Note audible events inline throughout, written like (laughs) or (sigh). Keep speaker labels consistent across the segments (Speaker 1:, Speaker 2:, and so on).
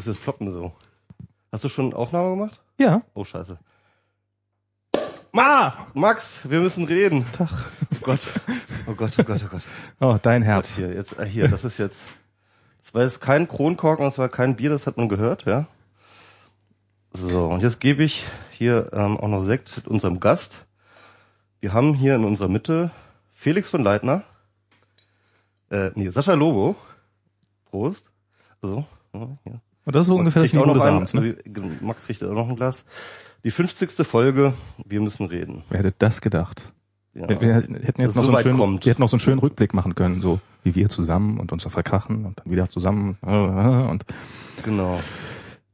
Speaker 1: muss jetzt ploppen so. Hast du schon Aufnahme gemacht?
Speaker 2: Ja.
Speaker 1: Oh, scheiße. Max! Max, wir müssen reden.
Speaker 2: Tag.
Speaker 1: Oh Gott. Oh Gott, oh Gott, oh Gott.
Speaker 2: Oh, dein
Speaker 1: Gott
Speaker 2: Herz.
Speaker 1: hier, jetzt, äh, hier, das ist jetzt, das war jetzt kein Kronkorken, das war kein Bier, das hat man gehört, ja. So, und jetzt gebe ich hier ähm, auch noch Sekt mit unserem Gast. Wir haben hier in unserer Mitte Felix von Leitner, äh, nee, Sascha Lobo. Prost. So, ja, hier.
Speaker 2: Und das ist so ungefähr das Niveau
Speaker 1: noch
Speaker 2: des
Speaker 1: ein,
Speaker 2: Abends, ne?
Speaker 1: äh, Max kriegt auch noch ein Glas. Die 50. Folge, wir müssen reden.
Speaker 2: Wer hätte das gedacht?
Speaker 1: Ja.
Speaker 2: Wir, wir hätten jetzt noch
Speaker 1: so
Speaker 2: so einen schönen,
Speaker 1: kommt.
Speaker 2: wir hätten noch so einen schönen Rückblick machen können, so wie wir zusammen und uns so verkrachen und dann wieder zusammen und
Speaker 1: Genau.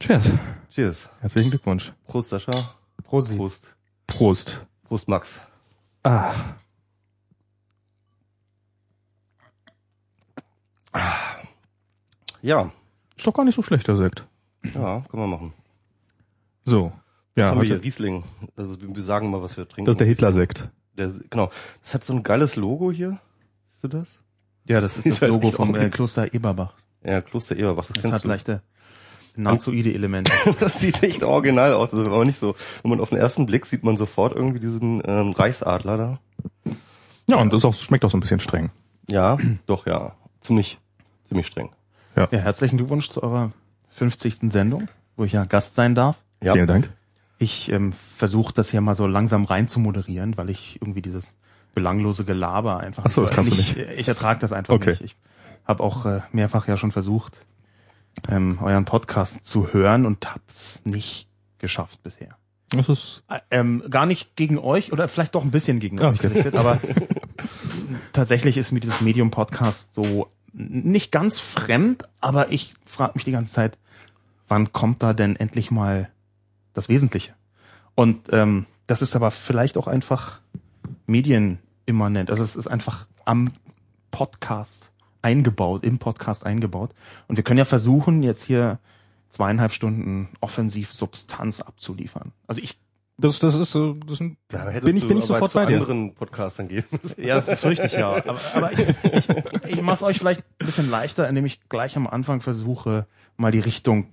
Speaker 2: Cheers.
Speaker 1: Cheers.
Speaker 2: Herzlichen Glückwunsch.
Speaker 1: Prost, Sascha.
Speaker 3: Prost.
Speaker 1: Prost.
Speaker 2: Prost.
Speaker 1: Prost, Max.
Speaker 2: Ah,
Speaker 1: Ja,
Speaker 2: ist doch gar nicht so schlecht, der Sekt.
Speaker 1: ja, können wir machen.
Speaker 2: So.
Speaker 1: Ja,
Speaker 2: Ja,
Speaker 1: haben wir hier Riesling. Also wir sagen mal, was wir trinken.
Speaker 2: das ist der Hitler-Sekt.
Speaker 1: Der, genau. Das hat so ein geiles Logo hier. Siehst du das?
Speaker 3: Ja, das ist (laughs) das Logo vom äh. Kloster Eberbach.
Speaker 1: Ja, Kloster Eberbach. Das,
Speaker 3: Das
Speaker 1: kennst
Speaker 3: hat
Speaker 1: du.
Speaker 3: leichte nazoide Elemente. (laughs)
Speaker 1: Das sieht echt original aus. Das ist aber nicht so. Wenn man auf den ersten Blick sieht man sofort irgendwie diesen ähm, Reichsadler da.
Speaker 2: Ja, und das auch, schmeckt auch so ein bisschen streng.
Speaker 1: Ja, doch, ja. Ziemlich, ziemlich streng.
Speaker 3: Ja, herzlichen Glückwunsch zu eurer 50. Sendung, wo ich ja Gast sein darf.
Speaker 1: Ja.
Speaker 2: Vielen Dank.
Speaker 3: Ich ähm, versuche das hier mal so langsam rein zu moderieren, weil ich irgendwie dieses belanglose Gelaber einfach
Speaker 2: Ach so, das kannst du
Speaker 3: nicht, ich ertrage das einfach
Speaker 2: Okay.
Speaker 3: nicht. Ich habe auch äh, mehrfach ja schon versucht, ähm, euren Podcast zu hören und hab's nicht geschafft bisher.
Speaker 2: Das ist,
Speaker 3: Äh, Ähm, gar nicht gegen euch oder vielleicht doch ein bisschen gegen
Speaker 2: Ah,
Speaker 3: euch
Speaker 2: okay.
Speaker 3: gerichtet, aber (laughs) tatsächlich ist mir dieses Medium-Podcast so nicht ganz fremd, aber ich frage mich die ganze Zeit, wann kommt da denn endlich mal das Wesentliche? Und ähm, das ist aber vielleicht auch einfach medienimmanent. Also es ist einfach am Podcast eingebaut, im Podcast eingebaut. Und wir können ja versuchen, jetzt hier zweieinhalb Stunden offensiv Substanz abzuliefern. Also ich
Speaker 2: das, das ist so, das sind,
Speaker 1: Da hättest
Speaker 2: bin ich,
Speaker 1: du
Speaker 2: bin ich sofort
Speaker 1: zu
Speaker 2: bei dir.
Speaker 1: anderen Podcastern gehen müssen.
Speaker 3: Ja, das befürchte ich ja. (laughs) Aber, aber ich, ich, ich mache es euch vielleicht ein bisschen leichter, indem ich gleich am Anfang versuche, mal die Richtung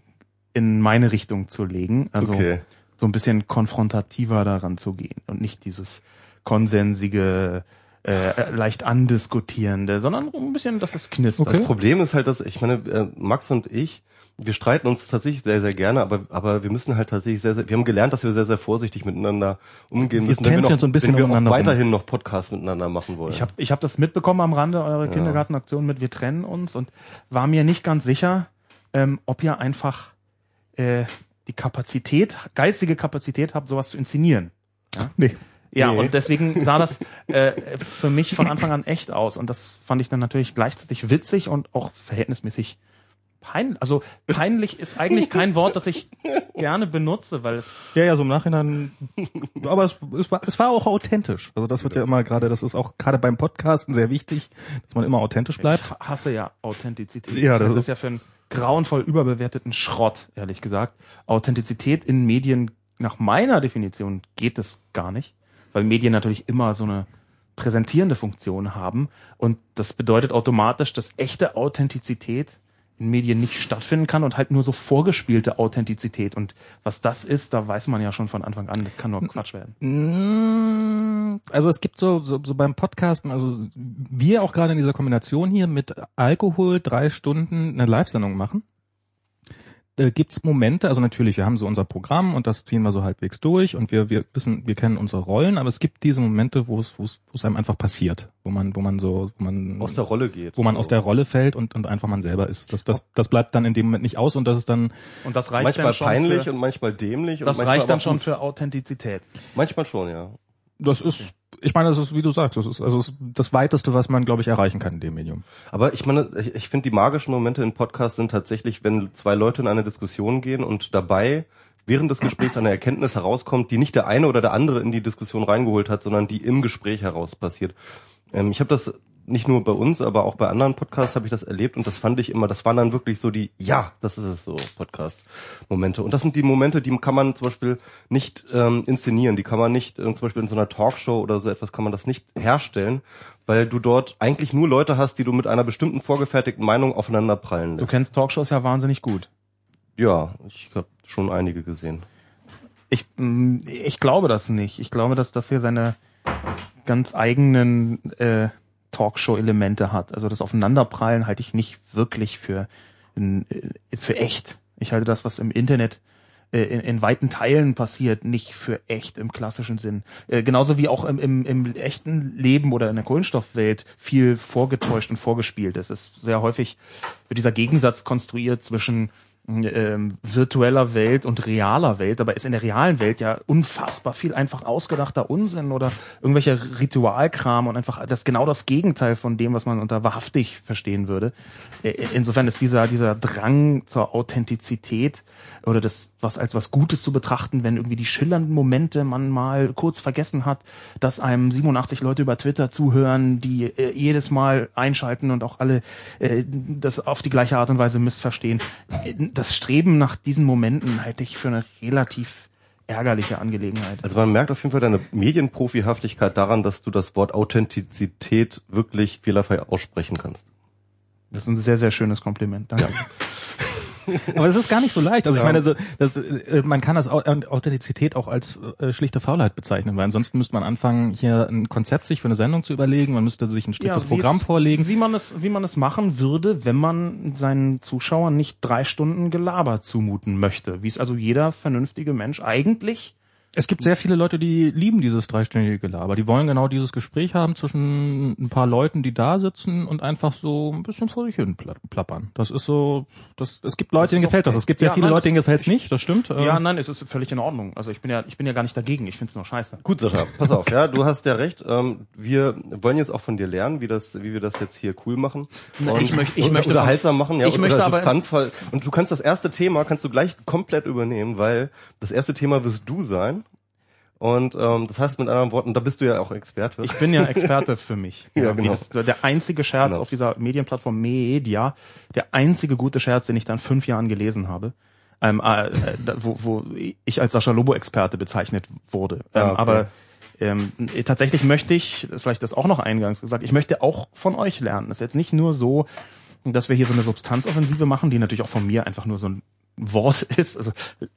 Speaker 3: in meine Richtung zu legen. Also
Speaker 1: Okay.
Speaker 3: so ein bisschen konfrontativer daran zu gehen und nicht dieses konsensige, äh, leicht andiskutierende, sondern ein bisschen, dass es knistert.
Speaker 1: Das Problem ist halt, dass ich meine, äh, Max und ich, wir streiten uns tatsächlich sehr, sehr gerne, aber, aber wir müssen halt tatsächlich sehr, sehr, wir haben gelernt, dass wir sehr, sehr vorsichtig miteinander umgehen
Speaker 2: Wir
Speaker 1: müssen, wenn wir, noch,
Speaker 2: so ein bisschen
Speaker 1: wenn wir auch
Speaker 2: rum.
Speaker 1: weiterhin noch Podcasts miteinander machen wollen.
Speaker 3: Ich habe ich hab das mitbekommen am Rande eurer Kindergartenaktion mit Wir trennen uns und war mir nicht ganz sicher, ähm, ob ihr einfach äh, die Kapazität, geistige Kapazität habt, sowas zu inszenieren.
Speaker 2: Nee.
Speaker 3: Ja,
Speaker 1: Nee.
Speaker 3: und deswegen sah das äh, für mich von (laughs) Anfang an echt aus. Und das fand ich dann natürlich gleichzeitig witzig und auch verhältnismäßig peinlich. Also peinlich ist eigentlich kein Wort, das ich gerne benutze, weil es
Speaker 2: Ja, ja, so im Nachhinein. Aber es, es, war, es war auch authentisch. Also das wird ja immer gerade, das ist auch gerade beim Podcasten sehr wichtig, dass man immer authentisch bleibt.
Speaker 3: Ich hasse ja Authentizität.
Speaker 2: Ja, das
Speaker 3: das
Speaker 2: ist-
Speaker 3: ist ja für einen grauenvoll überbewerteten Schrott, ehrlich gesagt. Authentizität in Medien, nach meiner Definition, geht es gar nicht, weil Medien natürlich immer so eine präsentierende Funktion haben und das bedeutet automatisch, dass echte Authentizität in Medien nicht stattfinden kann und halt nur so vorgespielte Authentizität und was das ist, da weiß man ja schon von Anfang an, das kann nur Quatsch werden.
Speaker 2: Mm, Also es gibt so, so, so beim Podcasten, also wir auch gerade in dieser Kombination hier mit Alkohol drei Stunden eine Live-Sendung machen. Da gibt's Momente, also natürlich, wir haben so unser Programm und das ziehen wir so halbwegs durch und wir, wir wissen, wir kennen unsere Rollen, aber es gibt diese Momente, wo es, wo es, wo es einem einfach passiert, wo man, wo man so, wo man
Speaker 1: aus der Rolle geht.
Speaker 2: wo man
Speaker 1: So.
Speaker 2: aus der Rolle fällt und, und einfach man selber ist. Das, das, das bleibt dann in dem Moment nicht aus und das ist dann,
Speaker 3: Und das reicht
Speaker 1: manchmal
Speaker 3: dann schon
Speaker 1: peinlich
Speaker 3: für,
Speaker 1: und manchmal dämlich. und
Speaker 3: das
Speaker 1: manchmal
Speaker 3: reicht dann schon für Authentizität.
Speaker 1: Manchmal schon, ja.
Speaker 2: das ist, ich meine, das ist, wie du sagst, das ist, also das, weiteste, was man, glaube ich, erreichen kann in dem Medium.
Speaker 1: Aber ich meine, ich, ich finde, die magischen Momente in Podcasts sind tatsächlich, wenn zwei Leute in eine Diskussion gehen und dabei während des Gesprächs eine Erkenntnis herauskommt, die nicht der eine oder der andere in die Diskussion reingeholt hat, sondern die im Gespräch heraus passiert. Ähm, ich habe das nicht nur bei uns, aber auch bei anderen Podcasts habe ich das erlebt und das fand ich immer, das waren dann wirklich so die, ja, das ist es so, Podcast-Momente. Und das sind die Momente, die kann man zum Beispiel nicht ähm, inszenieren, die kann man nicht, äh, zum Beispiel in so einer Talkshow oder so etwas kann man das nicht herstellen, weil du dort eigentlich nur Leute hast, die du mit einer bestimmten vorgefertigten Meinung aufeinander prallen lässt.
Speaker 3: Du kennst Talkshows ja wahnsinnig gut.
Speaker 1: Ja, ich habe schon einige gesehen.
Speaker 3: Ich, mh, ich glaube das nicht. Ich glaube, dass das hier seine ganz eigenen äh, Talkshow-Elemente hat. Also das Aufeinanderprallen halte ich nicht wirklich für, äh, für echt. Ich halte das, was im Internet äh, in, in weiten Teilen passiert, nicht für echt im klassischen Sinn. Äh, genauso wie auch im, im, im echten Leben oder in der Kohlenstoffwelt viel vorgetäuscht und vorgespielt ist. Es ist sehr häufig wird dieser Gegensatz konstruiert zwischen ähm, virtueller Welt und realer Welt, aber ist in der realen Welt ja unfassbar viel einfach ausgedachter Unsinn oder irgendwelcher Ritualkram und einfach das genau das Gegenteil von dem, was man unter wahrhaftig verstehen würde. Äh, insofern ist dieser dieser Drang zur Authentizität oder das was als was Gutes zu betrachten, wenn irgendwie die schillernden Momente man mal kurz vergessen hat, dass einem 87 Leute über Twitter zuhören, die äh, jedes Mal einschalten und auch alle äh, das auf die gleiche Art und Weise missverstehen. Das Streben nach diesen Momenten halte ich für eine relativ ärgerliche Angelegenheit.
Speaker 1: Also man merkt auf jeden Fall deine Medienprofihaftigkeit daran, dass du das Wort Authentizität wirklich fehlerfrei aussprechen kannst.
Speaker 3: Das ist ein sehr, sehr schönes Kompliment. Danke. Ja. (laughs)
Speaker 2: Aber es ist gar nicht so leicht. Also ich meine, so, das, äh, man kann das Authentizität auch als äh, schlichte Faulheit bezeichnen, weil ansonsten müsste man anfangen, hier ein Konzept sich für eine Sendung zu überlegen. Man müsste sich ein striktes ja, Programm
Speaker 3: es,
Speaker 2: vorlegen.
Speaker 3: Wie man es, wie man es machen würde, wenn man seinen Zuschauern nicht drei Stunden Gelaber zumuten möchte. Wie es also jeder vernünftige Mensch eigentlich
Speaker 2: es gibt sehr viele Leute, die lieben dieses dreistündige Gelaber. Die wollen genau dieses Gespräch haben zwischen ein paar Leuten, die da sitzen und einfach so ein bisschen vor sich hin plappern. Das ist so, das, es gibt Leute, denen gefällt das. Es gibt sehr ja, viele nein, Leute, denen gefällt's nicht. Das stimmt.
Speaker 3: Ja, ähm, nein, es ist völlig in Ordnung. Also ich bin ja, ich bin ja gar nicht dagegen. Ich find's nur scheiße.
Speaker 1: Gut, Sascha, pass auf. Ja, du hast ja recht. Ähm, wir wollen jetzt auch von dir lernen, wie das, wie wir das jetzt hier cool machen.
Speaker 3: Und ich möchte, ich möchte
Speaker 1: unterhaltsam machen. Ja,
Speaker 3: ich möchte aber
Speaker 1: Substanzvoll. Und du kannst das erste Thema kannst du gleich komplett übernehmen, weil das erste Thema wirst du sein. Und ähm, das heißt mit anderen Worten, da bist du ja auch Experte.
Speaker 3: Ich bin ja Experte für mich. (laughs) ja, genau. Das, der einzige Scherz genau. auf dieser Medienplattform Media, der einzige gute Scherz, den ich dann fünf Jahren gelesen habe, ähm, äh, wo, wo ich als Sascha Lobo-Experte bezeichnet wurde. Ähm, ah, okay. Aber ähm, tatsächlich möchte ich, vielleicht das auch noch eingangs gesagt, ich möchte auch von euch lernen. Das ist jetzt nicht nur so, dass wir hier so eine Substanzoffensive machen, die natürlich auch von mir einfach nur so ein Wort (laughs) ist, also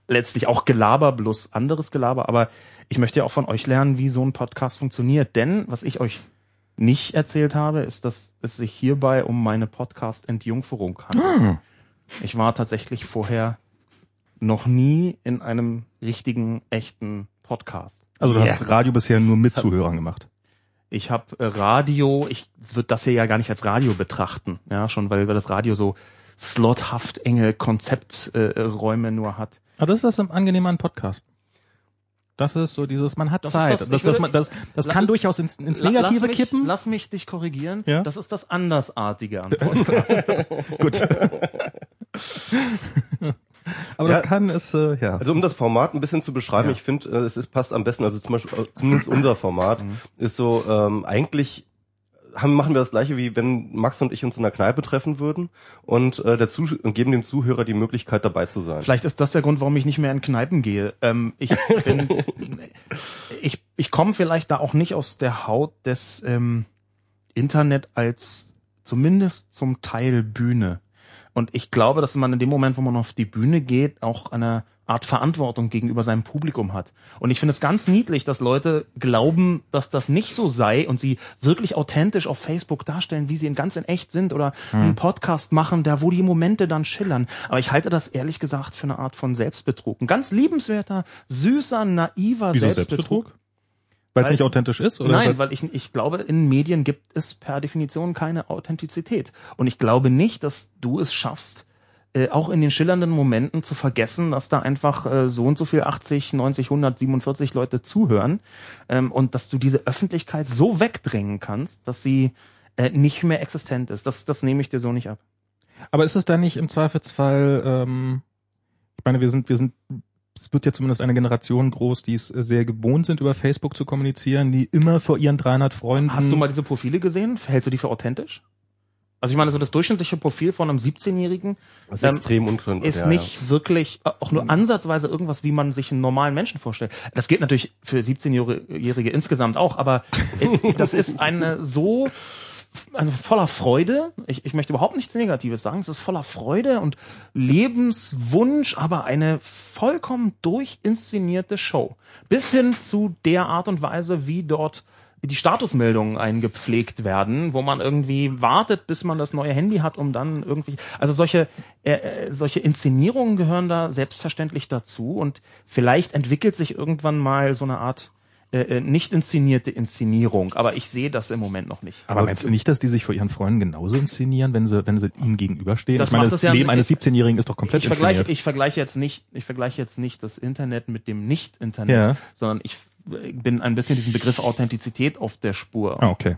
Speaker 3: letztlich auch Gelaber, bloß anderes Gelaber, aber ich möchte ja auch von euch lernen, wie so ein Podcast funktioniert, denn was ich euch nicht erzählt habe, ist, dass es sich hierbei um meine Podcast-Entjungferung handelt. Hm. Ich war tatsächlich vorher noch nie in einem richtigen, echten Podcast.
Speaker 2: Also du yeah. hast Radio bisher nur mit Zuhörern gemacht.
Speaker 3: Ich habe äh, Radio, ich würde das hier ja gar nicht als Radio betrachten, ja, schon weil wir das Radio so slothaft enge Konzepträume äh, nur hat.
Speaker 2: Aber das ist das angenehme an Podcast. Das ist so dieses, man hat das Zeit. Das, das, das, man, das, das kann durchaus ins, ins Negative
Speaker 3: lass mich,
Speaker 2: kippen.
Speaker 3: Lass mich dich korrigieren.
Speaker 2: Ja?
Speaker 3: Das ist das Andersartige an Podcast. (laughs)
Speaker 2: Gut. (laughs) Aber ja, das kann es, äh, ja.
Speaker 1: Also um das Format ein bisschen zu beschreiben, ja. ich finde, äh, es ist, passt am besten, also zum Beispiel, äh, zumindest unser Format, mhm. ist so ähm, eigentlich haben, machen wir das gleiche wie wenn Max und ich uns in der Kneipe treffen würden und äh, der Zuh und geben dem Zuhörer die Möglichkeit dabei zu sein.
Speaker 3: Vielleicht ist das der Grund, warum ich nicht mehr in Kneipen gehe. Ähm, ich bin, (laughs) ich ich komme vielleicht da auch nicht aus der Haut des ähm, Internet als zumindest zum Teil Bühne. Und ich glaube, dass man in dem Moment, wo man auf die Bühne geht, auch eine Art Verantwortung gegenüber seinem Publikum hat. Und ich finde es ganz niedlich, dass Leute glauben, dass das nicht so sei und sie wirklich authentisch auf Facebook darstellen, wie sie in ganz in echt sind oder hm. einen Podcast machen, da wo die Momente dann schillern. Aber ich halte das ehrlich gesagt für eine Art von Selbstbetrug. Ein ganz liebenswerter, süßer, naiver
Speaker 2: Wieso Selbstbetrug. Selbstbetrug? Weil es nicht authentisch ist? Oder
Speaker 3: Nein, weil ich, ich glaube, in Medien gibt es per Definition keine Authentizität. Und ich glaube nicht, dass du es schaffst, äh, auch in den schillernden Momenten zu vergessen, dass da einfach äh, so und so viel 80, 90, 147 Leute zuhören ähm, und dass du diese Öffentlichkeit so wegdrängen kannst, dass sie äh, nicht mehr existent ist. Das, das nehme ich dir so nicht ab.
Speaker 2: Aber ist es da nicht im Zweifelsfall, ähm, ich meine, wir sind, wir sind, es wird ja zumindest eine Generation groß, die es sehr gewohnt sind, über Facebook zu kommunizieren, die immer vor ihren 300 Freunden.
Speaker 3: Hast du mal diese Profile gesehen? Hältst du die für authentisch? Also ich meine, so das durchschnittliche Profil von einem 17-Jährigen
Speaker 1: ist ähm, extrem
Speaker 3: ist ja, nicht ja. wirklich äh, auch nur ansatzweise irgendwas, wie man sich einen normalen Menschen vorstellt. Das geht natürlich für 17-Jährige insgesamt auch, aber äh, (laughs) das ist eine so also voller Freude. Ich, ich möchte überhaupt nichts Negatives sagen. Es ist voller Freude und Lebenswunsch, aber eine vollkommen durchinszenierte Show. Bis hin zu der Art und Weise, wie dort die Statusmeldungen eingepflegt werden, wo man irgendwie wartet, bis man das neue Handy hat, um dann irgendwie, also solche äh, äh solche Inszenierungen gehören da selbstverständlich dazu und vielleicht entwickelt sich irgendwann mal so eine Art äh, äh, nicht inszenierte Inszenierung, aber ich sehe das im Moment noch nicht.
Speaker 2: Aber meinst du nicht, dass die sich vor ihren Freunden genauso inszenieren, wenn sie, wenn sie ihnen gegenüberstehen?
Speaker 3: Das
Speaker 2: ich meine, das
Speaker 3: ja-
Speaker 2: Leben eines 17-Jährigen ist doch komplett
Speaker 3: ich vergleiche,
Speaker 2: inszeniert.
Speaker 3: ich vergleiche jetzt nicht, ich vergleiche jetzt nicht das Internet mit dem Nicht-Internet,
Speaker 2: Ja.
Speaker 3: sondern ich bin ein bisschen diesem Begriff Authentizität auf der Spur.
Speaker 2: Ah, okay.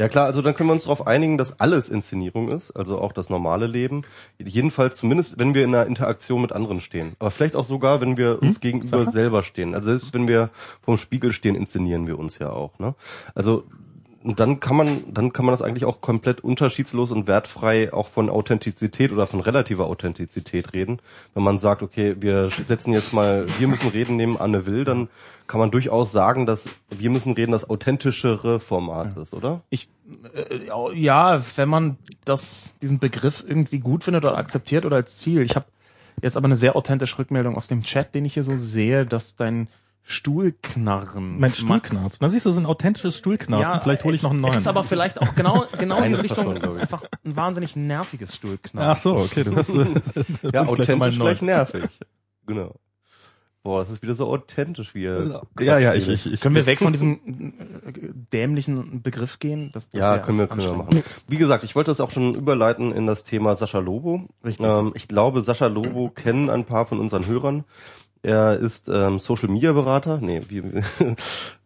Speaker 1: Ja klar, also dann können wir uns darauf einigen, dass alles Inszenierung ist, also auch das normale Leben. Jedenfalls zumindest, wenn wir in einer Interaktion mit anderen stehen. Aber vielleicht auch sogar, wenn wir uns gegenüber
Speaker 2: Sache?
Speaker 1: selber stehen. Also selbst wenn wir vorm Spiegel stehen, inszenieren wir uns ja auch. Ne? Also und dann kann man, dann kann man das eigentlich auch komplett unterschiedslos und wertfrei auch von Authentizität oder von relativer Authentizität reden. Wenn man sagt, okay, wir setzen jetzt mal, wir müssen reden neben Anne Will, dann kann man durchaus sagen, dass wir müssen reden das authentischere Format ist, oder?
Speaker 3: Ich, äh, ja, wenn man das, diesen Begriff irgendwie gut findet oder akzeptiert oder als Ziel. Ich habe jetzt aber eine sehr authentische Rückmeldung aus dem Chat, den ich hier so sehe, dass dein Stuhlknarren.
Speaker 2: Mein
Speaker 3: Max-
Speaker 2: Stuhlknarzen. Na siehst du, so ein authentisches Stuhlknarzen. Vielleicht hole ich noch einen neuen.
Speaker 3: ist aber vielleicht auch genau, (laughs) genau in die
Speaker 1: das
Speaker 3: Richtung,
Speaker 1: glaub
Speaker 3: ist einfach ein wahnsinnig nerviges Stuhlknarren.
Speaker 2: Ach so, okay, du hast, (laughs) äh,
Speaker 1: Ja,
Speaker 2: bist
Speaker 1: authentisch gleich nervig. Genau. Boah, das ist wieder so authentisch, wie er
Speaker 2: Ja, ja, ich, ich, ich
Speaker 3: Können wir weg von diesem äh, dämlichen Begriff gehen? Das, das
Speaker 1: Ja, können wir, können wir machen. Wie gesagt, ich wollte das auch schon überleiten in das Thema Sascha Lobo.
Speaker 3: Richtig.
Speaker 1: Ähm, ich glaube, Sascha Lobo kennen ein paar von unseren Hörern. Er ist ähm, Social Media Berater. Nee, wie, (laughs)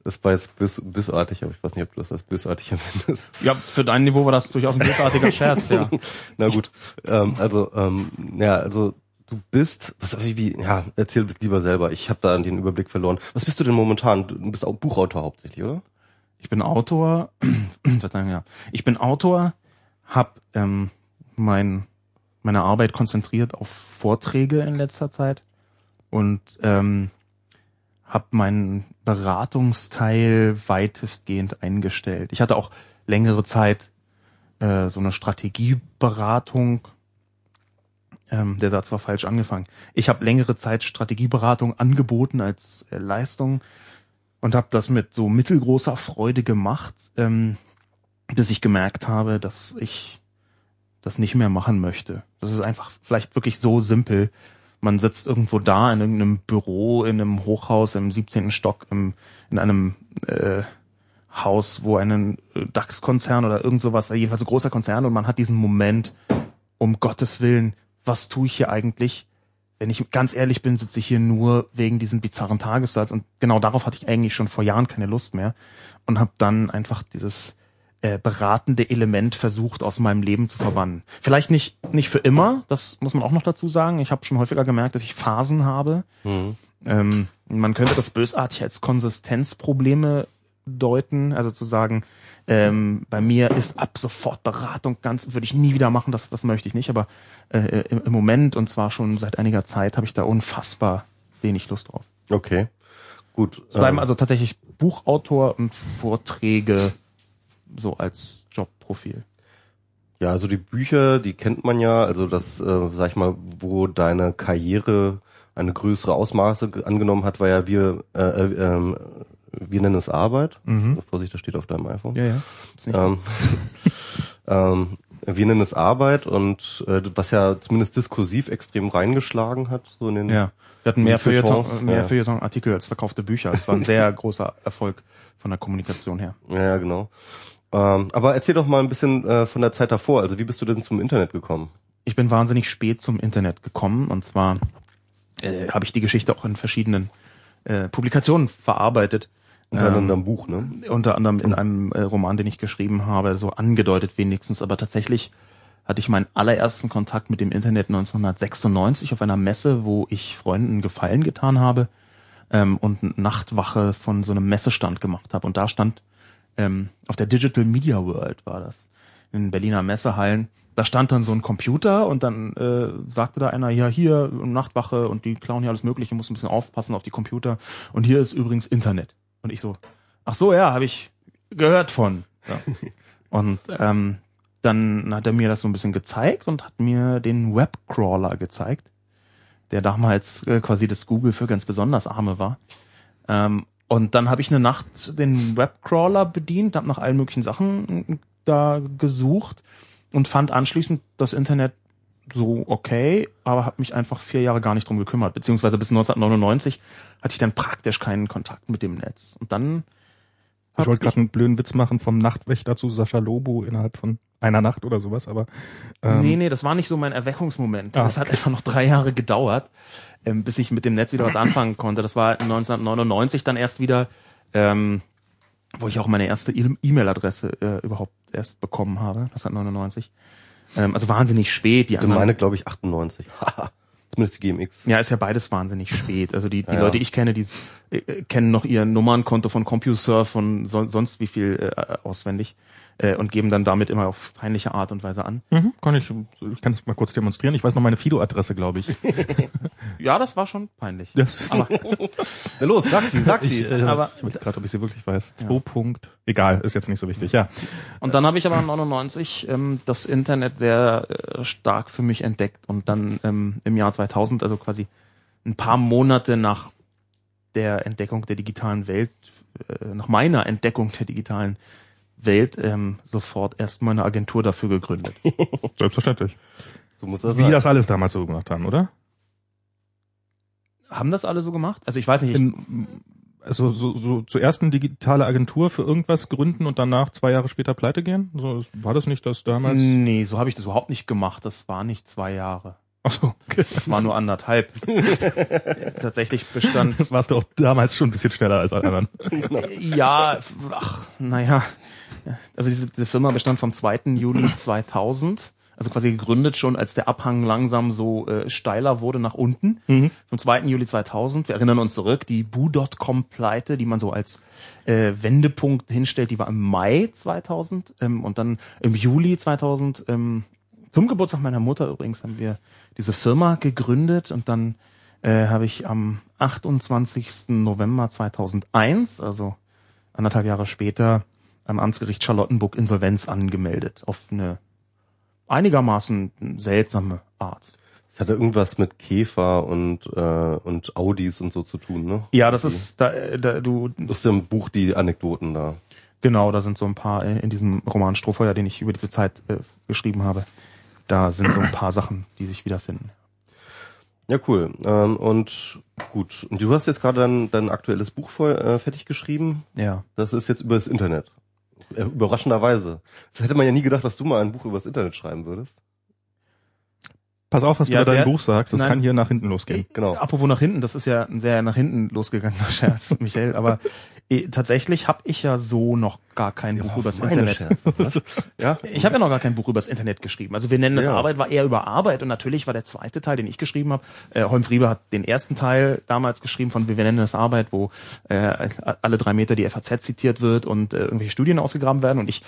Speaker 1: das war jetzt bös, bösartig, aber ich weiß nicht, ob du das als bösartig empfindest. (laughs)
Speaker 3: Ja, für dein Niveau war das durchaus ein großartiger Scherz, ja. (laughs)
Speaker 1: Na gut. Ähm, also, ähm, ja, also du bist, was, wie, wie, ja, erzähl lieber selber. Ich habe da den Überblick verloren. Was bist du denn momentan? Du bist auch Buchautor hauptsächlich, oder?
Speaker 3: Ich bin Autor, (clears throat) Verzeihung, ja. Ich bin Autor, habe ähm, mein, meine Arbeit konzentriert auf Vorträge in letzter Zeit und ähm, habe meinen Beratungsteil weitestgehend eingestellt. Ich hatte auch längere Zeit äh, so eine Strategieberatung. Ähm, der Satz war falsch angefangen. Ich habe längere Zeit Strategieberatung angeboten als äh, Leistung und habe das mit so mittelgroßer Freude gemacht, ähm, bis ich gemerkt habe, dass ich das nicht mehr machen möchte. Das ist einfach vielleicht wirklich so simpel. Man sitzt irgendwo da in irgendeinem Büro, in einem Hochhaus im 17. Stock, im, in einem äh, Haus, wo ein äh, DAX-Konzern oder irgend sowas, äh, jedenfalls ein großer Konzern und man hat diesen Moment, um Gottes Willen, was tue ich hier eigentlich? Wenn ich ganz ehrlich bin, sitze ich hier nur wegen diesem bizarren Tagessatz und genau darauf hatte ich eigentlich schon vor Jahren keine Lust mehr und habe dann einfach dieses äh, beratende Element versucht aus meinem Leben zu verbannen. Vielleicht nicht nicht für immer, das muss man auch noch dazu sagen. Ich habe schon häufiger gemerkt, dass ich Phasen habe.
Speaker 1: Mhm.
Speaker 3: Ähm, man könnte das bösartig als Konsistenzprobleme deuten, also zu sagen, ähm, bei mir ist ab sofort Beratung ganz, würde ich nie wieder machen, das, das möchte ich nicht, aber äh, im, im Moment und zwar schon seit einiger Zeit habe ich da unfassbar wenig Lust drauf.
Speaker 1: Okay. Gut.
Speaker 3: Es bleiben
Speaker 1: ähm,
Speaker 3: also tatsächlich Buchautor und Vorträge so als Jobprofil.
Speaker 1: Ja, also die Bücher, die kennt man ja, also das, äh, sag ich mal, wo deine Karriere eine größere Ausmaße ge- angenommen hat, war ja wir, äh, äh, ähm, wir nennen es Arbeit.
Speaker 3: Mhm.
Speaker 1: Vorsicht, das steht auf deinem iPhone.
Speaker 3: Ja, ja.
Speaker 1: Ähm, (laughs) ähm, wir nennen es Arbeit und äh, was ja zumindest diskursiv extrem reingeschlagen hat, so in den
Speaker 3: Ja, wir hatten mehr Feuilleton, mehr
Speaker 1: ja.
Speaker 3: Feuilleton-Artikel als verkaufte Bücher. Das war ein sehr (laughs) großer Erfolg von der Kommunikation her.
Speaker 1: Ja, genau. Ähm, aber erzähl doch mal ein bisschen äh, von der Zeit davor. Also wie bist du denn zum Internet gekommen?
Speaker 3: Ich bin wahnsinnig spät zum Internet gekommen und zwar äh, habe ich die Geschichte auch in verschiedenen äh, Publikationen verarbeitet.
Speaker 1: Unter
Speaker 3: Ähm,
Speaker 1: anderem Buch, ne?
Speaker 3: unter anderem in einem äh, Roman, den ich geschrieben habe, so angedeutet wenigstens, aber tatsächlich hatte ich meinen allerersten Kontakt mit dem Internet 1996 auf einer Messe, wo ich Freunden Gefallen getan habe ähm, und Nachtwache von so einem Messestand gemacht habe. Und da stand ähm, auf der Digital Media World war das in Berliner Messehallen. Da stand dann so ein Computer und dann äh, sagte da einer, ja hier Nachtwache und die klauen hier alles Mögliche, muss ein bisschen aufpassen auf die Computer. Und hier ist übrigens Internet. Und ich so, ach so, ja, habe ich gehört von. Ja. (laughs) Und ähm, dann hat er mir das so ein bisschen gezeigt und hat mir den Webcrawler gezeigt, der damals äh, quasi das Google für ganz besonders Arme war. Ähm, und dann habe ich eine Nacht den Webcrawler bedient, habe nach allen möglichen Sachen da gesucht und fand anschließend das Internet so okay, aber habe mich einfach vier Jahre gar nicht drum gekümmert. Beziehungsweise bis 1999 hatte ich dann praktisch keinen Kontakt mit dem Netz. Und dann
Speaker 2: ich wollte gerade einen blöden Witz machen vom Nachtwächter zu Sascha Lobo innerhalb von einer Nacht oder sowas, aber
Speaker 3: ähm, nee, nee, das war nicht so mein Erweckungsmoment. Ah, das hat einfach noch drei Jahre gedauert, ähm, bis ich mit dem Netz wieder was anfangen konnte. Das war 1999 dann erst wieder, ähm, wo ich auch meine erste e- E-Mail-Adresse äh, überhaupt erst bekommen habe. 1999. Ähm, also wahnsinnig spät.
Speaker 1: Die anderen, meine, glaube ich, 98. (laughs) Zumindest die GMX.
Speaker 3: Ja, ist ja beides wahnsinnig spät. Also die, die ja, Leute, die ich kenne, die äh, kennen noch ihr Nummernkonto von CompuServe und so, sonst wie viel äh, auswendig äh, und geben dann damit immer auf peinliche Art und Weise an.
Speaker 2: Mhm, kann ich, ich kann es mal kurz demonstrieren. Ich weiß noch meine Fido-Adresse, glaube ich. (laughs)
Speaker 3: ja, das war schon peinlich.
Speaker 1: Das aber, (laughs) Na los, sag sie, sag sie.
Speaker 2: Ich, äh, aber ich weiß gerade, ob ich sie wirklich weiß. Ja. Zwei Punkt. Egal, ist jetzt nicht so wichtig, ja.
Speaker 3: Und dann habe ich aber 99 ähm, das Internet sehr äh, stark für mich entdeckt und dann ähm, im Jahr 2000, also quasi ein paar Monate nach der Entdeckung der digitalen Welt, äh, nach meiner Entdeckung der digitalen Welt ähm, sofort erstmal eine Agentur dafür gegründet. (laughs)
Speaker 2: Selbstverständlich. So muss das Wie sein. das alles damals so gemacht haben, oder?
Speaker 3: Haben das alle so gemacht? Also ich weiß nicht. Ich
Speaker 2: In, also so, so zuerst eine digitale Agentur für irgendwas gründen und danach zwei Jahre später pleite gehen? So, war das nicht das damals?
Speaker 3: Nee, so habe ich das überhaupt nicht gemacht. Das war nicht zwei Jahre.
Speaker 2: Ach so, okay.
Speaker 3: Das war nur anderthalb. (laughs) Tatsächlich bestand.
Speaker 2: Warst du auch damals schon ein bisschen schneller als alle anderen? (laughs)
Speaker 3: ja, ach, naja. Also diese, diese Firma bestand vom 2. Juli 2000 also quasi gegründet schon, als der Abhang langsam so äh, steiler wurde nach unten. Mhm. Vom 2. Juli 2000, wir erinnern uns zurück, die Boo.com-Pleite, die man so als äh, Wendepunkt hinstellt, die war im Mai 2000 ähm, und dann im Juli 2000, ähm, zum Geburtstag meiner Mutter übrigens, haben wir diese Firma gegründet und dann äh, habe ich am 28. November 2001, also anderthalb Jahre später, am Amtsgericht Charlottenburg Insolvenz angemeldet. Auf eine einigermaßen seltsame Art.
Speaker 1: Das hatte irgendwas mit Käfer und äh, und Audis und so zu tun, ne?
Speaker 3: Ja, das die, ist da, da du.
Speaker 1: Das ist ja im Buch die Anekdoten da.
Speaker 3: Genau, da sind so ein paar in diesem Roman Strohfeuer, den ich über diese Zeit äh, geschrieben habe. Da sind so ein paar Sachen, die sich wiederfinden.
Speaker 1: Ja, cool. Ähm, und gut. Und du hast jetzt gerade dein, dein aktuelles Buch voll, äh, fertig geschrieben.
Speaker 3: Ja.
Speaker 1: Das ist jetzt über das Internet. Äh, überraschenderweise. Das hätte man ja nie gedacht, dass du mal ein Buch über das Internet schreiben würdest.
Speaker 2: Pass auf, was ja, du über dein Buch sagst. Das nein, kann hier nach hinten losgehen.
Speaker 3: Genau. Apropos nach hinten, das ist ja ein sehr nach hinten losgegangener (laughs) Scherz, Michael. Aber tatsächlich habe ich ja so noch gar kein ja, Buch übers Internet. Scherz, (laughs) ja? Ich habe ja noch gar kein Buch übers Internet geschrieben. Also wir nennen das ja. Arbeit, war eher über Arbeit. Und natürlich war der zweite Teil, den ich geschrieben habe. Äh, Holm Friebe hat den ersten Teil damals geschrieben von Wir nennen das Arbeit, wo äh, alle drei Meter die FAZ zitiert wird und äh, irgendwelche Studien ausgegraben werden. Und ich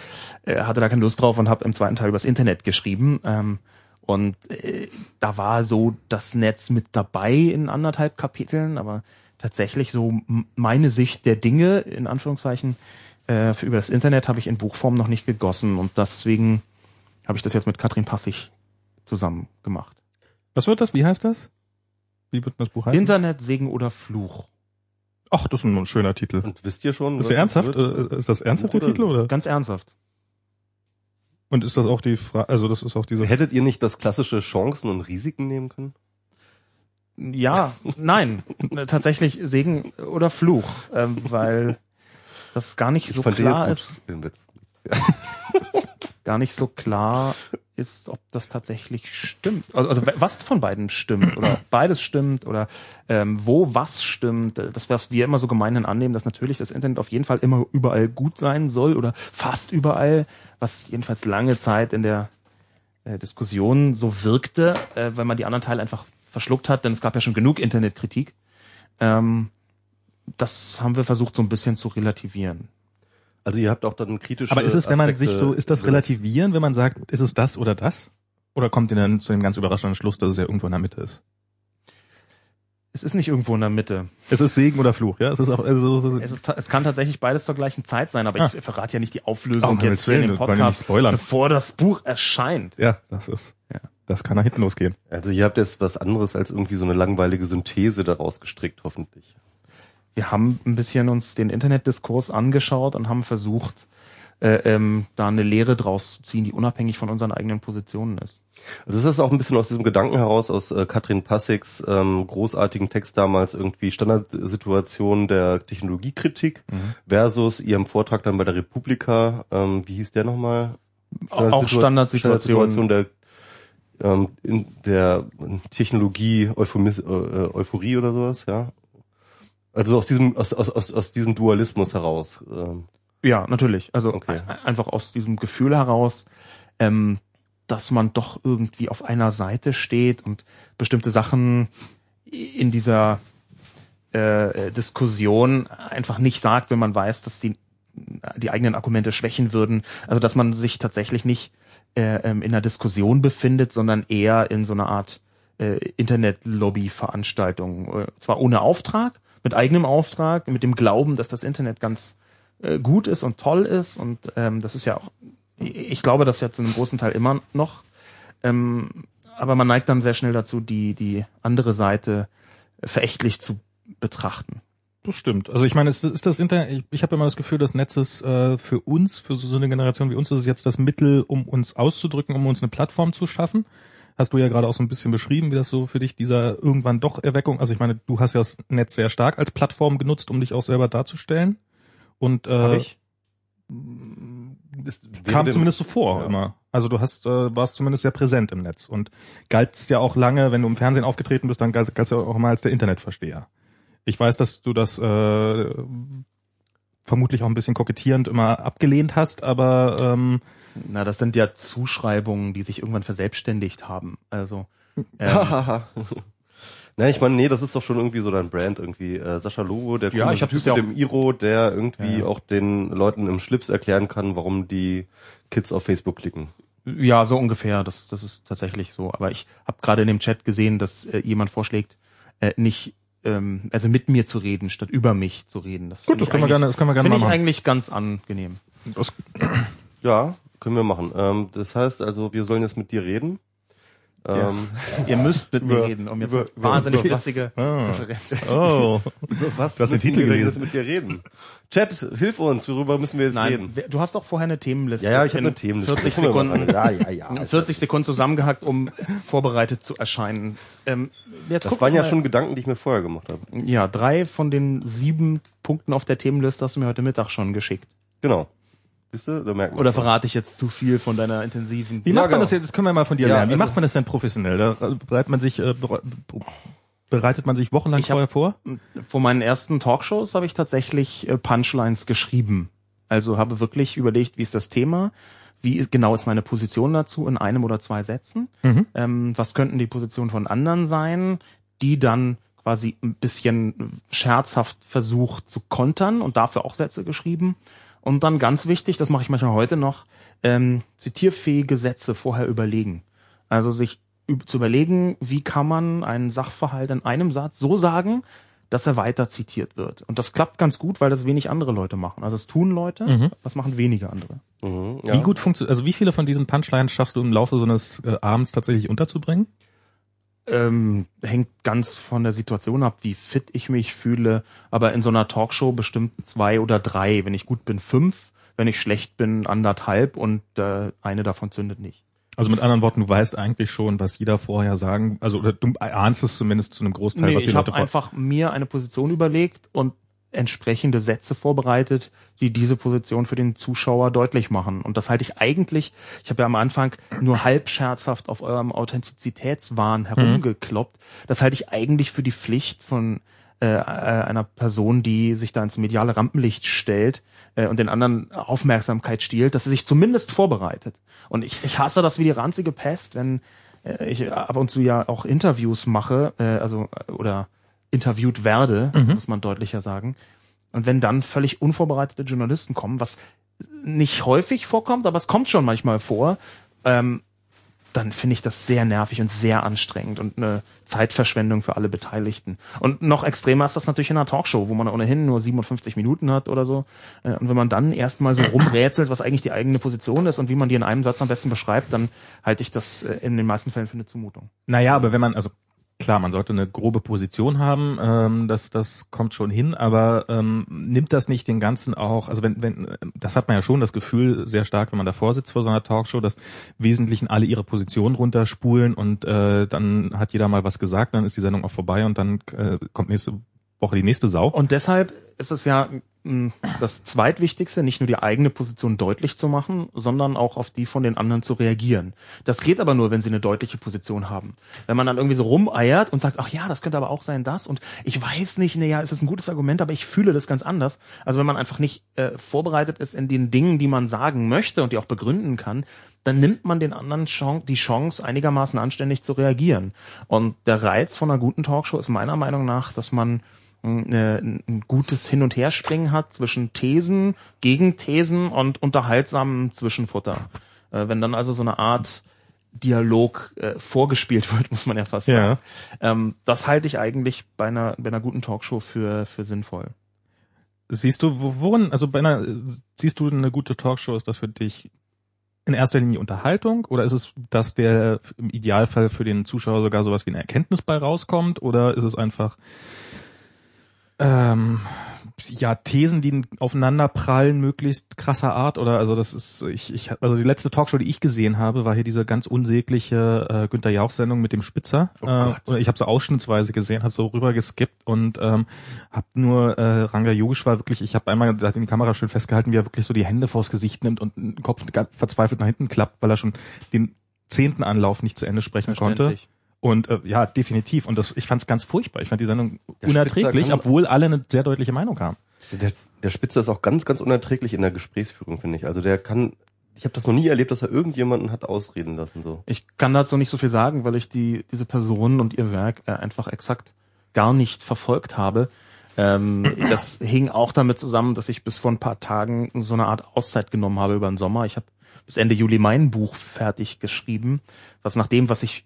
Speaker 3: äh, hatte da keine Lust drauf und habe im zweiten Teil übers Internet geschrieben. Ähm, und äh, da war so das Netz mit dabei in anderthalb Kapiteln, aber tatsächlich so meine Sicht der Dinge, in Anführungszeichen, äh, für, über das Internet habe ich in Buchform noch nicht gegossen und deswegen habe ich das jetzt mit Katrin Passig zusammen gemacht.
Speaker 2: Was wird das? Wie heißt das? Wie wird das Buch heißen?
Speaker 3: Internet, Segen oder Fluch.
Speaker 2: Ach, das ist ein schöner Titel.
Speaker 1: Und wisst ihr schon?
Speaker 2: Ist der ernsthaft? Wird? Äh, ist das ernsthaft der Titel oder?
Speaker 3: Ganz ernsthaft.
Speaker 2: Und ist das auch die Frage, also das ist auch diese.
Speaker 1: Hättet ihr nicht das klassische Chancen und Risiken nehmen können?
Speaker 3: Ja, nein, tatsächlich Segen oder Fluch, ähm, weil das gar nicht ich so klar ist. gar nicht so klar ist, ob das tatsächlich stimmt. Also, also was von beiden stimmt oder beides stimmt oder ähm, wo was stimmt. Das, was wir immer so gemein annehmen, dass natürlich das Internet auf jeden Fall immer überall gut sein soll oder fast überall, was jedenfalls lange Zeit in der äh, Diskussion so wirkte, äh, wenn man die anderen Teile einfach verschluckt hat, denn es gab ja schon genug Internetkritik. Ähm, das haben wir versucht so ein bisschen zu relativieren.
Speaker 1: Also ihr habt auch dann kritische
Speaker 2: Aber ist es, wenn man sich so, ist das relativieren, wenn man sagt, ist es das oder das? Oder kommt ihr dann zu dem ganz überraschenden Schluss, dass es ja irgendwo in der Mitte ist?
Speaker 3: es ist nicht irgendwo in der Mitte.
Speaker 2: Es ist Segen oder Fluch, ja? Es ist auch, also, es ist,
Speaker 3: Es, ist, es kann tatsächlich beides zur gleichen Zeit sein, aber
Speaker 2: Ah.
Speaker 3: ich verrate ja nicht die
Speaker 2: Oh,
Speaker 3: Auflösung
Speaker 2: um
Speaker 3: jetzt hier in dem Podcast,
Speaker 2: spoilern.
Speaker 3: bevor das Buch erscheint.
Speaker 2: ja, das ist. Das kann nach hinten losgehen.
Speaker 1: Also ihr habt jetzt was anderes als irgendwie so eine langweilige Synthese daraus gestrickt, hoffentlich.
Speaker 3: Wir haben ein bisschen uns den Internetdiskurs angeschaut und haben versucht, äh, ähm, da eine Lehre draus zu ziehen, die unabhängig von unseren eigenen Positionen ist.
Speaker 1: Also das ist auch ein bisschen aus diesem Gedanken heraus, aus äh, Katrin Passiks ähm, großartigen Text damals irgendwie Standardsituation der Technologiekritik versus ihrem Vortrag dann bei der Republika, ähm, wie hieß der nochmal?
Speaker 3: Auch Standardsituation.
Speaker 1: Standardsituation der ähm, in der Technologie Euphomis, äh, äh, Euphorie oder sowas, ja. Also aus diesem aus, aus, aus, aus diesem Dualismus heraus. Ähm,
Speaker 3: Ja, natürlich. Also
Speaker 1: Okay.
Speaker 3: ein- einfach aus diesem Gefühl heraus, ähm, dass man doch irgendwie auf einer Seite steht und bestimmte Sachen in dieser äh, Diskussion einfach nicht sagt, wenn man weiß, dass die die eigenen Argumente schwächen würden. Also dass man sich tatsächlich nicht äh, ähm, in einer Diskussion befindet, sondern eher in so einer Art äh, Internet-Lobby-Veranstaltung. Äh, zwar ohne Auftrag, mit eigenem Auftrag, mit dem Glauben, dass das Internet ganz äh, gut ist und toll ist. Und ähm, das ist ja auch, ich glaube, das ist ja zu einem großen Teil immer noch. Ähm, aber man neigt dann sehr schnell dazu, die, die andere Seite verächtlich zu betrachten.
Speaker 2: Das stimmt. Also ich meine, es ist das Internet, ich, ich habe immer das Gefühl, das Netz ist äh, für uns, für so, eine Generation wie uns, ist es jetzt das Mittel, um uns auszudrücken, um uns eine Plattform zu schaffen. Hast du ja gerade auch so ein bisschen beschrieben, wie das so für dich dieser irgendwann doch Erweckung, also ich meine, du hast ja das Netz sehr stark als Plattform genutzt, um dich auch selber darzustellen. Und äh,
Speaker 1: ist
Speaker 2: kam zumindest so vor
Speaker 1: Ja.
Speaker 2: immer. Also du hast, äh, warst zumindest sehr präsent im Netz und galtst ja auch lange, wenn du im Fernsehen aufgetreten bist, dann galt, galtst du ja auch immer als der Internetversteher. Ich weiß, dass du das äh, vermutlich auch ein bisschen kokettierend immer abgelehnt hast, aber ähm,
Speaker 3: Na, das sind ja Zuschreibungen, die sich irgendwann verselbstständigt haben. Also (laughs) ähm,
Speaker 1: Nein, ich meine, nee, das ist doch schon irgendwie so dein Brand irgendwie. Äh, Sascha Logo, der
Speaker 3: Ja, ich
Speaker 1: Typ
Speaker 3: ja
Speaker 1: mit dem Iro, der irgendwie
Speaker 3: Ja.
Speaker 1: auch den Leuten im Schlips erklären kann, warum die Kids auf Facebook klicken.
Speaker 3: ja, so ungefähr. Das, das ist tatsächlich so. Aber ich habe gerade in dem Chat gesehen, dass äh, jemand vorschlägt, äh, nicht ähm, also mit mir zu reden, statt über mich zu reden. Das
Speaker 2: gut, das
Speaker 3: ich
Speaker 2: können wir gerne, das können wir gerne
Speaker 3: Finde ich
Speaker 2: machen.
Speaker 3: eigentlich ganz angenehm.
Speaker 2: Das,
Speaker 1: Ja, können wir machen. Ähm, das heißt also, wir sollen jetzt mit dir reden. Ähm, (laughs)
Speaker 3: Ihr müsst mit mir reden, um jetzt
Speaker 1: über-
Speaker 3: wahnsinnig
Speaker 1: über-
Speaker 3: lustige
Speaker 2: Ah.
Speaker 3: Referenz.
Speaker 2: oh, (laughs)
Speaker 1: was
Speaker 2: hast den
Speaker 1: müssen
Speaker 2: Titel
Speaker 1: wir
Speaker 2: gelesen.
Speaker 1: jetzt mit dir reden? Chat, hilf uns, worüber müssen wir jetzt
Speaker 3: Nein,
Speaker 1: reden?
Speaker 3: du hast doch vorher eine Themenliste.
Speaker 1: Ja, ja, ich habe
Speaker 3: in
Speaker 1: eine Themenliste.
Speaker 3: 40
Speaker 1: Gucken wir mal
Speaker 3: Sekunden.
Speaker 1: Ja, ja, ja. (laughs)
Speaker 3: 40 Sekunden zusammengehackt, um vorbereitet zu erscheinen. Ähm,
Speaker 1: Das waren ja
Speaker 3: mal-
Speaker 1: schon Gedanken, die ich mir vorher gemacht habe.
Speaker 3: Ja, drei von den sieben Punkten auf der Themenliste hast du mir heute Mittag schon geschickt.
Speaker 1: Genau. Siehst du, da merkt man
Speaker 3: Oder verrate ich jetzt zu viel von deiner intensiven...
Speaker 2: wie
Speaker 1: Ja,
Speaker 2: macht man
Speaker 1: genau.
Speaker 2: das jetzt? Das können wir mal von dir
Speaker 1: Ja,
Speaker 2: lernen. Wie
Speaker 1: also-
Speaker 2: macht man das denn professionell? Da bereitet man sich, äh, bere- bereitet man sich wochenlang
Speaker 3: Ich
Speaker 2: vorher vor?
Speaker 3: Vor meinen ersten Talkshows habe ich tatsächlich äh, Punchlines geschrieben. Also habe wirklich überlegt, wie ist das Thema, wie ist, genau ist meine Position dazu in einem oder zwei Sätzen,
Speaker 2: Mhm.
Speaker 3: ähm, was könnten die Positionen von anderen sein, die dann quasi ein bisschen scherzhaft versucht zu kontern und dafür auch Sätze geschrieben. Und dann ganz wichtig, das mache ich manchmal heute noch, ähm, zitierfähige Sätze vorher überlegen. Also sich üb- zu überlegen, wie kann man einen Sachverhalt in einem Satz so sagen, dass er weiter zitiert wird. Und das klappt ganz gut, weil das wenig andere Leute machen. Also es tun Leute,
Speaker 2: Mhm.
Speaker 3: das machen wenige andere.
Speaker 1: Mhm, ja.
Speaker 2: Wie gut funktioniert, also wie viele von diesen Punchlines schaffst du im Laufe so eines äh, Abends tatsächlich unterzubringen?
Speaker 3: Ähm, hängt ganz von der Situation ab, wie fit ich mich fühle. Aber in so einer Talkshow bestimmt zwei oder drei. Wenn ich gut bin, fünf. Wenn ich schlecht bin, anderthalb. Und äh, eine davon zündet nicht.
Speaker 2: Also mit anderen Worten, du weißt eigentlich schon, was jeder vorher sagen, also oder du ahnst es zumindest zu einem Großteil,
Speaker 3: Nee,
Speaker 2: was die
Speaker 3: ich
Speaker 2: Leute
Speaker 3: habe
Speaker 2: vor.
Speaker 3: einfach mir eine Position überlegt und entsprechende Sätze vorbereitet, die diese Position für den Zuschauer deutlich machen. Und das halte ich eigentlich, ich habe ja am Anfang nur halb scherzhaft auf eurem Authentizitätswahn herumgekloppt. Das halte ich eigentlich für die Pflicht von äh, äh, einer Person, die sich da ins mediale Rampenlicht stellt äh, und den anderen Aufmerksamkeit stiehlt, dass sie sich zumindest vorbereitet. Und ich, ich hasse das wie die ranzige Pest, wenn äh, ich ab und zu ja auch Interviews mache, äh, also oder interviewt werde, muss man deutlicher sagen. Und wenn dann völlig unvorbereitete Journalisten kommen, was nicht häufig vorkommt, aber es kommt schon manchmal vor, ähm, dann finde ich das sehr nervig und sehr anstrengend und eine Zeitverschwendung für alle Beteiligten. Und noch extremer ist das natürlich in einer Talkshow, wo man ohnehin nur 57 Minuten hat oder so. Äh, und wenn man dann erstmal so rumrätselt, was eigentlich die eigene Position ist und wie man die in einem Satz am besten beschreibt, dann halte ich das äh, in den meisten Fällen für eine Zumutung.
Speaker 2: Naja, aber wenn man, also klar, man sollte eine grobe Position haben, ähm, das, das kommt schon hin, aber ähm, nimmt das nicht den ganzen auch, also wenn, wenn, das hat man ja schon das Gefühl sehr stark, wenn man davor sitzt vor so einer Talkshow, dass Wesentlichen alle ihre Position runterspulen und äh, dann hat jeder mal was gesagt, dann ist die Sendung auch vorbei und dann äh, kommt nächste Woche die nächste Sau.
Speaker 3: Und deshalb ist es ja mh, das zweitwichtigste, nicht nur die eigene Position deutlich zu machen, sondern auch auf die von den anderen zu reagieren. Das geht aber nur, wenn sie eine deutliche Position haben. Wenn man dann irgendwie so rumeiert und sagt, ach ja, das könnte aber auch sein das und ich weiß nicht, naja, es ist ein gutes Argument, aber ich fühle das ganz anders. Also wenn man einfach nicht äh, vorbereitet ist in den Dingen, die man sagen möchte und die auch begründen kann, dann nimmt man den anderen Chance, die Chance, einigermaßen anständig zu reagieren. Und der Reiz von einer guten Talkshow ist meiner Meinung nach, dass man eine, ein gutes Hin- und Herspringen hat zwischen Thesen, Gegenthesen und unterhaltsamen Zwischenfutter. Äh, wenn dann also so eine Art Dialog äh, vorgespielt wird, (laughs) muss man ja fast sagen. Ähm, das halte ich eigentlich bei einer, bei einer guten Talkshow für, für sinnvoll.
Speaker 2: Siehst du, wo- worin, also bei einer, siehst du eine gute Talkshow, ist das für dich in erster Linie Unterhaltung oder ist es, dass der im Idealfall für den Zuschauer sogar sowas wie eine Erkenntnis bei rauskommt oder ist es einfach ähm, ja Thesen, die aufeinander prallen, möglichst krasser Art oder also das ist ich ich also die letzte Talkshow, die ich gesehen habe, war hier diese ganz unsägliche äh, Günter Jauch Sendung mit dem Spitzer.
Speaker 1: Oh
Speaker 2: äh, ich habe so ausschnittsweise gesehen, habe so rüber geskippt und ähm, habe nur äh, Ranga Yogeshwar wirklich, ich habe einmal da hat in die Kamera schön festgehalten, wie er wirklich so die Hände vors Gesicht nimmt und den Kopf verzweifelt nach hinten klappt, weil er schon den zehnten Anlauf nicht zu Ende sprechen konnte. Und äh, ja, definitiv. Und das, ich fand es ganz furchtbar. Ich fand die Sendung
Speaker 1: Der
Speaker 2: unerträglich, obwohl alle eine sehr deutliche Meinung haben.
Speaker 1: Der, der Spitzer ist auch ganz, ganz unerträglich in der Gesprächsführung, finde ich. Also der kann, ich habe das noch nie erlebt, dass er irgendjemanden hat ausreden lassen. so.
Speaker 3: Ich kann dazu nicht so viel sagen, weil ich die, diese Person und ihr Werk äh, einfach exakt gar nicht verfolgt habe. Ähm, (clears throat) das hing auch damit zusammen, dass ich bis vor ein paar Tagen so eine Art Auszeit genommen habe über den Sommer. Ich habe bis Ende Juli mein Buch fertig geschrieben, was nach dem, was ich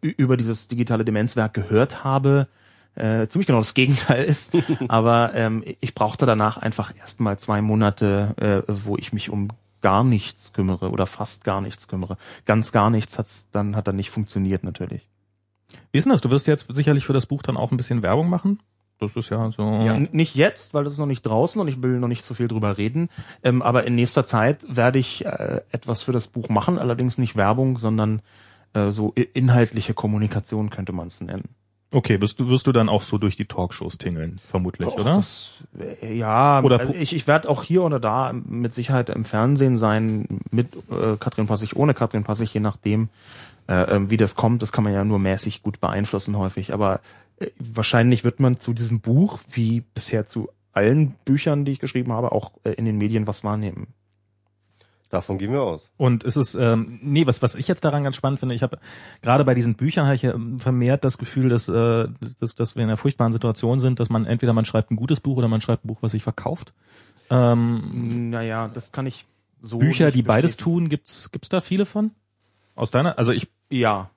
Speaker 3: über dieses digitale Demenzwerk gehört habe, äh, ziemlich genau das Gegenteil ist. Aber ähm, ich brauchte danach einfach erstmal zwei Monate, äh, wo ich mich um gar nichts kümmere oder fast gar nichts kümmere. Ganz gar nichts hat's dann hat dann nicht funktioniert natürlich.
Speaker 2: Wie ist denn das? Du wirst jetzt sicherlich für das Buch dann auch ein bisschen Werbung machen. Das ist ja so.
Speaker 3: Ja, nicht jetzt, weil das ist noch nicht draußen und ich will noch nicht so viel drüber reden. Ähm, aber in nächster Zeit werde ich äh, etwas für das Buch machen, allerdings nicht Werbung, sondern äh, so inhaltliche Kommunikation könnte man es nennen.
Speaker 2: Okay, wirst du, wirst du dann auch so durch die Talkshows tingeln, vermutlich,
Speaker 3: Och,
Speaker 2: oder?
Speaker 3: Das, äh, ja,
Speaker 2: Oder
Speaker 3: also ich, ich werde auch hier oder da mit Sicherheit im Fernsehen sein, mit äh, Katrin Passig, ohne Katrin Passig, je nachdem, äh, ähm, wie das kommt. Das kann man ja nur mäßig gut beeinflussen häufig. Aber äh, wahrscheinlich wird man zu diesem Buch, wie bisher zu allen Büchern, die ich geschrieben habe, auch äh, in den Medien was wahrnehmen.
Speaker 1: Davon gehen wir aus.
Speaker 2: Und es ist, ähm, nee, was, was ich jetzt daran ganz spannend finde, ich habe gerade bei diesen Büchern habe ich ja vermehrt das Gefühl, dass, äh, dass, dass wir in einer furchtbaren Situation sind, dass man entweder man schreibt ein gutes Buch oder man schreibt ein Buch, was sich verkauft. Ähm,
Speaker 3: Naja, das kann ich so.
Speaker 2: Bücher,
Speaker 3: nicht
Speaker 2: die beides
Speaker 3: bestätigen.
Speaker 2: tun, gibt's gibt's da viele von? Aus deiner, also ich,
Speaker 3: Ja.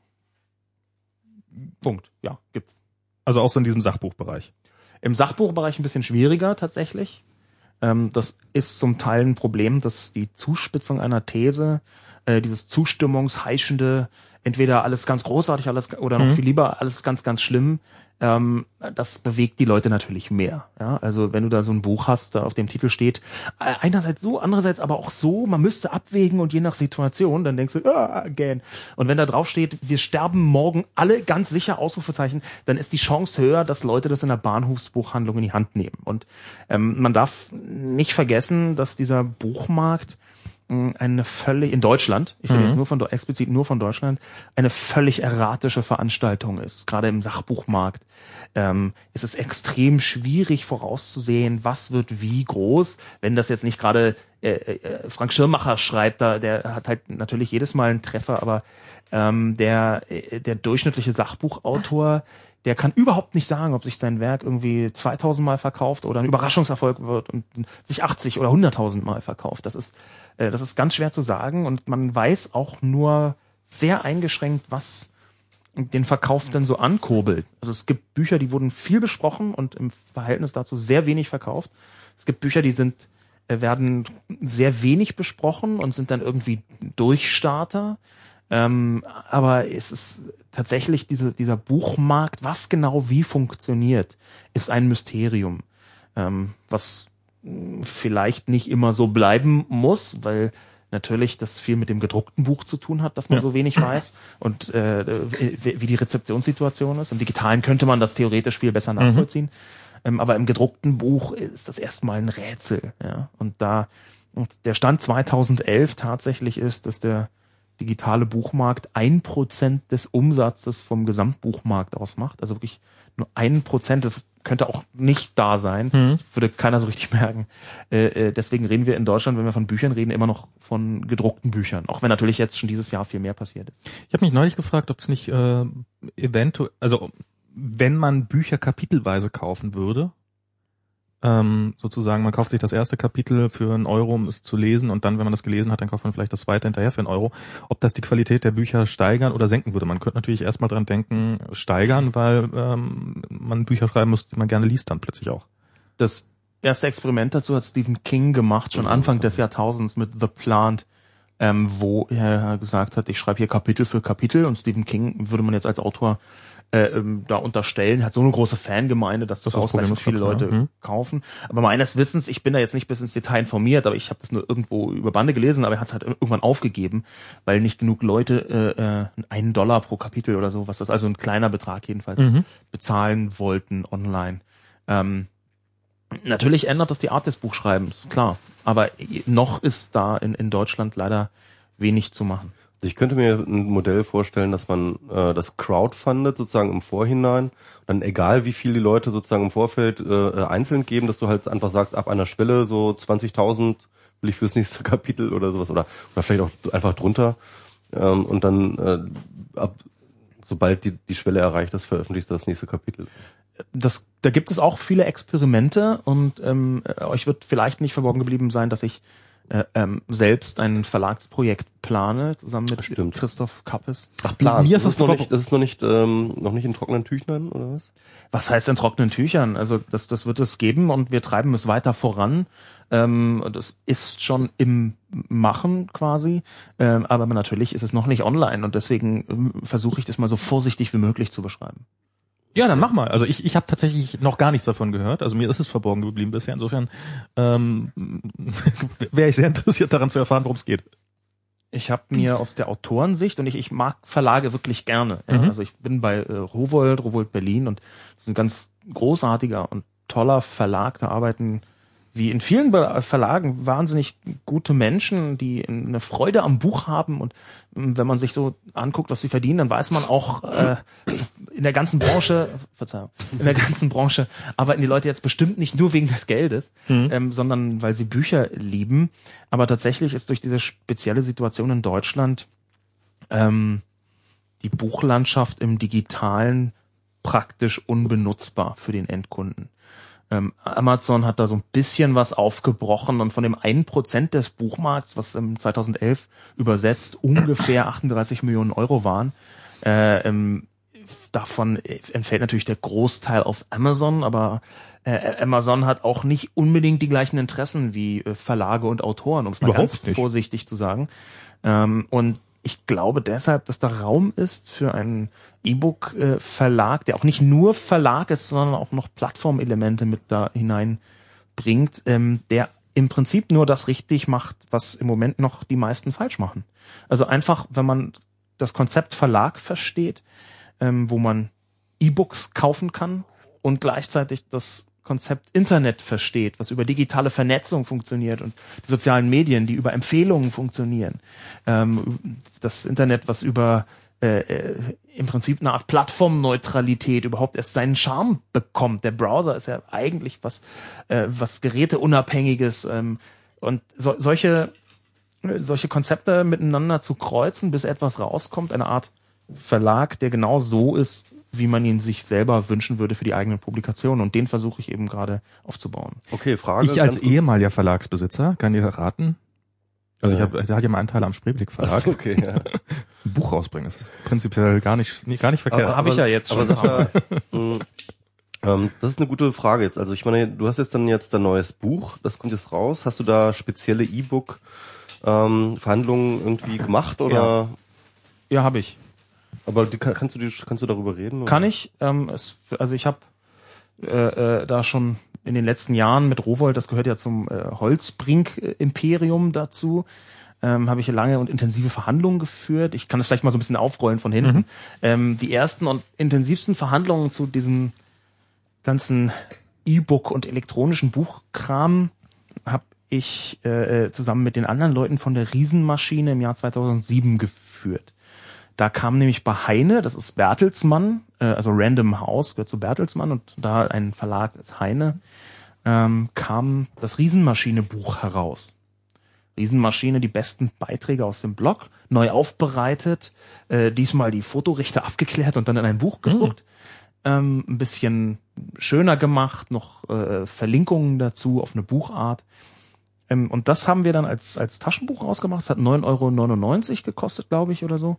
Speaker 3: Punkt. Ja, gibt's.
Speaker 2: also auch so in diesem Sachbuchbereich.
Speaker 3: Im Sachbuchbereich ein bisschen schwieriger tatsächlich. Ähm, das ist zum Teil ein Problem, dass die Zuspitzung einer These, äh, dieses zustimmungsheischende, entweder alles ganz großartig, alles oder noch
Speaker 2: Mhm.
Speaker 3: viel lieber alles ganz, ganz schlimm, ähm, das bewegt die Leute natürlich mehr. Ja? Also wenn du da so ein Buch hast, da auf dem Titel steht, äh, einerseits so, andererseits aber auch so, man müsste abwägen und je nach Situation, dann denkst du, ah, again. Und wenn da drauf steht, wir sterben morgen alle ganz sicher, Ausrufezeichen, dann ist die Chance höher, dass Leute das in der Bahnhofsbuchhandlung in die Hand nehmen. Und ähm, man darf nicht vergessen, dass dieser Buchmarkt eine völlig in Deutschland, ich rede
Speaker 2: Mhm.
Speaker 3: jetzt nur von explizit nur von Deutschland, eine völlig erratische Veranstaltung ist. Gerade im Sachbuchmarkt ähm, ist es extrem schwierig vorauszusehen, was wird wie groß, wenn das jetzt nicht gerade äh, äh, Frank Schirmacher schreibt, da der hat halt natürlich jedes Mal einen Treffer, aber ähm, der äh, der durchschnittliche Sachbuchautor der kann überhaupt nicht sagen, ob sich sein Werk irgendwie 2000 Mal verkauft oder ein Überraschungserfolg wird und sich 80 oder 100.000 Mal verkauft. Das ist, äh, das ist ganz schwer zu sagen und man weiß auch nur sehr eingeschränkt, was den Verkauf denn so ankurbelt. Also es gibt Bücher, die wurden viel besprochen und im Verhältnis dazu sehr wenig verkauft. Es gibt Bücher, die sind äh, werden sehr wenig besprochen und sind dann irgendwie Durchstarter. Ähm, aber es ist tatsächlich diese, dieser Buchmarkt, was genau wie funktioniert, ist ein Mysterium, ähm, was mh, vielleicht nicht immer so bleiben muss, weil natürlich das viel mit dem gedruckten Buch zu tun hat, dass man
Speaker 2: Ja.
Speaker 3: so wenig weiß (laughs) und äh, wie die Rezeptionssituation ist. Im Digitalen könnte man das theoretisch viel besser nachvollziehen. Ähm, aber im gedruckten Buch ist das erstmal ein Rätsel. Ja? Und da und der Stand 2011 tatsächlich ist, dass der digitale Buchmarkt ein Prozent des Umsatzes vom Gesamtbuchmarkt ausmacht. Also wirklich nur ein Prozent. Das könnte auch nicht da sein.
Speaker 2: Mhm.
Speaker 3: Das würde keiner so richtig (laughs) merken. Äh, äh, deswegen reden wir in Deutschland, wenn wir von Büchern reden, immer noch von gedruckten Büchern. Auch wenn natürlich jetzt schon dieses Jahr viel mehr passiert ist.
Speaker 2: Ich habe mich neulich gefragt, ob es nicht äh, eventuell, also wenn man Bücher kapitelweise kaufen würde, ähm, sozusagen, man kauft sich das erste Kapitel für einen Euro, um es zu lesen, und dann, wenn man das gelesen hat, dann kauft man vielleicht das zweite hinterher für einen Euro, ob das die Qualität der Bücher steigern oder senken würde. Man könnte natürlich erstmal dran denken, steigern, weil ähm, man Bücher schreiben muss, die man gerne liest dann plötzlich auch.
Speaker 3: Das erste Experiment dazu hat Stephen King gemacht, schon Anfang des Jahrtausends mit The Plant, ähm, wo er gesagt hat, ich schreibe hier Kapitel für Kapitel und Stephen King würde man jetzt als Autor äh, ähm, da unterstellen, hat so eine große Fangemeinde, dass das,
Speaker 2: Das
Speaker 3: ausreichend viele Leute
Speaker 2: ja. Mhm.
Speaker 3: kaufen. Aber meines Wissens, ich bin da jetzt nicht bis ins Detail informiert, aber ich habe das nur irgendwo über Bande gelesen, aber er hat es halt irgendwann aufgegeben, weil nicht genug Leute äh, äh, einen Dollar pro Kapitel oder so, was das also ein kleiner Betrag jedenfalls
Speaker 2: Mhm.
Speaker 3: bezahlen wollten online. Ähm, natürlich ändert das die Art des Buchschreibens, klar. Aber noch ist da in, in Deutschland leider wenig zu machen.
Speaker 1: Ich könnte mir ein Modell vorstellen, dass man äh, das crowdfundet sozusagen im Vorhinein. Dann egal wie viel die Leute sozusagen im Vorfeld äh, einzeln geben, dass du halt einfach sagst, ab einer Schwelle so 20.000 will ich fürs nächste (laughs) Kapitel oder sowas oder, oder vielleicht auch einfach drunter. Ähm, und dann äh, ab sobald die, die Schwelle erreicht ist, veröffentlicht das nächste Kapitel.
Speaker 3: Das, da gibt es auch viele Experimente und ähm, äh, euch wird vielleicht nicht verborgen geblieben sein, dass ich äh, ähm, selbst ein Verlagsprojekt plane, zusammen mit
Speaker 1: Stimmt.
Speaker 3: Christoph Kappes.
Speaker 1: Ach, Plan.
Speaker 2: Mir ist
Speaker 1: das
Speaker 2: das
Speaker 1: noch nicht, das ist noch nicht, ähm, noch nicht in trockenen Tüchern oder was?
Speaker 3: Was heißt in trockenen Tüchern? Also das, das wird es geben und wir treiben es weiter voran. Ähm, es ist schon im Machen quasi, ähm, aber natürlich ist es noch nicht online und deswegen ähm, versuche ich das mal so vorsichtig wie möglich zu beschreiben.
Speaker 2: Ja, dann mach mal. Also ich, ich habe tatsächlich noch gar nichts davon gehört. Also mir ist es verborgen geblieben bisher. Insofern ähm, (laughs) wäre ich sehr interessiert daran zu erfahren, worum es geht.
Speaker 3: Ich habe mir aus der Autorensicht und ich, ich mag Verlage wirklich gerne. Ja,
Speaker 2: Mhm.
Speaker 3: Also ich bin bei äh, Rowold, Rowold Berlin und das ist ein ganz großartiger und toller Verlag. Da arbeiten wie in vielen Verlagen wahnsinnig gute Menschen, die eine Freude am Buch haben und ähm, wenn man sich so anguckt, was sie verdienen, dann weiß man auch äh, in der ganzen Branche, Verzeihung, in der ganzen Branche arbeiten die Leute jetzt bestimmt nicht nur wegen des Geldes, ähm, sondern weil sie Bücher lieben. Aber tatsächlich ist durch diese spezielle Situation in Deutschland ähm, die Buchlandschaft im Digitalen praktisch unbenutzbar für den Endkunden. Ähm, Amazon hat da so ein bisschen was aufgebrochen und von dem einen Prozent des Buchmarkts, was im 2011 übersetzt ungefähr 38 Millionen Euro waren, äh, ähm, davon entfällt natürlich der Großteil auf Amazon, aber äh, Amazon hat auch nicht unbedingt die gleichen Interessen wie äh, Verlage und Autoren, um es mal
Speaker 2: Überhaupt
Speaker 3: ganz
Speaker 2: nicht.
Speaker 3: vorsichtig zu sagen. Ähm, und ich glaube deshalb, dass da Raum ist für einen E-Book-Verlag, der auch nicht nur Verlag ist, sondern auch noch Plattformelemente mit da hineinbringt, ähm, der im Prinzip nur das richtig macht, was im Moment noch die meisten falsch machen. Also einfach, wenn man das Konzept Verlag versteht, ähm, wo man E-Books kaufen kann und gleichzeitig das Konzept Internet versteht, was über digitale Vernetzung funktioniert und die sozialen Medien, die über Empfehlungen funktionieren. Ähm, das Internet, was über äh, äh, im Prinzip eine Art Plattformneutralität überhaupt erst seinen Charme bekommt. Der Browser ist ja eigentlich was, äh, was Geräteunabhängiges ähm, und so, solche solche Konzepte miteinander zu kreuzen, bis etwas rauskommt, eine Art Verlag, der genau so ist, wie man ihn sich selber wünschen würde für die eigenen Publikationen. Und den versuche ich eben gerade aufzubauen.
Speaker 1: Okay, Frage.
Speaker 2: Ich als ehemaliger Verlagsbesitzer kann dir raten. Also ich
Speaker 1: Ja.
Speaker 2: habe, ich hatte ja mal Anteile am Spreeblick Verlag.
Speaker 1: okay, ja. (laughs)
Speaker 2: Buch rausbringen. Das ist prinzipiell gar nicht, nee, gar nicht verkehrt.
Speaker 3: Aber- hab ich ja jetzt
Speaker 1: aber
Speaker 3: schon.
Speaker 1: Sascha, mh, (laughs) ähm, das ist eine gute Frage jetzt. Also ich meine, du hast jetzt dann jetzt ein neues Buch, das kommt jetzt raus. Hast du da spezielle E-Book ähm, Verhandlungen irgendwie gemacht oder?
Speaker 3: Ja, habe ich.
Speaker 1: Aber die, kann- kannst du die, kannst du darüber reden?
Speaker 3: Kann
Speaker 1: oder?
Speaker 3: ich. Ähm, es, also ich habe äh, äh, da schon in den letzten Jahren mit Rowold, das gehört ja zum äh, Holzbrink-Imperium dazu, ähm, habe ich lange und intensive Verhandlungen geführt. Ich kann das vielleicht mal so ein bisschen aufrollen von hinten. Ähm, die ersten und intensivsten Verhandlungen zu diesem ganzen E-Book und elektronischen Buchkram habe ich äh, äh, zusammen mit den anderen Leuten von der Riesenmaschine im Jahr 2007 geführt. Da kam nämlich bei Heine, das ist Bertelsmann, äh, also Random House gehört zu Bertelsmann und da ein Verlag ist Heine, ähm, kam das Riesenmaschine-Buch heraus. Riesenmaschine, die besten Beiträge aus dem Blog, neu aufbereitet, äh, diesmal die Fotorechte abgeklärt und dann in ein Buch gedruckt. Ähm, ein bisschen schöner gemacht, noch äh, Verlinkungen dazu auf eine Buchart. Ähm, und das haben wir dann als, als Taschenbuch rausgemacht. Es hat 9,99 Euro gekostet, glaube ich, oder so.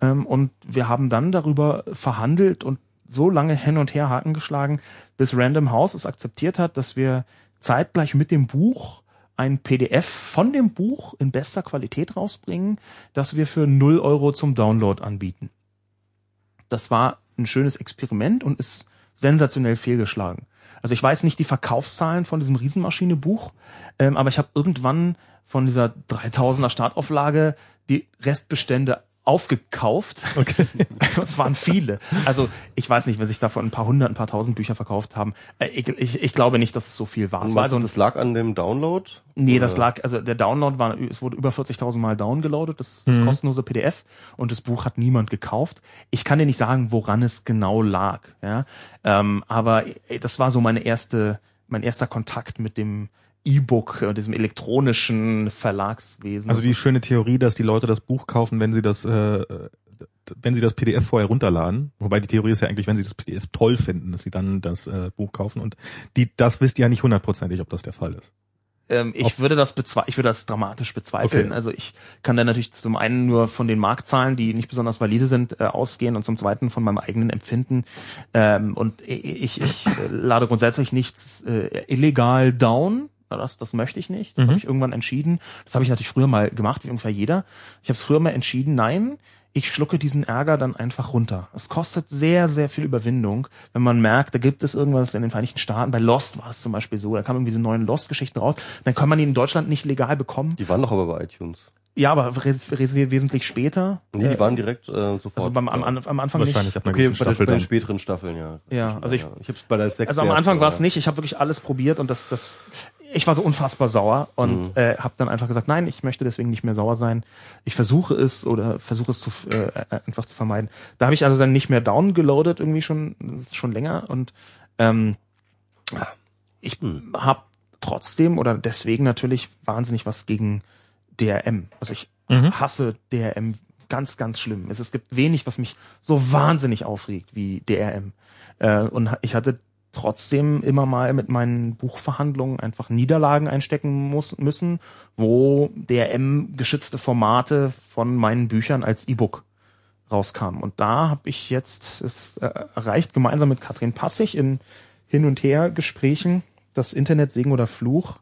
Speaker 3: Ähm, und wir haben dann darüber verhandelt und so lange hin und her Haken geschlagen, bis Random House es akzeptiert hat, dass wir zeitgleich mit dem Buch ein PDF von dem Buch in bester Qualität rausbringen, das wir für 0 Euro zum Download anbieten. Das war ein schönes Experiment und ist sensationell fehlgeschlagen. Also ich weiß nicht die Verkaufszahlen von diesem Riesenmaschine-Buch, ähm, aber ich habe irgendwann von dieser 3000er Startauflage die Restbestände aufgekauft.
Speaker 2: Okay. (laughs)
Speaker 3: Es waren viele. Also ich weiß nicht, wenn sich davon ein paar hundert, ein paar tausend Bücher verkauft haben. Äh, Ich, ich, ich glaube nicht, dass es so viel war.
Speaker 1: Und
Speaker 3: also
Speaker 1: das lag an dem Download?
Speaker 3: Nee, das
Speaker 1: Oder?
Speaker 3: lag, also der Download war, es wurde über 40.000 Mal downgeloadet, das, das
Speaker 2: Mhm.
Speaker 3: kostenlose PDF und das Buch hat niemand gekauft. Ich kann dir nicht sagen, woran es genau lag, ja, ähm, aber äh, das war so meine erste, mein erster Kontakt mit dem E-Book, äh, diesem elektronischen Verlagswesen.
Speaker 2: Also die schöne Theorie, dass die Leute das Buch kaufen, wenn sie das, äh, wenn sie das PDF vorher runterladen. Wobei die Theorie ist ja eigentlich, wenn sie das PDF toll finden, dass sie dann das äh, Buch kaufen. Und die, das wisst ihr ja nicht hundertprozentig, ob das der Fall ist.
Speaker 3: Ähm, ich würde das bezwe ich würde das dramatisch bezweifeln.
Speaker 2: Okay.
Speaker 3: Also ich kann da natürlich zum einen nur von den Marktzahlen, die nicht besonders valide sind, äh, ausgehen und zum zweiten von meinem eigenen Empfinden. Ähm, und ich, ich äh, lade grundsätzlich nichts äh, illegal down. Na, Das, das möchte ich nicht. Das
Speaker 2: Mhm.
Speaker 3: habe ich irgendwann entschieden. Das habe ich natürlich früher mal gemacht, wie ungefähr jeder. Ich habe es früher mal entschieden, nein, ich schlucke diesen Ärger dann einfach runter. Es kostet sehr, sehr viel Überwindung, wenn man merkt, da gibt es irgendwas in den Vereinigten Staaten. Bei Lost war es zum Beispiel so, da kamen irgendwie diese neuen Lost-Geschichten raus. Dann kann man die in Deutschland nicht legal bekommen.
Speaker 1: Die waren doch aber bei iTunes.
Speaker 3: Ja, aber wesentlich später.
Speaker 1: Nee, die
Speaker 3: Äh,
Speaker 1: waren direkt äh, sofort.
Speaker 3: also beim, am, am, am Anfang
Speaker 2: Wahrscheinlich
Speaker 3: nicht.
Speaker 1: okay, bei,
Speaker 2: Staffel
Speaker 1: bei den späteren Staffeln, ja.
Speaker 3: Ja, also ich-
Speaker 1: ich hab's bei der sechsten
Speaker 3: Also am Anfang war es nicht. Ich habe wirklich alles probiert und das, das, ich war so unfassbar sauer und äh, habe dann einfach gesagt, nein, ich möchte deswegen nicht mehr sauer sein. Ich versuche es oder versuche es zu, äh, äh, einfach zu vermeiden. Da habe ich also dann nicht mehr downgeloadet irgendwie schon schon länger und ähm, ich
Speaker 1: Hm.
Speaker 3: habe trotzdem oder deswegen natürlich wahnsinnig was gegen DRM. Also ich
Speaker 2: Mhm.
Speaker 3: hasse DRM ganz, ganz schlimm. Es, es gibt wenig, was mich so wahnsinnig aufregt wie DRM. Äh, und ich hatte trotzdem immer mal mit meinen Buchverhandlungen einfach Niederlagen einstecken muss, müssen, wo DRM geschützte Formate von meinen Büchern als E-Book rauskamen. Und da habe ich jetzt es äh, erreicht, gemeinsam mit Katrin Passig in Hin- und Her-Gesprächen, dass Internet Segen oder Fluch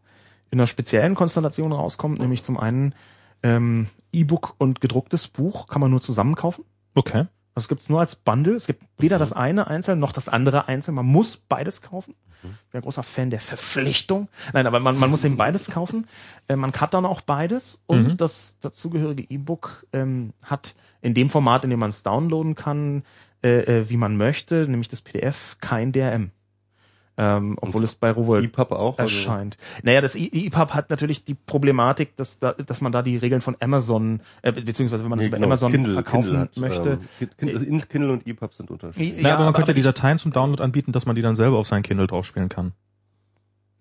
Speaker 3: in einer speziellen Konstellation rauskommt, nämlich zum einen ähm, E-Book und gedrucktes Buch kann man nur zusammen.
Speaker 2: Okay.
Speaker 3: Das Also gibt's nur als Bundle. Es gibt weder das eine einzeln noch das andere einzeln. Man muss beides kaufen. Ich bin ein großer Fan der Verpflichtung. Nein, aber man, man muss eben beides kaufen. Äh, man hat dann auch beides. Und
Speaker 2: Mhm.
Speaker 3: das dazugehörige E-Book ähm, hat in dem Format, in dem man es downloaden kann, äh, äh, wie man möchte, nämlich das PDF, kein DRM. Ähm, obwohl es bei Rowold
Speaker 1: EPUB auch? Also,
Speaker 3: erscheint. Naja, das E- EPUB hat natürlich die Problematik, dass, da, dass man da die Regeln von Amazon, äh, be- beziehungsweise wenn man
Speaker 1: nee,
Speaker 3: das über
Speaker 1: genau,
Speaker 3: Amazon
Speaker 1: Kindle,
Speaker 3: verkaufen
Speaker 1: Kindle hat,
Speaker 3: möchte.
Speaker 1: Ähm, Kindle, also in- Kindle und EPUB sind unterschiedlich.
Speaker 2: Ja, aber man könnte die
Speaker 3: ich,
Speaker 2: Dateien zum Download anbieten, dass man die dann selber auf sein Kindle draufspielen kann.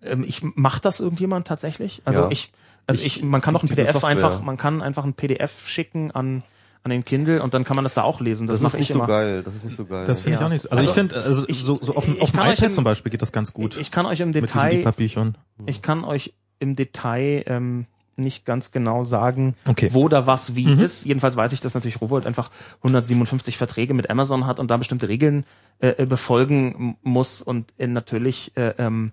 Speaker 3: ähm, ich macht das irgendjemand tatsächlich? Also
Speaker 1: Ja.
Speaker 3: ich, also
Speaker 1: Ich-
Speaker 3: ich, man kann doch ein PDF
Speaker 1: Software.
Speaker 3: einfach, man kann einfach ein PDF schicken an an den Kindle und dann kann man das da auch lesen. Das,
Speaker 1: Das,
Speaker 3: mache
Speaker 1: ist nicht
Speaker 3: ich
Speaker 1: so
Speaker 3: immer.
Speaker 1: geil. Das ist nicht so geil.
Speaker 2: Das finde ich
Speaker 3: Ja.
Speaker 2: auch nicht. so- Also, ich
Speaker 3: Also,
Speaker 2: finde, also
Speaker 3: ich-
Speaker 2: so, so auf,
Speaker 3: ich
Speaker 2: dem- iPad
Speaker 3: im-
Speaker 2: zum Beispiel geht das ganz gut.
Speaker 3: Ich kann euch im Detail, ich kann euch im Detail ähm, nicht ganz genau sagen,
Speaker 2: Okay.
Speaker 3: wo da was wie ist. Jedenfalls weiß ich, dass natürlich Rowold einfach 157 Verträge mit Amazon hat und da bestimmte Regeln äh, äh, befolgen muss und äh, natürlich äh, ähm,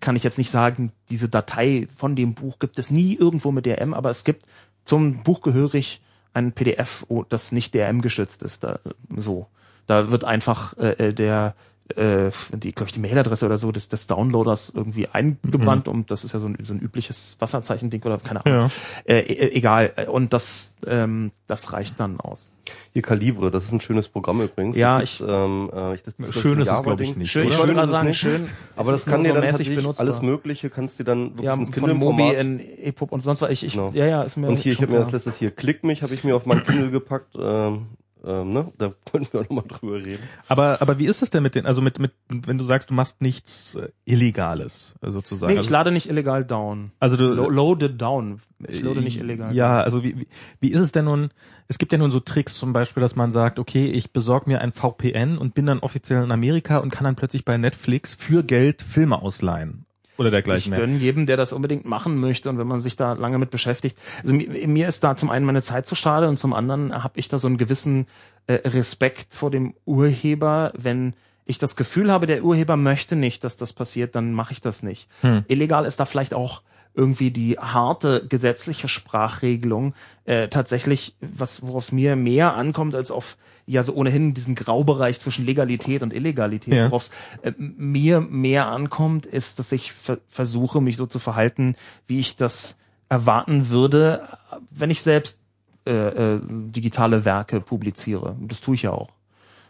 Speaker 3: kann ich jetzt nicht sagen, diese Datei von dem Buch gibt es nie irgendwo mit DRM, aber es gibt zum Buch gehörig ein PDF, das nicht DRM geschützt ist. Da, so, da wird einfach äh, äh, der äh, die, glaube ich, die Mailadresse oder so des, des Downloaders irgendwie eingebrannt und das ist ja so ein, so ein übliches Wasserzeichen-Ding oder keine Ahnung. Äh, e- egal. Und das, ähm, das reicht dann aus.
Speaker 1: Hier Calibre, das ist ein schönes Programm übrigens.
Speaker 3: Ja,
Speaker 1: das gibt's, ähm, äh, ich, das, das
Speaker 2: Schön ist es,
Speaker 1: Java-Ding.
Speaker 2: glaub ich, nicht,
Speaker 3: Schön, ich wollte
Speaker 1: Schön ist
Speaker 3: sagen,
Speaker 1: nicht.
Speaker 3: schön.
Speaker 1: Aber das
Speaker 3: ist
Speaker 1: kann dir dann
Speaker 3: mäßig
Speaker 1: tatsächlich
Speaker 3: benutzbar.
Speaker 1: alles Mögliche, kannst dir dann wirklich
Speaker 3: Ja,
Speaker 1: ins
Speaker 3: von
Speaker 1: Kindle-Format
Speaker 3: Mobi in EPUB und sonst was. Ich, ich,
Speaker 1: Genau.
Speaker 3: ja, ja, ist mir
Speaker 1: Und hier, ich habe mir das letztes hier Klick mich, habe ich mir auf mein Kindle gepackt. Ähm, ähm, ne? Da wollten wir auch nochmal drüber reden.
Speaker 2: Aber, aber wie ist es denn mit den, also mit, mit, wenn du sagst, du machst nichts äh, Illegales, äh, sozusagen?
Speaker 3: Nee, ich
Speaker 2: also,
Speaker 3: lade nicht illegal down.
Speaker 2: also du,
Speaker 3: Lo loaded down. Ich loade nicht illegal.
Speaker 2: Ja, also wie, wie, wie ist es denn nun? Es gibt ja nun so Tricks zum Beispiel, dass man sagt, okay, ich besorge mir ein VPN und bin dann offiziell in Amerika und kann dann plötzlich bei Netflix für Geld Filme ausleihen. Oder
Speaker 3: Ich
Speaker 2: dergleichen mehr.
Speaker 3: gönne jedem, der das unbedingt machen möchte und wenn man sich da lange mit beschäftigt. Also mir, ist da zum einen meine Zeit zu schade und zum anderen habe ich da so einen gewissen äh, Respekt vor dem Urheber, wenn ich das Gefühl habe, der Urheber möchte nicht, dass das passiert, dann mache ich das nicht.
Speaker 2: Hm.
Speaker 3: Illegal ist da vielleicht auch irgendwie die harte gesetzliche Sprachregelung äh, tatsächlich, was worauf es mir mehr ankommt als auf ja so ohnehin diesen Graubereich zwischen Legalität und Illegalität.
Speaker 2: Ja.
Speaker 3: Worauf es äh, mir mehr ankommt, ist, dass ich ver versuche, mich so zu verhalten, wie ich das erwarten würde, wenn ich selbst äh, äh, digitale Werke publiziere. Und Das tue ich ja auch.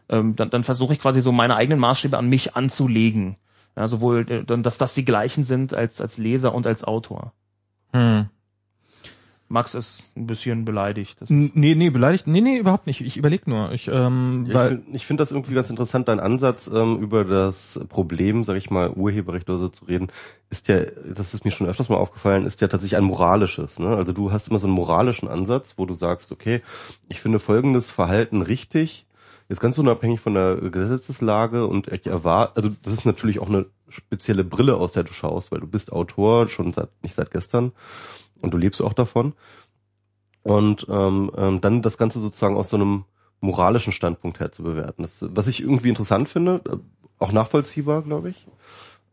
Speaker 3: Ähm, dann, dann versuche ich quasi so meine eigenen Maßstäbe an mich anzulegen. Ja, sowohl, äh, dass das die gleichen sind als, als Leser und als Autor.
Speaker 2: Hm.
Speaker 3: Max ist ein bisschen beleidigt. Das
Speaker 2: Nee, nee, beleidigt. Nee, nee, überhaupt nicht. Ich überlege nur. Ich, ähm,
Speaker 1: Ja, ich finde find das irgendwie ganz interessant, dein Ansatz ähm, über das Problem, sag ich mal, Urheberrecht oder so zu reden, ist ja, das ist mir schon öfters mal aufgefallen, ist ja tatsächlich ein moralisches. Ne? Also du hast immer so einen moralischen Ansatz, wo du sagst, okay, ich finde folgendes Verhalten richtig, jetzt ganz unabhängig von der Gesetzeslage und ich erwarte, also das ist natürlich auch eine spezielle Brille, aus der du schaust, weil du bist Autor, schon seit, nicht seit gestern und du lebst auch davon. Und ähm, ähm, dann das Ganze sozusagen aus so einem moralischen Standpunkt her zu bewerten. Das, was ich irgendwie interessant finde, äh, auch nachvollziehbar, glaube ich.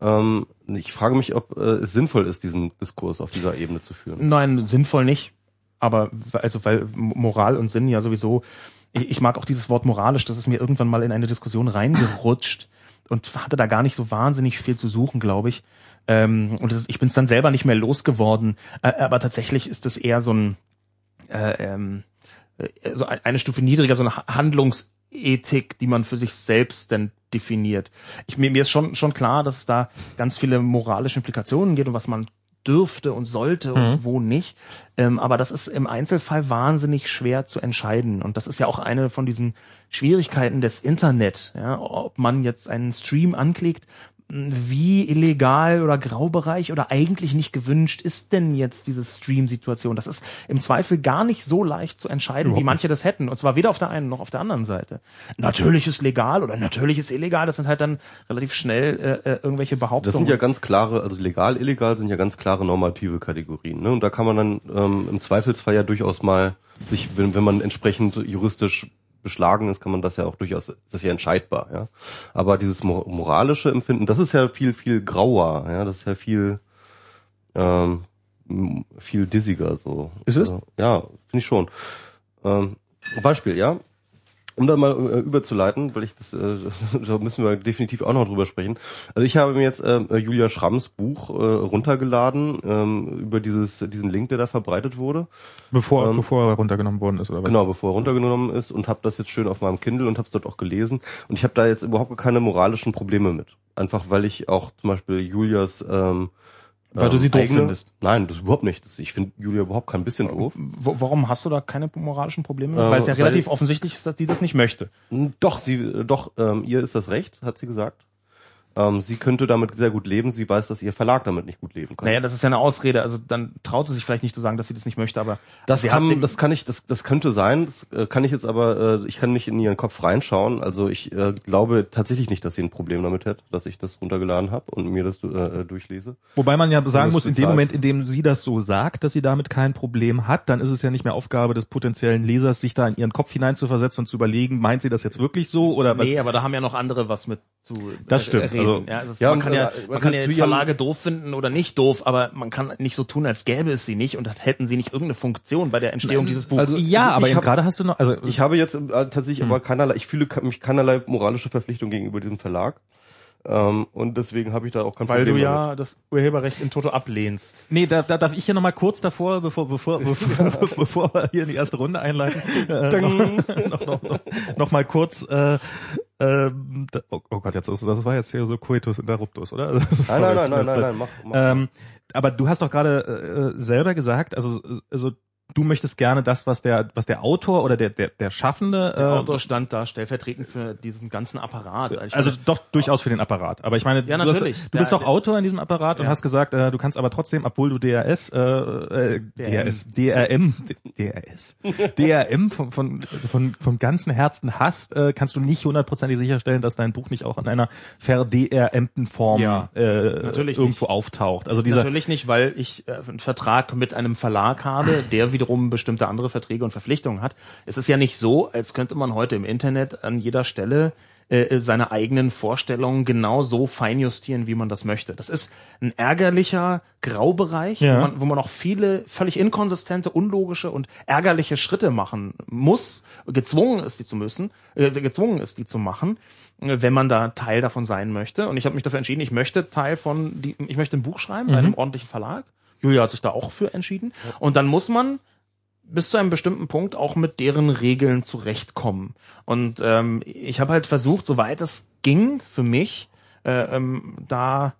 Speaker 1: Ähm, ich frage mich, ob äh, es sinnvoll ist, diesen Diskurs auf dieser Ebene zu führen.
Speaker 3: Nein, sinnvoll nicht. Aber also weil Moral und Sinn ja sowieso. Ich, ich mag auch dieses Wort moralisch. Das ist mir irgendwann mal in eine Diskussion reingerutscht und hatte da gar nicht so wahnsinnig viel zu suchen, glaube ich. Ähm, und das ist, ich bin es dann selber nicht mehr losgeworden. Äh, aber tatsächlich ist es eher so ein äh, ähm, äh, so ein- eine Stufe niedriger, so eine Ha- Handlungsethik, die man für sich selbst denn definiert. Ich, mir, mir ist schon, schon klar, dass es da ganz viele moralische Implikationen gibt und was man dürfte und sollte und wo nicht. Ähm, aber das ist im Einzelfall wahnsinnig schwer zu entscheiden. Und das ist ja auch eine von diesen Schwierigkeiten des Internet. Ja, ob man jetzt einen Stream anklickt, wie illegal oder Graubereich oder eigentlich nicht gewünscht ist denn jetzt diese Stream-Situation? Das ist im Zweifel gar nicht so leicht zu entscheiden, wie manche das hätten. Und zwar weder auf der einen noch auf der anderen Seite. Natürlich ist legal oder natürlich ist illegal. Das sind halt dann relativ schnell äh, äh, irgendwelche Behauptungen.
Speaker 1: Das sind ja ganz klare, also legal, illegal sind ja ganz klare normative Kategorien. Ne? Und da kann man dann ähm, im Zweifelsfall ja durchaus mal sich, wenn, wenn man entsprechend juristisch beschlagen ist, kann man das ja auch durchaus, das ist ja entscheidbar, ja. Aber dieses mor- moralische Empfinden, das ist ja viel, viel grauer, ja, das ist ja viel, ähm, viel dissiger so.
Speaker 3: Ist es?
Speaker 1: Ja, finde ich schon. Ähm, Beispiel, ja. Um da mal äh, überzuleiten, weil ich das, äh, (laughs) da müssen wir definitiv auch noch drüber sprechen. Also ich habe mir jetzt äh, Julia Schramms Buch äh, runtergeladen ähm, über dieses diesen Link, der da verbreitet wurde.
Speaker 2: bevor,
Speaker 1: ähm,
Speaker 2: bevor er runtergenommen worden ist, oder was?
Speaker 1: Genau, bevor er runtergenommen ist und habe das jetzt schön auf meinem Kindle und habe es dort auch gelesen. Und ich habe da jetzt überhaupt keine moralischen Probleme mit. Einfach weil ich auch zum Beispiel Julias ähm,
Speaker 3: Weil du
Speaker 1: ähm,
Speaker 3: sie doof
Speaker 1: eigene-
Speaker 3: findest.
Speaker 1: Nein, das überhaupt nicht. Das, ich finde Julia überhaupt kein bisschen doof.
Speaker 3: Wo- Warum hast du da keine moralischen Probleme?
Speaker 1: Äh,
Speaker 3: weil es ja relativ offensichtlich ist, dass die das nicht möchte.
Speaker 1: Doch, sie, doch, ähm, ihr ist das recht, hat sie gesagt. Ähm, sie könnte damit sehr gut leben. Sie weiß, dass ihr Verlag damit nicht gut leben kann.
Speaker 3: Naja, das ist ja eine Ausrede. Also dann traut sie sich vielleicht nicht zu sagen, dass sie das nicht möchte, aber
Speaker 1: Das kann, das kann ich, das, das könnte sein. Das äh, kann ich jetzt aber, äh, ich kann nicht in ihren Kopf reinschauen. Also ich äh, glaube tatsächlich nicht, dass sie ein Problem damit hätte, dass ich das runtergeladen habe und mir das äh, durchlese.
Speaker 2: Wobei man ja sagen muss, in dem. Moment, in dem sie das so sagt, dass sie damit kein Problem hat, dann ist es ja nicht mehr Aufgabe des potenziellen Lesers, sich da in ihren Kopf hineinzuversetzen und zu überlegen, meint sie das jetzt wirklich so oder was?
Speaker 3: Nee, aber da haben ja noch andere was mit zu
Speaker 2: Das
Speaker 3: äh,
Speaker 2: stimmt,
Speaker 3: reden.
Speaker 2: Also-
Speaker 3: ja, also
Speaker 1: Ja,
Speaker 3: man kann ja, man kann ja jetzt
Speaker 1: ihrem-
Speaker 3: Verlage doof finden oder nicht doof, aber man kann nicht so tun, als gäbe es sie nicht und hätten sie nicht irgendeine Funktion bei der Entstehung dieses Buches.
Speaker 1: also-
Speaker 2: ja,
Speaker 1: also
Speaker 2: aber gerade hast du noch, also
Speaker 1: Ich habe jetzt äh, tatsächlich aber keinerlei, ich fühle mich keinerlei moralische Verpflichtung gegenüber diesem Verlag. Ähm, und deswegen habe ich da auch kein
Speaker 3: weil du
Speaker 1: Problem
Speaker 3: ja das Urheberrecht in Toto ablehnst.
Speaker 2: Nee, da, da darf ich hier nochmal kurz davor, bevor, bevor, (laughs) bevor, bevor wir hier in die erste Runde einleiten, (laughs) äh, noch, noch, noch, noch, noch mal kurz, äh, ähm, da, oh, oh Gott, jetzt ist, das war jetzt hier so Coitus interruptus, oder?
Speaker 1: Nein, (laughs)
Speaker 2: Sorry,
Speaker 1: nein, nein, nein, nein, nein, mach, mach.
Speaker 2: Ähm, aber du hast doch gerade äh, selber gesagt, also, also du möchtest gerne das, was der, was der Autor oder der, der, der Schaffende,
Speaker 3: Der
Speaker 2: äh,
Speaker 3: Autor stand da stellvertretend für diesen ganzen Apparat. Ich
Speaker 2: also
Speaker 3: meine,
Speaker 2: doch durchaus für den Apparat. Aber ich meine,
Speaker 3: Ja,
Speaker 2: du,
Speaker 3: natürlich.
Speaker 2: Hast, du bist
Speaker 3: Der-
Speaker 2: doch Autor in diesem Apparat und
Speaker 3: Ja.
Speaker 2: hast gesagt, äh, du kannst aber trotzdem, obwohl du DRS, äh, äh, DRS, DRM, DRS, DRM von, von, von, vom ganzen Herzen hast, äh, kannst du nicht hundertprozentig sicherstellen, dass dein Buch nicht auch in einer ver-DRMten Form
Speaker 3: Ja,
Speaker 2: äh, irgendwo auftaucht. Also dieser,
Speaker 3: Natürlich nicht, weil ich äh, einen Vertrag mit einem Verlag habe, der wiederum bestimmte andere Verträge und Verpflichtungen hat. Es ist ja nicht so, als könnte man heute im Internet an jeder Stelle äh, seine eigenen Vorstellungen genau so feinjustieren, wie man das möchte. Das ist ein ärgerlicher Graubereich,
Speaker 2: Ja.
Speaker 3: wo, man, wo man auch viele völlig inkonsistente, unlogische und ärgerliche Schritte machen muss, gezwungen ist, die zu müssen, äh, gezwungen ist, die zu machen, äh, wenn man da Teil davon sein möchte. Und ich habe mich dafür entschieden, ich möchte Teil von, die, ich möchte ein Buch schreiben bei einem ordentlichen Verlag. Julia hat sich da auch für entschieden. Und dann muss man bis zu einem bestimmten Punkt auch mit deren Regeln zurechtkommen. Und ähm, ich habe halt versucht, soweit es ging für mich, äh, ähm, da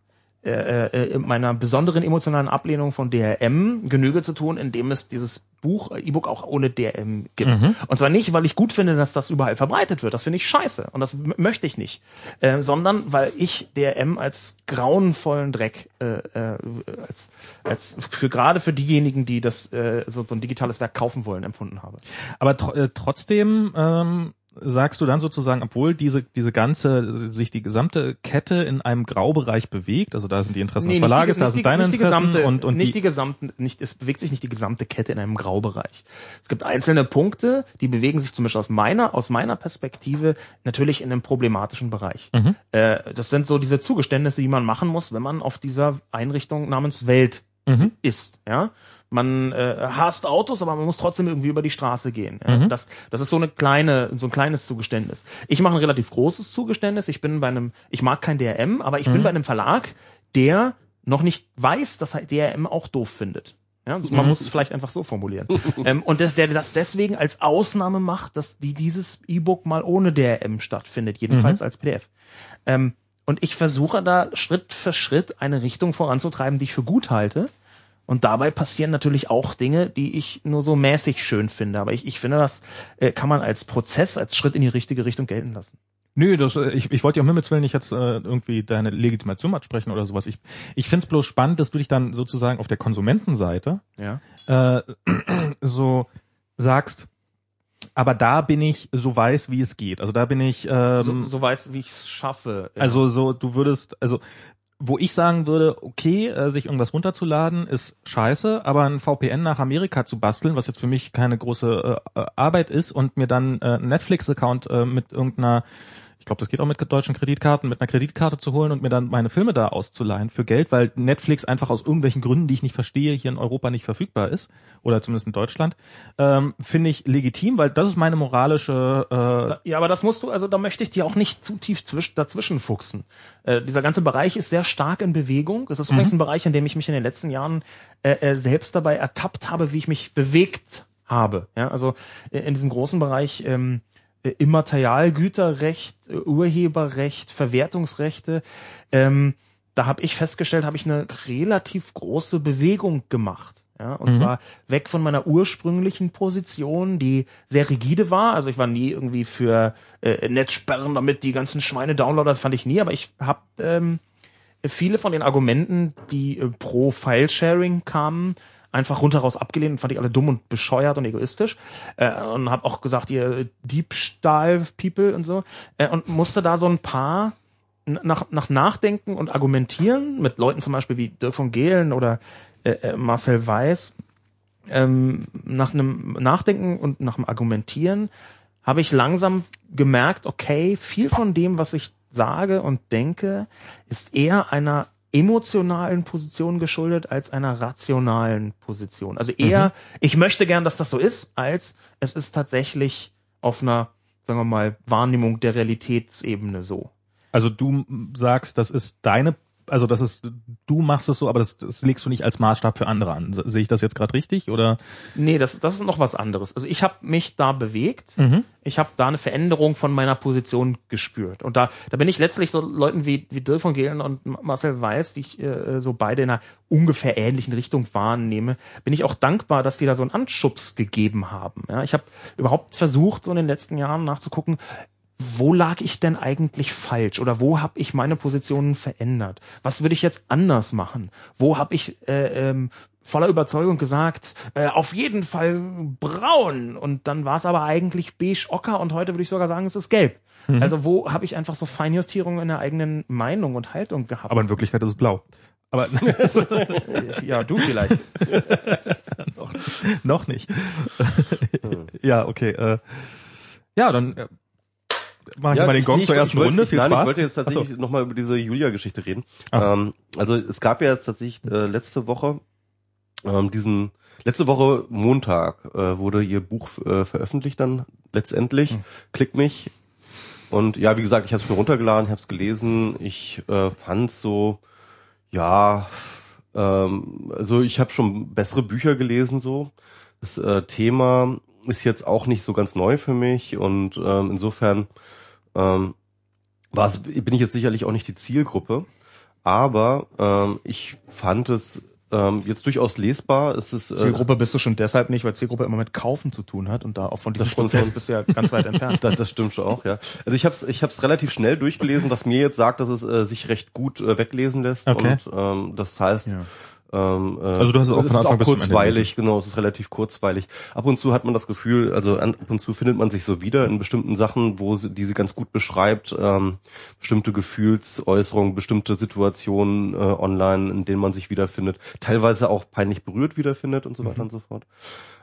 Speaker 3: äh, äh, in meiner besonderen emotionalen Ablehnung von DRM Genüge zu tun, indem es dieses Buch, äh, E-Book auch ohne DRM gibt. Und zwar nicht, weil ich gut finde, dass das überall verbreitet wird. Das finde ich scheiße und das möchte ich nicht. Äh, sondern weil ich DRM als grauenvollen Dreck, äh, äh, als, als für gerade für diejenigen, die das äh, so, so ein digitales Werk kaufen wollen, empfunden habe.
Speaker 2: Aber tr äh, trotzdem ähm, sagst du dann sozusagen, obwohl diese diese ganze sich die gesamte Kette in einem Graubereich bewegt, also da sind die Interessen des
Speaker 3: nicht die-
Speaker 2: Verlages, da sind
Speaker 3: die-
Speaker 2: deine Interessen
Speaker 3: gesamte,
Speaker 2: und und
Speaker 3: nicht
Speaker 2: die,
Speaker 3: die gesamten, nicht, es bewegt sich nicht die gesamte Kette in einem Graubereich. Es gibt einzelne Punkte, die bewegen sich zum Beispiel aus meiner, aus meiner Perspektive natürlich in einem problematischen Bereich.
Speaker 2: Mhm.
Speaker 3: Äh, das sind so diese Zugeständnisse, die man machen muss, wenn man auf dieser Einrichtung namens Welt
Speaker 2: Mhm.
Speaker 3: ist, ja. Man äh, hasst Autos, aber man muss trotzdem irgendwie über die Straße gehen. Ja?
Speaker 2: Mhm.
Speaker 3: Das, das ist so eine kleine, so ein kleines Zugeständnis. Ich mache ein relativ großes Zugeständnis. Ich bin bei einem, ich mag kein DRM, aber ich
Speaker 2: Mhm.
Speaker 3: bin bei einem Verlag, der noch nicht weiß, dass er DRM auch doof findet. Ja, man
Speaker 2: Mhm.
Speaker 3: muss es vielleicht einfach so formulieren. (laughs) ähm, und das, der das deswegen als Ausnahme macht, dass die dieses E-Book mal ohne DRM stattfindet, jedenfalls als PDF. Ähm, und ich versuche da Schritt für Schritt eine Richtung voranzutreiben, die ich für gut halte. Und dabei passieren natürlich auch Dinge, die ich nur so mäßig schön finde. Aber ich, ich finde, das äh, kann man als Prozess, als Schritt in die richtige Richtung gelten lassen.
Speaker 2: Nö, das, äh, ich, ich wollte ja um Himmels Willen nicht jetzt äh, irgendwie deine Legitimation absprechen oder sowas. Ich, ich find's bloß spannend, dass du dich dann sozusagen auf der Konsumentenseite
Speaker 3: Ja.
Speaker 2: äh, (clears throat) so sagst, aber da bin ich so weiß, wie es geht. Also da bin ich ähm,
Speaker 3: So, so weiß, wie ich es schaffe. Ja.
Speaker 2: Also so, du würdest, also wo ich sagen würde, okay, äh, sich irgendwas runterzuladen ist scheiße, aber ein VPN nach Amerika zu basteln, was jetzt für mich keine große äh, Arbeit ist und mir dann äh, Netflix-Account äh, mit irgendeiner glaube, das geht auch mit deutschen Kreditkarten, mit einer Kreditkarte zu holen und mir dann meine Filme da auszuleihen für Geld, weil Netflix einfach aus irgendwelchen Gründen, die ich nicht verstehe, hier in Europa nicht verfügbar ist oder zumindest in Deutschland, ähm, finde ich legitim, weil das ist meine moralische äh,
Speaker 3: Da- Ja, aber das musst du, also da möchte ich dir auch nicht zu tief zwisch, dazwischen fuchsen. Äh, dieser ganze Bereich ist sehr stark in Bewegung. Das ist übrigens ein Bereich, in dem ich mich in den letzten Jahren äh, äh, selbst dabei ertappt habe, wie ich mich bewegt habe. Ja, also äh, in diesem großen Bereich ähm, äh, Immaterialgüterrecht, äh, Urheberrecht, Verwertungsrechte. Ähm, da habe ich festgestellt, habe ich eine relativ große Bewegung gemacht. Ja, und mhm. zwar weg von meiner ursprünglichen Position, die sehr rigide war. Also ich war nie irgendwie für äh, Netzsperren, damit die ganzen Schweine downloaden, das fand ich nie, aber ich habe ähm, viele von den Argumenten, die äh, pro File-Sharing kamen, einfach rundheraus abgelehnt und fand ich alle dumm und bescheuert und egoistisch. Äh, und habe auch gesagt, ihr Diebstahl-People und so. Äh, und musste da so ein paar nach, nach Nachdenken und Argumentieren mit Leuten zum Beispiel wie Dirk von Gehlen oder äh, äh, Marcel Weiß ähm, nach einem Nachdenken und nach dem Argumentieren habe ich langsam gemerkt, okay, viel von dem, was ich sage und denke, ist eher einer emotionalen Position geschuldet als einer rationalen Position. Also eher, mhm. ich möchte gern, dass das so ist, als es ist tatsächlich auf einer, sagen wir mal, Wahrnehmung der Realitätsebene so.
Speaker 2: Also du sagst, das ist deine also das ist, du machst es so, aber das, das legst du nicht als Maßstab für andere an. Sehe ich das jetzt gerade richtig oder?
Speaker 3: Nee, das, das ist noch was anderes. Also ich habe mich da bewegt. Mhm. Ich habe da eine Veränderung von meiner Position gespürt. Und da, da bin ich letztlich so Leuten wie, wie Dirk von Gehlen und Marcel Weiß, die ich äh, so beide in einer ungefähr ähnlichen Richtung wahrnehme, bin ich auch dankbar, dass die da so einen Anschubs gegeben haben. Ja, ich habe überhaupt versucht, so in den letzten Jahren nachzugucken, wo lag ich denn eigentlich falsch oder wo habe ich meine Positionen verändert? Was würde ich jetzt anders machen? Wo habe ich äh, ähm, voller Überzeugung gesagt, äh, auf jeden Fall braun und dann war es aber eigentlich beige ocker und heute würde ich sogar sagen, es ist gelb. Mhm. Also wo habe ich einfach so Feinjustierungen in der eigenen Meinung und Haltung gehabt?
Speaker 2: Aber in Wirklichkeit ist es blau.
Speaker 3: Aber (laughs) (laughs) ja, du vielleicht. (laughs)
Speaker 2: noch, noch nicht. ja, okay. Äh, ja, dann äh, mache ich ja, mal den Gong zur ersten Runde. Viel nein, Spaß.
Speaker 1: Ich wollte jetzt tatsächlich so. nochmal über diese Julia-Geschichte reden. Ähm, also es gab ja jetzt tatsächlich äh, letzte Woche ähm, diesen letzte Woche Montag äh, wurde ihr Buch äh, veröffentlicht dann letztendlich. Hm. Klick mich und ja, wie gesagt, ich habe es mir runtergeladen, ich habe es gelesen. Ich äh, fand so ja, ähm, also ich habe schon bessere Bücher gelesen so. Das äh, Thema ist jetzt auch nicht so ganz neu für mich und ähm, insofern ähm, war's, bin ich jetzt sicherlich auch nicht die Zielgruppe, aber ähm, ich fand es ähm, jetzt durchaus lesbar. Es ist,
Speaker 3: äh, Zielgruppe bist du schon deshalb nicht, weil Zielgruppe immer mit Kaufen zu tun hat und da auch von diesem Prozess bist du ja ganz weit entfernt. (laughs)
Speaker 1: das, das stimmt schon auch, ja. Also ich habe es ich hab's relativ schnell durchgelesen, was mir jetzt sagt, dass es äh, sich recht gut äh, weglesen lässt. Okay. Und ähm, das heißt, ja.
Speaker 2: Ähm, äh, also du hast es auch von Anfang
Speaker 1: auch bis kurzweilig, genau, es ist relativ kurzweilig. Ab und zu hat man das Gefühl, also ab und zu findet man sich so wieder in bestimmten Sachen, wo sie, die sie ganz gut beschreibt, ähm, bestimmte Gefühlsäußerungen, bestimmte Situationen äh, online, in denen man sich wiederfindet, teilweise auch peinlich berührt wiederfindet und so weiter mhm. und so fort.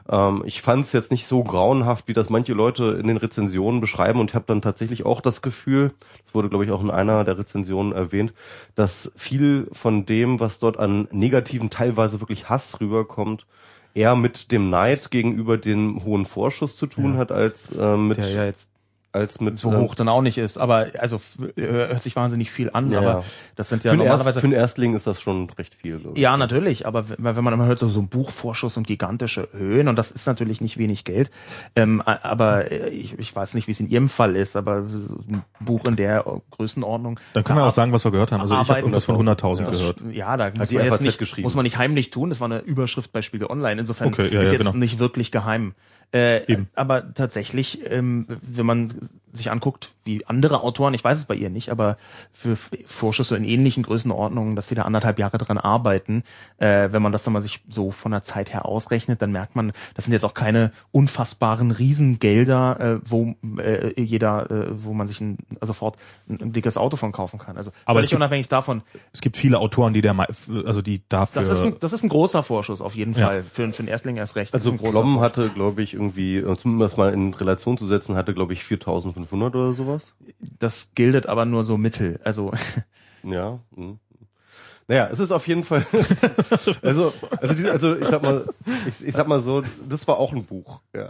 Speaker 1: Ähm, ich fand es jetzt nicht so grauenhaft, wie das manche Leute in den Rezensionen beschreiben und ich habe dann tatsächlich auch das Gefühl, das wurde glaube ich auch in einer der Rezensionen erwähnt, dass viel von dem, was dort an negativen, teilweise wirklich Hass rüberkommt, eher mit dem Neid gegenüber dem hohen Vorschuss zu tun ja. hat, als äh, mit
Speaker 3: der ja jetzt als mit so hoch dann auch nicht ist. Aber also hört sich wahnsinnig viel an. Ja, aber das sind ja
Speaker 1: für normalerweise Erst, für einen Erstling ist das schon recht viel.
Speaker 3: So. Ja, natürlich. Aber wenn man immer hört so, so ein Buchvorschuss und gigantische Höhen und das ist natürlich nicht wenig Geld. Ähm, aber ich, ich weiß nicht, wie es in Ihrem Fall ist. Aber ein Buch in der Größenordnung.
Speaker 2: Dann können wir auch sagen, was wir gehört haben. Also ich habe irgendwas von 100.000 gehört.
Speaker 3: Ja, da muss man, jetzt nicht, muss man nicht heimlich tun. Das war eine Überschrift bei Spiegel Online. Insofern okay, ja, ist ja, jetzt genau. nicht wirklich geheim. Äh. Aber tatsächlich, ähm, wenn man sich anguckt, wie andere Autoren, ich weiß es bei ihr nicht, aber für Vorschüsse in ähnlichen Größenordnungen, dass sie da anderthalb Jahre dran arbeiten, äh, wenn man das dann mal sich so von der Zeit her ausrechnet, dann merkt man, das sind jetzt auch keine unfassbaren Riesengelder, äh, wo äh, jeder, äh, wo man sich ein, sofort ein, ein, dickes Auto von kaufen kann. Also
Speaker 2: aber völlig unabhängig davon. Es gibt viele Autoren, die der, also die dafür.
Speaker 3: Das ist ein, das ist ein großer Vorschuss auf jeden ja. Fall für, für einen Erstling erst recht.
Speaker 1: Also Blom hatte, glaube ich, irgendwie, zumindest mal in Relation zu setzen, hatte, glaube ich, 4.500 oder sowas.
Speaker 3: Das gildet aber nur so mittel. Also (laughs)
Speaker 1: ja. Mh. Naja, es ist auf jeden Fall, (laughs) also, also, diese, also ich sag mal, ich, ich sag mal so, das war auch ein Buch. Ja.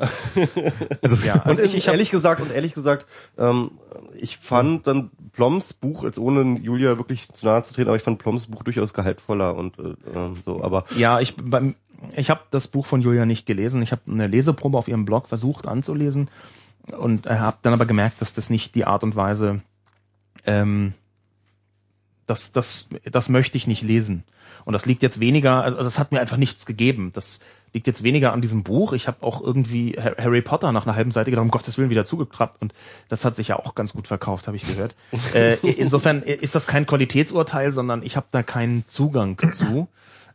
Speaker 1: Also, ja, und ich, ich ehrlich gesagt und ehrlich gesagt, ähm, ich fand dann Ploms Buch, als ohne Julia wirklich zu nahe zu treten, aber ich fand Ploms Buch durchaus gehaltvoller und äh, ähm, so. Aber
Speaker 3: ja, ich beim ich habe das Buch von Julia nicht gelesen. Ich habe eine Leseprobe auf ihrem Blog versucht anzulesen und habe dann aber gemerkt, dass das nicht die Art und Weise ähm, das, das, das möchte ich nicht lesen. Und das liegt jetzt weniger, also das hat mir einfach nichts gegeben. Das liegt jetzt weniger an diesem Buch. Ich habe auch irgendwie Harry Potter nach einer halben Seite gedacht, um Gottes Willen wieder zugeklappt und das hat sich ja auch ganz gut verkauft, habe ich gehört. (laughs) äh, insofern ist das kein Qualitätsurteil, sondern ich habe da keinen Zugang zu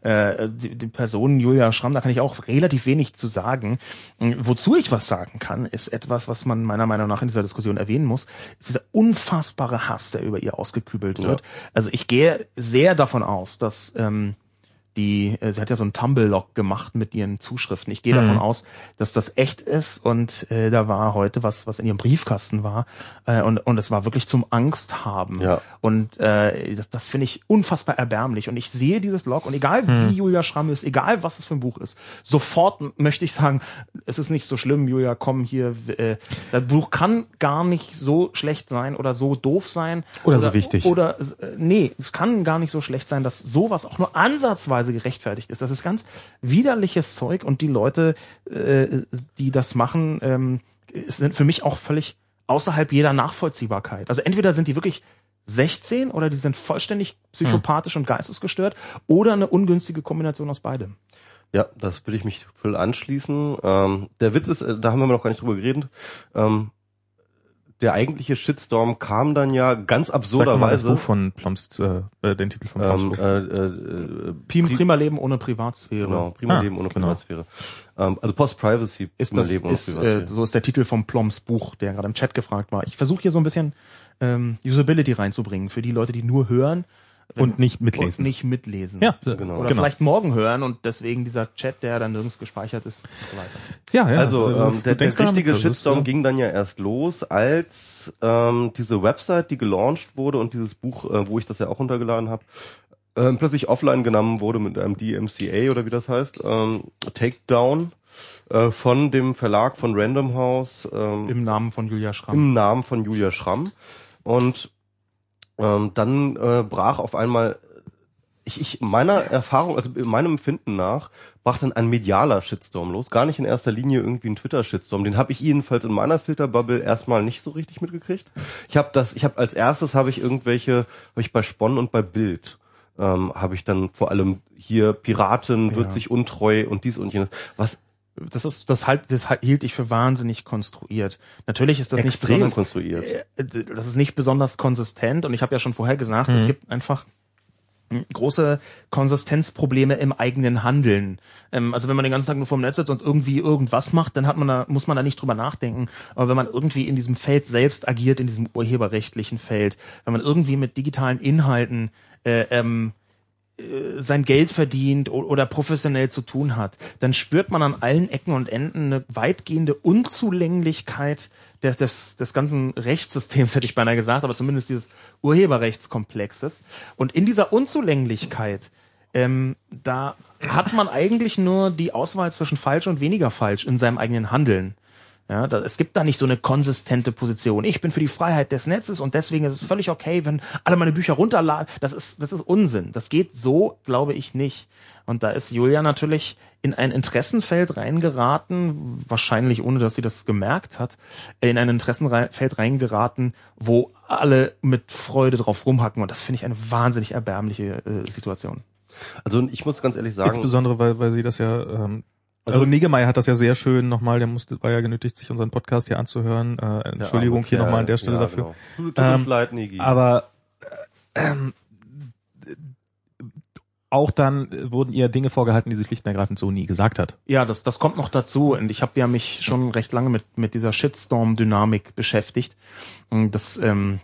Speaker 3: äh, die, die Person Julia Schramm, da kann ich auch relativ wenig zu sagen. Wozu ich was sagen kann, ist etwas, was man meiner Meinung nach in dieser Diskussion erwähnen muss, ist dieser unfassbare Hass, der über ihr ausgekübelt wird. Ja. Also ich gehe sehr davon aus, dass ähm, die, äh, sie hat ja so einen Tumble-Log gemacht mit ihren Zuschriften. Ich gehe mhm. davon aus, dass das echt ist und äh, da war heute was, was in ihrem Briefkasten war äh, und und es war wirklich zum Angst haben. Ja. Und äh, das, das finde ich unfassbar erbärmlich und ich sehe dieses Log und egal mhm. wie Julia Schramm ist, egal was es für ein Buch ist, sofort möchte ich sagen, es ist nicht so schlimm, Julia, komm hier, äh, das Buch kann gar nicht so schlecht sein oder so doof sein
Speaker 2: oder, oder so wichtig
Speaker 3: oder äh, nee, es kann gar nicht so schlecht sein, dass sowas auch nur ansatzweise Weise gerechtfertigt ist. Das ist ganz widerliches Zeug und die Leute, äh, die das machen, ähm, sind für mich auch völlig außerhalb jeder Nachvollziehbarkeit. Also entweder sind die wirklich 16 oder die sind vollständig psychopathisch hm. und geistesgestört oder eine ungünstige Kombination aus beidem.
Speaker 1: Ja, das würde ich mich voll anschließen. Ähm, der Witz ist, äh, da haben wir noch gar nicht drüber geredet. Ähm, der eigentliche Shitstorm kam dann ja ganz absurderweise.
Speaker 2: das Buch von Ploms, äh, äh, den Titel von
Speaker 3: Ploms ähm, äh, äh, Prim Prima Leben ohne Privatsphäre.
Speaker 1: Genau, Prima ah, Leben ohne genau. Privatsphäre. Ähm, also Post-Privacy,
Speaker 3: ist das, Leben ohne ist, Privatsphäre. Äh, so ist der Titel vom Ploms Buch, der gerade im Chat gefragt war. Ich versuche hier so ein bisschen ähm, Usability reinzubringen für die Leute, die nur hören
Speaker 2: und nicht mitlesen.
Speaker 3: Und nicht mitlesen.
Speaker 2: Ja,
Speaker 3: genau. Oder genau. vielleicht morgen hören und deswegen dieser Chat, der dann nirgends gespeichert ist und so weiter.
Speaker 1: Ja, ja. Also, also ähm, der, der richtige Shitstorm ist, ging dann ja erst los, als ähm, diese Website, die gelauncht wurde und dieses Buch, äh, wo ich das ja auch runtergeladen habe, ähm, plötzlich offline genommen wurde mit einem DMCA oder wie das heißt, ähm, Takedown äh, von dem Verlag von Random House.
Speaker 3: Ähm, Im Namen von Julia Schramm.
Speaker 1: Im Namen von Julia Schramm. Und ähm, dann äh, brach auf einmal ich, ich meiner Erfahrung, also meinem Empfinden nach, brach dann ein medialer Shitstorm los. Gar nicht in erster Linie irgendwie ein Twitter-Shitstorm. Den habe ich jedenfalls in meiner Filterbubble erstmal nicht so richtig mitgekriegt. Ich habe das, ich habe als erstes habe ich irgendwelche, habe ich bei Spon und bei Bild ähm, habe ich dann vor allem hier Piraten wird ja. sich untreu und dies und jenes. Was
Speaker 3: das ist das halt das hielt ich für wahnsinnig konstruiert. Natürlich ist das
Speaker 1: Extrem
Speaker 3: nicht
Speaker 1: besonders konstruiert.
Speaker 3: Äh, das ist nicht besonders konsistent und ich habe ja schon vorher gesagt, mhm. es gibt einfach große Konsistenzprobleme im eigenen Handeln. Ähm, also wenn man den ganzen Tag nur vorm Netz sitzt und irgendwie irgendwas macht, dann hat man da, muss man da nicht drüber nachdenken. Aber wenn man irgendwie in diesem Feld selbst agiert, in diesem urheberrechtlichen Feld, wenn man irgendwie mit digitalen Inhalten äh, ähm, äh, sein Geld verdient oder professionell zu tun hat, dann spürt man an allen Ecken und Enden eine weitgehende Unzulänglichkeit des, des, des ganzen Rechtssystems, (laughs) hätte ich beinahe gesagt, aber zumindest dieses Urheberrechtskomplexes. Und in dieser Unzulänglichkeit, ähm, da hat man eigentlich nur die Auswahl zwischen falsch und weniger falsch in seinem eigenen Handeln. Ja, da, es gibt da nicht so eine konsistente Position. Ich bin für die Freiheit des Netzes und deswegen ist es völlig okay, wenn alle meine Bücher runterladen. Das ist, das ist Unsinn. Das geht so, glaube ich, nicht. Und da ist Julia natürlich in ein Interessenfeld reingeraten, wahrscheinlich ohne, dass sie das gemerkt hat, in ein Interessenfeld reingeraten, wo alle mit Freude drauf rumhacken. Und das finde ich eine wahnsinnig erbärmliche äh, Situation.
Speaker 1: Also ich muss ganz ehrlich sagen.
Speaker 2: Insbesondere, weil, weil sie das ja ähm, also, also Niggemeier hat das ja sehr schön nochmal, der musste, war ja genötigt, sich unseren Podcast hier anzuhören. Äh, Entschuldigung hier nochmal an der Stelle ja, dafür.
Speaker 1: Genau. Tut uns ähm, leid, Nigi.
Speaker 2: Aber ähm, auch dann wurden ihr Dinge vorgehalten, die sie schlicht und ergreifend so nie gesagt hat.
Speaker 3: Ja, das, das kommt noch dazu. Und ich habe ja mich schon recht lange mit, mit dieser Shitstorm-Dynamik beschäftigt. Und das, ähm,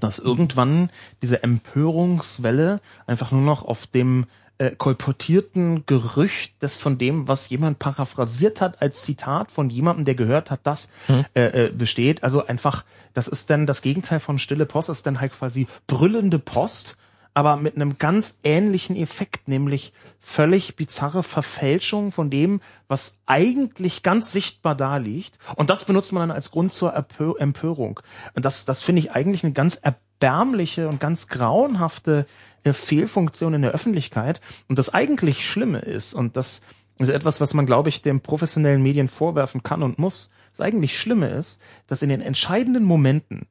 Speaker 3: dass irgendwann diese Empörungswelle einfach nur noch auf dem äh, kolportierten Gerücht, das von dem, was jemand paraphrasiert hat als Zitat von jemandem, der gehört hat, das hm. äh, äh, besteht. Also einfach, das ist dann das Gegenteil von stille Post, das ist dann halt quasi brüllende Post, aber mit einem ganz ähnlichen Effekt, nämlich völlig bizarre Verfälschung von dem, was eigentlich ganz sichtbar da liegt. Und das benutzt man dann als Grund zur Empörung. Und das, das finde ich eigentlich eine ganz erbärmliche und ganz grauenhafte Fehlfunktion in der Öffentlichkeit. Und das eigentlich Schlimme ist, und das ist etwas, was man, glaube ich, den professionellen Medien vorwerfen kann und muss, das eigentlich Schlimme ist, dass in den entscheidenden Momenten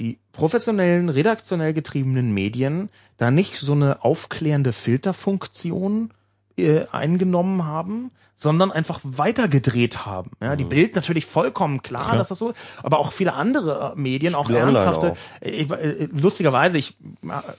Speaker 3: die professionellen, redaktionell getriebenen Medien da nicht so eine aufklärende Filterfunktion äh, eingenommen haben, sondern einfach weitergedreht haben. Ja, die Bild natürlich vollkommen klar,
Speaker 2: Klar.
Speaker 3: dass das so, aber auch viele andere äh, Medien, auch
Speaker 1: Spiegel Online
Speaker 3: ernsthafte.
Speaker 1: auch.
Speaker 3: Ich, äh, lustigerweise, ich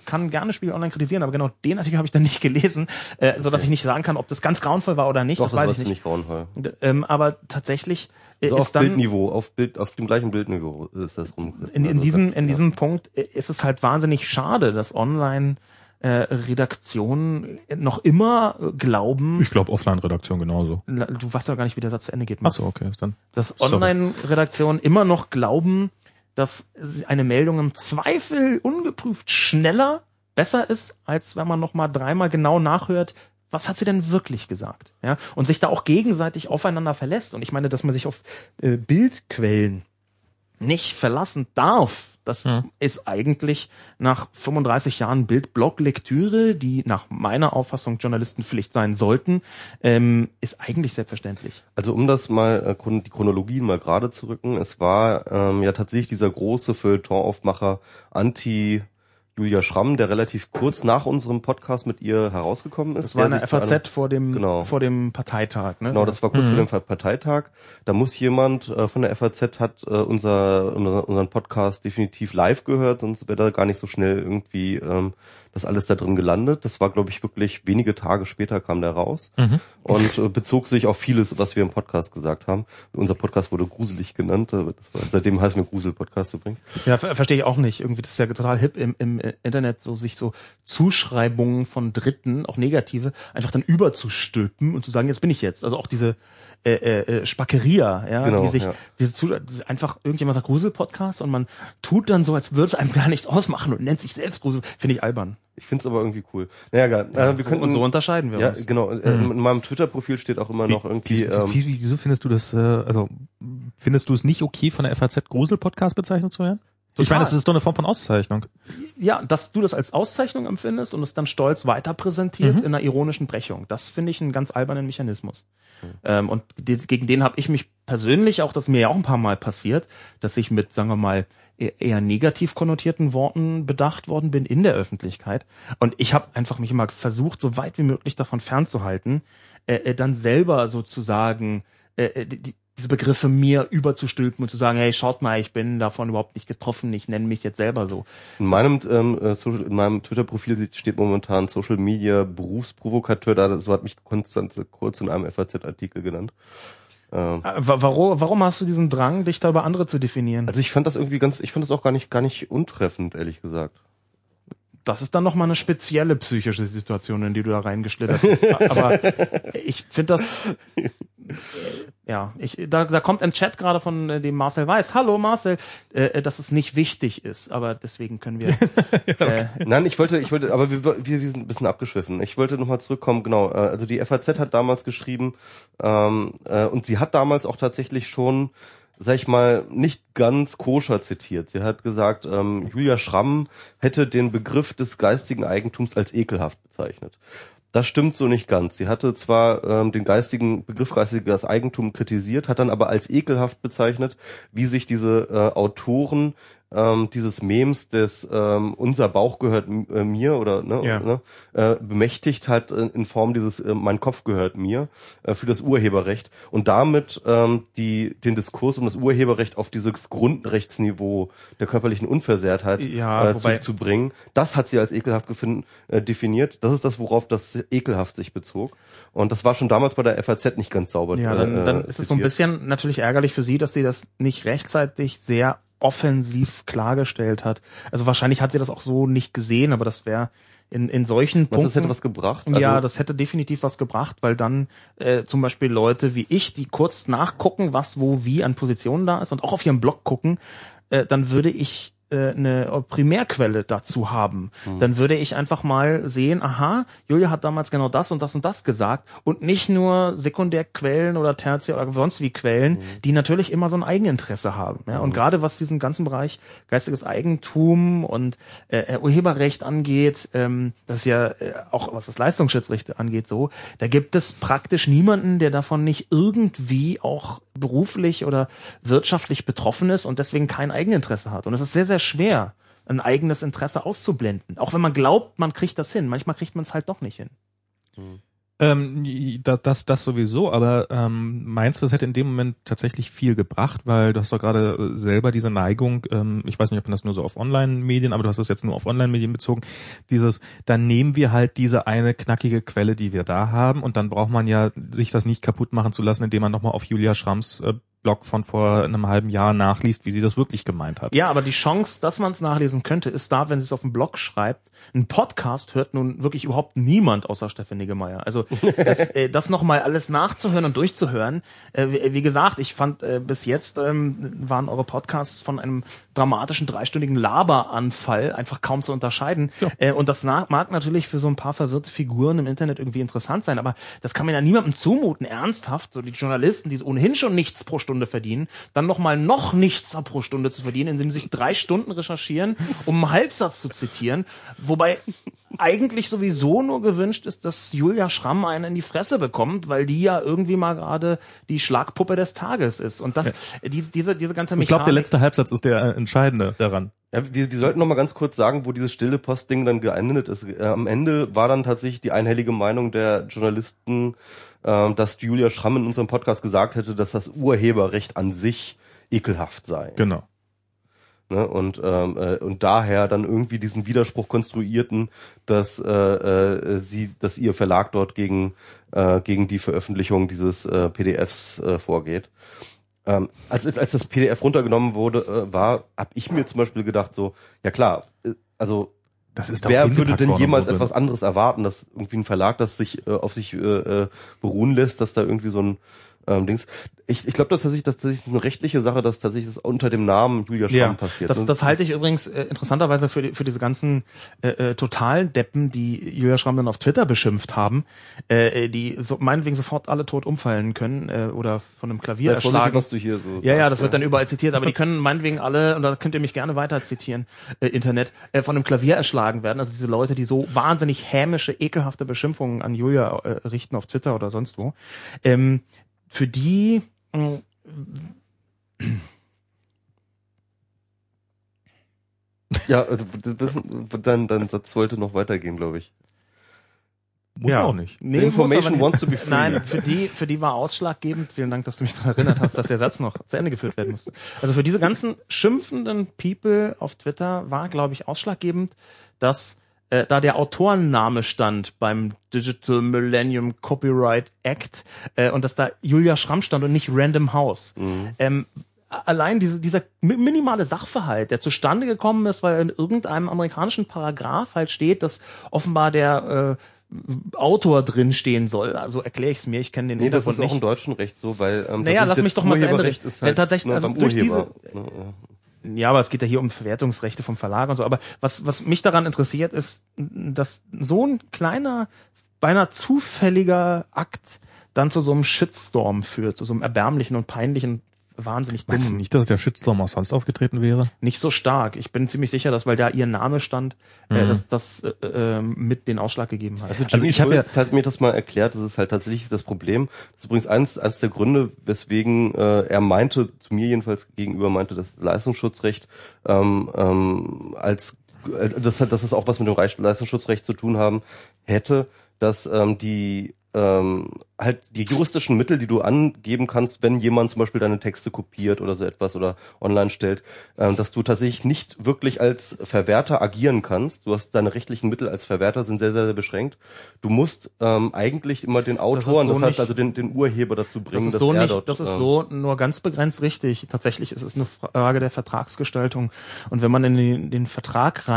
Speaker 3: kann gerne Spiegel Online kritisieren, aber genau den Artikel (laughs) habe ich dann nicht gelesen, äh, so dass ich nicht sagen kann, ob das ganz grauenvoll war oder nicht.
Speaker 1: Doch,
Speaker 3: das
Speaker 1: das
Speaker 3: weiß ich nicht.
Speaker 1: grauenvoll.
Speaker 3: Ähm, aber tatsächlich
Speaker 1: Also auf
Speaker 3: ist dann
Speaker 1: Bildniveau, auf Bild, auf dem gleichen Bildniveau ist das rum.
Speaker 3: in, in
Speaker 1: Also
Speaker 3: diesem
Speaker 1: das-
Speaker 3: in
Speaker 1: ja.
Speaker 3: diesem Punkt ist es halt wahnsinnig schade, dass online äh, Redaktionen noch immer glauben,
Speaker 2: Ich glaube Offline-Redaktion genauso.
Speaker 3: Du weißt doch gar nicht, wie der Satz zu Ende geht.
Speaker 2: Ach so, okay, dann.
Speaker 3: Dass. Online-Redaktionen immer noch glauben, dass eine Meldung im Zweifel ungeprüft schneller besser ist, als wenn man noch mal dreimal genau nachhört, was hat sie denn wirklich gesagt? Ja, und sich da auch gegenseitig aufeinander verlässt. Und ich meine, dass man sich auf äh, Bildquellen nicht verlassen darf. Das
Speaker 2: Ja.
Speaker 3: ist eigentlich nach 35 Jahren Bild-Blog-Lektüre, die nach meiner Auffassung Journalistenpflicht sein sollten, ähm, ist eigentlich selbstverständlich.
Speaker 1: Also um das mal, äh, die Chronologien mal gerade zu rücken, es war ähm, ja tatsächlich dieser große Feuilleton-Aufmacher Anti Julia Schramm, der relativ kurz nach unserem Podcast mit ihr herausgekommen ist.
Speaker 3: Das war
Speaker 1: der
Speaker 3: eine
Speaker 1: zu einem-
Speaker 3: FAZ vor dem,
Speaker 1: Genau.
Speaker 3: vor dem Parteitag, ne?
Speaker 1: Genau, das war kurz
Speaker 2: Mhm.
Speaker 1: vor dem Parteitag. Da muss jemand äh, von der FAZ hat äh, unser, unser unseren Podcast definitiv live gehört, sonst wäre da gar nicht so schnell irgendwie ähm, das alles da drin gelandet. Das war, glaube ich, wirklich wenige Tage später kam der raus
Speaker 2: Mhm.
Speaker 1: und äh, bezog sich auf vieles, was wir im Podcast gesagt haben. Unser Podcast wurde gruselig genannt. äh, war, seitdem heißen wir Grusel-Podcast übrigens.
Speaker 3: Ja, ver verstehe ich auch nicht. Irgendwie, das ist ja total hip im, im äh, Internet, so sich so Zuschreibungen von Dritten, auch negative, einfach dann überzustülpen und zu sagen, jetzt bin ich jetzt. Also auch diese äh, äh, Spackeria, ja,
Speaker 1: Genau,
Speaker 3: die sich
Speaker 1: ja.
Speaker 3: diese zu, einfach irgendjemand sagt Grusel-Podcast und man tut dann so, als würde es einem gar nicht ausmachen und nennt sich selbst Grusel, finde ich albern.
Speaker 1: Ich finde es aber irgendwie cool. Naja, egal. Äh, wir
Speaker 3: So,
Speaker 1: könnten,
Speaker 3: und so unterscheiden wir
Speaker 1: ja,
Speaker 3: uns.
Speaker 1: genau. Äh, In meinem Twitter-Profil steht auch immer noch irgendwie.
Speaker 2: Wieso,
Speaker 1: ähm,
Speaker 2: wie- wieso findest du das, äh, also findest du es nicht okay, von der FAZ Grusel-Podcast bezeichnet zu werden? Ich
Speaker 3: Total.
Speaker 2: meine, das ist doch eine Form von Auszeichnung.
Speaker 3: Ja, dass du das als Auszeichnung empfindest und es dann stolz weiter präsentierst
Speaker 2: Mhm.
Speaker 3: in einer ironischen Brechung. Das finde ich einen ganz albernen Mechanismus. Ähm, und die, gegen den habe ich mich persönlich auch, das mir ja auch ein paar Mal passiert, dass ich mit, sagen wir mal, eher eher negativ konnotierten Worten bedacht worden bin in der Öffentlichkeit. Und ich habe einfach mich immer versucht, so weit wie möglich davon fernzuhalten, äh, äh, dann selber sozusagen äh, äh, die, diese Begriffe mir überzustülpen und zu sagen, hey, schaut mal, ich bin davon überhaupt nicht getroffen, ich nenne mich jetzt selber so.
Speaker 1: In meinem, ähm, äh, Social, in meinem Twitter-Profil steht momentan Social Media Berufsprovokateur da. So hat mich Konstanze kurz in einem FAZ-Artikel genannt. Ähm,
Speaker 3: Äh, wa- Warum, warum hast du diesen Drang, dich da über andere zu definieren?
Speaker 1: also ich fand das irgendwie ganz, ich fand das auch gar nicht, gar nicht untreffend, ehrlich gesagt.
Speaker 3: Das ist dann nochmal eine spezielle psychische Situation, in die du da reingeschlittert bist. (laughs) Aber ich finde das, ja, ich, da, da kommt ein Chat gerade von äh, dem Marcel Weiß. Hallo Marcel, äh, äh, dass es nicht wichtig ist, aber deswegen können wir. (laughs) äh,
Speaker 1: Nein, ich wollte, ich wollte, aber wir, wir, wir sind ein bisschen abgeschwiffen. Ich wollte nochmal zurückkommen, genau. äh, Also die FAZ hat damals geschrieben, ähm, äh, und sie hat damals auch tatsächlich schon, sag ich mal, nicht ganz koscher zitiert. Sie hat gesagt, ähm, Julia Schramm hätte den Begriff des geistigen Eigentums als ekelhaft bezeichnet. Das stimmt so nicht ganz. Sie hatte zwar ähm, den geistigen Begriff geistiges Eigentum kritisiert, hat dann aber als ekelhaft bezeichnet, wie sich diese äh, Autoren ähm, dieses Memes des ähm, unser Bauch gehört äh, mir oder ne,
Speaker 3: Ja.
Speaker 1: ne äh, bemächtigt hat äh, in Form dieses äh, mein Kopf gehört mir äh, für das Urheberrecht und damit ähm, die den Diskurs um das Urheberrecht auf dieses Grundrechtsniveau der körperlichen Unversehrtheit
Speaker 3: Ja,
Speaker 1: äh,
Speaker 3: wobei-
Speaker 1: zu, zu bringen. Das hat sie als ekelhaft gefunden, äh, definiert. Das ist das, worauf das ekelhaft sich bezog. Und das war schon damals bei der FAZ nicht ganz sauber.
Speaker 3: ja,
Speaker 1: äh,
Speaker 3: dann, dann
Speaker 1: äh,
Speaker 3: ist es so ein bisschen natürlich ärgerlich für sie, dass sie das nicht rechtzeitig sehr offensiv klargestellt hat. Also wahrscheinlich hat sie das auch so nicht gesehen, aber das wäre in, in solchen
Speaker 1: Meinst du, das
Speaker 3: Punkten.
Speaker 1: hätte was gebracht? Also,
Speaker 3: ja, das hätte definitiv was gebracht, weil dann äh, zum Beispiel Leute wie ich, die kurz nachgucken, was wo wie an Positionen da ist und auch auf ihrem Blog gucken, äh, dann würde ich eine Primärquelle dazu haben.
Speaker 1: Hm.
Speaker 3: Dann würde ich einfach mal sehen, aha, Julia hat damals genau das und das und das gesagt und nicht nur Sekundärquellen oder Tertiär oder sonst wie Quellen,
Speaker 1: Hm.
Speaker 3: die natürlich immer so ein Eigeninteresse haben. Ja? Und gerade was diesen ganzen Bereich geistiges Eigentum und äh, Urheberrecht angeht, ähm, das ist ja äh, auch was das Leistungsschutzrecht angeht, so, da gibt es praktisch niemanden, der davon nicht irgendwie auch beruflich oder wirtschaftlich betroffen ist und deswegen kein Eigeninteresse hat. Und es ist sehr, sehr sehr schwer, ein eigenes Interesse auszublenden. Auch wenn man glaubt, man kriegt das hin. Manchmal kriegt man es halt doch nicht hin.
Speaker 2: Ähm, das, das, das sowieso, aber ähm, meinst du, es hätte in dem Moment tatsächlich viel gebracht, weil du hast doch gerade äh, selber diese Neigung, ähm, ich weiß nicht, ob man das nur so auf Online-Medien, aber du hast das jetzt nur auf Online-Medien bezogen, dieses, dann nehmen wir halt diese eine knackige Quelle, die wir da haben und dann braucht man ja sich das nicht kaputt machen zu lassen, indem man nochmal auf Julia Schramms äh, Blog von vor einem halben Jahr nachliest, wie sie das wirklich gemeint hat.
Speaker 3: Ja, aber die Chance, dass man es nachlesen könnte, ist da, wenn sie es auf dem Blog schreibt. Ein Podcast hört nun wirklich überhaupt niemand außer Stefan Niggemeier. Also das, äh, das nochmal alles nachzuhören und durchzuhören. Äh, wie, wie gesagt, ich fand äh, bis jetzt ähm, waren eure Podcasts von einem dramatischen dreistündigen Laberanfall einfach kaum zu unterscheiden.
Speaker 2: Ja.
Speaker 3: Äh, und das na- mag natürlich für so ein paar verwirrte Figuren im Internet irgendwie interessant sein, aber das kann man ja niemandem zumuten, ernsthaft. So die Journalisten, die ohnehin schon nichts pro Stunde verdienen, dann nochmal noch nichts pro Stunde zu verdienen, indem sie sich drei Stunden recherchieren, um einen Halbsatz zu zitieren. Wobei eigentlich sowieso nur gewünscht ist, dass Julia Schramm einen in die Fresse bekommt, weil die ja irgendwie mal gerade die Schlagpuppe des Tages ist. Und das, die, diese, diese ganze
Speaker 2: Ich glaube, der
Speaker 3: Mechanik-
Speaker 2: letzte Halbsatz ist der äh, entscheidende daran.
Speaker 1: Ja, wir, wir sollten noch mal ganz kurz sagen, wo dieses stille Postding dann geendet ist. Äh, am Ende war dann tatsächlich die einhellige Meinung der Journalisten, äh, dass Julia Schramm in unserem Podcast gesagt hätte, dass das Urheberrecht an sich ekelhaft sei.
Speaker 2: Genau.
Speaker 1: Ne? Und, ähm, äh, und daher dann irgendwie diesen Widerspruch konstruierten, dass äh, äh, sie, dass ihr Verlag dort gegen äh, gegen die Veröffentlichung dieses äh, PDFs äh, vorgeht. Ähm, als, als das PDF runtergenommen wurde, äh, war, habe ich mir zum Beispiel gedacht, so, ja klar, äh, also
Speaker 2: Das ist
Speaker 1: wer würde denn jemals etwas anderes erwarten, dass irgendwie ein Verlag, das sich äh, auf sich äh, äh, beruhen lässt, dass da irgendwie so ein ähm, Dings. Ich, ich glaube, dass tatsächlich, dass tatsächlich eine rechtliche Sache, dass tatsächlich das unter dem Namen Julia Schramm
Speaker 3: Ja,
Speaker 1: passiert.
Speaker 3: das,
Speaker 1: Ne?
Speaker 3: das halte ich übrigens äh, interessanterweise für, die, für diese ganzen äh, äh, Totaldeppen, die Julia Schramm dann auf Twitter beschimpft haben, äh, äh, die so, meinetwegen sofort alle tot umfallen können äh, oder von einem Klavier
Speaker 1: Sei
Speaker 3: erschlagen.
Speaker 1: was du hier so
Speaker 3: Ja, ja,
Speaker 1: sagst,
Speaker 3: das wird dann überall zitiert, aber die können (laughs) meinetwegen alle, und da könnt ihr mich gerne weiter zitieren, äh, Internet, äh, von einem Klavier erschlagen werden. Also diese Leute, die so wahnsinnig hämische, ekelhafte Beschimpfungen an Julia äh, richten auf Twitter oder sonst wo. Ähm, für die mh,
Speaker 1: Ja, also das, dein, dein Satz sollte noch weitergehen, glaube ich.
Speaker 2: Muss
Speaker 3: Ja.
Speaker 2: auch nicht.
Speaker 3: Nee,
Speaker 1: information wants to be free.
Speaker 3: Nein, für die, für die war ausschlaggebend. Vielen Dank, dass du mich daran erinnert hast, dass der Satz noch zu Ende geführt werden musste. Also für diese ganzen schimpfenden People auf Twitter war, glaube ich, ausschlaggebend, dass äh, da der Autorenname stand beim Digital Millennium Copyright Act äh, und dass da Julia Schramm stand und nicht Random House. Ähm, allein diese, dieser mi- minimale Sachverhalt, der zustande gekommen ist, weil in irgendeinem amerikanischen Paragraph halt steht, dass offenbar der äh, Autor drin stehen soll. Also erkläre ich es mir, ich kenne den
Speaker 1: Nee, das
Speaker 3: Hintergrund
Speaker 1: ist auch
Speaker 3: nicht.
Speaker 1: im deutschen Recht so, weil ähm,
Speaker 3: Naja, lass
Speaker 1: das
Speaker 3: mich doch mal zu Ende reden.
Speaker 1: halt
Speaker 3: Ja, tatsächlich,
Speaker 1: ne,
Speaker 3: also durch
Speaker 1: Urheber. Ne, ja.
Speaker 3: Ja, aber es geht ja hier um Verwertungsrechte vom Verlag und so. Aber was, was mich daran interessiert, ist, dass so ein kleiner, beinahe zufälliger Akt dann zu so einem Shitstorm führt, zu so einem erbärmlichen und peinlichen, wahnsinnig
Speaker 2: Meinst du nicht, dass der Shitstorm auch sonst aufgetreten wäre?
Speaker 3: Nicht so stark. Ich bin ziemlich sicher, dass, weil da ihr Name stand, äh, dass das äh, äh, mit den Ausschlag gegeben hat.
Speaker 1: Also
Speaker 2: Also
Speaker 1: Jimmy
Speaker 2: ich hab
Speaker 1: Schulz hat mir das mal erklärt, das ist halt tatsächlich das Problem. Das ist übrigens eins, eins der Gründe, weswegen äh, er meinte, zu mir jedenfalls gegenüber meinte, das Leistungsschutzrecht ähm, ähm, als äh, das hat, dass es auch was mit dem Leistungsschutzrecht zu tun haben hätte, dass ähm, die ähm, halt die juristischen Mittel, die du angeben kannst, wenn jemand zum Beispiel deine Texte kopiert oder so etwas oder online stellt, ähm, dass du tatsächlich nicht wirklich als Verwerter agieren kannst. Du hast deine rechtlichen Mittel als Verwerter sind sehr, sehr, sehr beschränkt. Du musst ähm, eigentlich immer den Autoren,
Speaker 3: so
Speaker 1: das, heißt also den, den Urheber dazu
Speaker 3: Das
Speaker 1: bringen,
Speaker 3: ist
Speaker 1: dass
Speaker 3: so
Speaker 1: er
Speaker 3: nicht,
Speaker 1: dort,
Speaker 3: das ist
Speaker 1: ähm,
Speaker 3: so nur ganz begrenzt richtig. Tatsächlich ist es eine Frage der Vertragsgestaltung. Und wenn man in den, den Vertrag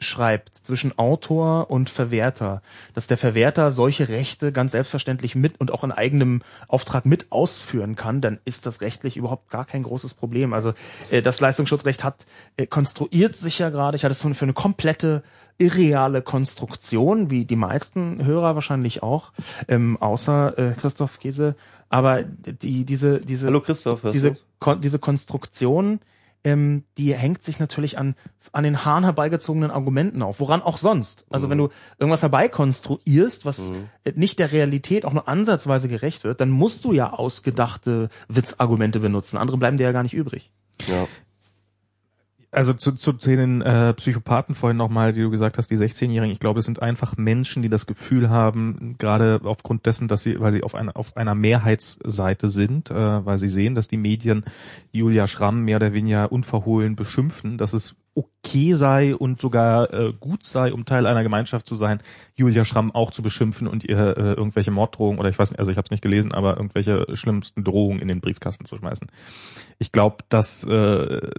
Speaker 3: reinschreibt zwischen Autor und Verwerter, dass der Verwerter solche Rechte ganz selbstverständlich mit und auch in eigenem Auftrag mit ausführen kann, dann ist das rechtlich überhaupt gar kein großes Problem. Also äh, das Leistungsschutzrecht hat äh, konstruiert sich ja gerade, ich hatte es für für eine komplette irreale Konstruktion, wie die meisten Hörer wahrscheinlich auch, ähm, außer äh, Christoph Käse. Aber die, diese, diese,
Speaker 1: Hallo Christoph,
Speaker 3: diese? Kon diese Konstruktion, ähm, die hängt sich natürlich an, an den Haaren herbeigezogenen Argumenten auf. Woran auch sonst. Also wenn du irgendwas herbeikonstruierst, was äh, nicht der Realität auch nur ansatzweise gerecht wird, dann musst du ja ausgedachte Witzargumente benutzen. Andere bleiben dir ja gar nicht übrig.
Speaker 1: Ja.
Speaker 2: Also zu, zu, zu den äh, Psychopathen vorhin nochmal, die du gesagt hast, die 16-Jährigen, ich glaube, es sind einfach Menschen, die das Gefühl haben, gerade aufgrund dessen, dass sie, weil sie auf einer auf einer Mehrheitsseite sind, äh, weil sie sehen, dass die Medien Julia Schramm mehr oder weniger unverhohlen beschimpfen, dass es okay sei und sogar äh, gut sei, um Teil einer Gemeinschaft zu sein, Julia Schramm auch zu beschimpfen und ihr äh, irgendwelche Morddrohungen oder ich weiß nicht, also ich habe es nicht gelesen, aber irgendwelche schlimmsten Drohungen in den Briefkasten zu schmeißen. Ich glaube, dass äh,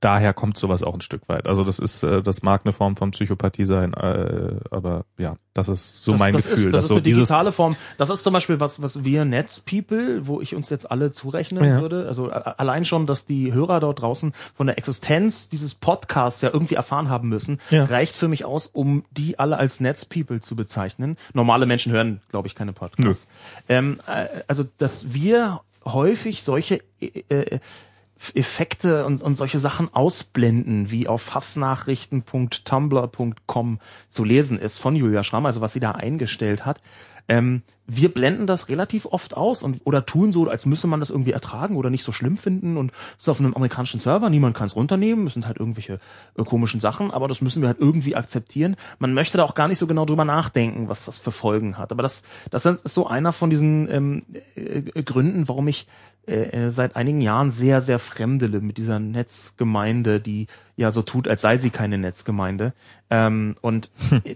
Speaker 2: daher kommt sowas auch ein Stück weit. Also das ist, äh, das mag eine Form von Psychopathie sein, äh, aber ja, das ist so
Speaker 3: das,
Speaker 2: mein
Speaker 3: das
Speaker 2: Gefühl.
Speaker 3: Ist, das ist
Speaker 2: so
Speaker 3: eine digitale Form. Das ist zum Beispiel was, was wir Netzpeople, wo ich uns jetzt alle zurechnen
Speaker 2: Ja.
Speaker 3: würde. Also allein schon, dass die Hörer dort draußen von der Existenz dieses Podcasts ja irgendwie erfahren haben müssen,
Speaker 2: Ja.
Speaker 3: reicht für mich aus, um die alle als Netzpeople zu bezeichnen. Normale Menschen hören, glaube ich, keine Podcasts. Ähm, äh, also, dass wir häufig solche äh, äh, Effekte und, und solche Sachen ausblenden, wie auf hassnachrichten.tumblr.com zu lesen ist von Julia Schramm, also was sie da eingestellt hat. Ähm, wir blenden das relativ oft aus und oder tun so, als müsse man das irgendwie ertragen oder nicht so schlimm finden und ist auf einem amerikanischen Server, niemand kann es runternehmen, es sind halt irgendwelche äh, komischen Sachen, aber das müssen wir halt irgendwie akzeptieren. Man möchte da auch gar nicht so genau drüber nachdenken, was das für Folgen hat. Aber das, das ist so einer von diesen ähm, äh, Gründen, warum ich äh, seit einigen Jahren sehr, sehr fremdele mit dieser Netzgemeinde, die ja so tut, als sei sie keine Netzgemeinde. Ähm, und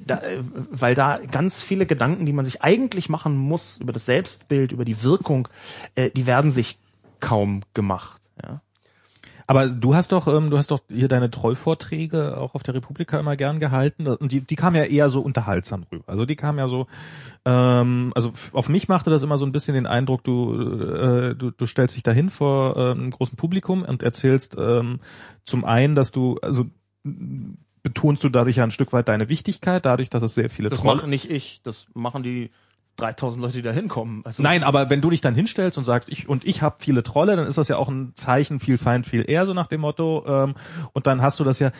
Speaker 3: da, äh, weil da ganz viele Gedanken, die man sich eigentlich machen muss über das Selbstbild, über die Wirkung, äh, die werden sich kaum gemacht. Ja.
Speaker 2: Aber du hast doch, ähm, du hast doch hier deine Trollvorträge auch auf der Republika immer gern gehalten und die, die kamen ja eher so unterhaltsam rüber. Also die kamen ja so, ähm, also auf mich machte das immer so ein bisschen den Eindruck, du, äh, du, du stellst dich dahin vor äh, einem großen Publikum und erzählst ähm, zum einen, dass du, also betonst du dadurch ja ein Stück weit deine Wichtigkeit, dadurch, dass es sehr viele
Speaker 3: Das
Speaker 2: Trolle
Speaker 3: mache nicht ich, das machen die 3000 Leute, die da hinkommen. Also
Speaker 2: Nein, aber wenn du dich dann hinstellst und sagst, ich und ich habe viele Trolle, dann ist das ja auch ein Zeichen, viel Feind, viel eher, so nach dem Motto. Ähm, und dann hast du das ja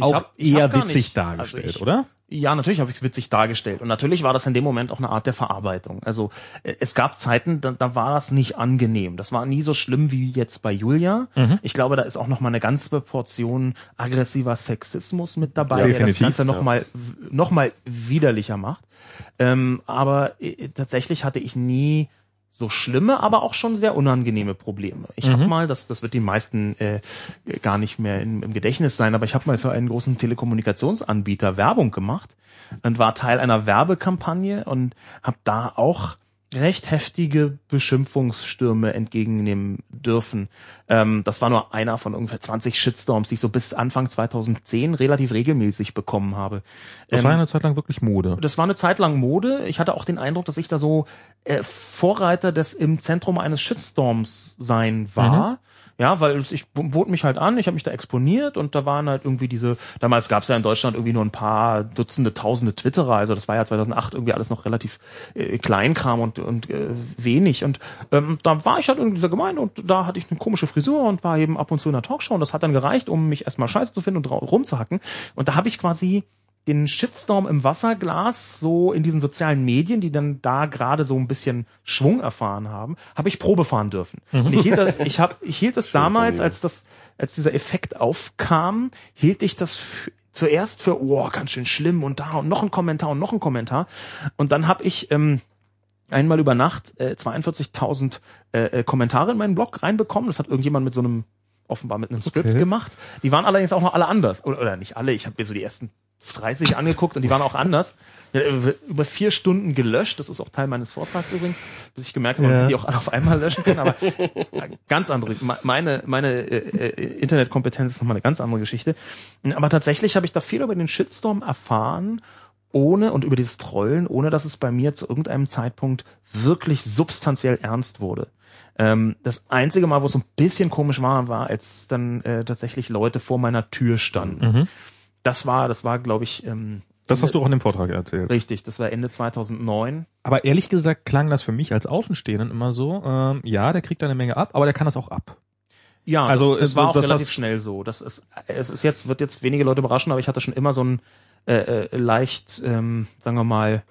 Speaker 2: auch
Speaker 3: hab-
Speaker 2: eher witzig
Speaker 3: nicht-
Speaker 2: dargestellt,
Speaker 3: also ich-
Speaker 2: oder?
Speaker 3: Ja, natürlich habe ich es witzig dargestellt. Und natürlich war das in dem Moment auch eine Art der Verarbeitung. Also äh, es gab Zeiten, da, da war das nicht angenehm. Das war nie so schlimm wie jetzt bei Julia.
Speaker 2: Mhm.
Speaker 3: Ich glaube, da ist auch noch mal eine ganze Portion aggressiver Sexismus mit dabei,
Speaker 2: Ja,
Speaker 3: der das Ganze noch
Speaker 1: ja.
Speaker 3: mal noch mal widerlicher macht. Ähm, aber äh, tatsächlich hatte ich nie so schlimme, aber auch schon sehr unangenehme Probleme. Ich
Speaker 2: Mhm.
Speaker 3: habe mal, das, das wird den meisten äh, gar nicht mehr im, im Gedächtnis sein, aber ich habe mal für einen großen Telekommunikationsanbieter Werbung gemacht und war Teil einer Werbekampagne und habe da auch recht heftige Beschimpfungsstürme entgegennehmen dürfen. Ähm, das war nur einer von ungefähr 20 Shitstorms, die ich so bis Anfang 2010 relativ regelmäßig bekommen habe.
Speaker 2: Das
Speaker 3: Ähm,
Speaker 2: war ja eine Zeit lang wirklich Mode.
Speaker 3: das war eine Zeit lang Mode. Ich hatte auch den Eindruck, dass ich da so äh, Vorreiter des im Zentrum eines Shitstorms sein war. Ja, weil ich bot mich halt an, ich habe mich da exponiert und da waren halt irgendwie diese, damals gab es ja in Deutschland irgendwie nur ein paar Dutzende, tausende Twitterer, also das war ja 2008 irgendwie alles noch relativ äh, Kleinkram und, und äh, wenig und ähm, da war ich halt in dieser Gemeinde und da hatte ich eine komische Frisur und war eben ab und zu in einer Talkshow und das hat dann gereicht, um mich erstmal scheiße zu finden und rumzuhacken und da habe ich quasi den Shitstorm im Wasserglas so in diesen sozialen Medien, die dann da gerade so ein bisschen Schwung erfahren haben, habe ich Probe fahren dürfen. Und ich hielt das, ich hab, ich hielt das (laughs) damals, als das, als dieser Effekt aufkam, hielt ich das zuerst für, oh, ganz schön schlimm und da und noch ein Kommentar und noch ein Kommentar. Und dann habe ich ähm, einmal über Nacht äh, 42.000 äh, äh, Kommentare in meinen Blog reinbekommen. Das hat irgendjemand mit so einem offenbar mit einem Skript
Speaker 2: Okay.
Speaker 3: gemacht. Die waren allerdings auch noch alle anders. Oder, oder nicht alle, ich habe mir so die ersten 30 angeguckt und die waren auch anders. Über- vier Stunden gelöscht, das ist auch Teil meines Vortrags übrigens, bis ich gemerkt habe, man
Speaker 2: Ja.
Speaker 3: hätte die auch alle auf einmal löschen können, aber ganz andere, Me- meine, meine äh, äh, Internetkompetenz ist nochmal eine ganz andere Geschichte. Aber tatsächlich habe ich da viel über den Shitstorm erfahren, ohne und über dieses Trollen, ohne dass es bei mir zu irgendeinem Zeitpunkt wirklich substanziell ernst wurde. Ähm, das einzige Mal, wo es so ein bisschen komisch war, war, als dann äh, tatsächlich Leute vor meiner Tür standen.
Speaker 2: Mhm.
Speaker 3: Das war, das war, glaube ich, ähm,
Speaker 2: Das hast du auch in dem Vortrag erzählt.
Speaker 3: richtig. Das war Ende 2009.
Speaker 2: Aber ehrlich gesagt klang das für mich als Außenstehenden immer so, ähm, ja, der kriegt da eine Menge ab, aber der kann das auch ab.
Speaker 3: Ja,
Speaker 2: Also,
Speaker 3: das,
Speaker 2: es-
Speaker 3: war auch
Speaker 2: das
Speaker 3: relativ schnell so. Das ist, es ist jetzt wird jetzt wenige Leute überraschen, aber ich hatte schon immer so ein äh, äh, leicht, ähm, sagen wir mal,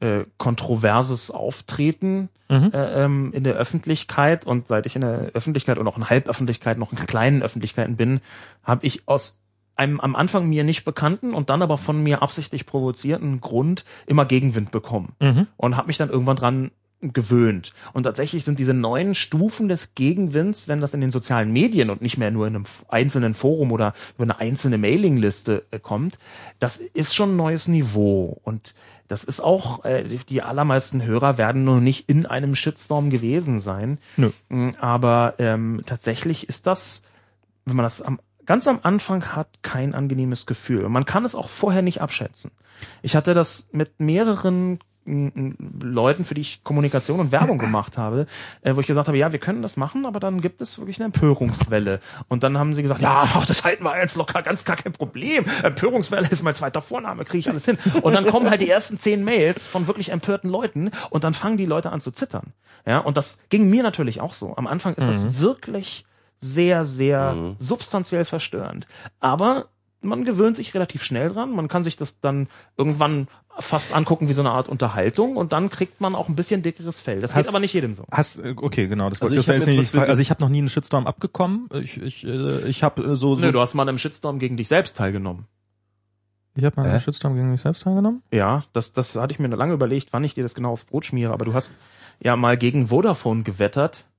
Speaker 3: äh, kontroverses Auftreten
Speaker 2: Mhm.
Speaker 3: äh, ähm, in der Öffentlichkeit und seit ich in der Öffentlichkeit und auch in Halböffentlichkeit, noch in kleinen Öffentlichkeiten bin, habe ich aus einem am Anfang mir nicht bekannten und dann aber von mir absichtlich provozierten Grund immer Gegenwind bekommen
Speaker 2: Mhm.
Speaker 3: und habe mich dann irgendwann dran gewöhnt. Und tatsächlich sind diese neuen Stufen des Gegenwinds, wenn das in den sozialen Medien und nicht mehr nur in einem einzelnen Forum oder über eine einzelne Mailingliste äh, kommt, das ist schon ein neues Niveau. Und das ist auch, äh, die- allermeisten Hörer werden nur nicht in einem Shitstorm gewesen sein.
Speaker 2: Nö.
Speaker 3: Mm, Aber ähm, tatsächlich ist das, wenn man das am, ganz am Anfang hat, kein angenehmes Gefühl. Man kann es auch vorher nicht abschätzen. Ich hatte das mit mehreren mm, mm, Leuten, für die ich Kommunikation und Werbung (clears throat) gemacht habe, äh, wo ich gesagt habe, ja, wir können das machen, aber dann gibt es wirklich eine Empörungswelle. Und dann haben sie gesagt, ja, ach, das halten wir jetzt locker, ganz gar kein Problem. Empörungswelle ist mein zweiter Vorname, kriege ich alles hin. Und dann kommen halt die ersten zehn Mails von wirklich empörten Leuten und dann fangen die Leute an zu zittern. Ja, und das ging mir natürlich auch so. Am Anfang ist das wirklich sehr, sehr substanziell verstörend. Aber man gewöhnt sich relativ schnell dran. Man kann sich das dann irgendwann fast angucken wie so eine Art Unterhaltung und dann kriegt man auch ein bisschen dickeres Fell. Das
Speaker 2: Hast-
Speaker 3: geht aber nicht jedem so.
Speaker 2: Hast, äh, okay, genau, das
Speaker 1: Also
Speaker 2: wollte
Speaker 1: ich
Speaker 2: das nicht Also ich habe noch nie einen Shitstorm abgekommen. Ich, ich, äh, ich habe äh, so, so
Speaker 3: Nö, du hast mal an einem Shitstorm gegen dich selbst teilgenommen.
Speaker 2: ich habe mal einen
Speaker 1: Hä?
Speaker 2: Shitstorm gegen mich selbst teilgenommen.
Speaker 3: Ja, das, das hatte ich mir lange überlegt, wann ich dir das genau aufs Brot schmiere, aber du hast ja mal gegen Vodafone gewettert, äh,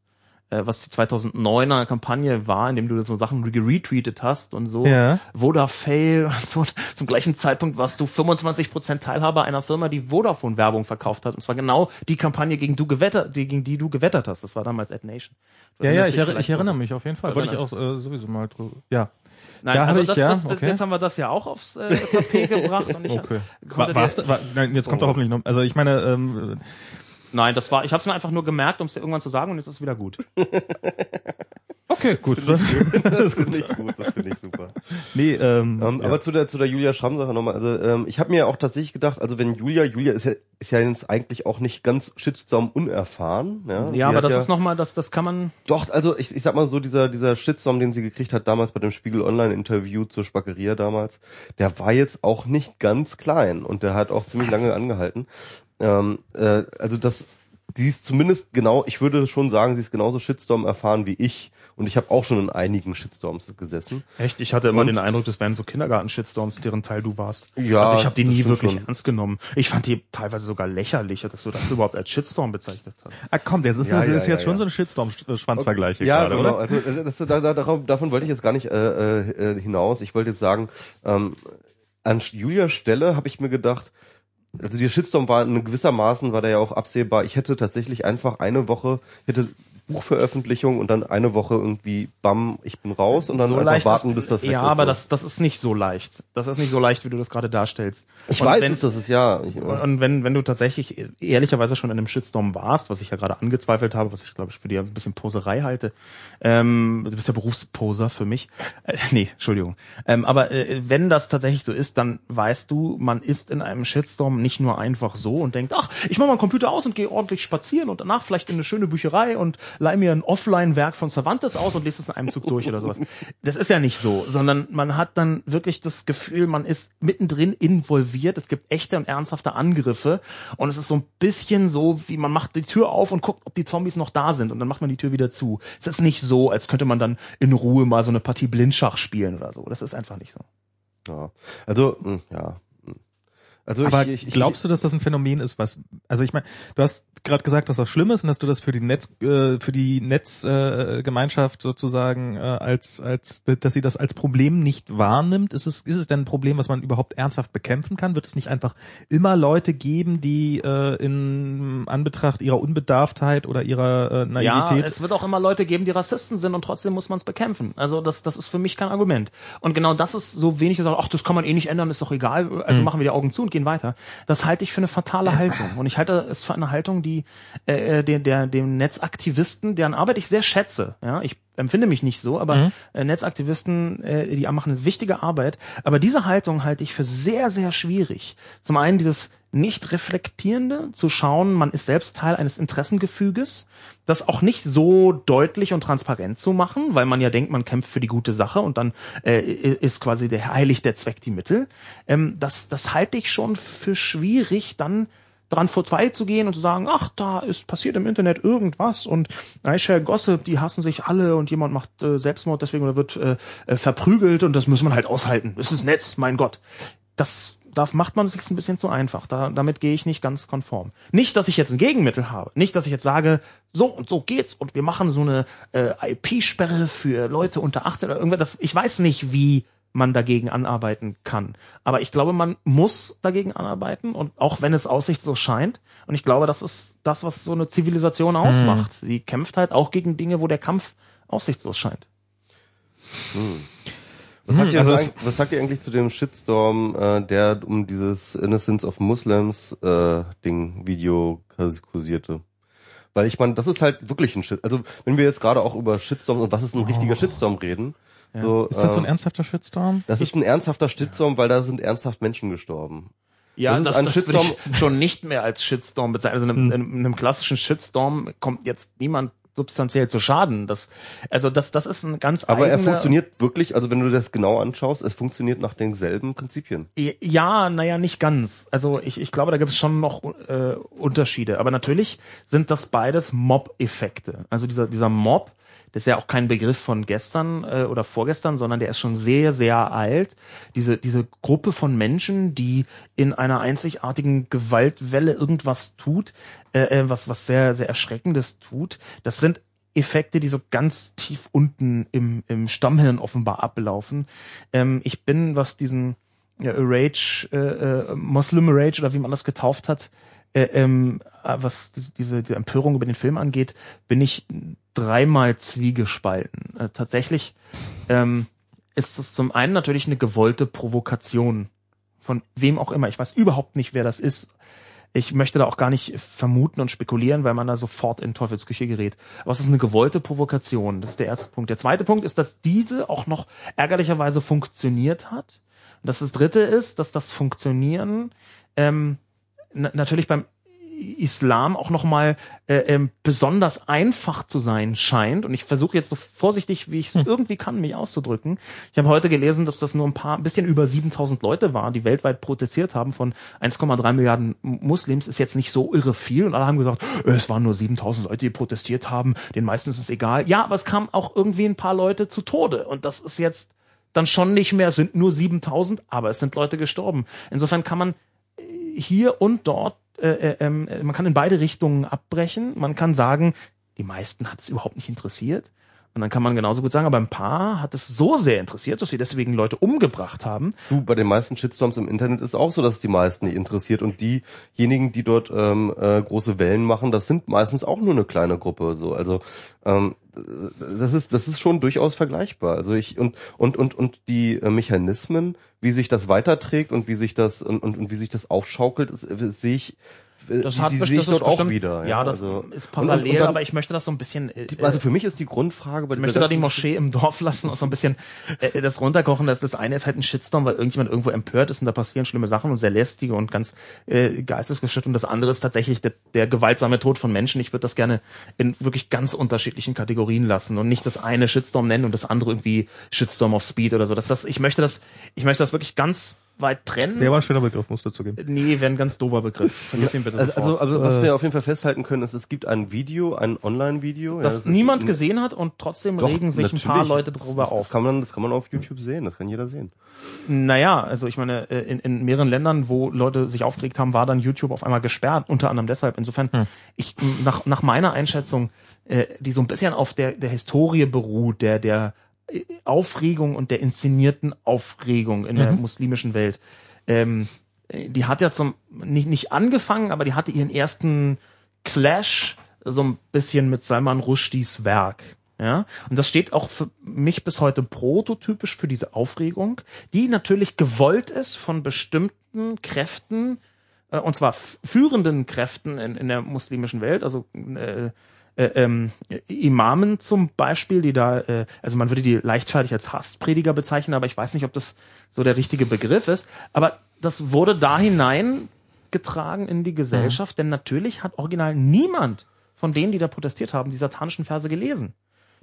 Speaker 3: was die 2009er Kampagne war, in dem du so Sachen retweetet hast und so.
Speaker 2: Ja.
Speaker 3: Vodafail (laughs) und so. Zum gleichen Zeitpunkt warst du 25% Teilhaber einer Firma, die Vodafone-Werbung verkauft hat. Und zwar genau die Kampagne, gegen, du gewettert, die, gegen die du gewettert hast. Das war damals AdNation. Du
Speaker 2: Ja, ja, ich,
Speaker 3: vielleicht
Speaker 2: ich erinnere mich auf jeden Fall. Wollte ich auch äh, sowieso mal drüber. Ja.
Speaker 3: Nein,
Speaker 2: Da
Speaker 3: also
Speaker 2: ich,
Speaker 3: das,
Speaker 2: ja,
Speaker 3: das,
Speaker 2: okay.
Speaker 3: jetzt haben wir das ja auch aufs äh, Tapet (laughs) gebracht. Und ich
Speaker 2: Okay. War,
Speaker 3: dir-
Speaker 2: war's, war, nein, jetzt kommt
Speaker 3: Oh.
Speaker 2: doch hoffentlich noch. Also ich meine, ähm,
Speaker 3: Nein, das war, ich habe es mir einfach nur gemerkt, um es dir irgendwann zu sagen und jetzt ist es wieder gut. (laughs)
Speaker 2: okay, gut. (laughs)
Speaker 1: Das finde ich gut, das finde ich super.
Speaker 2: nee, ähm,
Speaker 1: Ähm,
Speaker 2: ja.
Speaker 1: Aber zu der zu der Julia Schramm Sache nochmal. Also ähm, ich habe mir auch tatsächlich gedacht, also wenn Julia, Julia ist ja ist ja jetzt eigentlich auch nicht ganz Shitstorm unerfahren. Ja,
Speaker 3: Ja,
Speaker 1: Sie
Speaker 3: aber das
Speaker 1: ja,
Speaker 3: ist nochmal, das, das kann man,
Speaker 1: Doch, also ich, ich sag mal so, dieser, dieser Shitstorm, den sie gekriegt hat damals bei dem Spiegel Online-Interview zur Spackeria damals, der war jetzt auch nicht ganz klein und der hat auch ziemlich lange angehalten. Ähm, äh, also das, sie ist zumindest genau, ich würde schon sagen, sie ist genauso Shitstorm erfahren wie ich und ich habe auch schon in einigen Shitstorms gesessen.
Speaker 3: echt, ich hatte immer
Speaker 1: Und?
Speaker 3: den Eindruck, das wären so Kindergarten-Shitstorms, deren Teil du warst.
Speaker 1: Ja,
Speaker 3: Also ich habe die nie wirklich
Speaker 1: schon.
Speaker 3: ernst genommen. Ich fand die teilweise sogar lächerlich, dass du das überhaupt als Shitstorm bezeichnet hast.
Speaker 2: ah, komm, das ist,
Speaker 1: Ja,
Speaker 2: das
Speaker 1: ja,
Speaker 2: ist jetzt
Speaker 1: ja,
Speaker 2: schon
Speaker 1: ja.
Speaker 2: so ein Shitstorm-Schwanzvergleich hier
Speaker 1: Ja,
Speaker 2: gerade,
Speaker 1: genau.
Speaker 2: oder?
Speaker 1: Also äh, das, da, da, darauf, davon wollte ich jetzt gar nicht äh, äh, hinaus. Ich wollte jetzt sagen, ähm, an Julias Stelle habe ich mir gedacht, also der Shitstorm war in gewissermaßen war der ja auch absehbar. Ich hätte tatsächlich einfach eine Woche, hätte Buchveröffentlichung und dann eine Woche irgendwie, bam, ich bin raus und dann
Speaker 3: so
Speaker 1: einfach
Speaker 3: leicht
Speaker 1: warten, bis das weg
Speaker 3: Ja,
Speaker 1: ist.
Speaker 3: aber
Speaker 1: so.
Speaker 3: das, das ist nicht so leicht. Das ist nicht so leicht, wie du das gerade darstellst.
Speaker 1: ich
Speaker 3: Und
Speaker 1: weiß
Speaker 3: wenn,
Speaker 1: es, das ist ja. Ich,
Speaker 3: Und wenn, wenn du tatsächlich ehrlicherweise schon in einem Shitstorm warst, was ich ja gerade angezweifelt habe, was ich glaube ich für dir ein bisschen Poserei halte, ähm, du bist ja Berufsposer für mich. Äh, (laughs) nee, Entschuldigung. Ähm, aber äh, wenn das tatsächlich so ist, dann weißt du, man ist in einem Shitstorm nicht nur einfach so und denkt, ach, ich mache mal einen Computer aus und gehe ordentlich spazieren und danach vielleicht in eine schöne Bücherei und leih mir ein Offline-Werk von Cervantes aus und lese es in einem Zug durch oder sowas. Das ist ja nicht so, sondern man hat dann wirklich das Gefühl, man ist mittendrin involviert. Es gibt echte und ernsthafte Angriffe und es ist so ein bisschen so, wie man macht die Tür auf und guckt, ob die Zombies noch da sind und dann macht man die Tür wieder zu. Es ist nicht so, als könnte man dann in Ruhe mal so eine Partie Blindschach spielen oder so. Das ist einfach nicht so.
Speaker 1: ja. Also, mh, ja. Also
Speaker 2: Aber
Speaker 1: ich, ich,
Speaker 2: glaubst du, dass das ein Phänomen ist, was also ich meine, du hast gerade gesagt, dass das schlimm ist und dass du das für die Netz äh, für die Netzgemeinschaft äh, Gemeinschaft sozusagen äh, als als dass sie das als Problem nicht wahrnimmt, ist es ist es denn ein Problem, was man überhaupt ernsthaft bekämpfen kann? Wird es nicht einfach immer Leute geben, die äh, in Anbetracht ihrer Unbedarftheit oder ihrer äh,
Speaker 3: Ja,
Speaker 2: Naivität
Speaker 3: es wird auch immer Leute geben, die Rassisten sind und trotzdem muss man es bekämpfen. Also das, das ist für mich kein Argument. Und genau das ist so wenig gesagt, ach, das kann man eh nicht ändern, ist doch egal, also machen wir die Augen zu und gehen weiter. Das halte ich für eine fatale Haltung. Und ich halte es für eine Haltung, die äh, der, der, dem Netzaktivisten, deren Arbeit ich sehr schätze, ja, ich empfinde mich nicht so, aber äh, Netzaktivisten, äh, die machen eine wichtige Arbeit. Aber diese Haltung halte ich für sehr, sehr schwierig. Zum einen dieses nicht reflektierende, zu schauen, man ist selbst Teil eines Interessengefüges, das auch nicht so deutlich und transparent zu machen, weil man ja denkt, man kämpft für die gute Sache und dann äh, ist quasi der heiligt der Zweck die Mittel. Ähm, das, das halte ich schon für schwierig, dann daran vorbeizugehen und zu sagen, ach, da ist passiert im Internet irgendwas und iShare Gossip, die hassen sich alle und jemand macht äh, Selbstmord deswegen oder wird äh, äh, verprügelt und das muss man halt aushalten. Es ist Netz, mein Gott. Das da macht man sich ein bisschen zu einfach. Da, damit gehe ich nicht ganz konform. Nicht, dass ich jetzt ein Gegenmittel habe. Nicht, dass ich jetzt sage, so und so geht's und wir machen so eine äh, IP-Sperre für Leute unter 18 oder irgendwas. Das, ich weiß nicht, wie man dagegen anarbeiten kann. Aber ich glaube, man muss dagegen anarbeiten und auch wenn es aussichtslos scheint. Und ich glaube, das ist das, was so eine Zivilisation ausmacht. Hm. Sie kämpft halt auch gegen Dinge, wo der Kampf aussichtslos scheint.
Speaker 1: Hm. Was, sagt hm, also ihr, was sagt ihr eigentlich zu dem Shitstorm, äh, der um dieses Innocence of Muslims äh, Ding Video kursierte? Weil ich meine, das ist halt wirklich ein Shit. Also wenn wir jetzt gerade auch über Shitstorm und was ist ein richtiger oh. Shitstorm reden,
Speaker 2: ja. So, ist das so ein ähm, ernsthafter Shitstorm?
Speaker 1: Das ist ein ernsthafter Shitstorm, weil da sind ernsthaft Menschen gestorben.
Speaker 3: Ja, das, das, das Shitstorm würde ich schon nicht mehr als Shitstorm bezeichnen. Also in einem, hm. in einem klassischen Shitstorm kommt jetzt niemand substanziell zu schaden. Das, also das, das ist ein ganz
Speaker 1: Aber er funktioniert wirklich, also wenn du das genau anschaust, es funktioniert nach denselben Prinzipien.
Speaker 3: Ja, naja, nicht ganz. Also ich, ich glaube, da gibt es schon noch äh, Unterschiede. Aber natürlich sind das beides Mob-Effekte. Also dieser, dieser Mob, das ist ja auch kein Begriff von gestern äh, oder vorgestern, sondern der ist schon sehr, sehr alt. Diese, diese Gruppe von Menschen, die in einer einzigartigen Gewaltwelle irgendwas tut, äh, äh, was, was sehr, sehr Erschreckendes tut, das sind Effekte, die so ganz tief unten im, im Stammhirn offenbar ablaufen. Ähm, ich bin, was diesen ja, Rage, äh, äh, Muslim Rage oder wie man das getauft hat, äh, ähm, äh, was diese, diese Empörung über den Film angeht, bin ich dreimal zwiegespalten. Äh, tatsächlich ähm, ist es zum einen natürlich eine gewollte Provokation von wem auch immer. Ich weiß überhaupt nicht, wer das ist. Ich möchte da auch gar nicht vermuten und spekulieren, weil man da sofort in Teufelsküche gerät. Aber es ist eine gewollte Provokation. Das ist der erste Punkt. Der zweite Punkt ist, dass diese auch noch ärgerlicherweise funktioniert hat. Und das, das dritte ist, dass das Funktionieren ähm, natürlich beim Islam auch nochmal äh, ähm, besonders einfach zu sein scheint. Und ich versuche jetzt so vorsichtig, wie ich es hm. irgendwie kann, mich auszudrücken. Ich habe heute gelesen, dass das nur ein paar, ein bisschen über 7000 Leute waren, die weltweit protestiert haben von 1,3 Milliarden Muslims. Ist jetzt nicht so irre viel. Und alle haben gesagt, äh, es waren nur 7000 Leute, die protestiert haben. Den meisten ist es egal. Ja, aber es kamen auch irgendwie ein paar Leute zu Tode. Und das ist jetzt dann schon nicht mehr, sind nur 7000, aber es sind Leute gestorben. Insofern kann man hier und dort, äh, äh, ähm, man kann in beide Richtungen abbrechen. Man kann sagen, die meisten hat es überhaupt nicht interessiert. Und dann kann man genauso gut sagen, aber ein paar hat es so sehr interessiert, dass sie deswegen Leute umgebracht haben.
Speaker 1: Du, bei den meisten Shitstorms im Internet ist auch so, dass es die meisten nicht interessiert. Und diejenigen, die dort ähm, äh, große Wellen machen, das sind meistens auch nur eine kleine Gruppe. So, also ähm, das ist das ist schon durchaus vergleichbar. Also ich und und und und die äh, Mechanismen, wie sich das weiterträgt und wie sich das und und, und wie sich das aufschaukelt, sehe ich
Speaker 3: das hat die sehe ich dort auch wieder. Ja, ja das also, ist parallel, und, und dann, aber ich möchte das so ein bisschen.
Speaker 1: Äh, also für mich ist die Grundfrage
Speaker 3: bei Ich möchte da die Moschee im Dorf lassen und so ein bisschen äh, das runterkochen. dass das eine ist halt ein Shitstorm, weil irgendjemand irgendwo empört ist und da passieren schlimme Sachen und sehr lästige und ganz äh, geistesgestört. Und das andere ist tatsächlich der, der gewaltsame Tod von Menschen. Ich würde das gerne in wirklich ganz unterschiedlichen Kategorien lassen und nicht das eine Shitstorm nennen und das andere irgendwie Shitstorm of Speed oder so. Das, das, ich möchte das, ich möchte das wirklich ganz weit trennen.
Speaker 2: Der war ein schöner Begriff, musst du zugeben.
Speaker 3: Nee, wäre ein ganz dober Begriff.
Speaker 1: Vergiss ihn bitte also, also, also, was wir auf jeden Fall festhalten können, ist, es gibt ein Video, ein Online-Video.
Speaker 3: Das, ja, das niemand gesehen hat und trotzdem doch, regen sich ein paar Leute drüber
Speaker 1: das,
Speaker 3: auf.
Speaker 1: Das kann, man, das kann man auf YouTube sehen, das kann jeder sehen.
Speaker 3: Naja, also ich meine, äh, in, in mehreren Ländern, wo Leute sich aufgeregt haben, war dann YouTube auf einmal gesperrt, unter anderem deshalb. Insofern, hm. ich nach, nach meiner Einschätzung, äh, die so ein bisschen auf der, der Historie beruht, der, der Aufregung und der inszenierten Aufregung in mhm. der muslimischen Welt. Ähm, die hat ja zum nicht nicht angefangen, aber die hatte ihren ersten Clash so ein bisschen mit Salman Rushdies Werk. Ja, und das steht auch für mich bis heute prototypisch für diese Aufregung, die natürlich gewollt ist von bestimmten Kräften, äh, und zwar führenden Kräften in, in der muslimischen Welt, also äh, äh, ähm, Imamen zum Beispiel, die da, äh, also man würde die leichtfertig als Hassprediger bezeichnen, aber ich weiß nicht, ob das so der richtige Begriff ist. Aber das wurde da hineingetragen in die Gesellschaft, mhm. denn natürlich hat original niemand von denen, die da protestiert haben, die satanischen Verse gelesen.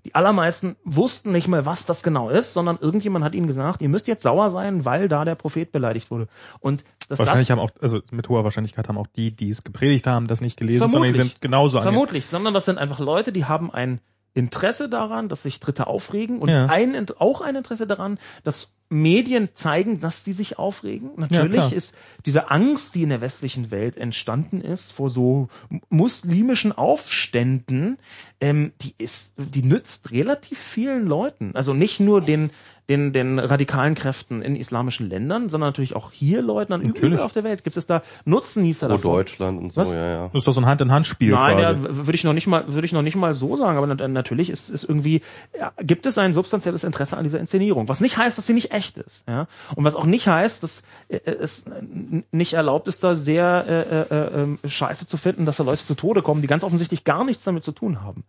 Speaker 3: Die allermeisten wussten nicht mehr, was das genau ist, sondern irgendjemand hat ihnen gesagt, ihr müsst jetzt sauer sein, weil da der Prophet beleidigt wurde. Und dass
Speaker 2: Wahrscheinlich
Speaker 3: das
Speaker 2: haben auch, also mit hoher Wahrscheinlichkeit haben auch die, die es gepredigt haben, das nicht gelesen, sondern die sind genauso
Speaker 3: Vermutlich, sondern das sind einfach Leute, die haben ein Interesse daran, dass sich Dritte aufregen und
Speaker 2: Ja.
Speaker 3: ein, auch ein Interesse daran, dass Medien zeigen, dass sie sich aufregen. Natürlich
Speaker 2: klar.
Speaker 3: ist diese Angst, die in der westlichen Welt entstanden ist vor so muslimischen Aufständen, ähm, die ist, die nützt relativ vielen Leuten. Also nicht nur den den, den radikalen Kräften in islamischen Ländern, sondern natürlich auch hier Leuten an
Speaker 2: Natürlich.
Speaker 3: überall auf der Welt. Gibt es da Nutznießer
Speaker 1: Pro
Speaker 3: davon?
Speaker 1: Deutschland und so,
Speaker 3: Was?
Speaker 1: ja, ja.
Speaker 2: Das ist doch so ein Hand-in-Hand-Spiel
Speaker 3: Nein, ja, würde ich noch nicht mal, würde ich noch nicht mal so sagen, aber nat- natürlich ist, ist irgendwie, ja, gibt es ein substanzielles Interesse an dieser Inszenierung, was nicht heißt, dass sie nicht echt ist, ja, und was auch nicht heißt, dass äh, es n- nicht erlaubt ist, da sehr äh, äh, äh, Scheiße zu finden, dass da Leute zu Tode kommen, die ganz offensichtlich gar nichts damit zu tun haben.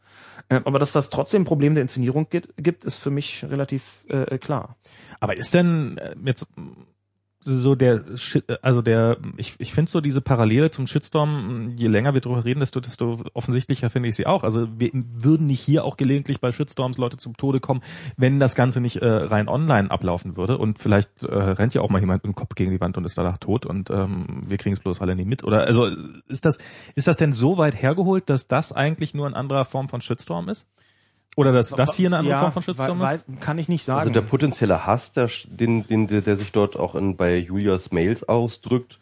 Speaker 3: Äh, aber dass das trotzdem ein Problem der Inszenierung gibt, gibt ist für mich relativ äh, klar.
Speaker 2: Aber ist denn äh, jetzt so der, Shit- also der, ich, ich finde so diese Parallele zum Shitstorm, je länger wir drüber reden, desto, desto offensichtlicher finde ich sie auch. Also wir würden nicht hier auch gelegentlich bei Shitstorms Leute zum Tode kommen, wenn das Ganze nicht äh, rein online ablaufen würde. Und vielleicht äh, rennt ja auch mal jemand mit dem Kopf gegen die Wand und ist danach tot und ähm, wir kriegen es bloß alle nie mit. Oder also ist das, ist das denn so weit hergeholt, dass das eigentlich nur eine andere Form von Shitstorm ist? Oder dass das hier eine andere
Speaker 3: ja,
Speaker 2: Form von Shitstorm ist?
Speaker 3: Kann ich nicht sagen.
Speaker 1: Also der potenzielle Hass, der, den, den, der, der sich dort auch in, bei Julias Mails ausdrückt,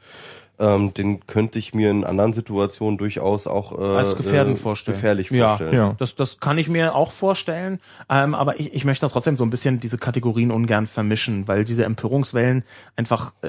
Speaker 1: ähm, den könnte ich mir in anderen Situationen durchaus auch äh,
Speaker 3: Als gefährdend
Speaker 1: äh,
Speaker 3: vorstellen.
Speaker 1: gefährlich
Speaker 3: Ja,
Speaker 1: vorstellen.
Speaker 2: ja.
Speaker 3: Das, das kann ich mir auch vorstellen, ähm, aber ich, ich möchte da trotzdem so ein bisschen diese Kategorien ungern vermischen, weil diese Empörungswellen einfach äh,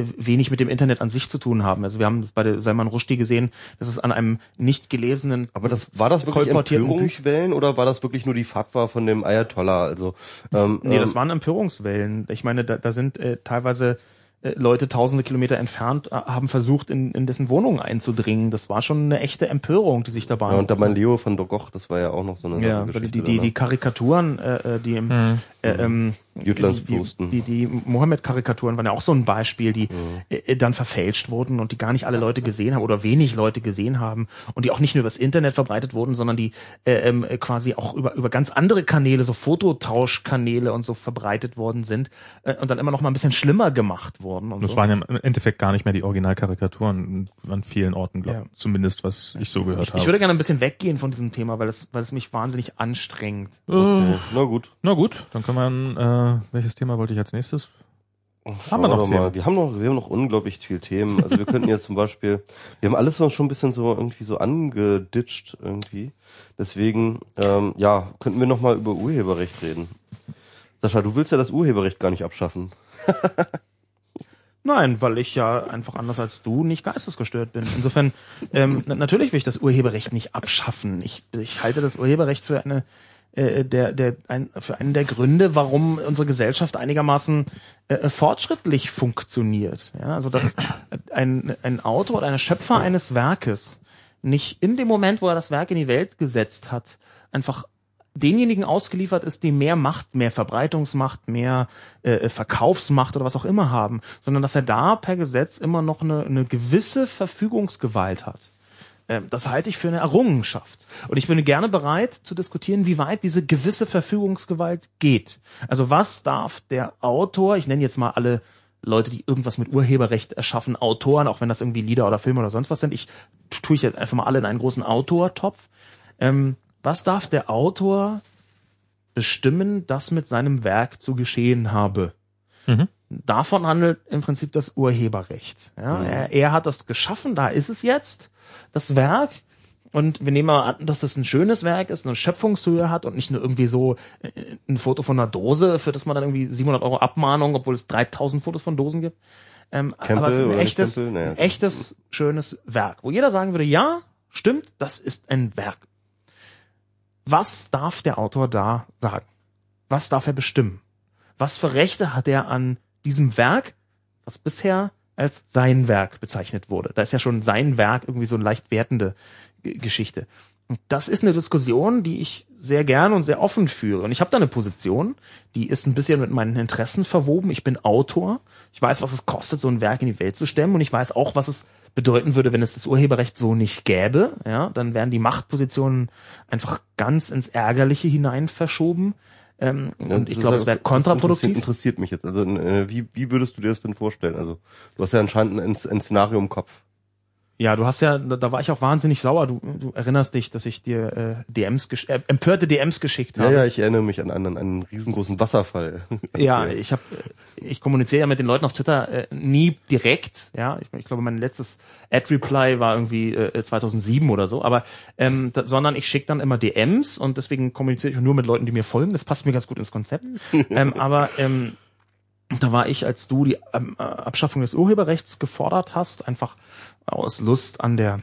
Speaker 3: äh, wenig mit dem Internet an sich zu tun haben. Also wir haben das bei der Salman Rushdie gesehen, dass es an einem nicht gelesenen,
Speaker 1: Aber das war das wirklich Empörungswellen oder war das wirklich nur die Fatwa von dem Ayatollah? Also ähm,
Speaker 3: Nee, das
Speaker 1: ähm,
Speaker 3: waren Empörungswellen. Ich meine, da, da sind äh, teilweise äh, Leute tausende Kilometer entfernt, äh, haben versucht, in, in dessen Wohnung einzudringen. Das war schon eine echte Empörung, die sich dabei
Speaker 1: ja, und da mein Leo von Dogoch, das war ja auch noch so eine
Speaker 3: Ja, die,
Speaker 1: Geschichte
Speaker 3: die,
Speaker 1: da,
Speaker 3: die
Speaker 1: ne?
Speaker 3: Karikaturen, äh, äh, die im
Speaker 2: Mhm.
Speaker 3: Äh, ähm,
Speaker 1: Jütlandsposten.
Speaker 3: Die, die, die Mohammed-Karikaturen waren ja auch so ein Beispiel, die
Speaker 1: Mhm.
Speaker 3: äh, dann verfälscht wurden und die gar nicht alle Leute gesehen haben oder wenig Leute gesehen haben und die auch nicht nur übers Internet verbreitet wurden, sondern die äh, ähm, äh, quasi auch über, über ganz andere Kanäle, so Fototauschkanäle und so verbreitet worden sind äh, und dann immer noch mal ein bisschen schlimmer gemacht wurden. Und
Speaker 2: Das
Speaker 3: so.
Speaker 2: waren ja im Endeffekt gar nicht mehr die Originalkarikaturen an vielen Orten, glaube
Speaker 3: Ja.
Speaker 2: Zumindest, was ich so gehört habe.
Speaker 3: ich würde gerne ein bisschen weggehen von diesem Thema, weil es, weil es mich wahnsinnig anstrengt.
Speaker 1: Okay. Na gut.
Speaker 2: Na gut, dann können wir, äh, welches Thema wollte ich als nächstes?
Speaker 1: Schauen
Speaker 2: wir noch Themen?
Speaker 1: mal. Wir haben noch, wir haben noch unglaublich viel Themen. Also wir könnten jetzt zum Beispiel, wir haben alles schon ein bisschen so irgendwie so angeditscht irgendwie. Deswegen, ähm, ja, könnten wir noch mal über Urheberrecht reden. Sascha, du willst ja das Urheberrecht gar nicht abschaffen. (laughs)
Speaker 3: Nein, weil ich ja einfach anders als du nicht geistesgestört bin. Insofern, ähm, na- natürlich will ich das Urheberrecht nicht abschaffen. Ich, ich halte das Urheberrecht für eine äh, der, der, ein, für einen der Gründe, warum unsere Gesellschaft einigermaßen äh, fortschrittlich funktioniert. Ja, also dass ein, ein Autor oder ein Schöpfer eines Werkes nicht in dem Moment, wo er das Werk in die Welt gesetzt hat, einfach denjenigen ausgeliefert ist, die mehr Macht, mehr Verbreitungsmacht, mehr äh, Verkaufsmacht oder was auch immer haben, sondern dass er da per Gesetz immer noch eine, eine gewisse Verfügungsgewalt hat. Ähm, das halte ich für eine Errungenschaft. Und ich bin gerne bereit zu diskutieren, wie weit diese gewisse Verfügungsgewalt geht. Also was darf der Autor, ich nenne jetzt mal alle Leute, die irgendwas mit Urheberrecht erschaffen, Autoren, auch wenn das irgendwie Lieder oder Filme oder sonst was sind, ich tue ich jetzt einfach mal alle in einen großen Autortopf. Ähm, was darf der Autor bestimmen, dass mit seinem Werk zu geschehen habe?
Speaker 2: Mhm.
Speaker 3: Davon handelt im Prinzip das Urheberrecht. Ja, er, er hat das geschaffen, da ist es jetzt, das Werk. Und wir nehmen mal an, dass das ein schönes Werk ist, eine Schöpfungshöhe hat und nicht nur irgendwie so äh, ein Foto von einer Dose, für das man dann irgendwie 700 Euro Abmahnung, obwohl es 3000 Fotos von Dosen gibt. Ähm,
Speaker 1: Campbell
Speaker 3: aber es ist ein echtes?
Speaker 1: Naja.
Speaker 3: ein echtes, schönes Werk, wo jeder sagen würde, ja, stimmt, das ist ein Werk. Was darf der Autor da sagen? Was darf er bestimmen? Was für Rechte hat er an diesem Werk, was bisher als sein Werk bezeichnet wurde? Da ist ja schon sein Werk irgendwie so eine leicht wertende G- Geschichte. Und das ist eine Diskussion, die ich sehr gern und sehr offen führe. Und ich habe da eine Position, die ist ein bisschen mit meinen Interessen verwoben. Ich bin Autor. Ich weiß, was es kostet, so ein Werk in die Welt zu stemmen. Und ich weiß auch, was es bedeuten würde, wenn es das Urheberrecht so nicht gäbe, ja, dann wären die Machtpositionen einfach ganz ins Ärgerliche hinein verschoben. Ähm,
Speaker 1: Ja,
Speaker 3: und ich glaube, es wäre kontraproduktiv.
Speaker 1: Interessiert, interessiert mich jetzt. Also äh, wie, wie würdest du dir das denn vorstellen? Also du hast ja anscheinend ein, ein Szenario im Kopf.
Speaker 3: Ja, du hast ja, da, da war ich auch wahnsinnig sauer. Du, du erinnerst dich, dass ich dir äh, DMs, äh, empörte DMs geschickt
Speaker 1: Ja,
Speaker 3: habe.
Speaker 1: ja, ich erinnere mich an einen, einen riesengroßen Wasserfall. (laughs)
Speaker 3: Ja, ich habe, ich kommuniziere ja mit den Leuten auf Twitter äh, nie direkt. Ja, ich, ich glaube, mein letztes Ad-Reply war irgendwie äh, 2007 oder so. Aber ähm, da, sondern ich schicke dann immer DMs und deswegen kommuniziere ich nur mit Leuten, die mir folgen. Das passt mir ganz gut ins Konzept. (laughs) ähm, aber ähm, da war ich, als du die ähm, äh, Abschaffung des Urheberrechts gefordert hast, einfach aus Lust an der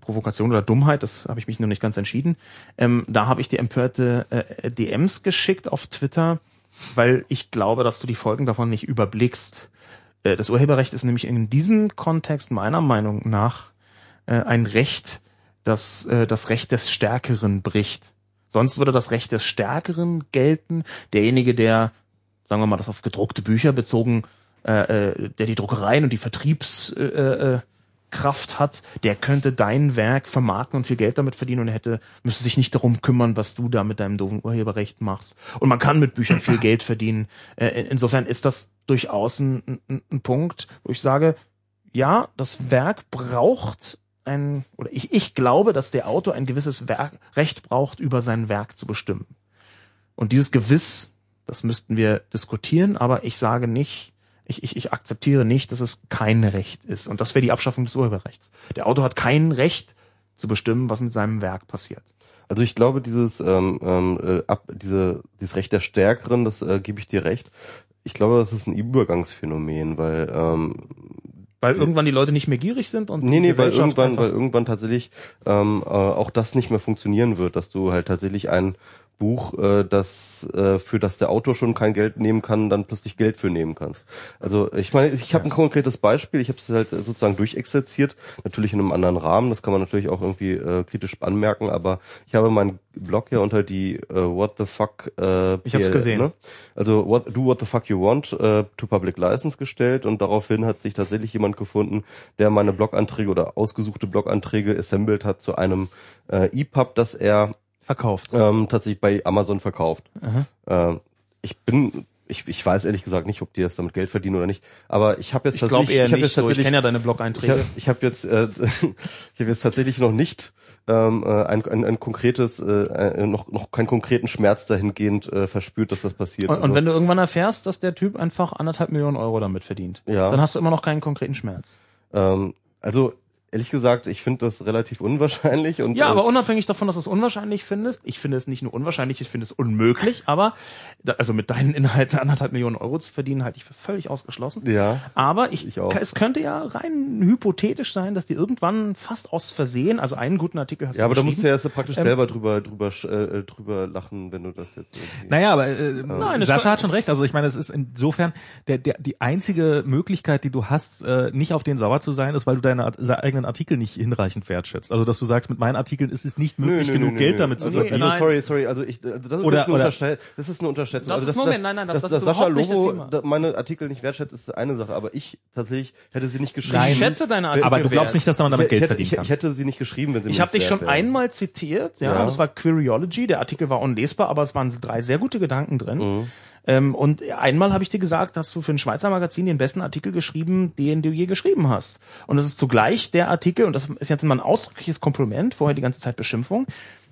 Speaker 3: Provokation oder Dummheit, das habe ich mich noch nicht ganz entschieden. Ähm, da habe ich dir empörte äh, DMs geschickt auf Twitter, weil ich glaube, dass du die Folgen davon nicht überblickst. Äh, das Urheberrecht ist nämlich in diesem Kontext meiner Meinung nach äh, ein Recht, das äh, das Recht des Stärkeren bricht. Sonst würde das Recht des Stärkeren gelten. Derjenige, der, sagen wir mal, das auf gedruckte Bücher bezogen, äh, äh, der die Druckereien und die Vertriebskraft äh, äh, hat, der könnte dein Werk vermarkten und viel Geld damit verdienen und hätte, müsste sich nicht darum kümmern, was du da mit deinem doofen Urheberrecht machst. Und man kann mit Büchern viel Geld verdienen. Äh, insofern ist das durchaus ein, ein, ein Punkt, wo ich sage, ja, das Werk braucht ein, oder ich, ich glaube, dass der Autor ein gewisses Werk, Recht braucht, über sein Werk zu bestimmen. Und dieses Gewiss, das müssten wir diskutieren, aber ich sage nicht, ich, ich, ich akzeptiere nicht, dass es kein Recht ist. Und das wäre die Abschaffung des Urheberrechts. Der Autor hat kein Recht zu bestimmen, was mit seinem Werk passiert.
Speaker 1: Also ich glaube, dieses ähm, ähm, äh, ab, diese dieses Recht der Stärkeren, das äh, gebe ich dir recht. Ich glaube, das ist ein Übergangsphänomen, weil ähm,
Speaker 3: Weil irgendwann die Leute nicht mehr gierig sind und
Speaker 1: nee, nee, weil irgendwann, weil irgendwann tatsächlich ähm, äh, auch das nicht mehr funktionieren wird, dass du halt tatsächlich ein Buch, äh, das äh, für das der Autor schon kein Geld nehmen kann, dann plötzlich Geld für nehmen kannst. Also ich meine, ich habe ein konkretes Beispiel, ich habe es halt sozusagen durchexerziert, natürlich in einem anderen Rahmen, das kann man natürlich auch irgendwie äh, kritisch anmerken, aber ich habe meinen Blog ja unter die äh, What the fuck äh,
Speaker 3: Ich hab's
Speaker 1: PL,
Speaker 3: gesehen.
Speaker 1: Also what, do what the fuck you want äh, to public license gestellt und daraufhin hat sich tatsächlich jemand gefunden, der meine Bloganträge oder ausgesuchte Bloganträge assembled hat zu einem äh, EPUB, das er
Speaker 3: verkauft.
Speaker 1: ähm, tatsächlich bei Amazon verkauft. Ähm, ich bin, ich, ich weiß ehrlich gesagt nicht, ob die das damit Geld verdienen oder nicht, aber ich habe jetzt
Speaker 3: Ich
Speaker 1: tatsächlich,
Speaker 3: eher
Speaker 1: ich habe jetzt
Speaker 3: so. Ich
Speaker 1: tatsächlich,
Speaker 3: kenne ja deine
Speaker 1: ich
Speaker 3: Blog-Einträge.
Speaker 1: habe ich hab jetzt, äh, (laughs) ich habe jetzt tatsächlich noch nicht ähm, äh, ein, ein, ein konkretes, äh, äh, noch noch keinen konkreten Schmerz dahingehend äh, verspürt, dass das passiert.
Speaker 3: Und, und
Speaker 1: Also,
Speaker 3: wenn du irgendwann erfährst, dass der Typ einfach anderthalb Millionen Euro damit verdient,
Speaker 1: Ja.
Speaker 3: dann hast du immer noch keinen konkreten Schmerz.
Speaker 1: ähm, also ehrlich gesagt, ich finde das relativ unwahrscheinlich und
Speaker 3: Ja,
Speaker 1: äh,
Speaker 3: aber unabhängig davon, dass du es unwahrscheinlich findest, ich finde es nicht nur unwahrscheinlich, ich finde es unmöglich, aber da, also mit deinen Inhalten anderthalb Millionen Euro zu verdienen, halte ich für völlig ausgeschlossen.
Speaker 1: ja.
Speaker 3: Aber ich,
Speaker 1: Ich auch.
Speaker 3: es könnte ja rein hypothetisch sein, dass die irgendwann fast aus Versehen, also einen guten Artikel hast
Speaker 1: Ja, aber
Speaker 3: du
Speaker 1: da musst du ja erst praktisch
Speaker 3: Ähm,
Speaker 1: selber drüber drüber sch- äh, drüber lachen, wenn du das jetzt.
Speaker 2: Naja, aber äh,
Speaker 3: Nein, es
Speaker 2: Sascha hat schon recht. Also ich meine, es ist insofern der, der, die einzige Möglichkeit, die du hast, äh, nicht auf den sauer zu sein, ist, weil du deine Art- eigenen Artikel nicht hinreichend wertschätzt. Also dass du sagst, mit meinen Artikeln ist es nicht möglich, genug Geld damit zu
Speaker 1: also,
Speaker 2: verdienen.
Speaker 1: Also,
Speaker 3: Nein.
Speaker 1: sorry, sorry, also ich, also das ist
Speaker 2: Oder-
Speaker 1: eine
Speaker 2: oder-
Speaker 1: Unterschätzung. Das ist eine Unterschätzung.
Speaker 3: Das
Speaker 1: also,
Speaker 3: ist- Moment, nein, nein, das-
Speaker 1: dass,
Speaker 3: das
Speaker 1: dass
Speaker 3: ist
Speaker 1: Sascha
Speaker 3: das
Speaker 1: Lobo meine Artikel nicht wertschätzt, ist eine Sache, aber ich tatsächlich hätte sie nicht geschrieben.
Speaker 2: Nein.
Speaker 3: Ich schätze deine Artikel
Speaker 2: aber du glaubst
Speaker 3: wert.
Speaker 2: nicht, dass man damit
Speaker 1: ich,
Speaker 2: Geld
Speaker 1: ich, hätte,
Speaker 2: verdienen
Speaker 1: ich,
Speaker 2: kann.
Speaker 1: ich hätte sie nicht geschrieben, wenn sie
Speaker 3: Ich habe dich schon
Speaker 1: wäre.
Speaker 3: einmal zitiert, ja,
Speaker 1: Ja.
Speaker 3: das war Queryology, der Artikel war unlesbar, aber es waren drei sehr gute Gedanken drin.
Speaker 1: Mhm.
Speaker 3: Ähm, und einmal habe ich dir gesagt, hast du für ein Schweizer Magazin den besten Artikel geschrieben, den du je geschrieben hast. Und das ist zugleich der Artikel, und das ist jetzt mal ein ausdrückliches Kompliment, vorher die ganze Zeit Beschimpfung,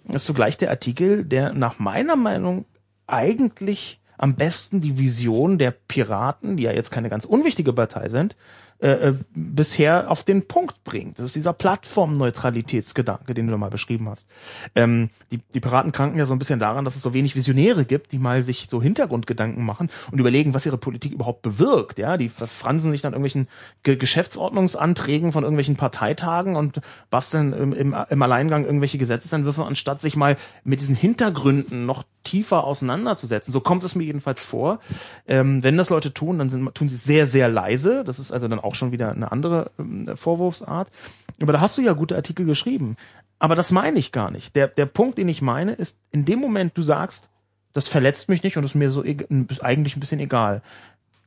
Speaker 3: ist zugleich der Artikel, der nach meiner Meinung eigentlich am besten die Vision der Piraten, die ja jetzt keine ganz unwichtige Partei sind, äh, äh, bisher auf den Punkt bringt. Das ist dieser Plattformneutralitätsgedanke, den du mal beschrieben hast. Ähm, die, die Piraten kranken ja so ein bisschen daran, dass es so wenig Visionäre gibt, die mal sich so Hintergrundgedanken machen und überlegen, was ihre Politik überhaupt bewirkt. Ja, die verfransen sich dann irgendwelchen Ge Geschäftsordnungsanträgen von irgendwelchen Parteitagen und basteln im, im, im Alleingang irgendwelche Gesetzesentwürfe, anstatt sich mal mit diesen Hintergründen noch tiefer auseinanderzusetzen. So kommt es mir jedenfalls vor. Ähm, wenn das Leute tun, dann sind, tun sie sehr, sehr leise. Das ist also dann auch schon wieder eine andere ähm, Vorwurfsart. Aber da hast du ja gute Artikel geschrieben. Aber das meine ich gar nicht. Der, der Punkt, den ich meine, ist, in dem Moment du sagst, das verletzt mich nicht und ist mir so ist eigentlich ein bisschen egal.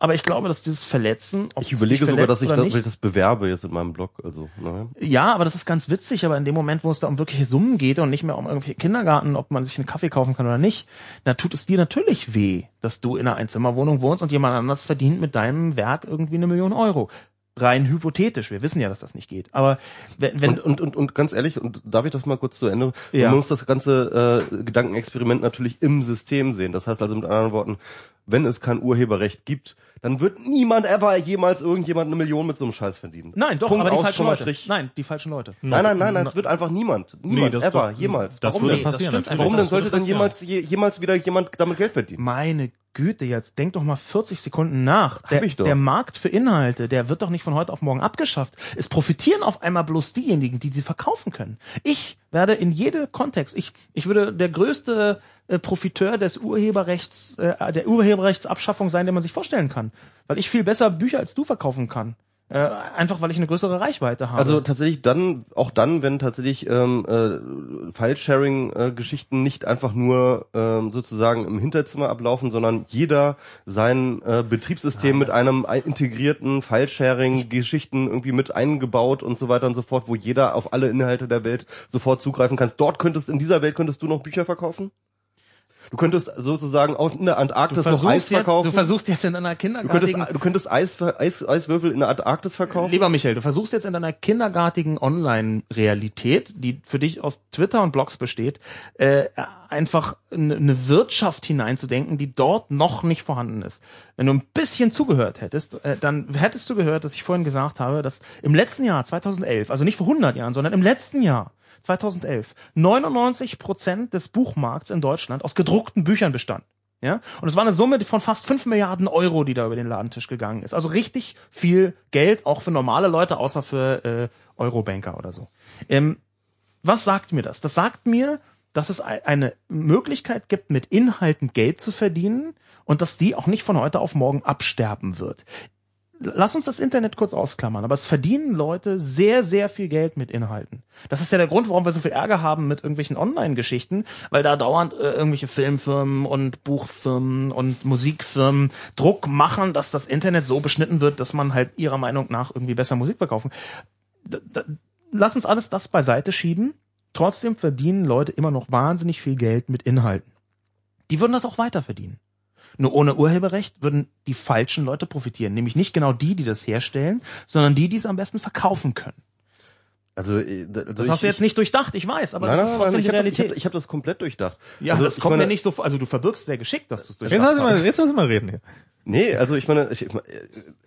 Speaker 3: Aber ich glaube, dass dieses Verletzen,
Speaker 1: Ich überlege sogar, dass ich das,
Speaker 3: nicht,
Speaker 1: das bewerbe jetzt in meinem Blog. Also, naja.
Speaker 3: Ja, aber das ist ganz witzig, aber in dem Moment, wo es da um wirkliche Summen geht und nicht mehr um irgendwelche Kindergarten, ob man sich einen Kaffee kaufen kann oder nicht, da tut es dir natürlich weh, dass du in einer Einzimmerwohnung wohnst und jemand anders verdient mit deinem Werk irgendwie eine Million Euro. Rein hypothetisch. Wir wissen ja, dass das nicht geht. Aber wenn, wenn
Speaker 1: und, und, und, und ganz ehrlich, und darf ich das mal kurz zu Ende?
Speaker 3: Ja.
Speaker 1: Man muss das ganze äh, Gedankenexperiment natürlich im System sehen. Das heißt also mit anderen Worten, wenn es kein Urheberrecht gibt, dann wird niemand ever jemals irgendjemand eine Million mit so einem Scheiß verdienen.
Speaker 3: nein, doch,
Speaker 1: Punkt
Speaker 3: aber die
Speaker 1: aus,
Speaker 3: falschen Leute.
Speaker 1: Strich.
Speaker 3: Nein, die falschen Leute.
Speaker 1: Nein, nein, nein, nein, es wird einfach niemand. Niemand,
Speaker 2: das-
Speaker 1: ever,
Speaker 2: das-
Speaker 1: jemals.
Speaker 2: das
Speaker 1: Warum
Speaker 2: würde
Speaker 1: denn?
Speaker 2: passieren, natürlich.
Speaker 1: Warum denn
Speaker 3: Das
Speaker 1: sollte
Speaker 3: passieren.
Speaker 1: jemals, je, jemals wieder jemand damit Geld verdienen?
Speaker 3: Meine Güte, jetzt denk doch mal 40 Sekunden nach. Der, der Markt für Inhalte, der wird doch nicht von heute auf morgen abgeschafft. Es profitieren auf einmal bloß diejenigen, die sie verkaufen können. Ich werde in jedem Kontext, ich, ich würde der größte äh, Profiteur des Urheberrechts, äh, der Urheberrechtsabschaffung sein, den man sich vorstellen kann. Weil ich viel besser Bücher als du verkaufen kann. Äh, einfach weil ich eine größere Reichweite habe.
Speaker 1: Also tatsächlich dann, auch dann, wenn tatsächlich ähm, äh, File-Sharing-Geschichten nicht einfach nur ähm, sozusagen im Hinterzimmer ablaufen, sondern jeder sein äh, Betriebssystem mit einem ein- integrierten File-Sharing-Geschichten irgendwie mit eingebaut und so weiter und so fort, wo jeder auf alle Inhalte der Welt sofort zugreifen kann. Dort könntest, in dieser Welt könntest du noch Bücher verkaufen? Du könntest sozusagen auch in der Antarktis noch Eis
Speaker 3: jetzt,
Speaker 1: verkaufen.
Speaker 3: du versuchst jetzt in einer
Speaker 1: du könntest,
Speaker 3: kindergartigen
Speaker 1: du könntest Eis, Eis, Eiswürfel in der Antarktis verkaufen.
Speaker 3: Lieber Michael, du versuchst jetzt in deiner kindergartigen Online-Realität, die für dich aus Twitter und Blogs besteht, äh, einfach eine eine Wirtschaft hineinzudenken, die dort noch nicht vorhanden ist. Wenn du ein bisschen zugehört hättest, äh, dann hättest du gehört, dass ich vorhin gesagt habe, dass im letzten Jahr 2011, also nicht vor 100 Jahren, sondern im letzten Jahr 2011 99 Prozent des Buchmarkts in Deutschland aus gedruckten Büchern bestand. Ja, und es war eine Summe von fast 5 Milliarden Euro, die da über den Ladentisch gegangen ist. Also richtig viel Geld, auch für normale Leute, außer für äh, Eurobanker oder so. Ähm, was sagt mir das? Das sagt mir, dass es ei- eine Möglichkeit gibt, mit Inhalten Geld zu verdienen und dass die auch nicht von heute auf morgen absterben wird. Lass uns das Internet kurz ausklammern, aber es verdienen Leute sehr, sehr viel Geld mit Inhalten. Das ist ja der Grund, warum wir so viel Ärger haben mit irgendwelchen Online-Geschichten, weil da dauernd äh, irgendwelche Filmfirmen und Buchfirmen und Musikfirmen Druck machen, dass das Internet so beschnitten wird, dass man halt ihrer Meinung nach irgendwie besser Musik verkaufen. Da, da, lass uns alles das beiseite schieben. Trotzdem verdienen Leute immer noch wahnsinnig viel Geld mit Inhalten. Die würden das auch weiter verdienen. Nur ohne Urheberrecht würden die falschen Leute profitieren. Nämlich nicht genau die, die das herstellen, sondern die, die es am besten verkaufen können.
Speaker 1: Also, äh, also
Speaker 3: Das
Speaker 1: ich,
Speaker 3: hast du jetzt nicht durchdacht, ich weiß, aber
Speaker 1: Nein,
Speaker 3: das
Speaker 1: nein,
Speaker 3: ist
Speaker 1: nein,
Speaker 3: trotzdem
Speaker 1: ich
Speaker 3: die
Speaker 1: habe das, ich
Speaker 3: Realität.
Speaker 1: hab, ich hab das komplett durchdacht.
Speaker 3: ja,
Speaker 1: also,
Speaker 3: das kommt
Speaker 1: meine,
Speaker 3: mir nicht so vor, also du verbirgst sehr geschickt, dass du es
Speaker 2: Jetzt
Speaker 3: durchdacht
Speaker 2: lassen
Speaker 3: hast.
Speaker 2: wir, jetzt müssen wir reden hier.
Speaker 1: Nee, also ich meine, ich,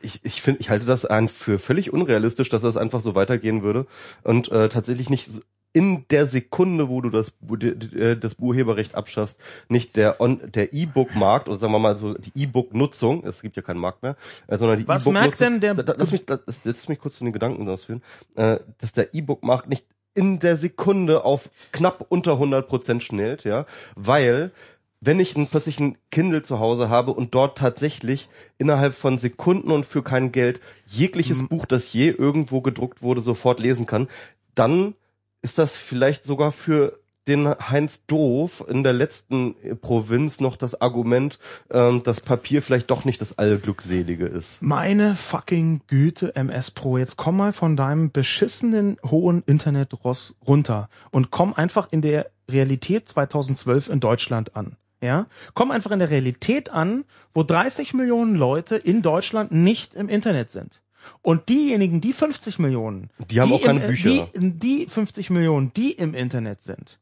Speaker 1: ich, ich finde, ich halte das ein für völlig unrealistisch, dass das einfach so weitergehen würde und äh, tatsächlich nicht in der Sekunde, wo du das äh, das Urheberrecht abschaffst, nicht der On, der E-Book-Markt oder sagen wir mal so die E-Book-Nutzung, es gibt ja keinen Markt mehr, äh, sondern die
Speaker 3: Was
Speaker 1: E-Book-Nutzung.
Speaker 3: merkt denn der-
Speaker 1: Lass mich, das, lass mich kurz zu den Gedanken ausführen, äh, dass der E-Book-Markt nicht in der Sekunde auf knapp unter 100 Prozent schnellt, ja, weil wenn ich einen, plötzlich ein Kindle zu Hause habe und dort tatsächlich innerhalb von Sekunden und für kein Geld jegliches Buch, das je irgendwo gedruckt wurde, sofort lesen kann, dann ist das vielleicht sogar für den Heinz Doof in der letzten äh, Provinz noch das Argument, ähm, dass Papier vielleicht doch nicht das Allglückselige ist.
Speaker 3: Meine fucking Güte, MS Pro, jetzt komm mal von deinem beschissenen hohen Internetross runter und komm einfach in der Realität 2012 in Deutschland an. Ja, komm einfach in der Realität an, wo 30 Millionen Leute in Deutschland nicht im Internet sind. Und diejenigen, die 50 Millionen,
Speaker 1: Die haben auch keine
Speaker 3: im,
Speaker 1: Bücher.
Speaker 3: Die, die 50 Millionen, die im Internet sind,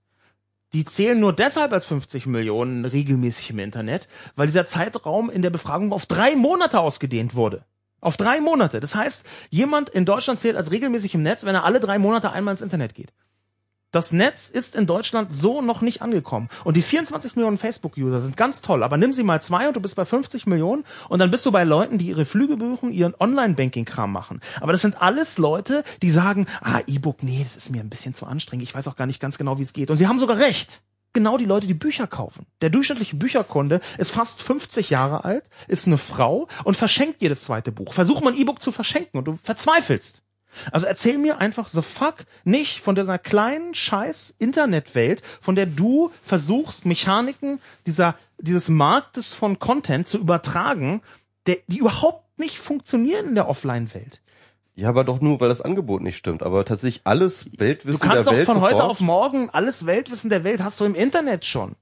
Speaker 3: die zählen nur deshalb als 50 Millionen regelmäßig im Internet, weil dieser Zeitraum in der Befragung auf drei Monate ausgedehnt wurde. Auf drei Monate. Das heißt, jemand in Deutschland zählt als regelmäßig im Netz, wenn er alle drei Monate einmal ins Internet geht. Das Netz ist in Deutschland so noch nicht angekommen. Und die 24 Millionen Facebook-User sind ganz toll. Aber nimm sie mal zwei und du bist bei 50 Millionen und dann bist du bei Leuten, die ihre Flüge buchen, ihren Online-Banking-Kram machen. Aber das sind alles Leute, die sagen, ah, E-Book, nee, das ist mir ein bisschen zu anstrengend. Ich weiß auch gar nicht ganz genau, wie es geht. Und sie haben sogar recht. Genau die Leute, die Bücher kaufen. Der durchschnittliche Bücherkunde ist fast 50 Jahre alt, ist eine Frau und verschenkt jedes zweite Buch. Versuch mal ein E-Book zu verschenken und du verzweifelst. Also erzähl mir einfach the fuck nicht von dieser kleinen scheiß Internetwelt, von der du versuchst, Mechaniken dieser, dieses Marktes von Content zu übertragen der, die überhaupt nicht funktionieren in der Offline-Welt.
Speaker 1: Ja, aber doch nur, weil das Angebot nicht stimmt. Aber tatsächlich alles Weltwissen
Speaker 3: Du kannst
Speaker 1: der
Speaker 3: doch
Speaker 1: Welt
Speaker 3: von heute
Speaker 1: sofort-
Speaker 3: auf morgen alles Weltwissen der Welt hast du im Internet schon.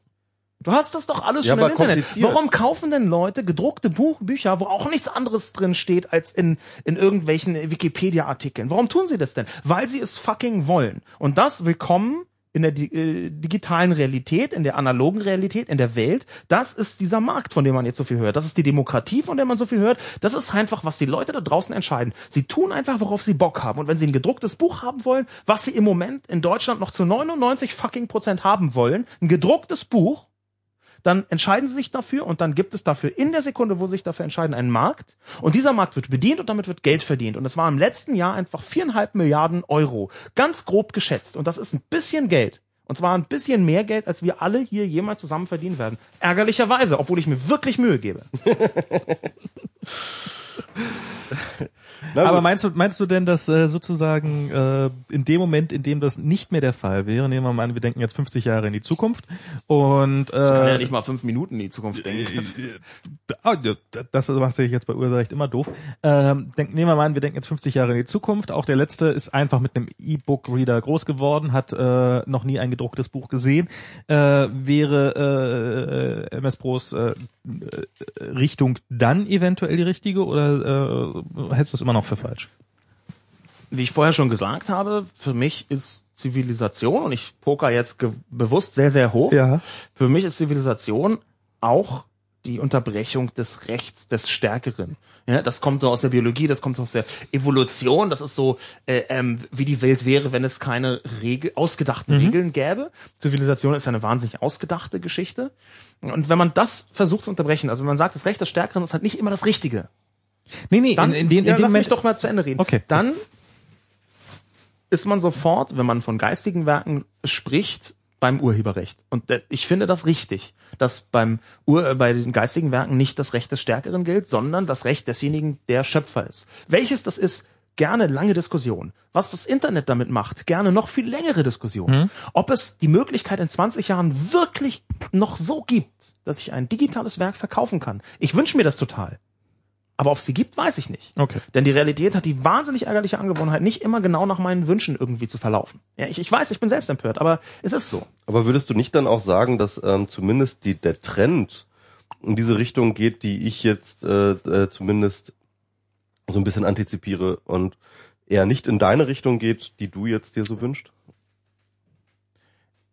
Speaker 3: Du hast das doch alles
Speaker 1: Ja,
Speaker 3: schon im Internet. Warum kaufen denn Leute gedruckte Buch Bücher, wo auch nichts anderes drin steht als in, in irgendwelchen Wikipedia-Artikeln? Warum tun sie das denn? Weil sie es fucking wollen. Und das willkommen in der äh, digitalen Realität, in der analogen Realität, in der Welt. Das ist dieser Markt, von dem man jetzt so viel hört. Das ist die Demokratie, von der man so viel hört. Das ist einfach, was die Leute da draußen entscheiden. Sie tun einfach, worauf sie Bock haben. Und wenn sie ein gedrucktes Buch haben wollen, was sie im Moment in Deutschland noch zu 99 fucking Prozent haben wollen, ein gedrucktes Buch, dann entscheiden sie sich dafür und dann gibt es dafür in der Sekunde, wo sie sich dafür entscheiden, einen Markt. Und dieser Markt wird bedient und damit wird Geld verdient. Und es war im letzten Jahr einfach viereinhalb Milliarden Euro. Ganz grob geschätzt. Und das ist ein bisschen Geld. Und zwar ein bisschen mehr Geld, als wir alle hier jemals zusammen verdienen werden. Ärgerlicherweise, obwohl ich mir wirklich Mühe gebe. (laughs) (laughs)
Speaker 1: Na
Speaker 2: Aber meinst du, meinst du denn, dass äh, sozusagen äh, in dem Moment, in dem das nicht mehr der Fall wäre, nehmen wir mal an, wir denken jetzt 50 Jahre in die Zukunft und äh,
Speaker 3: Ich kann ja nicht mal fünf Minuten in die Zukunft denken.
Speaker 2: Ah, ja, das macht sich jetzt bei Urheberrecht immer doof. Ähm, denk, nehmen wir mal an, wir denken jetzt 50 Jahre in die Zukunft. Auch der letzte ist einfach mit einem E-Book-Reader groß geworden, hat äh, noch nie ein gedrucktes Buch gesehen. Äh, wäre äh, MS Pros äh, äh, Richtung dann eventuell die richtige oder äh, hältst du es immer noch für falsch?
Speaker 3: Wie ich vorher schon gesagt habe, für mich ist Zivilisation, und ich poker jetzt bewusst sehr, sehr hoch, für mich ist Zivilisation auch die Unterbrechung des Rechts des Stärkeren. Ja, das kommt so aus der Biologie, das kommt so aus der Evolution, das ist so, äh, ähm, wie die Welt wäre, wenn es keine Regel, ausgedachten Regeln gäbe. Zivilisation ist eine wahnsinnig ausgedachte Geschichte. Und wenn man das versucht zu unterbrechen, also wenn man sagt, das Recht des Stärkeren ist halt nicht immer das Richtige,
Speaker 2: Nee, nee,
Speaker 3: dann,
Speaker 2: in, in, dem-
Speaker 3: ja,
Speaker 2: in dem
Speaker 3: lass
Speaker 2: Moment
Speaker 3: mich doch mal zu Ende reden.
Speaker 2: Okay.
Speaker 3: Dann ist man sofort, wenn man von geistigen Werken spricht, beim Urheberrecht. Und ich finde das richtig, dass beim Ur äh, bei den geistigen Werken nicht das Recht des Stärkeren gilt, sondern das Recht desjenigen, der Schöpfer ist. Welches das ist, gerne lange Diskussion. Was das Internet damit macht, gerne noch viel längere Diskussion. Ob es die Möglichkeit in 20 Jahren wirklich noch so gibt, dass ich ein digitales Werk verkaufen kann. Ich wünsche mir das total. Aber ob es sie gibt, weiß ich nicht.
Speaker 2: Okay.
Speaker 3: Denn die Realität hat die wahnsinnig ärgerliche Angewohnheit, nicht immer genau nach meinen Wünschen irgendwie zu verlaufen. Ja, ich, ich weiß, ich bin selbst empört, aber es ist so.
Speaker 1: Aber würdest du nicht dann auch sagen, dass ähm, zumindest die, der Trend in diese Richtung geht, die ich jetzt äh, äh, zumindest so ein bisschen antizipiere und eher nicht in deine Richtung geht, die du jetzt dir so wünscht?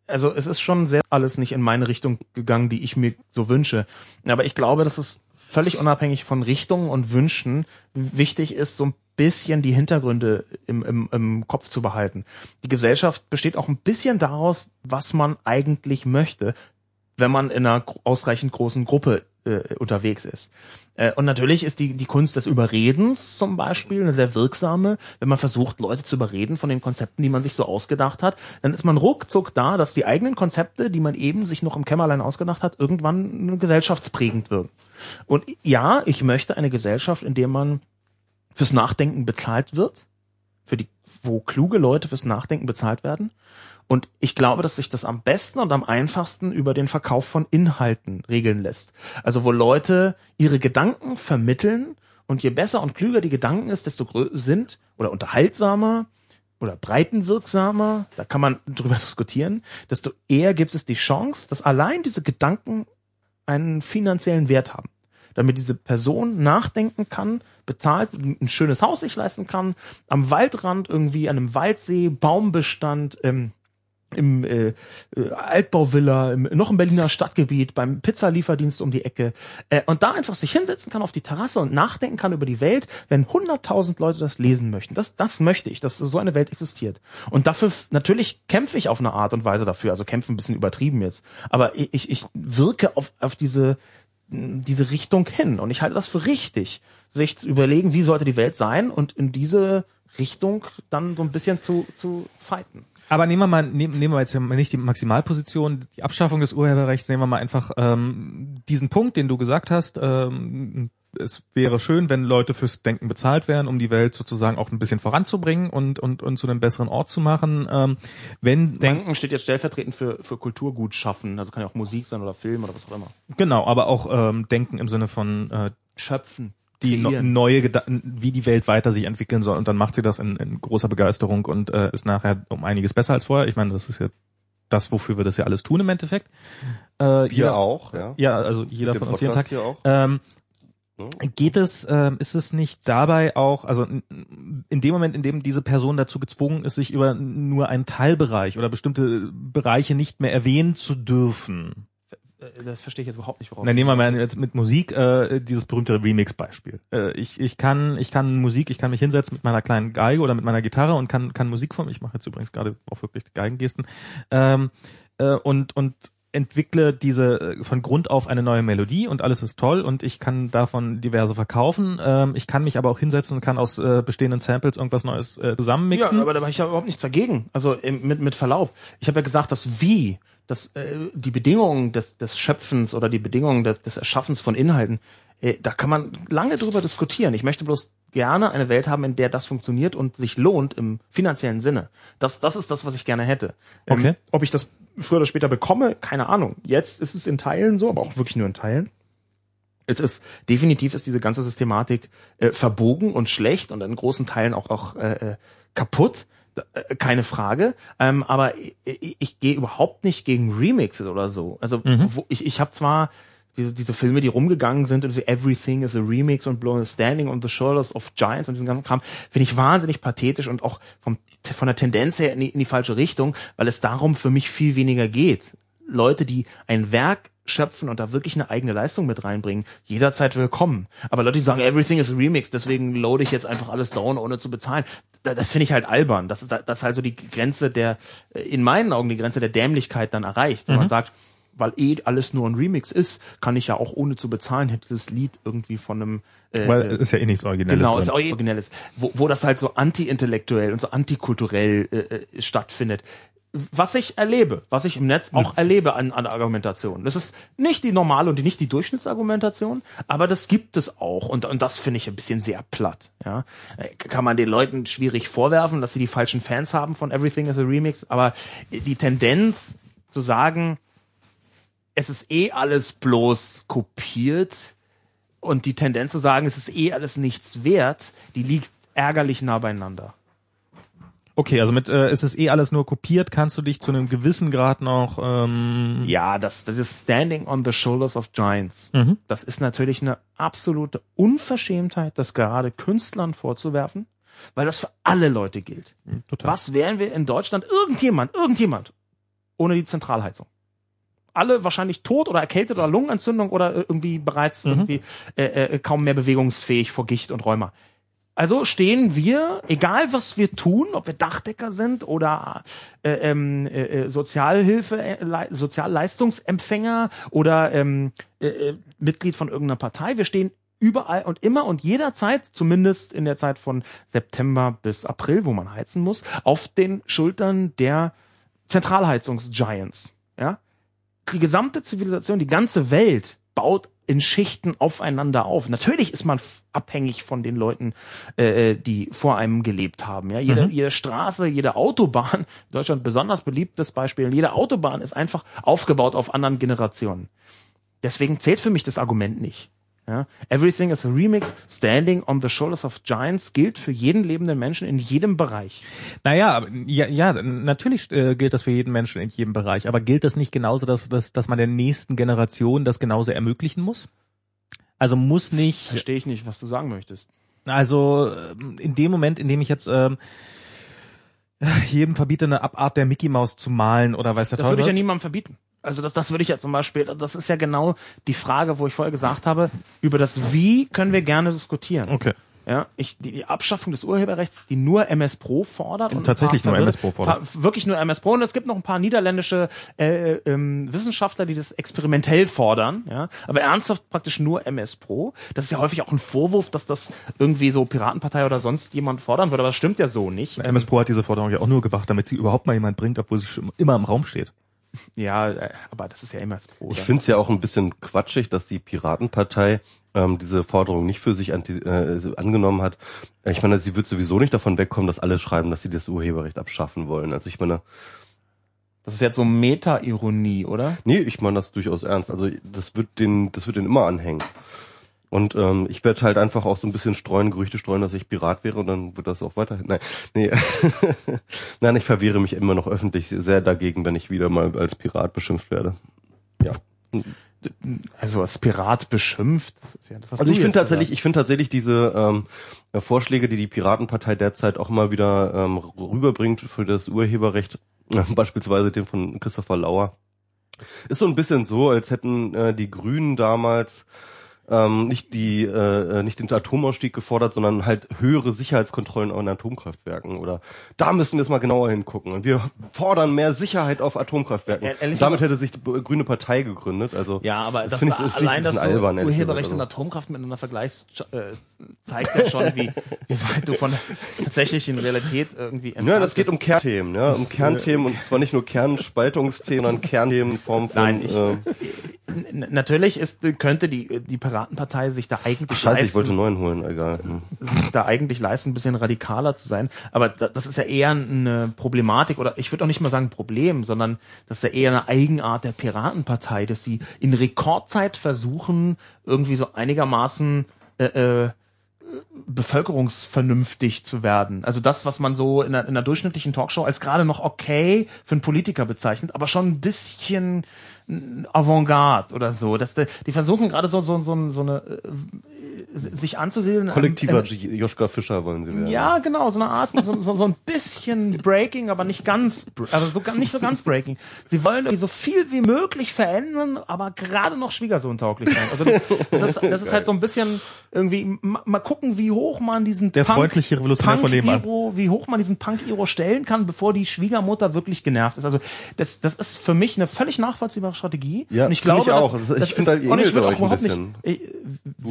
Speaker 3: Also es ist schon sehr alles nicht in meine Richtung gegangen, die ich mir so wünsche. Aber ich glaube, dass es völlig unabhängig von Richtungen und Wünschen wichtig ist, so ein bisschen die Hintergründe im, im, im Kopf zu behalten. Die Gesellschaft besteht auch ein bisschen daraus, was man eigentlich möchte, wenn man in einer ausreichend großen Gruppe äh, unterwegs ist. Äh, und natürlich ist die, die Kunst des Überredens zum Beispiel eine sehr wirksame. Wenn man versucht, Leute zu überreden von den Konzepten, die man sich so ausgedacht hat, dann ist man ruckzuck da, dass die eigenen Konzepte, die man eben sich noch im Kämmerlein ausgedacht hat, irgendwann gesellschaftsprägend wirken. Und ja, ich möchte eine Gesellschaft, in der man fürs Nachdenken bezahlt wird, für die, wo kluge Leute fürs Nachdenken bezahlt werden. Und ich glaube, dass sich das am besten und am einfachsten über den Verkauf von Inhalten regeln lässt. Also wo Leute ihre Gedanken vermitteln und je besser und klüger die Gedanken ist, desto grö- sind oder unterhaltsamer oder breitenwirksamer, da kann man (laughs) drüber diskutieren, desto eher gibt es die Chance, dass allein diese Gedanken einen finanziellen Wert haben. Damit diese Person nachdenken kann, bezahlt, ein schönes Haus sich leisten kann, am Waldrand irgendwie, an einem Waldsee, Baumbestand, ähm, im äh, äh, Altbauvilla, im, noch im Berliner Stadtgebiet, beim Pizzalieferdienst um die Ecke äh, und da einfach sich hinsetzen kann auf die Terrasse und nachdenken kann über die Welt, wenn 100.000 Leute das lesen möchten. Das, das möchte ich, dass so eine Welt existiert. Und dafür, natürlich kämpfe ich auf eine Art und Weise dafür, also kämpfe ein bisschen übertrieben jetzt, aber ich, ich wirke auf, auf diese, diese Richtung hin und ich halte das für richtig, sich zu überlegen, wie sollte die Welt sein und in diese Richtung dann so ein bisschen zu, zu fighten.
Speaker 2: Aber nehmen wir mal, nehmen, nehmen wir jetzt nicht die Maximalposition, die Abschaffung des Urheberrechts, nehmen wir mal einfach ähm, diesen Punkt, den du gesagt hast. Ähm, es wäre schön, wenn Leute fürs Denken bezahlt wären, um die Welt sozusagen auch ein bisschen voranzubringen und und und zu einem besseren Ort zu machen. Ähm, wenn
Speaker 3: Denken steht jetzt stellvertretend für, für Kulturgut schaffen. Also kann ja auch Musik sein oder Film oder was auch immer.
Speaker 2: genau, aber auch ähm, Denken im Sinne von äh,
Speaker 3: Schöpfen.
Speaker 2: Die no, neue Geda wie die Welt weiter sich entwickeln soll und dann macht sie das in, in großer Begeisterung und äh, ist nachher um einiges besser als vorher. Ich meine, das ist ja das, wofür wir das ja alles tun im Endeffekt. Äh,
Speaker 1: Wir
Speaker 2: jeder,
Speaker 1: auch, ja.
Speaker 2: Ja, also jeder von uns jeden Tag.
Speaker 1: Hier auch.
Speaker 2: Ähm, geht es, ähm, ist es nicht dabei auch, also in dem Moment, in dem diese Person dazu gezwungen ist, sich über nur einen Teilbereich oder bestimmte Bereiche nicht mehr erwähnen zu dürfen.
Speaker 3: Äh, Das verstehe ich jetzt überhaupt nicht, worauf.
Speaker 2: Dann nehmen wir mal jetzt mit Musik äh, dieses berühmte Remix-Beispiel. Äh, ich, ich kann ich kann Musik, ich kann mich hinsetzen mit meiner kleinen Geige oder mit meiner Gitarre und kann kann Musik von ich mache jetzt übrigens gerade auch wirklich Geigengesten ähm, äh, und und entwickle diese äh, von Grund auf eine neue Melodie und alles ist toll und ich kann davon diverse verkaufen. Ähm, ich kann mich aber auch hinsetzen und kann aus äh, bestehenden Samples irgendwas Neues äh, zusammenmixen.
Speaker 3: Ja, aber da habe ich ja überhaupt nichts dagegen. Also mit, mit Verlaub. Ich habe ja gesagt, dass wie, dass äh, die Bedingungen des, des Schöpfens oder die Bedingungen des, des Erschaffens von Inhalten, äh, da kann man lange drüber diskutieren. Ich möchte bloß gerne eine Welt haben, in der das funktioniert und sich lohnt im finanziellen Sinne. Das, das ist das, was ich gerne hätte. Ähm,
Speaker 2: Okay.
Speaker 3: ob ich das früher oder später bekomme, keine Ahnung. Jetzt ist es in Teilen so, aber auch wirklich nur in Teilen. Es ist definitiv ist diese ganze Systematik äh, verbogen und schlecht und in großen Teilen auch auch äh, äh, kaputt. Äh, Keine Frage. Ähm, aber ich, ich, ich gehe überhaupt nicht gegen Remixes oder so. Also wo, ich, ich habe zwar diese, diese Filme, die rumgegangen sind und so Everything is a Remix und Blow Standing on the Shoulders of Giants und diesen ganzen Kram, finde ich wahnsinnig pathetisch und auch vom, von der Tendenz her in die, in die falsche Richtung, weil es darum für mich viel weniger geht. Leute, die ein Werk schöpfen und da wirklich eine eigene Leistung mit reinbringen, jederzeit willkommen. Aber Leute, die sagen, everything is a remix, deswegen loade ich jetzt einfach alles down, ohne zu bezahlen. Da- Das finde ich halt albern. Das ist, das ist halt so die Grenze der, äh, in meinen Augen die Grenze der Dämlichkeit dann erreicht. Wenn man sagt, weil eh alles nur ein Remix ist, kann ich ja auch ohne zu bezahlen, hätte das Lied irgendwie von einem äh,
Speaker 2: Weil es ist ja eh nichts Originelles
Speaker 3: Genau,
Speaker 2: drin.
Speaker 3: ist auch originelles. Wo, wo das halt so anti-intellektuell und so antikulturell äh, äh, stattfindet. Was ich erlebe, was ich im Netz auch erlebe an, an Argumentation. Das ist nicht die normale und die, nicht die Durchschnittsargumentation, aber das gibt es auch. Und, und das finde ich ein bisschen sehr platt. Ja? Kann man den Leuten schwierig vorwerfen, dass sie die falschen Fans haben von Everything is a Remix, aber die Tendenz zu sagen, es ist eh alles bloß kopiert und die Tendenz zu sagen, es ist eh alles nichts wert, die liegt ärgerlich nah beieinander.
Speaker 2: Okay, also mit äh, es ist eh alles nur kopiert, kannst du dich zu einem gewissen Grad noch ähm,
Speaker 3: Ja, das, das ist Standing on the Shoulders of Giants.
Speaker 2: Mhm.
Speaker 3: Das ist natürlich eine absolute Unverschämtheit, das gerade Künstlern vorzuwerfen, weil das für alle Leute gilt.
Speaker 2: total.
Speaker 3: Was wären wir in Deutschland? Irgendjemand, irgendjemand ohne die Zentralheizung. Alle wahrscheinlich tot oder erkältet oder Lungenentzündung oder äh, irgendwie bereits
Speaker 2: Mhm.
Speaker 3: irgendwie äh, äh, kaum mehr bewegungsfähig vor Gicht und Rheuma. Also stehen wir, egal was wir tun, ob wir Dachdecker sind oder äh, ähm, äh, äh, Sozialhilfe, äh, Le Sozialleistungsempfänger oder ähm, äh, äh, Mitglied von irgendeiner Partei, wir stehen überall und immer und jederzeit, zumindest in der Zeit von September bis April, wo man heizen muss, auf den Schultern der Zentralheizungsgiants. Ja, die gesamte Zivilisation, die ganze Welt baut in Schichten aufeinander auf. Natürlich ist man abhängig von den Leuten, äh, die vor einem gelebt haben. Ja, jede,
Speaker 2: Mhm.
Speaker 3: jede Straße, jede Autobahn, (laughs) Deutschland besonders beliebtes Beispiel, jede Autobahn ist einfach aufgebaut auf anderen Generationen. Deswegen zählt für mich das Argument nicht. Ja, Everything is a Remix, Standing on the Shoulders of Giants gilt für jeden lebenden Menschen in jedem Bereich.
Speaker 2: Naja, ja, ja, natürlich äh, gilt das für jeden Menschen in jedem Bereich, aber gilt das nicht genauso, dass, dass, dass man der nächsten Generation das genauso ermöglichen muss? Also muss nicht,
Speaker 3: Verstehe ich nicht, was du sagen möchtest.
Speaker 2: also ähm, in dem Moment, in dem ich jetzt ähm, jedem verbiete, eine Abart der Mickey Maus zu malen oder weiß der
Speaker 3: Das
Speaker 2: Teufel
Speaker 3: würde ich ja niemandem verbieten. Also das, das würde ich ja zum Beispiel, das ist ja genau die Frage, wo ich vorher gesagt habe, über das Wie können wir gerne diskutieren.
Speaker 2: Okay.
Speaker 3: Ja, ich, die, die Abschaffung des Urheberrechts, die nur MS Pro fordert. und
Speaker 2: Tatsächlich nur MS Pro fordert.
Speaker 3: Paar, wirklich nur MS Pro. Und es gibt noch ein paar niederländische äh, ähm, Wissenschaftler, die das experimentell fordern. Ja, aber ernsthaft praktisch nur MS Pro. Das ist ja häufig auch ein Vorwurf, dass das irgendwie so Piratenpartei oder sonst jemand fordern würde. Aber das stimmt ja so nicht.
Speaker 2: MS Pro hat diese Forderung ja auch nur gebracht, damit sie überhaupt mal jemand bringt, obwohl sie schon immer im Raum steht.
Speaker 3: Ja, äh, aber das ist ja MS Pro.
Speaker 1: Ich
Speaker 3: dann.
Speaker 1: finde es ja auch ein bisschen quatschig, dass die Piratenpartei ähm, diese Forderung nicht für sich anti, äh, angenommen hat. Ich meine, sie wird sowieso nicht davon wegkommen, dass alle schreiben, dass sie das Urheberrecht abschaffen wollen. Also ich meine,
Speaker 3: Das ist jetzt so Meta-Ironie, oder?
Speaker 1: nee, ich meine das durchaus ernst. Also das wird den, das wird den immer anhängen. Und ähm, ich werde halt einfach auch so ein bisschen streuen, Gerüchte streuen, dass ich Pirat wäre und dann wird das auch weiterhin. Nein, nee. (laughs) Nein, ich verwehre mich immer noch öffentlich sehr dagegen, wenn ich wieder mal als Pirat beschimpft werde. Ja.
Speaker 3: Also als Pirat beschimpft. Das ist ja,
Speaker 1: Also ich finde tatsächlich, ich finde tatsächlich diese ähm, äh, Vorschläge, die die Piratenpartei derzeit auch immer wieder ähm, rüberbringt für das Urheberrecht, äh, beispielsweise den von Christopher Lauer, ist so ein bisschen so, als hätten äh, die Grünen damals ähm, nicht die äh, nicht den Atomausstieg gefordert, sondern halt höhere Sicherheitskontrollen an Atomkraftwerken oder da müssen wir jetzt mal genauer hingucken und wir fordern mehr Sicherheit auf Atomkraftwerken.
Speaker 3: Ja, ehrlich
Speaker 1: damit hätte sich die Grüne Partei gegründet. Also
Speaker 3: Ja, aber das,
Speaker 1: finde ich, das finde ich
Speaker 3: allein,
Speaker 1: ein
Speaker 3: dass
Speaker 1: bisschen
Speaker 3: du
Speaker 1: albern. ehrlich
Speaker 3: Urheberrecht und Atomkraft miteinander vergleichst, äh, zeigt ja schon, wie, wie weit du von tatsächlich in Realität irgendwie
Speaker 1: Ja, das geht um Kernthemen, ja, um Kernthemen und zwar nicht nur Kernspaltungsthemen, sondern Kernthemen in Form von.
Speaker 3: Nein, ich-
Speaker 1: äh,
Speaker 3: Natürlich ist, könnte die, die Piratenpartei sich da eigentlich
Speaker 1: Scheiße, ich
Speaker 3: leisten,
Speaker 1: wollte einen neuen holen, egal. Hm.
Speaker 3: sich da eigentlich leisten, ein bisschen radikaler zu sein. Aber da, das ist ja eher eine Problematik oder ich würde auch nicht mal sagen Problem, sondern das ist ja eher eine Eigenart der Piratenpartei, dass sie in Rekordzeit versuchen, irgendwie so einigermaßen äh, äh, bevölkerungsvernünftig zu werden. Also das, was man so in einer, in einer durchschnittlichen Talkshow als gerade noch okay für einen Politiker bezeichnet, aber schon ein bisschen Avantgarde oder so. Dass die, die versuchen gerade so, so, so, so eine äh, sich anzusiedeln. an-
Speaker 1: Kollektiver
Speaker 3: an-
Speaker 1: J- Joschka Fischer wollen sie werden.
Speaker 3: ja, genau, so eine Art, so, so, so ein bisschen Breaking, aber nicht ganz, also so, nicht so ganz Breaking. Sie wollen irgendwie so viel wie möglich verändern, aber gerade noch Schwiegersohn-tauglich sein. Also das ist, das ist halt so ein bisschen irgendwie, ma- mal gucken, wie hoch man diesen
Speaker 2: Der freundliche Revolutionär von nebenan.
Speaker 3: Punk-Hero, wie hoch man diesen Punk-Hero stellen kann, bevor die Schwiegermutter wirklich genervt ist. Also das, das ist für mich eine völlig nachvollziehbare Strategie.
Speaker 1: Ja,
Speaker 3: und ich
Speaker 1: finde
Speaker 3: glaube,
Speaker 1: ich auch.
Speaker 3: dass-
Speaker 1: Also ich
Speaker 3: das
Speaker 1: finde,
Speaker 3: ist-
Speaker 1: da
Speaker 3: und ich
Speaker 1: ähnelt
Speaker 3: will
Speaker 1: ihr
Speaker 3: auch
Speaker 1: euch ein
Speaker 3: überhaupt
Speaker 1: bisschen.
Speaker 3: Nicht, äh,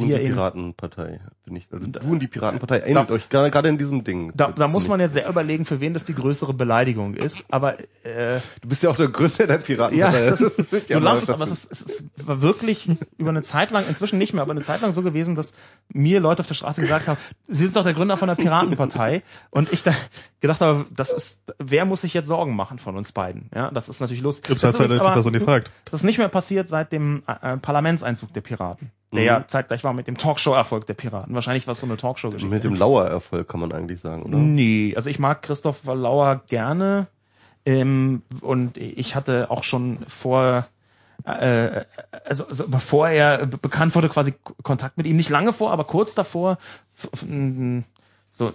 Speaker 3: wir ähneln.
Speaker 1: Piratenpartei. Bin ich, also du und die Piratenpartei ähnelt euch gerade in diesem Ding.
Speaker 3: Da, da muss man ja sehr überlegen, für wen das die größere Beleidigung ist. Aber äh,
Speaker 1: Du bist ja auch der Gründer der
Speaker 3: ja,
Speaker 1: Piratenpartei.
Speaker 3: das,
Speaker 1: ist (laughs) wirklich
Speaker 3: du
Speaker 1: am
Speaker 3: lachst, aber es, ist, es ist, war wirklich über eine Zeit lang, inzwischen nicht mehr, aber eine Zeit lang so gewesen, dass mir Leute auf der Straße gesagt haben, Sie sind doch der Gründer von der Piratenpartei. Und ich da gedacht habe, das ist, wer muss sich jetzt Sorgen machen von uns beiden? Ja, das ist natürlich lustig.
Speaker 2: Gibt's
Speaker 3: Das
Speaker 2: das
Speaker 3: ist
Speaker 2: halt
Speaker 3: aber-
Speaker 2: Person, die fragt.
Speaker 3: Das ist nicht mehr passiert seit dem äh, Parlamentseinzug der Piraten, der
Speaker 1: Mhm.
Speaker 3: ja zeitgleich war mit dem Talkshow-Erfolg der Piraten. Wahrscheinlich war es so eine Talkshow-Geschichte.
Speaker 1: Mit dem Lauer-Erfolg kann man eigentlich sagen, oder?
Speaker 3: Nee, also ich mag Christoph Lauer gerne. Ähm, und ich hatte auch schon vor, äh, also, also bevor er be- bekannt wurde, quasi Kontakt mit ihm. Nicht lange vor, aber kurz davor, so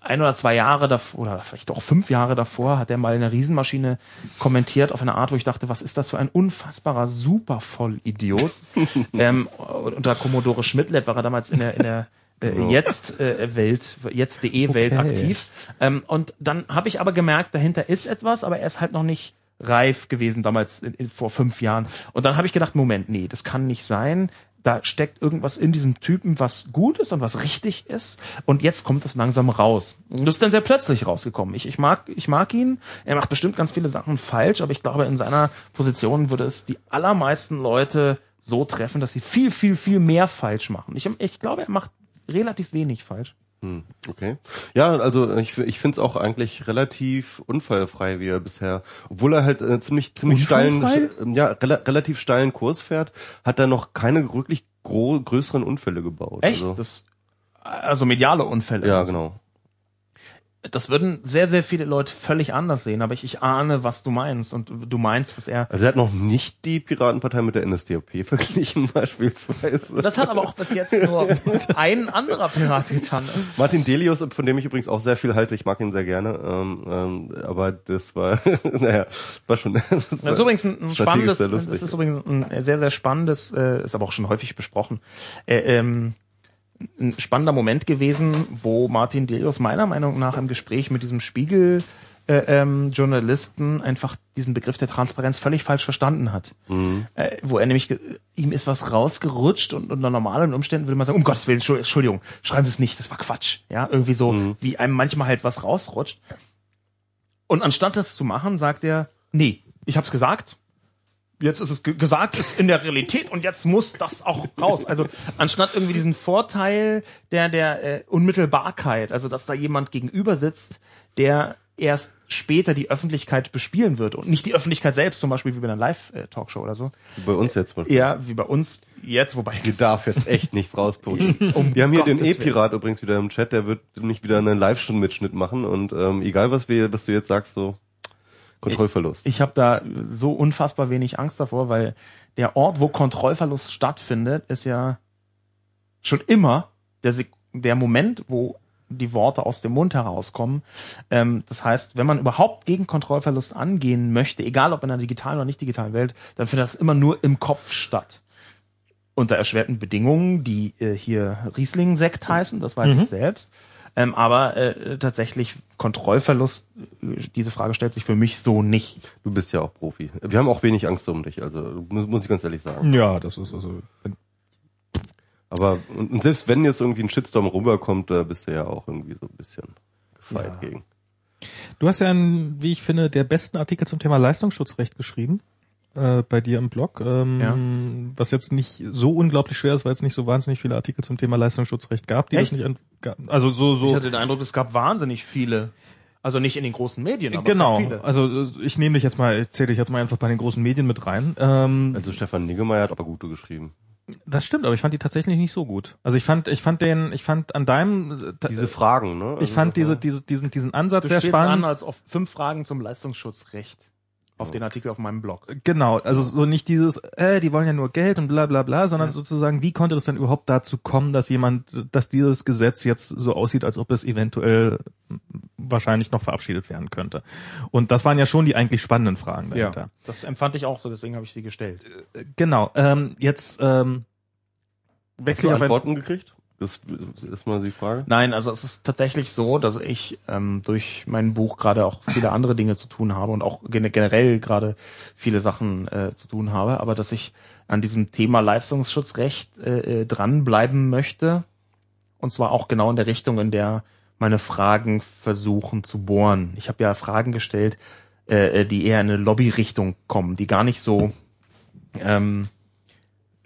Speaker 3: ein oder zwei Jahre davor, oder vielleicht auch fünf Jahre davor, hat er mal eine Riesenmaschine kommentiert auf eine Art, wo ich dachte, was ist das für ein unfassbarer Supervollidiot. (laughs) ähm, unter Commodore Schmidtlab war er damals in der, in der äh, jetzt äh, Welt, jetzt.de Welt
Speaker 2: Okay.
Speaker 3: aktiv. Ähm, und dann habe ich aber gemerkt, dahinter ist etwas, aber er ist halt noch nicht reif gewesen damals in, in, vor fünf Jahren. Und dann habe ich gedacht, Moment, nee, das kann nicht sein. Da steckt irgendwas in diesem Typen, was gut ist und was richtig ist. Und jetzt kommt es langsam raus. Und das ist dann sehr plötzlich rausgekommen. Ich, ich mag, ich mag ihn. Er macht bestimmt ganz viele Sachen falsch, aber ich glaube, in seiner Position würde es die allermeisten Leute so treffen, dass sie viel, viel, viel mehr falsch machen. Ich, ich glaube, er macht relativ wenig falsch.
Speaker 1: Hm, okay. Ja, also ich, ich finde es auch eigentlich relativ unfallfrei, wie er bisher, obwohl er halt äh, ziemlich ziemlich steilen,
Speaker 3: Unfallfrei?
Speaker 1: äh, ja rela relativ steilen Kurs fährt, hat er noch keine wirklich gro größeren Unfälle gebaut.
Speaker 3: Echt?
Speaker 1: Also,
Speaker 3: Das, also mediale Unfälle.
Speaker 1: ja, genau.
Speaker 3: Das würden sehr, sehr viele Leute völlig anders sehen, aber ich, ich ahne, was du meinst. Und du meinst, dass er.
Speaker 1: Also er hat noch nicht die Piratenpartei mit der NSDAP (laughs) verglichen beispielsweise.
Speaker 3: Das hat aber auch bis jetzt nur (laughs) ein anderer Pirat getan.
Speaker 1: Martin Delius, von dem ich übrigens auch sehr viel halte, ich mag ihn sehr gerne, ähm, ähm, aber das war, (laughs) naja, war schon. Das
Speaker 3: Das ist übrigens ein, ein spannendes,
Speaker 1: sehr
Speaker 3: das ist übrigens ein sehr, sehr spannendes, äh, ist aber auch schon häufig besprochen, äh, ähm, ein spannender Moment gewesen, wo Martin Delius meiner Meinung nach im Gespräch mit diesem Spiegel äh, ähm, Journalisten einfach diesen Begriff der Transparenz völlig falsch verstanden hat.
Speaker 1: Mhm.
Speaker 3: Äh, wo er nämlich, ihm ist was rausgerutscht und unter normalen Umständen würde man sagen, um Gottes Willen, Entschuldigung, Entschuldigung schreiben Sie es nicht, das war Quatsch. Ja, irgendwie so,
Speaker 1: Mhm.
Speaker 3: wie einem manchmal halt was rausrutscht. Und anstatt das zu machen, sagt er, nee, ich hab's gesagt, jetzt ist es ge gesagt, ist in der Realität und jetzt muss das auch raus. Also anstatt irgendwie diesen Vorteil der der äh, Unmittelbarkeit, also dass da jemand gegenüber sitzt, der erst später die Öffentlichkeit bespielen wird und nicht die Öffentlichkeit selbst, zum Beispiel wie bei einer Live-Talkshow oder so.
Speaker 1: Bei uns jetzt zum Beispiel.
Speaker 3: Ja, wie bei uns jetzt, wobei
Speaker 1: Ihr darf jetzt echt nichts rauspushen. (laughs)
Speaker 3: Um
Speaker 1: wir haben hier den
Speaker 3: Gottes
Speaker 1: E-Pirat übrigens wieder im Chat, der wird nicht wieder einen Live-Stunden-Mitschnitt machen und ähm, egal was wir, was du jetzt sagst, so Kontrollverlust.
Speaker 3: ich habe da so unfassbar wenig Angst davor, weil der Ort, wo Kontrollverlust stattfindet, ist ja schon immer der, der Moment, wo die Worte aus dem Mund herauskommen. Ähm, das heißt, wenn man überhaupt gegen Kontrollverlust angehen möchte, egal ob in einer digitalen oder nicht digitalen Welt, dann findet das immer nur im Kopf statt. Unter erschwerten Bedingungen, die äh, hier Riesling-Sekt heißen, das weiß ich selbst. Ähm, aber äh, tatsächlich Kontrollverlust, äh, diese Frage stellt sich für mich so nicht.
Speaker 1: Du bist ja auch Profi. Wir haben auch wenig Angst um dich, also mu- muss ich ganz ehrlich sagen.
Speaker 2: Ja, das ist also.
Speaker 1: Aber und, und selbst wenn jetzt irgendwie ein Shitstorm rüberkommt, da bist du ja auch irgendwie so ein bisschen gefeit
Speaker 3: Ja.
Speaker 1: gegen.
Speaker 2: Du hast ja einen, wie ich finde, der besten Artikel zum Thema Leistungsschutzrecht geschrieben. Äh, bei dir im Blog, ähm, was jetzt nicht so unglaublich schwer ist, weil es nicht so wahnsinnig viele Artikel zum Thema Leistungsschutzrecht gab, die
Speaker 3: Echt?
Speaker 2: das nicht. Also so
Speaker 3: Ich
Speaker 2: so
Speaker 3: hatte den Eindruck, es gab wahnsinnig viele. Also nicht in den großen Medien, aber
Speaker 2: genau.
Speaker 3: es gab viele.
Speaker 2: Also ich nehme dich jetzt mal, ich zähle dich jetzt mal einfach bei den großen Medien mit rein. Ähm,
Speaker 1: Also Stefan Niggemeier hat aber gute geschrieben.
Speaker 2: das stimmt, aber ich fand die tatsächlich nicht so gut. Also ich fand, ich fand den, ich fand an deinem, äh,
Speaker 1: Diese Fragen, ne?
Speaker 2: ich
Speaker 1: Also
Speaker 2: fand
Speaker 1: das
Speaker 2: diese, diese, diesen, diesen Ansatz
Speaker 3: Du
Speaker 2: sehr spannend.
Speaker 3: an als auf fünf Fragen zum Leistungsschutzrecht auf den Artikel auf meinem Blog.
Speaker 2: Genau, also so nicht dieses, äh, die wollen ja nur Geld und bla bla bla, sondern sozusagen, wie konnte das denn überhaupt dazu kommen, dass jemand, dass dieses Gesetz jetzt so aussieht, als ob es eventuell wahrscheinlich noch verabschiedet werden könnte. Und das waren ja schon die eigentlich spannenden Fragen dahinter.
Speaker 3: das empfand ich auch so, deswegen habe ich sie gestellt.
Speaker 2: Genau, ähm, jetzt ähm,
Speaker 1: Hast
Speaker 2: wechsle
Speaker 1: du
Speaker 2: ich auf ein,
Speaker 1: Antworten gekriegt? Das ist mal die Frage.
Speaker 3: Nein, also es ist tatsächlich so, dass ich ähm, durch mein Buch gerade auch viele andere Dinge zu tun habe und auch gen- generell gerade viele Sachen äh, zu tun habe, aber dass ich an diesem Thema Leistungsschutzrecht äh, äh, dranbleiben möchte und zwar auch genau in der Richtung, in der meine Fragen versuchen zu bohren. Ich habe ja Fragen gestellt, äh, äh, die eher in eine Lobbyrichtung kommen, die gar nicht so ähm,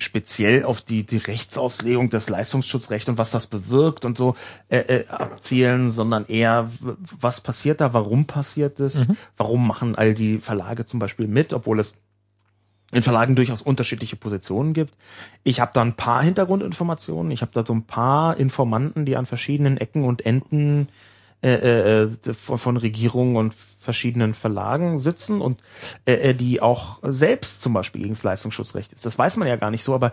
Speaker 3: speziell auf die, die Rechtsauslegung des Leistungsschutzrechts und was das bewirkt und so äh, äh, abzielen, sondern eher, was passiert da, warum passiert es, warum machen all die Verlage zum Beispiel mit, obwohl es in Verlagen durchaus unterschiedliche Positionen gibt. Ich habe da ein paar Hintergrundinformationen, ich habe da so ein paar Informanten, die an verschiedenen Ecken und Enden äh, äh, von, von Regierungen und verschiedenen Verlagen sitzen und äh, äh, die auch selbst zum Beispiel gegen das Leistungsschutzrecht ist. Das weiß man ja gar nicht so, aber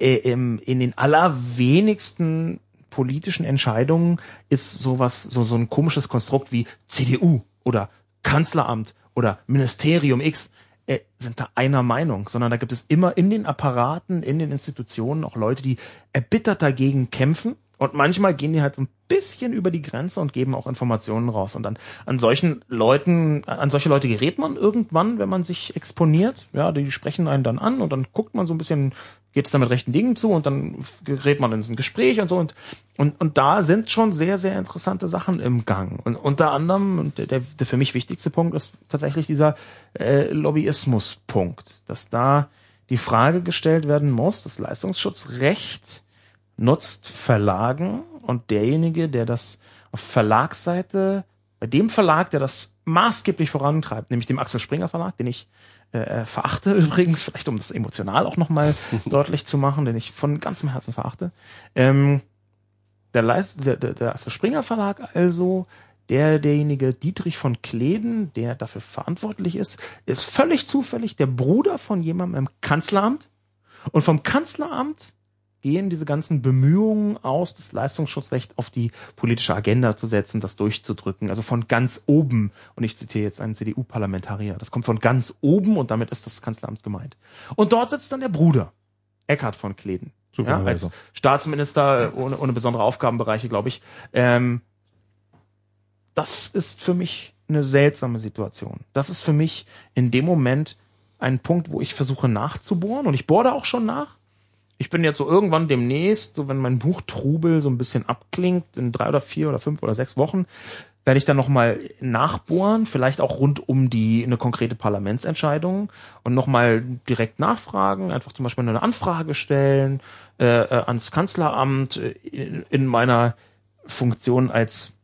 Speaker 3: äh, im, in den allerwenigsten politischen Entscheidungen ist sowas, so, so ein komisches Konstrukt wie CDU oder Kanzleramt oder Ministerium X äh, sind da einer Meinung, sondern da gibt es immer in den Apparaten, in den Institutionen auch Leute, die erbittert dagegen kämpfen und manchmal gehen die halt so ein bisschen über die Grenze und geben auch Informationen raus. Und dann an solchen Leuten, an solche Leute gerät man irgendwann, wenn man sich exponiert. Ja, die sprechen einen dann an und dann guckt man so ein bisschen, geht es da mit rechten Dingen zu und dann gerät man in so ein Gespräch und so. Und, und, und da sind schon sehr, sehr interessante Sachen im Gang. Und unter anderem, und der, der für mich wichtigste Punkt ist tatsächlich dieser äh, Lobbyismus-Punkt, dass da die Frage gestellt werden muss, das Leistungsschutzrecht nutzt Verlagen und derjenige, der das auf Verlagsseite, bei dem Verlag, der das maßgeblich vorantreibt, nämlich dem Axel Springer Verlag, den ich äh, verachte (laughs) übrigens, vielleicht um das emotional auch nochmal (laughs) deutlich zu machen, den ich von ganzem Herzen verachte. Ähm, der, Leist, der, der, der Axel Springer Verlag also, der, derjenige Dietrich von Kleden, der dafür verantwortlich ist, ist völlig zufällig der Bruder von jemandem im Kanzleramt. Und vom Kanzleramt gehen diese ganzen Bemühungen aus, das Leistungsschutzrecht auf die politische Agenda zu setzen, das durchzudrücken. Also von ganz oben. Und ich zitiere jetzt einen CDU-Parlamentarier. Das kommt von ganz oben und damit ist das Kanzleramt gemeint. Und dort sitzt dann der Bruder, Eckhard von Kleden. Ja, als Staatsminister ohne, ohne besondere Aufgabenbereiche, glaube ich. Ähm, das ist für mich eine seltsame Situation. Das ist für mich in dem Moment ein Punkt, wo ich versuche nachzubohren und ich bohre da auch schon nach. Ich bin jetzt so irgendwann demnächst, so wenn mein Buch Trubel so ein bisschen abklingt, in drei oder vier oder fünf oder sechs Wochen, werde ich dann nochmal nachbohren, vielleicht auch rund um die eine konkrete Parlamentsentscheidung und nochmal direkt nachfragen, einfach zum Beispiel eine Anfrage stellen äh, äh, ans Kanzleramt äh, in, in meiner Funktion als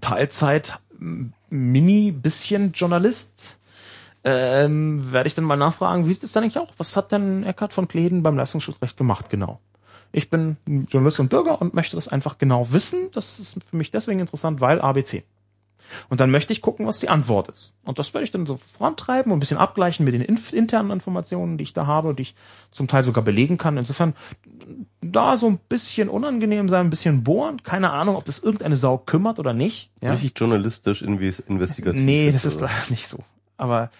Speaker 3: Teilzeit mini bisschen Journalist, ähm, werde ich dann mal nachfragen, wie ist es dann eigentlich auch? Was hat denn Eckhard von Kleden beim Leistungsschutzrecht gemacht genau? Ich bin Journalist und Bürger und möchte das einfach genau wissen. Das ist für mich deswegen interessant, weil ABC. Und dann möchte ich gucken, was die Antwort ist. Und das werde ich dann so vorantreiben und ein bisschen abgleichen mit den internen Informationen, die ich da habe, die ich zum Teil sogar belegen kann. Insofern da so ein bisschen unangenehm sein, ein bisschen bohren. Keine Ahnung, ob das irgendeine Sau kümmert oder nicht.
Speaker 1: Ja? Richtig journalistisch, investigativ.
Speaker 3: Nee, das ist leider nicht so. Aber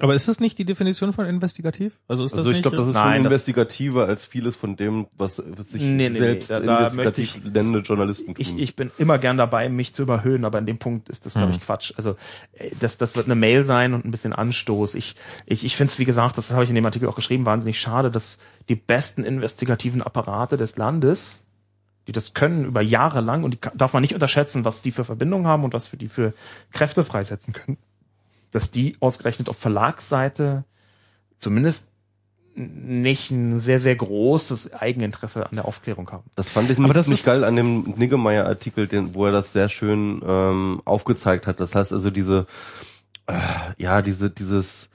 Speaker 2: aber ist das nicht die Definition von investigativ?
Speaker 1: Also
Speaker 2: ist das
Speaker 1: also ich glaube, das ist Nein, schon investigativer als vieles von dem, was, sich nee, nee, selbst nee, da, investigativ ich, nennende Journalisten
Speaker 3: tun. Ich, ich bin immer gern dabei, mich zu überhöhen, aber in dem Punkt ist das, glaube ich, hm. Quatsch. Also äh, das, das wird eine Mail sein und ein bisschen Anstoß. Ich, ich, ich finde es, wie gesagt, das habe ich in dem Artikel auch geschrieben, wahnsinnig schade, dass die besten investigativen Apparate des Landes die das können über Jahre lang und die darf man nicht unterschätzen, was die für Verbindungen haben und was für die für Kräfte freisetzen können dass die ausgerechnet auf Verlagsseite zumindest nicht ein sehr, sehr großes Eigeninteresse an der Aufklärung haben.
Speaker 1: Das fand ich nicht, das nicht geil an dem Niggemeier-Artikel, den, wo er das sehr schön ähm, aufgezeigt hat. Das heißt also diese, äh, ja, diese, dieses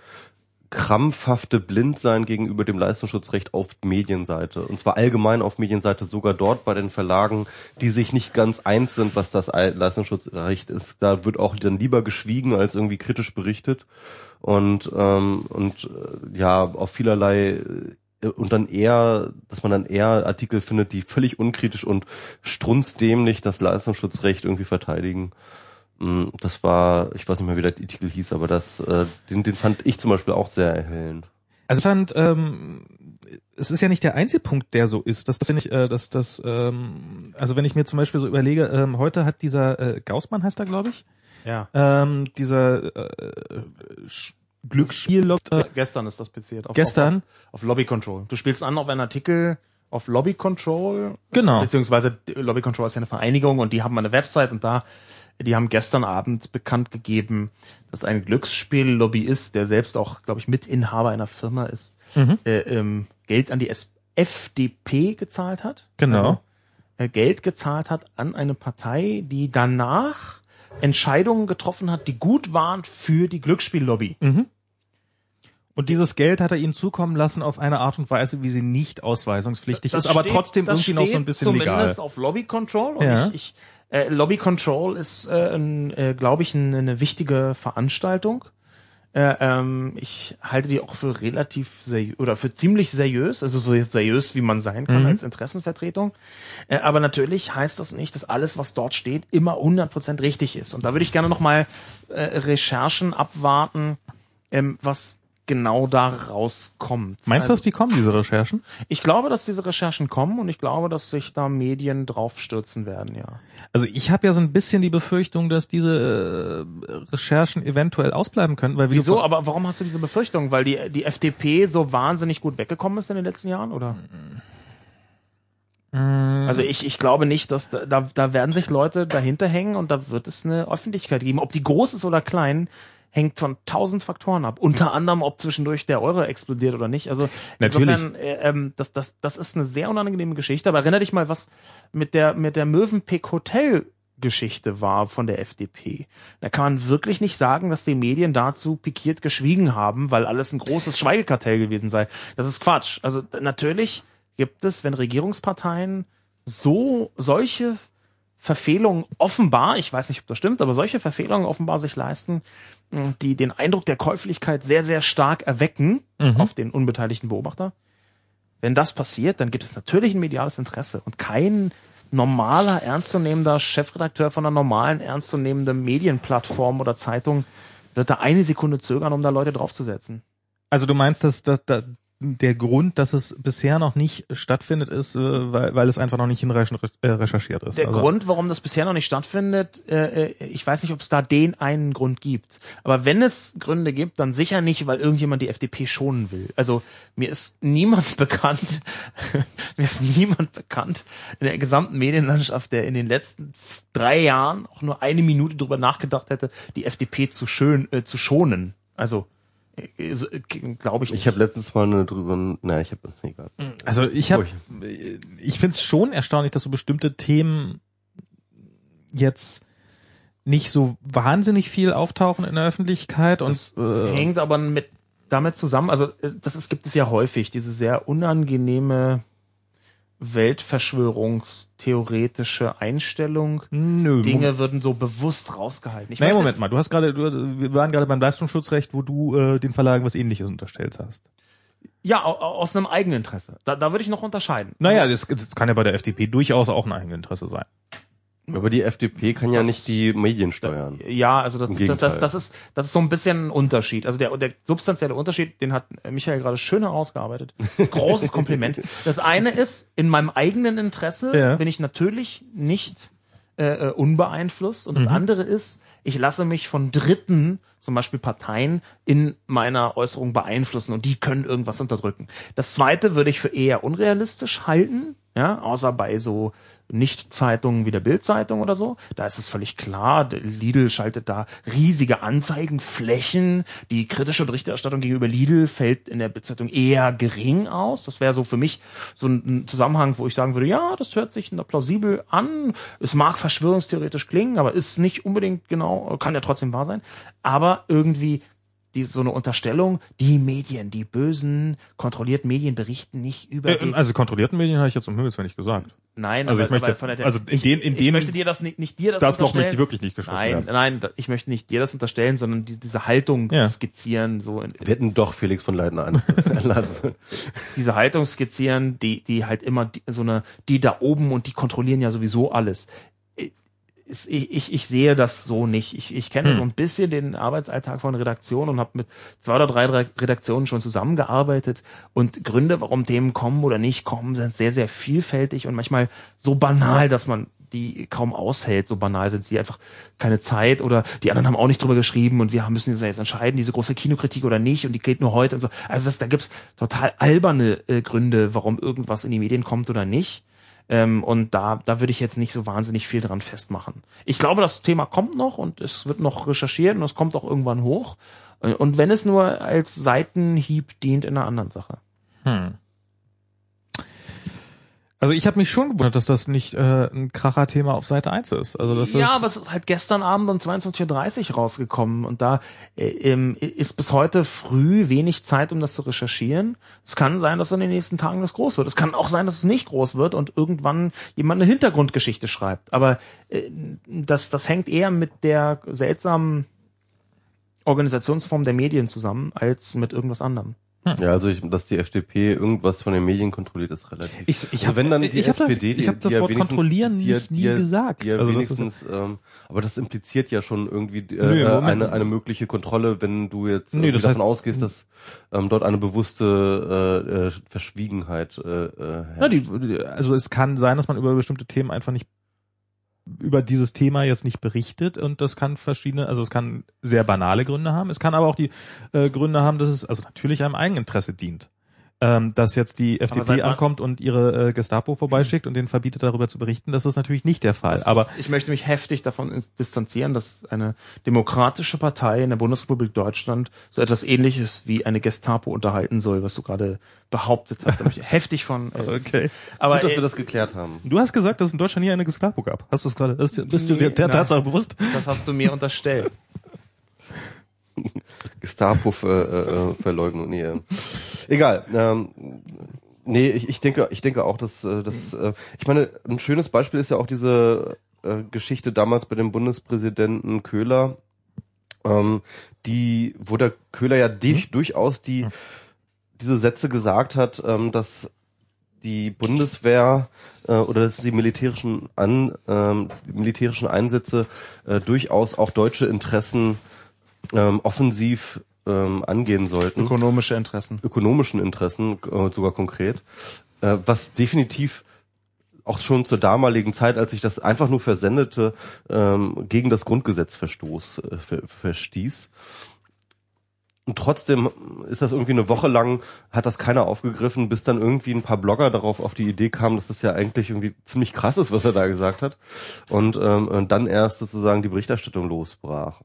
Speaker 1: krampfhafte Blindsein gegenüber dem Leistungsschutzrecht auf Medienseite. Und zwar allgemein auf Medienseite, sogar dort bei den Verlagen, die sich nicht ganz eins sind, was das Leistungsschutzrecht ist. Da wird auch dann lieber geschwiegen als irgendwie kritisch berichtet. Und, ähm, und äh, ja, auf vielerlei äh, und dann eher, dass man dann eher Artikel findet, die völlig unkritisch und strunzdämlich das Leistungsschutzrecht irgendwie verteidigen. Mm, das war, ich weiß nicht mehr, wie der Artikel hieß, aber das, äh, den, den fand ich zum Beispiel auch sehr erhellend.
Speaker 2: Also ich fand, ähm, es ist ja nicht der einzige Punkt, der so ist. Das ist ja nicht, äh, dass das, ähm, also wenn ich mir zum Beispiel so überlege, ähm, heute hat dieser äh, Gaussmann heißt er, glaube ich.
Speaker 3: Ja.
Speaker 2: Ähm, dieser äh, Glücksspiel.
Speaker 3: Äh, gestern ist das passiert.
Speaker 2: Auf, gestern?
Speaker 3: Auf, auf, Lobby Control. Du spielst an auf einen Artikel auf Lobby Control.
Speaker 2: Genau.
Speaker 3: Beziehungsweise Lobby Control ist ja eine Vereinigung und die haben eine Website und da die haben gestern Abend bekannt gegeben, dass ein Glücksspiel-Lobbyist, der selbst auch, glaube ich, Mitinhaber einer Firma ist, mhm. äh, ähm, Geld an die FDP gezahlt hat.
Speaker 2: Genau. Also,
Speaker 3: äh, Geld gezahlt hat an eine Partei, die danach Entscheidungen getroffen hat, die gut waren für die Glücksspiellobby.
Speaker 2: Mhm. Und dieses Geld hat er ihnen zukommen lassen auf eine Art und Weise, wie sie nicht ausweisungspflichtig das ist, aber trotzdem irgendwie noch so ein bisschen
Speaker 3: zumindest
Speaker 2: legal.
Speaker 3: Zumindest auf Lobby Control. Und ja. ich, ich äh, Lobby Control ist, äh, äh, glaube ich, eine, eine wichtige Veranstaltung. Äh, ähm, ich halte die auch für relativ seriös oder für ziemlich seriös, also so seriös wie man sein kann mhm. als Interessenvertretung. Äh, aber natürlich heißt das nicht, dass alles, was dort steht, immer 100% richtig ist. Und da würde ich gerne nochmal äh, Recherchen abwarten, ähm, was genau da rauskommt.
Speaker 2: Meinst also, du, dass die kommen, diese Recherchen?
Speaker 3: Ich glaube, dass diese Recherchen kommen und ich glaube, dass sich da Medien drauf stürzen werden, ja.
Speaker 2: Also ich habe ja so ein bisschen die Befürchtung, dass diese äh, Recherchen eventuell ausbleiben könnten. Weil
Speaker 3: Wieso? Aber warum hast du diese Befürchtung? Weil die, die FDP so wahnsinnig gut weggekommen ist in den letzten Jahren, oder?
Speaker 2: Mm.
Speaker 3: Also ich, ich glaube nicht, dass da, da, da werden sich Leute dahinter hängen und da wird es eine Öffentlichkeit geben. Ob die groß ist oder klein, hängt von tausend Faktoren ab. Unter anderem, ob zwischendurch der Euro explodiert oder nicht. Also
Speaker 2: Natürlich.
Speaker 3: insofern, äh, ähm, das, das, das ist eine sehr unangenehme Geschichte. Aber erinnere dich mal, was mit der mit der Mövenpick Hotel Geschichte war von der FDP. Da kann man wirklich nicht sagen, dass die Medien dazu pikiert geschwiegen haben, weil alles ein großes Schweigekartell gewesen sei. Das ist Quatsch. Also natürlich gibt es, wenn Regierungsparteien so solche Verfehlungen offenbar, ich weiß nicht, ob das stimmt, aber solche Verfehlungen offenbar sich leisten, die den Eindruck der Käuflichkeit sehr, sehr stark erwecken mhm. auf den unbeteiligten Beobachter. Wenn das passiert, dann gibt es natürlich ein mediales Interesse und kein normaler, ernstzunehmender Chefredakteur von einer normalen, ernstzunehmenden Medienplattform oder Zeitung wird da eine Sekunde zögern, um da Leute draufzusetzen.
Speaker 2: Also du meinst, dass, dass, dass der Grund, dass es bisher noch nicht stattfindet, ist, äh, weil, weil es einfach noch nicht hinreichend äh, recherchiert ist.
Speaker 3: Der also Grund, warum das bisher noch nicht stattfindet, äh, ich weiß nicht, ob es da den einen Grund gibt. Aber wenn es Gründe gibt, dann sicher nicht, weil irgendjemand die FDP schonen will. Also mir ist niemand (laughs) bekannt, mir ist niemand bekannt in der gesamten Medienlandschaft, der in den letzten drei Jahren auch nur eine Minute drüber nachgedacht hätte, die FDP zu schön äh, zu schonen. Also glaube ich.
Speaker 1: Nicht. Ich habe letztens mal eine drüber, na, ich habe egal.
Speaker 2: Also ich habe, ich finde es schon erstaunlich, dass so bestimmte Themen jetzt nicht so wahnsinnig viel auftauchen in der Öffentlichkeit und
Speaker 3: Das hängt aber mit damit zusammen, also äh, das ist, gibt es ja häufig, diese sehr unangenehme Weltverschwörungstheoretische Einstellung.
Speaker 2: nö,
Speaker 3: Dinge würden so bewusst rausgehalten. Ich
Speaker 2: Nein,
Speaker 3: möchte-
Speaker 2: Moment mal, du hast gerade, du, wir waren gerade beim Leistungsschutzrecht, wo du äh, den Verlagen was ähnliches unterstellt hast.
Speaker 3: Ja, au- au- aus einem Eigeninteresse. Da, da würde ich noch unterscheiden.
Speaker 2: Naja, das, das kann ja bei der FDP durchaus auch ein Eigeninteresse sein.
Speaker 1: Aber die FDP kann ja
Speaker 3: Das-
Speaker 1: nicht die Medien steuern.
Speaker 3: Ja, also das, das, das, das, ist, das ist so ein bisschen ein Unterschied. Also der, der substanzielle Unterschied, den hat Michael gerade schön herausgearbeitet. Großes Kompliment. (laughs) Das eine ist, in meinem eigenen Interesse
Speaker 2: Ja.
Speaker 3: bin ich natürlich nicht äh, äh, unbeeinflusst. Und das andere ist, ich lasse mich von Dritten, zum Beispiel Parteien, in meiner Äußerung beeinflussen und die können irgendwas unterdrücken. Das zweite würde ich für eher unrealistisch halten, ja, außer bei so Nicht-Zeitungen wie der Bild-Zeitung oder so. Da ist es völlig klar, Lidl schaltet da riesige Anzeigenflächen. Die kritische Berichterstattung gegenüber Lidl fällt in der Bild-Zeitung eher gering aus. Das wäre so für mich so ein Zusammenhang, wo ich sagen würde, ja, das hört sich plausibel an. Es mag verschwörungstheoretisch klingen, aber ist nicht unbedingt genau, kann ja trotzdem wahr sein. Aber irgendwie die, so eine Unterstellung, die Medien, die bösen, kontrollierten Medien berichten nicht über
Speaker 2: Äh,
Speaker 3: den,
Speaker 2: also kontrollierten Medien habe ich jetzt um Himmels nicht gesagt.
Speaker 3: Nein,
Speaker 2: Also
Speaker 3: aber,
Speaker 2: ich möchte-
Speaker 3: aber von der,
Speaker 2: also in
Speaker 3: ich,
Speaker 2: den- in
Speaker 3: ich
Speaker 2: dem-
Speaker 3: möchte dir das nicht, nicht dir das,
Speaker 2: Das Loch
Speaker 3: unterstellen.
Speaker 2: möchte ich wirklich nicht geschossen
Speaker 3: Nein,
Speaker 2: werden.
Speaker 3: nein, ich möchte nicht dir das unterstellen, sondern die, diese Haltung
Speaker 2: Ja.
Speaker 3: skizzieren, so in,
Speaker 1: Wir hätten doch Felix von Leitner sollen. (laughs)
Speaker 3: diese Haltung skizzieren, die, die halt immer die, so eine, die da oben und die kontrollieren ja sowieso alles. Ich, ich, ich sehe das so nicht. Ich, ich kenne
Speaker 2: Hm.
Speaker 3: so ein bisschen den Arbeitsalltag von Redaktionen und habe mit zwei oder drei Redaktionen schon zusammengearbeitet. Und Gründe, warum Themen kommen oder nicht kommen, sind sehr, sehr vielfältig und manchmal so banal, dass man die kaum aushält, so banal sind sie einfach keine Zeit oder die anderen haben auch nicht drüber geschrieben und wir müssen jetzt entscheiden, diese große Kinokritik oder nicht und die geht nur heute und so. Also das, da gibt's total alberne äh, Gründe, warum irgendwas in die Medien kommt oder nicht. Ähm, und da, da würde ich jetzt nicht so wahnsinnig viel dran festmachen. Ich glaube, das Thema kommt noch und es wird noch recherchiert und es kommt auch irgendwann hoch. Äh, Und wenn es nur als Seitenhieb dient in einer anderen Sache.
Speaker 2: Hm. Also ich habe mich schon gewundert, dass das nicht äh, ein Kracher-Thema auf Seite 1 ist. Also das
Speaker 3: ja,
Speaker 2: ist,
Speaker 3: aber es ist halt gestern Abend um 22.30 Uhr rausgekommen und da äh, ähm, ist bis heute früh wenig Zeit, um das zu recherchieren. Es kann sein, dass in den nächsten Tagen das groß wird. Es kann auch sein, dass es nicht groß wird und irgendwann jemand eine Hintergrundgeschichte schreibt. Aber äh, das, das hängt eher mit der seltsamen Organisationsform der Medien zusammen als mit irgendwas anderem.
Speaker 1: Ja, also ich, dass die FDP irgendwas von den Medien kontrolliert, ist relativ.
Speaker 2: Ich- ich
Speaker 1: also
Speaker 2: hab-
Speaker 1: wenn dann die
Speaker 2: ich hab
Speaker 1: SPD, die,
Speaker 2: ich hab das
Speaker 1: ja
Speaker 2: Wort
Speaker 1: wenigstens-
Speaker 2: kontrollieren
Speaker 1: die ja-
Speaker 2: nicht- nie
Speaker 1: ja-
Speaker 2: gesagt.
Speaker 1: Die ja
Speaker 2: Also das
Speaker 1: wenigstens, ähm, aber das impliziert ja schon irgendwie äh,
Speaker 2: Nö,
Speaker 1: äh, eine eine mögliche Kontrolle, wenn du jetzt irgendwie
Speaker 2: das
Speaker 1: davon
Speaker 2: heißt-
Speaker 1: ausgehst, dass ähm, dort eine bewusste äh, äh, Verschwiegenheit äh, äh,
Speaker 2: Ja,
Speaker 1: herrscht.
Speaker 2: die, also es kann sein, dass man über bestimmte Themen einfach nicht über dieses Thema jetzt nicht berichtet und das kann verschiedene, also es kann sehr banale Gründe haben. Es kann aber auch die äh, Gründe haben, dass es also natürlich einem Eigeninteresse dient. Ähm, dass jetzt die FDP ankommt und ihre äh, Gestapo vorbeischickt und denen verbietet, darüber zu berichten, das ist natürlich nicht der Fall.
Speaker 3: Das
Speaker 2: aber
Speaker 3: ist, ich möchte mich heftig davon distanzieren, dass eine demokratische Partei in der Bundesrepublik Deutschland so etwas ähnliches wie eine Gestapo unterhalten soll, was du gerade behauptet hast. Da möchte ich (laughs) heftig von. Äh,
Speaker 2: Okay.
Speaker 3: Aber
Speaker 1: Gut, dass
Speaker 3: äh,
Speaker 1: wir das geklärt haben.
Speaker 2: du hast gesagt, dass es in Deutschland nie eine Gestapo gab. Hast du es gerade? Bist, bist du dir der
Speaker 3: nein.
Speaker 2: Tatsache bewusst?
Speaker 3: das hast du mir unterstellt. (laughs) (laughs)
Speaker 1: Gestapo für, äh, äh, Verleugnung. Nee. Egal. Ähm, nee, ich, ich denke, ich denke auch, dass äh, das. Äh, ich meine, ein schönes Beispiel ist ja auch diese äh, Geschichte damals bei dem Bundespräsidenten Köhler, ähm, die, wo der Köhler ja durch, durchaus die diese Sätze gesagt hat, ähm, dass die Bundeswehr äh, oder dass die militärischen an ähm, militärischen Einsätze äh, durchaus auch deutsche Interessen ähm, offensiv ähm, angehen sollten,
Speaker 3: Ökonomische Interessen.
Speaker 1: ökonomischen Interessen äh, sogar konkret, äh, was definitiv auch schon zur damaligen Zeit, als ich das einfach nur versendete, ähm, gegen das Grundgesetzverstoß äh, ver verstieß. Und trotzdem ist das irgendwie eine Woche lang, hat das keiner aufgegriffen, bis dann irgendwie ein paar Blogger darauf auf die Idee kamen, dass das ja eigentlich irgendwie ziemlich krass ist, was er da gesagt hat. Und, ähm, und dann erst sozusagen die Berichterstattung losbrach.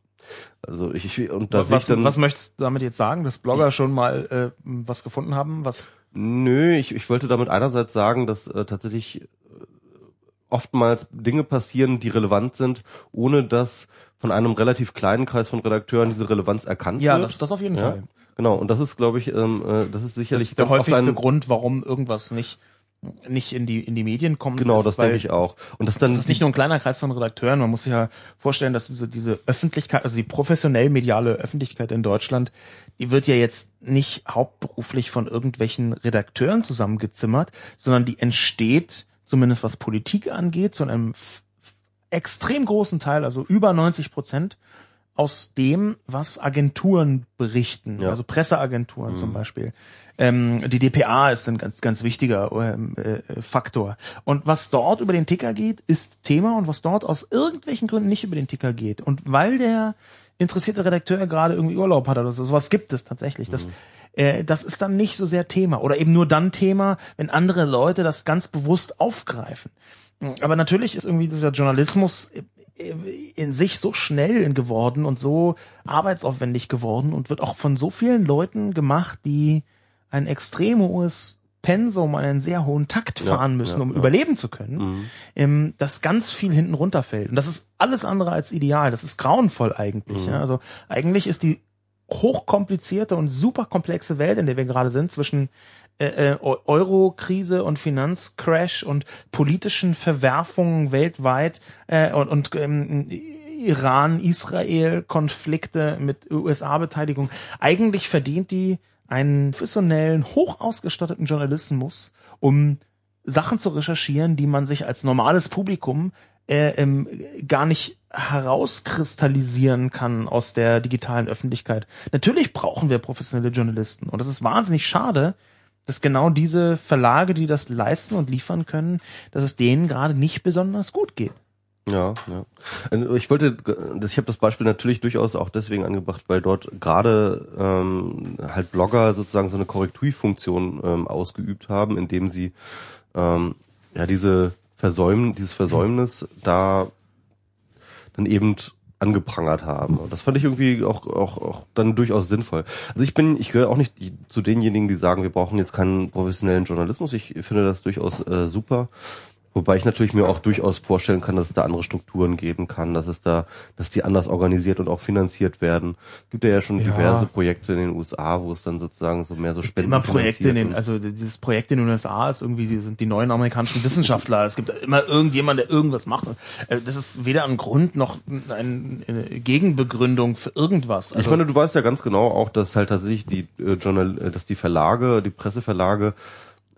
Speaker 1: Also ich, und da
Speaker 3: Was,
Speaker 1: dann,
Speaker 3: was möchtest du damit jetzt sagen, dass Blogger schon mal äh, was gefunden haben? Was?
Speaker 1: Nö, ich, ich wollte damit einerseits sagen, dass äh, tatsächlich äh, oftmals Dinge passieren, die relevant sind, ohne dass von einem relativ kleinen Kreis von Redakteuren diese Relevanz erkannt
Speaker 3: Ja,
Speaker 1: wird.
Speaker 3: das, das auf jeden
Speaker 1: Ja,
Speaker 3: Fall.
Speaker 1: Genau, und das ist, glaube ich, ähm, äh, das ist
Speaker 3: Das
Speaker 1: sicherlich
Speaker 3: ist der häufigste
Speaker 1: ein-
Speaker 3: Grund, warum irgendwas nicht nicht in die in die Medien kommt.
Speaker 1: Genau,
Speaker 3: ist,
Speaker 1: das denke ich auch. Und das dann
Speaker 3: Das ist nicht nur ein kleiner Kreis von Redakteuren. Man muss sich ja vorstellen, dass diese, diese Öffentlichkeit, also die professionell mediale Öffentlichkeit in Deutschland, die wird ja jetzt nicht hauptberuflich von irgendwelchen Redakteuren zusammengezimmert, sondern die entsteht, zumindest was Politik angeht, zu einem extrem großen Teil, also über 90 Prozent, aus dem, was Agenturen berichten,
Speaker 1: Ja.
Speaker 3: also Presseagenturen zum Beispiel. Ähm, die DPA ist ein ganz, ganz wichtiger ähm, äh, Faktor. Und was dort über den Ticker geht, ist Thema und was dort aus irgendwelchen Gründen nicht über den Ticker geht. Und weil der interessierte Redakteur gerade irgendwie Urlaub hat oder so, sowas gibt es tatsächlich. Das, äh, das ist dann nicht so sehr Thema oder eben nur dann Thema, wenn andere Leute das ganz bewusst aufgreifen. Aber natürlich ist irgendwie dieser Journalismus in sich so schnell geworden und so arbeitsaufwendig geworden und wird auch von so vielen Leuten gemacht, die ein extrem hohes Pensum, einen sehr hohen Takt
Speaker 1: Ja,
Speaker 3: fahren müssen,
Speaker 1: ja,
Speaker 3: um
Speaker 1: ja.
Speaker 3: überleben zu können,
Speaker 1: Mhm.
Speaker 3: ähm, dass ganz viel hinten runterfällt. Und das ist alles andere als ideal. Das ist grauenvoll eigentlich.
Speaker 1: Mhm.
Speaker 3: Ja? Also eigentlich ist die hochkomplizierte und super komplexe Welt, in der wir gerade sind, zwischen äh, äh, Eu- Euro-Krise und Finanzcrash und politischen Verwerfungen weltweit äh, und, und ähm, Iran-Israel-Konflikte mit USA-Beteiligung. Eigentlich verdient die einen professionellen, hoch ausgestatteten Journalismus, um Sachen zu recherchieren, die man sich als normales Publikum äh, ähm, gar nicht herauskristallisieren kann aus der digitalen Öffentlichkeit. Natürlich brauchen wir professionelle Journalisten und das ist wahnsinnig schade, dass genau diese Verlage, die das leisten und liefern können, dass es denen gerade nicht besonders gut geht.
Speaker 1: Ja, ja. Ich wollte, ich habe das Beispiel natürlich durchaus auch deswegen angebracht, weil dort gerade ähm, halt Blogger sozusagen so eine Korrekturfunktion ähm, ausgeübt haben, indem sie ähm, ja diese Versäum, dieses Versäumnis da dann eben angeprangert haben. Und das fand ich irgendwie auch, auch, auch dann durchaus sinnvoll. Also ich bin, ich gehöre auch nicht zu denjenigen, die sagen, wir brauchen jetzt keinen professionellen Journalismus. Ich finde das durchaus äh, super. Wobei ich natürlich mir auch durchaus vorstellen kann, dass es da andere Strukturen geben kann, dass es da, dass die anders organisiert und auch finanziert werden. Es gibt ja, ja schon
Speaker 3: Ja.
Speaker 1: diverse Projekte in den USA, wo es dann sozusagen so mehr so Spenden
Speaker 3: immer Projekte in den, also dieses Projekt in den USA ist irgendwie, die sind die neuen amerikanischen Wissenschaftler. Es gibt immer irgendjemand, der irgendwas macht. Äh, Das ist weder ein Grund noch ein- eine Gegenbegründung für irgendwas. Also,
Speaker 1: ich meine, du weißt ja ganz genau auch, dass halt tatsächlich die äh, Journal, äh, dass die Verlage, die Presseverlage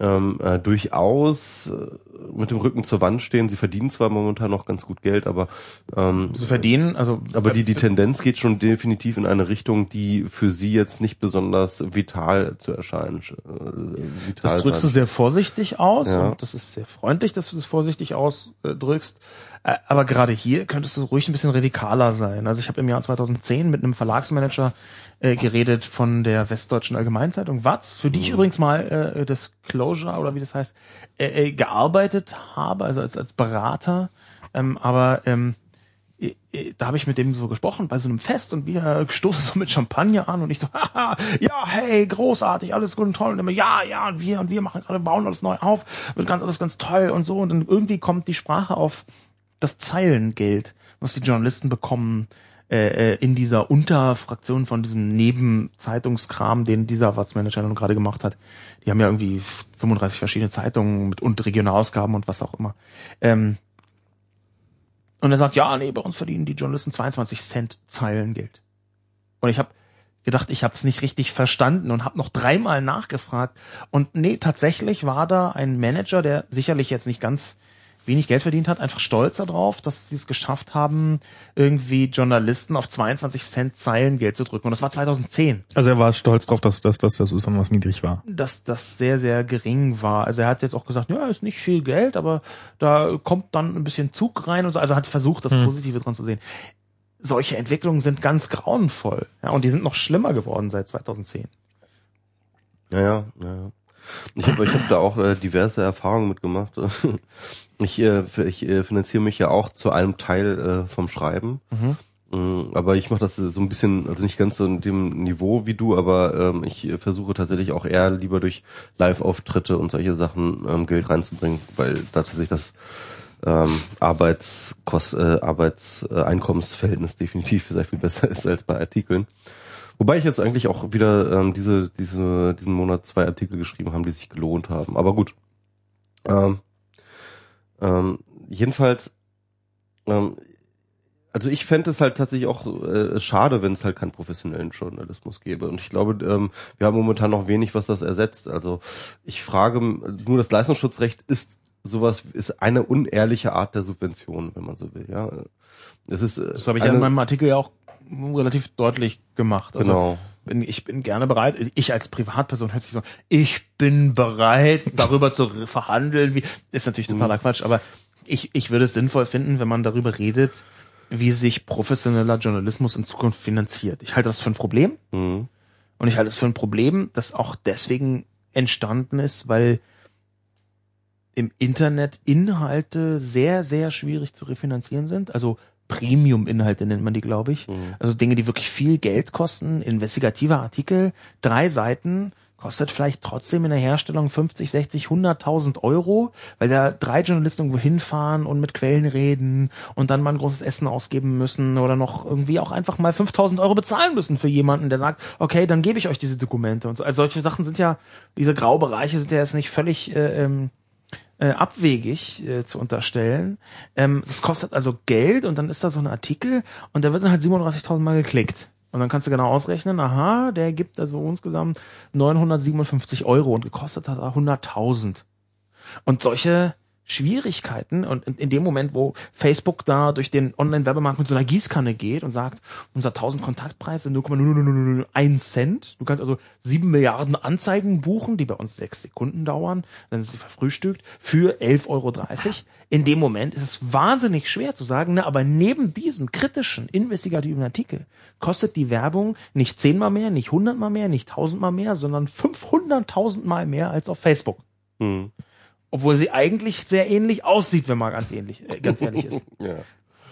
Speaker 1: ähm, äh, durchaus äh, mit dem Rücken zur Wand stehen. Sie verdienen zwar momentan noch ganz gut Geld, aber ähm,
Speaker 3: sie verdienen, also
Speaker 1: aber die die Tendenz geht schon definitiv in eine Richtung, die für sie jetzt nicht besonders vital zu erscheinen. Äh, vital
Speaker 3: Das drückst du
Speaker 1: sein.
Speaker 3: sehr vorsichtig aus
Speaker 1: Ja.
Speaker 3: und das ist sehr freundlich, dass du das vorsichtig ausdrückst. Äh, Aber gerade hier könntest du ruhig ein bisschen radikaler sein. Also ich habe im Jahr 2010 mit einem Verlagsmanager äh, geredet von der Westdeutschen Allgemeinzeitung. Watz, für die ich übrigens mal äh, Disclosure oder wie das heißt, äh, äh, gearbeitet habe, also als, als Berater. Ähm, aber ähm, äh, äh, da habe ich mit dem so gesprochen bei so einem Fest und wir stoßen so mit Champagner an und ich so, (laughs) haha, ja, hey, großartig, alles gut und toll. Und immer, ja, ja, und wir und wir machen gerade, bauen alles neu auf, wird ganz alles ganz toll und so. Und dann irgendwie kommt die Sprache auf das Zeilengeld, was die Journalisten bekommen äh, äh, in dieser Unterfraktion von diesem Nebenzeitungskram, den dieser Watz-Manager nun gerade gemacht hat. Die haben ja irgendwie 35 verschiedene Zeitungen mit und Regionalausgaben und was auch immer. Ähm, und er sagt, ja, nee, bei uns verdienen die Journalisten 22 Cent Zeilengeld. Und ich habe gedacht, ich habe es nicht richtig verstanden und habe noch dreimal nachgefragt. Und nee, tatsächlich war da ein Manager, der sicherlich jetzt nicht ganz wenig Geld verdient hat, einfach stolz darauf, dass sie es geschafft haben, irgendwie Journalisten auf 22 Cent Zeilengeld zu drücken. Und das war 2010
Speaker 2: Also er war stolz drauf, dass, dass, dass das besonders niedrig war.
Speaker 3: dass das sehr, sehr gering war. Also er hat jetzt auch gesagt, ja, ist nicht viel Geld, aber da kommt dann ein bisschen Zug rein und so. Also hat versucht, das
Speaker 2: Hm.
Speaker 3: Positive dran zu sehen. Solche Entwicklungen sind ganz grauenvoll. Ja, und die sind noch schlimmer geworden seit 2010.
Speaker 1: Ja, ja, ja. Ich habe ich hab da auch äh, diverse Erfahrungen mitgemacht. (laughs) Ich, äh, ich äh, finanziere mich ja auch zu einem Teil äh, vom Schreiben. Mm, Aber ich mache das so ein bisschen, also nicht ganz so in dem Niveau wie du, aber ähm, ich äh, versuche tatsächlich auch eher lieber durch Live-Auftritte und solche Sachen ähm, Geld reinzubringen, weil da tatsächlich das ähm, Arbeitskost, äh, Arbeitseinkommensverhältnis definitiv sehr viel besser (laughs) ist als bei Artikeln. Wobei ich jetzt eigentlich auch wieder ähm, diese, diese, diesen Monat zwei Artikel geschrieben haben, die sich gelohnt haben. Aber gut. Ähm, ähm, jedenfalls, ähm, also ich fände es halt tatsächlich auch äh, schade, wenn es halt keinen professionellen Journalismus gäbe. Und ich glaube, ähm, wir haben momentan noch wenig, was das ersetzt. Also ich frage, nur das Leistungsschutzrecht ist sowas, ist eine unehrliche Art der Subvention, wenn man so will. Ja,
Speaker 3: es ist. Äh, das habe ich eine, ja in meinem Artikel ja auch relativ deutlich gemacht.
Speaker 1: Also genau.
Speaker 3: Bin, ich bin gerne bereit, ich als Privatperson hört sich so, ich bin bereit, darüber zu verhandeln, wie, ist natürlich totaler mhm. Quatsch, aber ich, ich würde es sinnvoll finden, wenn man darüber redet, wie sich professioneller Journalismus in Zukunft finanziert. Ich halte das für ein Problem. Mhm. Und ich halte es für ein Problem, das auch deswegen entstanden ist, weil im Internet Inhalte sehr, sehr schwierig zu refinanzieren sind. Also Premium-Inhalte nennt man die, glaube ich. Mhm. Also Dinge, die wirklich viel Geld kosten. Investigative Artikel, drei Seiten, kostet vielleicht trotzdem in der Herstellung 50, 60, 100.000 Euro, weil da drei Journalisten irgendwo hinfahren und mit Quellen reden und dann mal ein großes Essen ausgeben müssen oder noch irgendwie auch einfach mal 5.000 Euro bezahlen müssen für jemanden, der sagt, okay, dann gebe ich euch diese Dokumente und so. Also solche Sachen sind ja, diese Graubereiche sind ja jetzt nicht völlig äh, ähm, äh, abwegig äh, zu unterstellen. Ähm, das kostet also Geld und dann ist da so ein Artikel und der wird dann halt 37.000 Mal geklickt. Und dann kannst du genau ausrechnen, aha, der gibt also insgesamt 957 Euro und gekostet hat er 100.000. Und solche Schwierigkeiten und in, dem Moment, wo Facebook da durch den Online-Werbemarkt mit so einer Gießkanne geht und sagt, unser 1000 Kontaktpreis sind 0,001 Cent. Du kannst also sieben Milliarden Anzeigen buchen, die bei uns sechs Sekunden dauern, dann ist sie verfrühstückt, für 11,30 Euro. In dem Moment ist es wahnsinnig schwer zu sagen, ne, aber neben diesem kritischen, investigativen Artikel kostet die Werbung nicht zehnmal mehr, nicht hundertmal mehr, nicht tausendmal mehr, sondern 500.000 Mal mehr als auf Facebook. Hm obwohl sie eigentlich sehr ähnlich aussieht, wenn man ganz ähnlich, äh, ganz ehrlich ist. (laughs) ja.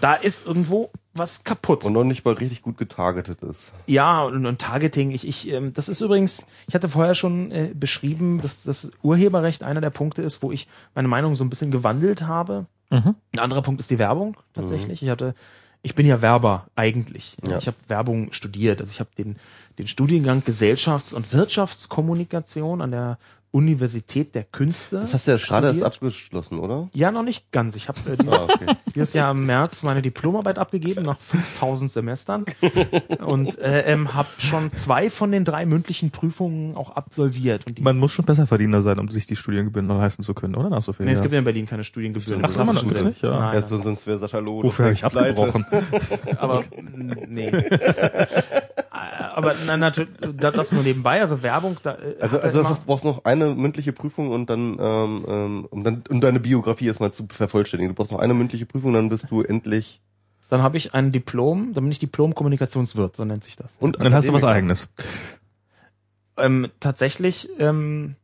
Speaker 3: Da ist irgendwo was kaputt.
Speaker 1: Und noch nicht mal richtig gut getargetet ist.
Speaker 3: Ja, und, und Targeting, ich, ich, ähm, das ist übrigens, ich hatte vorher schon äh, beschrieben, dass das Urheberrecht einer der Punkte ist, wo ich meine Meinung so ein bisschen gewandelt habe. Mhm. Ein anderer Punkt ist die Werbung tatsächlich. Mhm. Ich hatte, ich bin ja Werber eigentlich. Ja. Ich habe Werbung studiert. Also ich habe den, den Studiengang Gesellschafts- und Wirtschaftskommunikation an der Universität der Künste.
Speaker 1: Das hast du jetzt gerade erst abgeschlossen, oder?
Speaker 3: Ja, noch nicht ganz. Ich habe äh, dieses, ah, okay. (laughs) dieses Jahr im März meine Diplomarbeit abgegeben nach 5000 Semestern (laughs) und äh, ähm, habe schon zwei von den drei mündlichen Prüfungen auch absolviert. Und
Speaker 2: man muss schon besser Verdiener sein, um sich die Studiengebühren noch leisten zu können, oder? Nach so
Speaker 3: viel, nee, es gibt ja in Berlin keine Studiengebühren. Ach,
Speaker 1: das man nicht, ja. Nein, ja, sonst wäre Sascha Loh.
Speaker 2: Wofür habe ich abgebrochen? (laughs)
Speaker 3: Aber nee. Aber na, natürlich, das nur nebenbei, also Werbung. Da,
Speaker 1: äh, also, also das heißt, du brauchst noch eine mündliche Prüfung und dann, ähm, ähm, um dann um deine Biografie erstmal zu vervollständigen. Du brauchst noch eine mündliche Prüfung, dann bist du endlich.
Speaker 3: Dann habe ich ein Diplom, dann bin ich Diplom-Kommunikationswirt, so nennt sich das.
Speaker 2: Und dann hast du was eigenes.
Speaker 3: Ähm, tatsächlich ähm,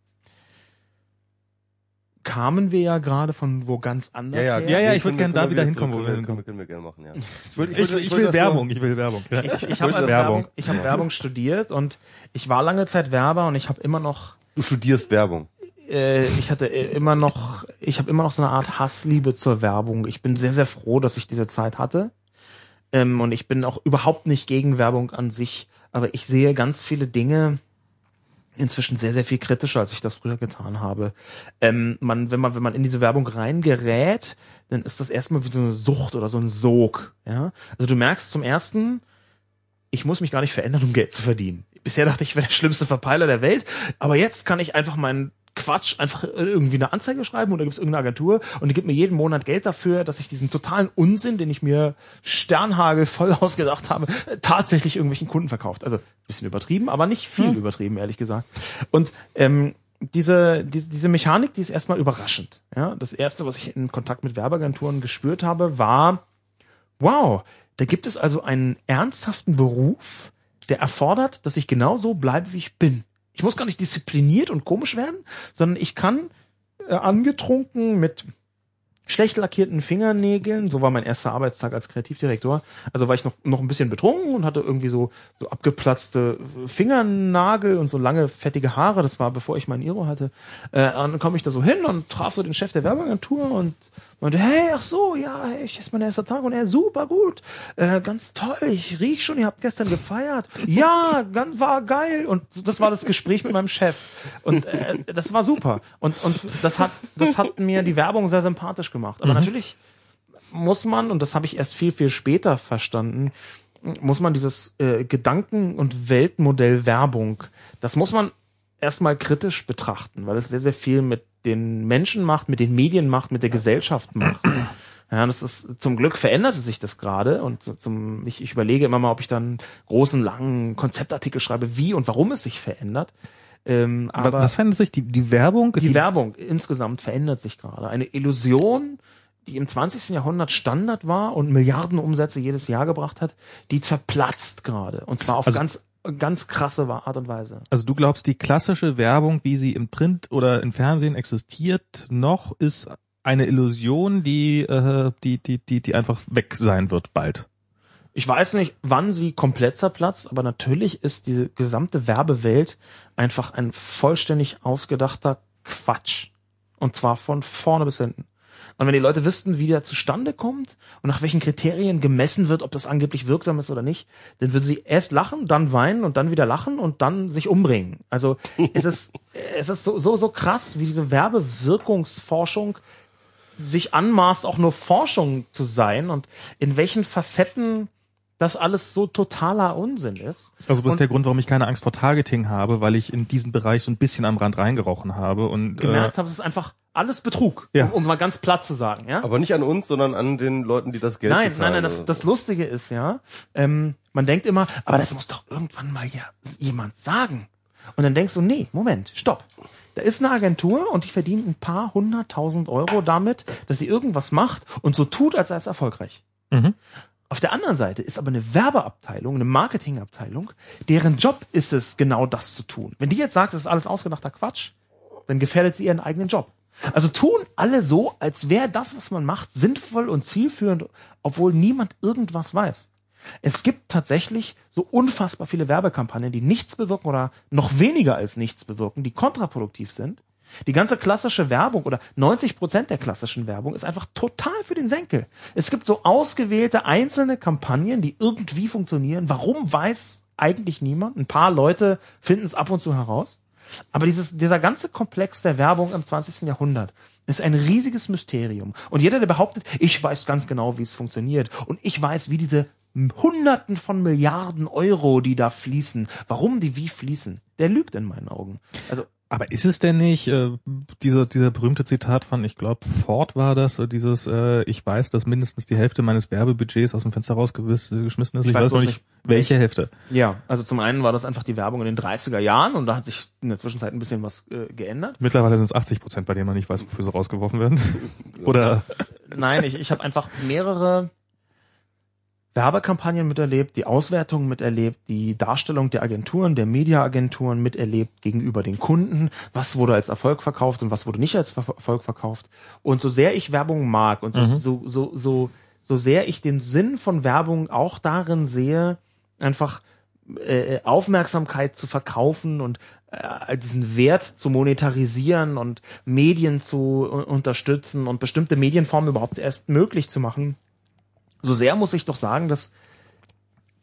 Speaker 3: kamen wir ja gerade von wo ganz anders
Speaker 2: ja, ja, her. Ja, ja, ich würde gerne da wieder hinkommen, wo wir hinkommen. Können wir gerne machen, ja. Ich, will, ich, ich, ich, ich will Werbung, ich will Werbung.
Speaker 3: Ich, ich habe also Werbung, ich habe Werbung studiert und ich war lange Zeit Werber und ich habe immer noch
Speaker 1: Du studierst Werbung.
Speaker 3: Äh, ich hatte äh, immer noch ich habe immer noch so eine Art Hassliebe zur Werbung. Ich bin sehr sehr froh, dass ich diese Zeit hatte. Ähm, und ich bin auch überhaupt nicht gegen Werbung an sich, aber ich sehe ganz viele Dinge, inzwischen sehr, sehr viel kritischer, als ich das früher getan habe. Ähm, man, wenn man, wenn man in diese Werbung reingerät, dann ist das erstmal wie so eine Sucht oder so ein Sog. Ja? Also du merkst zum ersten, ich muss mich gar nicht verändern, um Geld zu verdienen. Bisher dachte ich, ich wäre der schlimmste Verpeiler der Welt, aber jetzt kann ich einfach meinen Quatsch einfach irgendwie eine Anzeige schreiben oder gibt es irgendeine Agentur und die gibt mir jeden Monat Geld dafür, dass ich diesen totalen Unsinn, den ich mir Sternhagel voll (laughs) ausgedacht habe, tatsächlich irgendwelchen Kunden verkauft. Also bisschen übertrieben, aber nicht viel hm. übertrieben, ehrlich gesagt. Und ähm, diese, diese, diese Mechanik, die ist erstmal überraschend. Ja, das erste, was ich in Kontakt mit Werbeagenturen gespürt habe, war, wow, da gibt es also einen ernsthaften Beruf, der erfordert, dass ich genau so bleibe, wie ich bin. Ich muss gar nicht diszipliniert und komisch werden, sondern ich kann äh, angetrunken mit schlecht lackierten Fingernägeln, so war mein erster Arbeitstag als Kreativdirektor. Also war ich noch, noch ein bisschen betrunken und hatte irgendwie so, so abgeplatzte Fingernagel und so lange fettige Haare. Das war bevor ich meinen Iro hatte. Äh, dann komme ich da so hin und traf so den Chef der Werbeagentur und Und hey, ach so, ja, hey, ich ist mein erster Tag und er super gut, äh, ganz toll, ich riech schon, ihr habt gestern gefeiert, ja, ganz war geil. Und das war das Gespräch mit meinem Chef. Und äh, das war super. Und und das hat das hat mir die Werbung sehr sympathisch gemacht. Aber mhm. natürlich muss man und das habe ich erst viel viel später verstanden, muss man dieses äh, Gedanken- und Weltmodell Werbung, das muss man erstmal kritisch betrachten, weil es sehr, sehr viel mit den Menschen macht, mit den Medien macht, mit der Gesellschaft macht. Ja, das ist zum Glück veränderte sich das gerade und zum ich, ich überlege immer mal, ob ich dann großen langen Konzeptartikel schreibe, wie und warum es sich verändert.
Speaker 2: Ähm, aber was, was verändert sich? Die, die Werbung?
Speaker 3: Die, die Werbung insgesamt verändert sich gerade. Eine Illusion, die im 20. Jahrhundert Standard war und Milliardenumsätze jedes Jahr gebracht hat, die zerplatzt gerade. Und zwar auf also, ganz ganz krasse Art und Weise.
Speaker 2: Also du glaubst, die klassische Werbung, wie sie im Print oder im Fernsehen existiert, noch ist eine Illusion, die, äh, die, die, die, die einfach weg sein wird bald.
Speaker 3: Ich weiß nicht, wann sie komplett zerplatzt, aber natürlich ist diese gesamte Werbewelt einfach ein vollständig ausgedachter Quatsch. Und zwar von vorne bis hinten. Und wenn die Leute wüssten, wie der zustande kommt und nach welchen Kriterien gemessen wird, ob das angeblich wirksam ist oder nicht, dann würden sie erst lachen, dann weinen und dann wieder lachen und dann sich umbringen. Also es ist, (laughs) es ist so, so, so krass, wie diese Werbewirkungsforschung sich anmaßt, auch nur Forschung zu sein und in welchen Facetten das alles so totaler Unsinn ist.
Speaker 2: Also das ist der Grund, warum ich keine Angst vor Targeting habe, weil ich in diesen Bereich so ein bisschen am Rand reingerochen habe und
Speaker 3: gemerkt äh, habe, es ist einfach alles Betrug,
Speaker 2: ja.
Speaker 3: um, um, mal ganz platt zu sagen, ja.
Speaker 1: Aber nicht an uns, sondern an den Leuten, die das Geld
Speaker 3: nein,
Speaker 1: bezahlen.
Speaker 3: Nein, nein, das, das Lustige ist ja, ähm, man denkt immer, aber das muss doch irgendwann mal ja jemand sagen. Und dann denkst du, nee, Moment, stopp. Da ist eine Agentur und die verdient ein paar hunderttausend Euro damit, dass sie irgendwas macht und so tut, als sei es erfolgreich. Mhm. Auf der anderen Seite ist aber eine Werbeabteilung, eine Marketingabteilung, deren Job ist es, genau das zu tun. Wenn die jetzt sagt, das ist alles ausgedachter Quatsch, dann gefährdet sie ihren eigenen Job. Also tun alle so, als wäre das, was man macht, sinnvoll und zielführend, obwohl niemand irgendwas weiß. Es gibt tatsächlich so unfassbar viele Werbekampagnen, die nichts bewirken oder noch weniger als nichts bewirken, die kontraproduktiv sind. Die ganze klassische Werbung oder 90 Prozent der klassischen Werbung ist einfach total für den Senkel. Es gibt so ausgewählte einzelne Kampagnen, die irgendwie funktionieren. Warum weiß eigentlich niemand? Ein paar Leute finden es ab und zu heraus. Aber dieses, dieser ganze Komplex der Werbung im 20. Jahrhundert ist ein riesiges Mysterium. Und jeder, der behauptet, ich weiß ganz genau, wie es funktioniert und ich weiß, wie diese Hunderten von Milliarden Euro, die da fließen, warum die wie fließen, der lügt in meinen Augen. Also
Speaker 2: aber ist es denn nicht, äh, dieser, dieser berühmte Zitat von, ich glaube, Ford war das, oder dieses, äh, ich weiß, dass mindestens die Hälfte meines Werbebudgets aus dem Fenster rausgeschmissen ist. Ich, ich weiß, weiß noch nicht, welche Hälfte.
Speaker 3: Ja, also zum einen war das einfach die Werbung in den 30er Jahren und da hat sich in der Zwischenzeit ein bisschen was äh, geändert.
Speaker 2: Mittlerweile sind es 80 Prozent, bei denen man nicht weiß, wofür sie rausgeworfen werden. (laughs) oder?
Speaker 3: Nein, ich, ich habe einfach mehrere Werbekampagnen miterlebt, die Auswertungen miterlebt, die Darstellung der Agenturen, der Mediaagenturen miterlebt gegenüber den Kunden, was wurde als Erfolg verkauft und was wurde nicht als Erfolg verkauft. Und so sehr ich Werbung mag und so, mhm. so, so, so, so sehr ich den Sinn von Werbung auch darin sehe, einfach äh, Aufmerksamkeit zu verkaufen und äh, diesen Wert zu monetarisieren und Medien zu unterstützen und bestimmte Medienformen überhaupt erst möglich zu machen, so sehr muss ich doch sagen, dass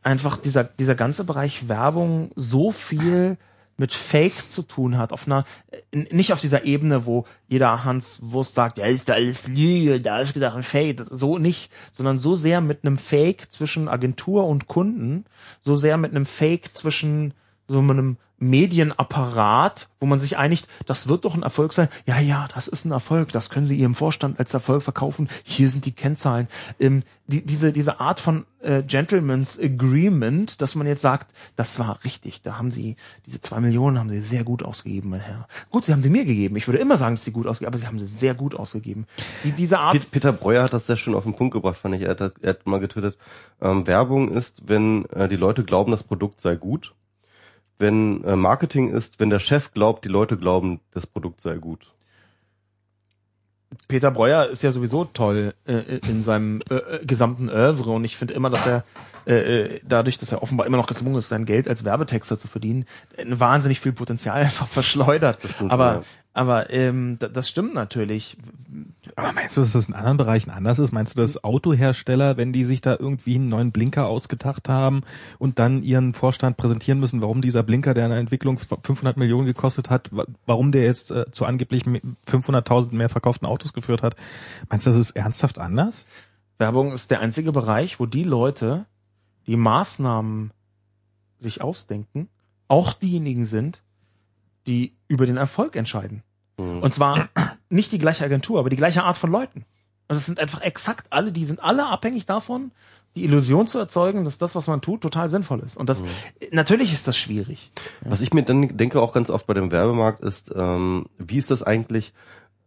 Speaker 3: einfach dieser, dieser ganze Bereich Werbung so viel mit Fake zu tun hat, auf einer, nicht auf dieser Ebene, wo jeder Hans Wurst sagt, ja, ist da alles Lüge, da ist gedacht ein Fake, so nicht, sondern so sehr mit einem Fake zwischen Agentur und Kunden, so sehr mit einem Fake zwischen so einem Medienapparat, wo man sich einigt, das wird doch ein Erfolg sein. Ja, ja, das ist ein Erfolg. Das können Sie Ihrem Vorstand als Erfolg verkaufen. Hier sind die Kennzahlen. Ähm, die, diese, diese Art von äh, Gentleman's Agreement, dass man jetzt sagt, das war richtig. Da haben Sie diese zwei Millionen haben Sie sehr gut ausgegeben, mein Herr. Gut, Sie haben sie mir gegeben. Ich würde immer sagen, dass Sie gut ausgegeben, aber Sie haben sie sehr gut ausgegeben.
Speaker 1: Die, diese Art. Peter Breuer hat das sehr schön auf den Punkt gebracht, fand ich. Er hat, er hat mal getwittert. Ähm, Werbung ist, wenn äh, die Leute glauben, das Produkt sei gut wenn äh, Marketing ist, wenn der Chef glaubt, die Leute glauben, das Produkt sei gut.
Speaker 3: Peter Breuer ist ja sowieso toll äh, in seinem äh, äh, gesamten Oeuvre und ich finde immer, dass er äh, dadurch, dass er offenbar immer noch gezwungen ist, sein Geld als Werbetexter zu verdienen, wahnsinnig viel Potenzial (laughs) einfach verschleudert. aber. Aber ähm, da- das stimmt natürlich.
Speaker 2: Aber meinst du, dass das in anderen Bereichen anders ist? Meinst du, dass Autohersteller, wenn die sich da irgendwie einen neuen Blinker ausgedacht haben und dann ihren Vorstand präsentieren müssen, warum dieser Blinker, der in der Entwicklung 500 Millionen gekostet hat, wa- warum der jetzt äh, zu angeblich 500.000 mehr verkauften Autos geführt hat, meinst du, das ist ernsthaft anders?
Speaker 3: Werbung ist der einzige Bereich, wo die Leute, die Maßnahmen sich ausdenken, auch diejenigen sind, die über den Erfolg entscheiden.
Speaker 1: Mhm.
Speaker 3: Und zwar (clears throat) nicht die gleiche Agentur, aber die gleiche Art von Leuten. Also es sind einfach exakt alle, die sind alle abhängig davon, die Illusion zu erzeugen, dass das, was man tut, total sinnvoll ist. Und das, natürlich ist das schwierig.
Speaker 1: Was ich mir dann denke auch ganz oft bei dem Werbemarkt ist, ähm, wie ist das eigentlich,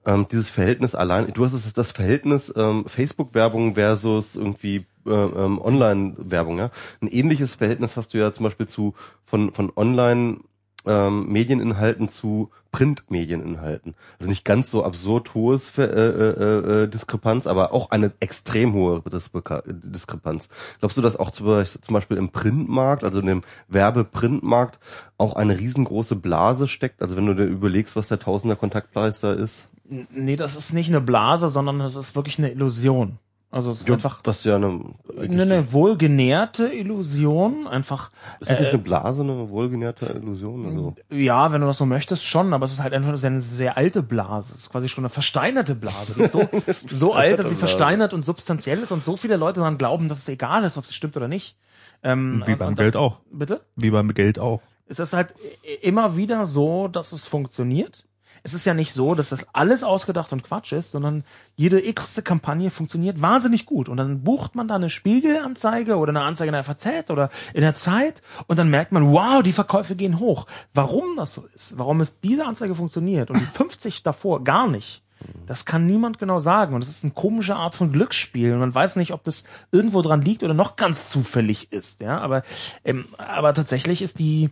Speaker 1: ähm, dieses Verhältnis allein, du hast es das Verhältnis ähm, Facebook-Werbung versus irgendwie äh, ähm, Online-Werbung, ja. Ein ähnliches Verhältnis hast du ja zum Beispiel zu von, von Online ähm, Medieninhalten zu Print-Medieninhalten. Also nicht ganz so absurd hohes Ver äh, äh, äh, Diskrepanz, aber auch eine extrem hohe Diskre- Diskrepanz. Glaubst du, dass auch zum Beispiel- im Printmarkt, also in dem Werbeprintmarkt, auch eine riesengroße Blase steckt? Also wenn du dir überlegst, was der Tausender Kontaktpreis da ist?
Speaker 3: Nee, das ist nicht eine Blase, sondern es ist wirklich eine Illusion. Also es ist einfach
Speaker 1: das ist ja eine,
Speaker 3: eine, eine wohlgenährte Illusion, einfach
Speaker 1: ist das nicht
Speaker 3: äh,
Speaker 1: eine Blase, eine wohlgenährte Illusion? Also,
Speaker 3: Ja, wenn du das so möchtest, schon, aber es ist halt einfach eine sehr, alte Blase. Es ist quasi schon eine versteinerte Blase. Die ist so, (laughs) so alt, dass sie versteinert und substanziell ist und so viele Leute daran glauben, dass es egal ist, ob es stimmt oder nicht. Ähm,
Speaker 2: Wie beim
Speaker 3: das-
Speaker 2: Geld auch.
Speaker 3: Bitte?
Speaker 2: Wie beim Geld auch.
Speaker 3: Es ist halt immer wieder so, dass es funktioniert. Es ist ja nicht so, dass das alles ausgedacht und Quatsch ist, sondern jede x Kampagne funktioniert wahnsinnig gut. Und dann bucht man da eine Spiegelanzeige oder eine Anzeige in der FAZ oder in der Zeit und dann merkt man, wow, die Verkäufe gehen hoch. Warum das so ist, warum es diese Anzeige funktioniert und die 50 davor gar nicht, das kann niemand genau sagen. Und es ist eine komische Art von Glücksspiel. Und man weiß nicht, ob das irgendwo dran liegt oder noch ganz zufällig ist. Ja, aber, ähm, aber tatsächlich ist die,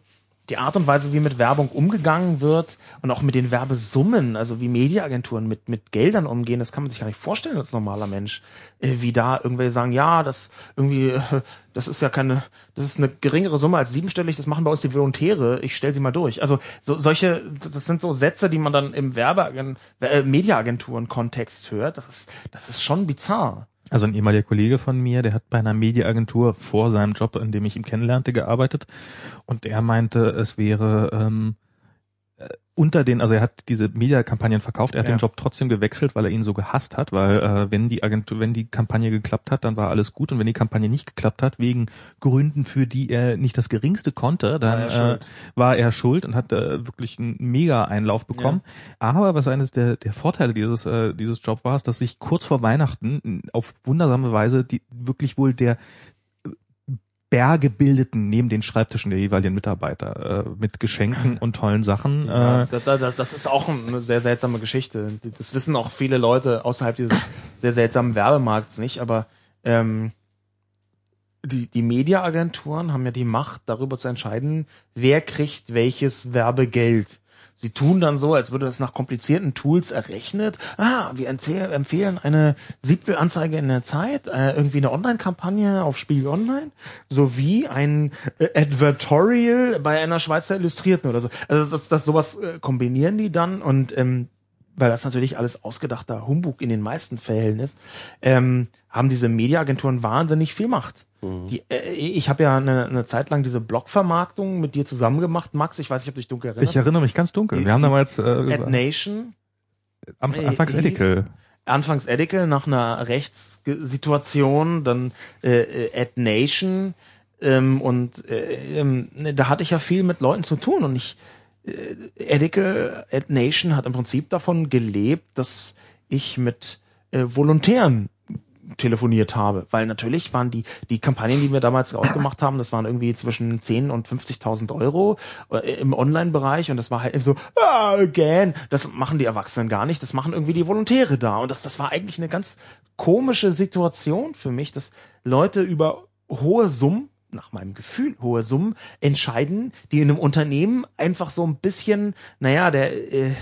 Speaker 3: die Art und Weise, wie mit Werbung umgegangen wird und auch mit den Werbesummen, also wie Mediaagenturen mit, mit Geldern umgehen, das kann man sich gar nicht vorstellen als normaler Mensch. Äh, wie da irgendwelche sagen, ja, das irgendwie, äh, das ist ja keine, das ist eine geringere Summe als siebenstellig, das machen bei uns die Volontäre, ich stell sie mal durch. Also so, solche, das sind so Sätze, die man dann im Werbeagent, äh, Mediaagenturen-Kontext hört. Das ist, das ist schon bizarr.
Speaker 2: Also ein ehemaliger Kollege von mir, der hat bei einer Mediaagentur vor seinem Job, in dem ich ihn kennenlernte, gearbeitet. Und er meinte, es wäre ähm, äh, unter den, also er hat diese Mediakampagnen verkauft, er hat
Speaker 3: Ja.
Speaker 2: den Job trotzdem gewechselt, weil er ihn so gehasst hat, weil äh, wenn die Agentur, wenn die Kampagne geklappt hat, dann war alles gut und wenn die Kampagne nicht geklappt hat, wegen Gründen, für die er nicht das geringste konnte, dann
Speaker 3: War er
Speaker 2: äh,
Speaker 3: schuld.
Speaker 2: war er schuld und hat äh, wirklich einen mega Einlauf bekommen. Aber was eines der, der Vorteile dieses, äh, dieses Job war, ist, dass sich kurz vor Weihnachten auf wundersame Weise die wirklich wohl der Berge bildeten neben den Schreibtischen der jeweiligen Mitarbeiter äh, mit Geschenken und tollen Sachen.
Speaker 3: Ja,
Speaker 2: Äh,
Speaker 3: da, da, da- das ist auch eine sehr seltsame Geschichte. Das wissen auch viele Leute außerhalb dieses sehr seltsamen Werbemarkts nicht, aber ähm, die, die Mediaagenturen haben ja die Macht, darüber zu entscheiden, wer kriegt welches Werbegeld. Sie tun dann so, als würde das nach komplizierten Tools errechnet. Ah, wir empfehlen eine Siebtelanzeige in der Zeit, äh, irgendwie eine Online-Kampagne auf Spiegel Online, sowie ein äh, Advertorial bei einer Schweizer Illustrierten oder so. Also das, das sowas äh, kombinieren die dann und ähm, weil das natürlich alles ausgedachter Humbug in den meisten Fällen ist, ähm, haben diese Mediaagenturen wahnsinnig viel Macht. Die, äh, ich habe ja eine, eine Zeit lang diese Blogvermarktung mit dir zusammen gemacht, Max. Ich weiß nicht, ob du dich dunkel erinnerst.
Speaker 2: ich erinnere mich ganz dunkel.
Speaker 3: Die-
Speaker 2: Wir haben damals äh,
Speaker 3: Ad Nation, äh,
Speaker 2: anfangs Edical.
Speaker 3: anfangs Edical nach einer Rechtssituation, dann äh, äh, Ad Nation ähm, und äh, ähm, da hatte ich ja viel mit Leuten zu tun und ich äh, Edical Ad Nation hat im Prinzip davon gelebt, dass ich mit äh, Volontären telefoniert habe, weil natürlich waren die die Kampagnen, die wir damals ausgemacht haben, das waren irgendwie zwischen 10 und 50.000 Euro äh, im Online-Bereich. Und das war halt so ah, again, das machen die Erwachsenen gar nicht, das machen irgendwie die Volontäre da. Und das das war eigentlich eine ganz komische Situation für mich, dass Leute über hohe Summen nach meinem Gefühl hohe Summen entscheiden, die in einem Unternehmen einfach so ein bisschen, naja, der äh,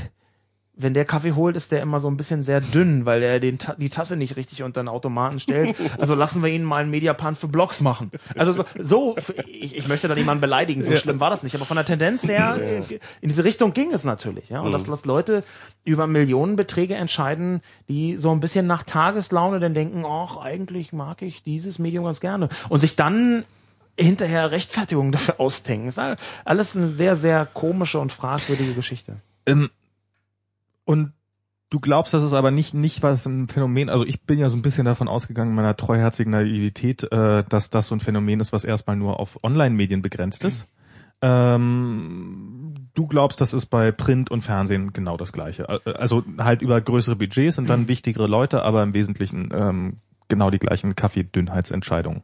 Speaker 3: wenn der Kaffee holt, ist der immer so ein bisschen sehr dünn, weil er den, die Tasse nicht richtig unter den Automaten stellt. Also lassen wir ihn mal einen Mediaplan für Blogs machen. Also so, so ich, ich möchte da niemanden beleidigen, so schlimm war das nicht. Aber von der Tendenz her, in diese Richtung ging es natürlich. Ja? Und
Speaker 1: Mhm.
Speaker 3: dass, dass Leute über Millionenbeträge entscheiden, die so ein bisschen nach Tageslaune dann denken, ach, eigentlich mag ich dieses Medium ganz gerne. Und sich dann hinterher Rechtfertigungen dafür ausdenken. Das ist alles eine sehr, sehr komische und fragwürdige Geschichte.
Speaker 2: Ähm, und du glaubst, dass es aber nicht nicht was ein Phänomen, also ich bin ja so ein bisschen davon ausgegangen, in meiner treuherzigen Naivität, äh, dass das so ein Phänomen ist, was erstmal nur auf Online-Medien begrenzt ist. Ähm, du glaubst, das ist bei Print und Fernsehen genau das gleiche. Äh, Also halt über größere Budgets und dann wichtigere Leute, aber im Wesentlichen ähm, genau die gleichen Kaffeedünnheitsentscheidungen.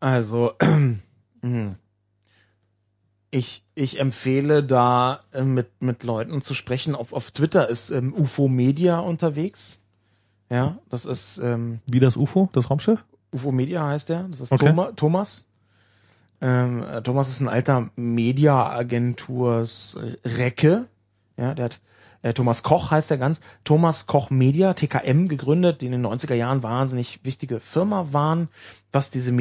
Speaker 3: Also, (clears throat) mhm. Ich, ich empfehle da äh, mit, mit Leuten zu sprechen. Auf, auf Twitter ist ähm, UFO Media unterwegs. Ja, das ist ähm,
Speaker 2: Wie das UFO, das Raumschiff?
Speaker 3: UFO Media heißt der. Das ist
Speaker 2: Okay.
Speaker 3: Thoma, Thomas. Ähm, äh, Thomas ist ein alter Media-Agenturs Recke. Ja, der hat äh, Thomas Koch heißt er ganz. Thomas Koch Media, TKM gegründet, die in den 90er Jahren wahnsinnig wichtige Firma waren, was diese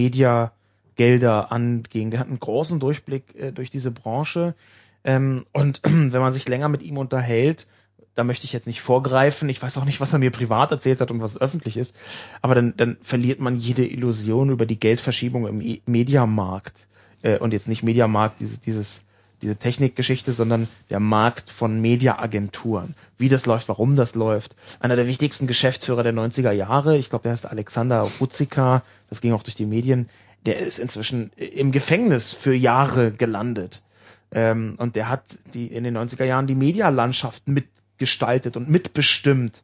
Speaker 3: Media-Gelder anging. Der hat einen großen Durchblick äh, durch diese Branche. Ähm, und (clears throat) wenn man sich länger mit ihm unterhält, da möchte ich jetzt nicht vorgreifen. Ich weiß auch nicht, was er mir privat erzählt hat und was öffentlich ist. Aber dann, dann verliert man jede Illusion über die Geldverschiebung im Mediamarkt. Äh, und jetzt nicht Mediamarkt, dieses, dieses, diese Technikgeschichte, sondern der Markt von Mediaagenturen. Wie das läuft, warum das läuft. Einer der wichtigsten Geschäftsführer der 90er Jahre, ich glaube, der heißt Alexander Rutzika, das ging auch durch die Medien, der ist inzwischen im Gefängnis für Jahre gelandet. Ähm, und der hat die in den 90er Jahren die Medialandschaft mitgestaltet und mitbestimmt.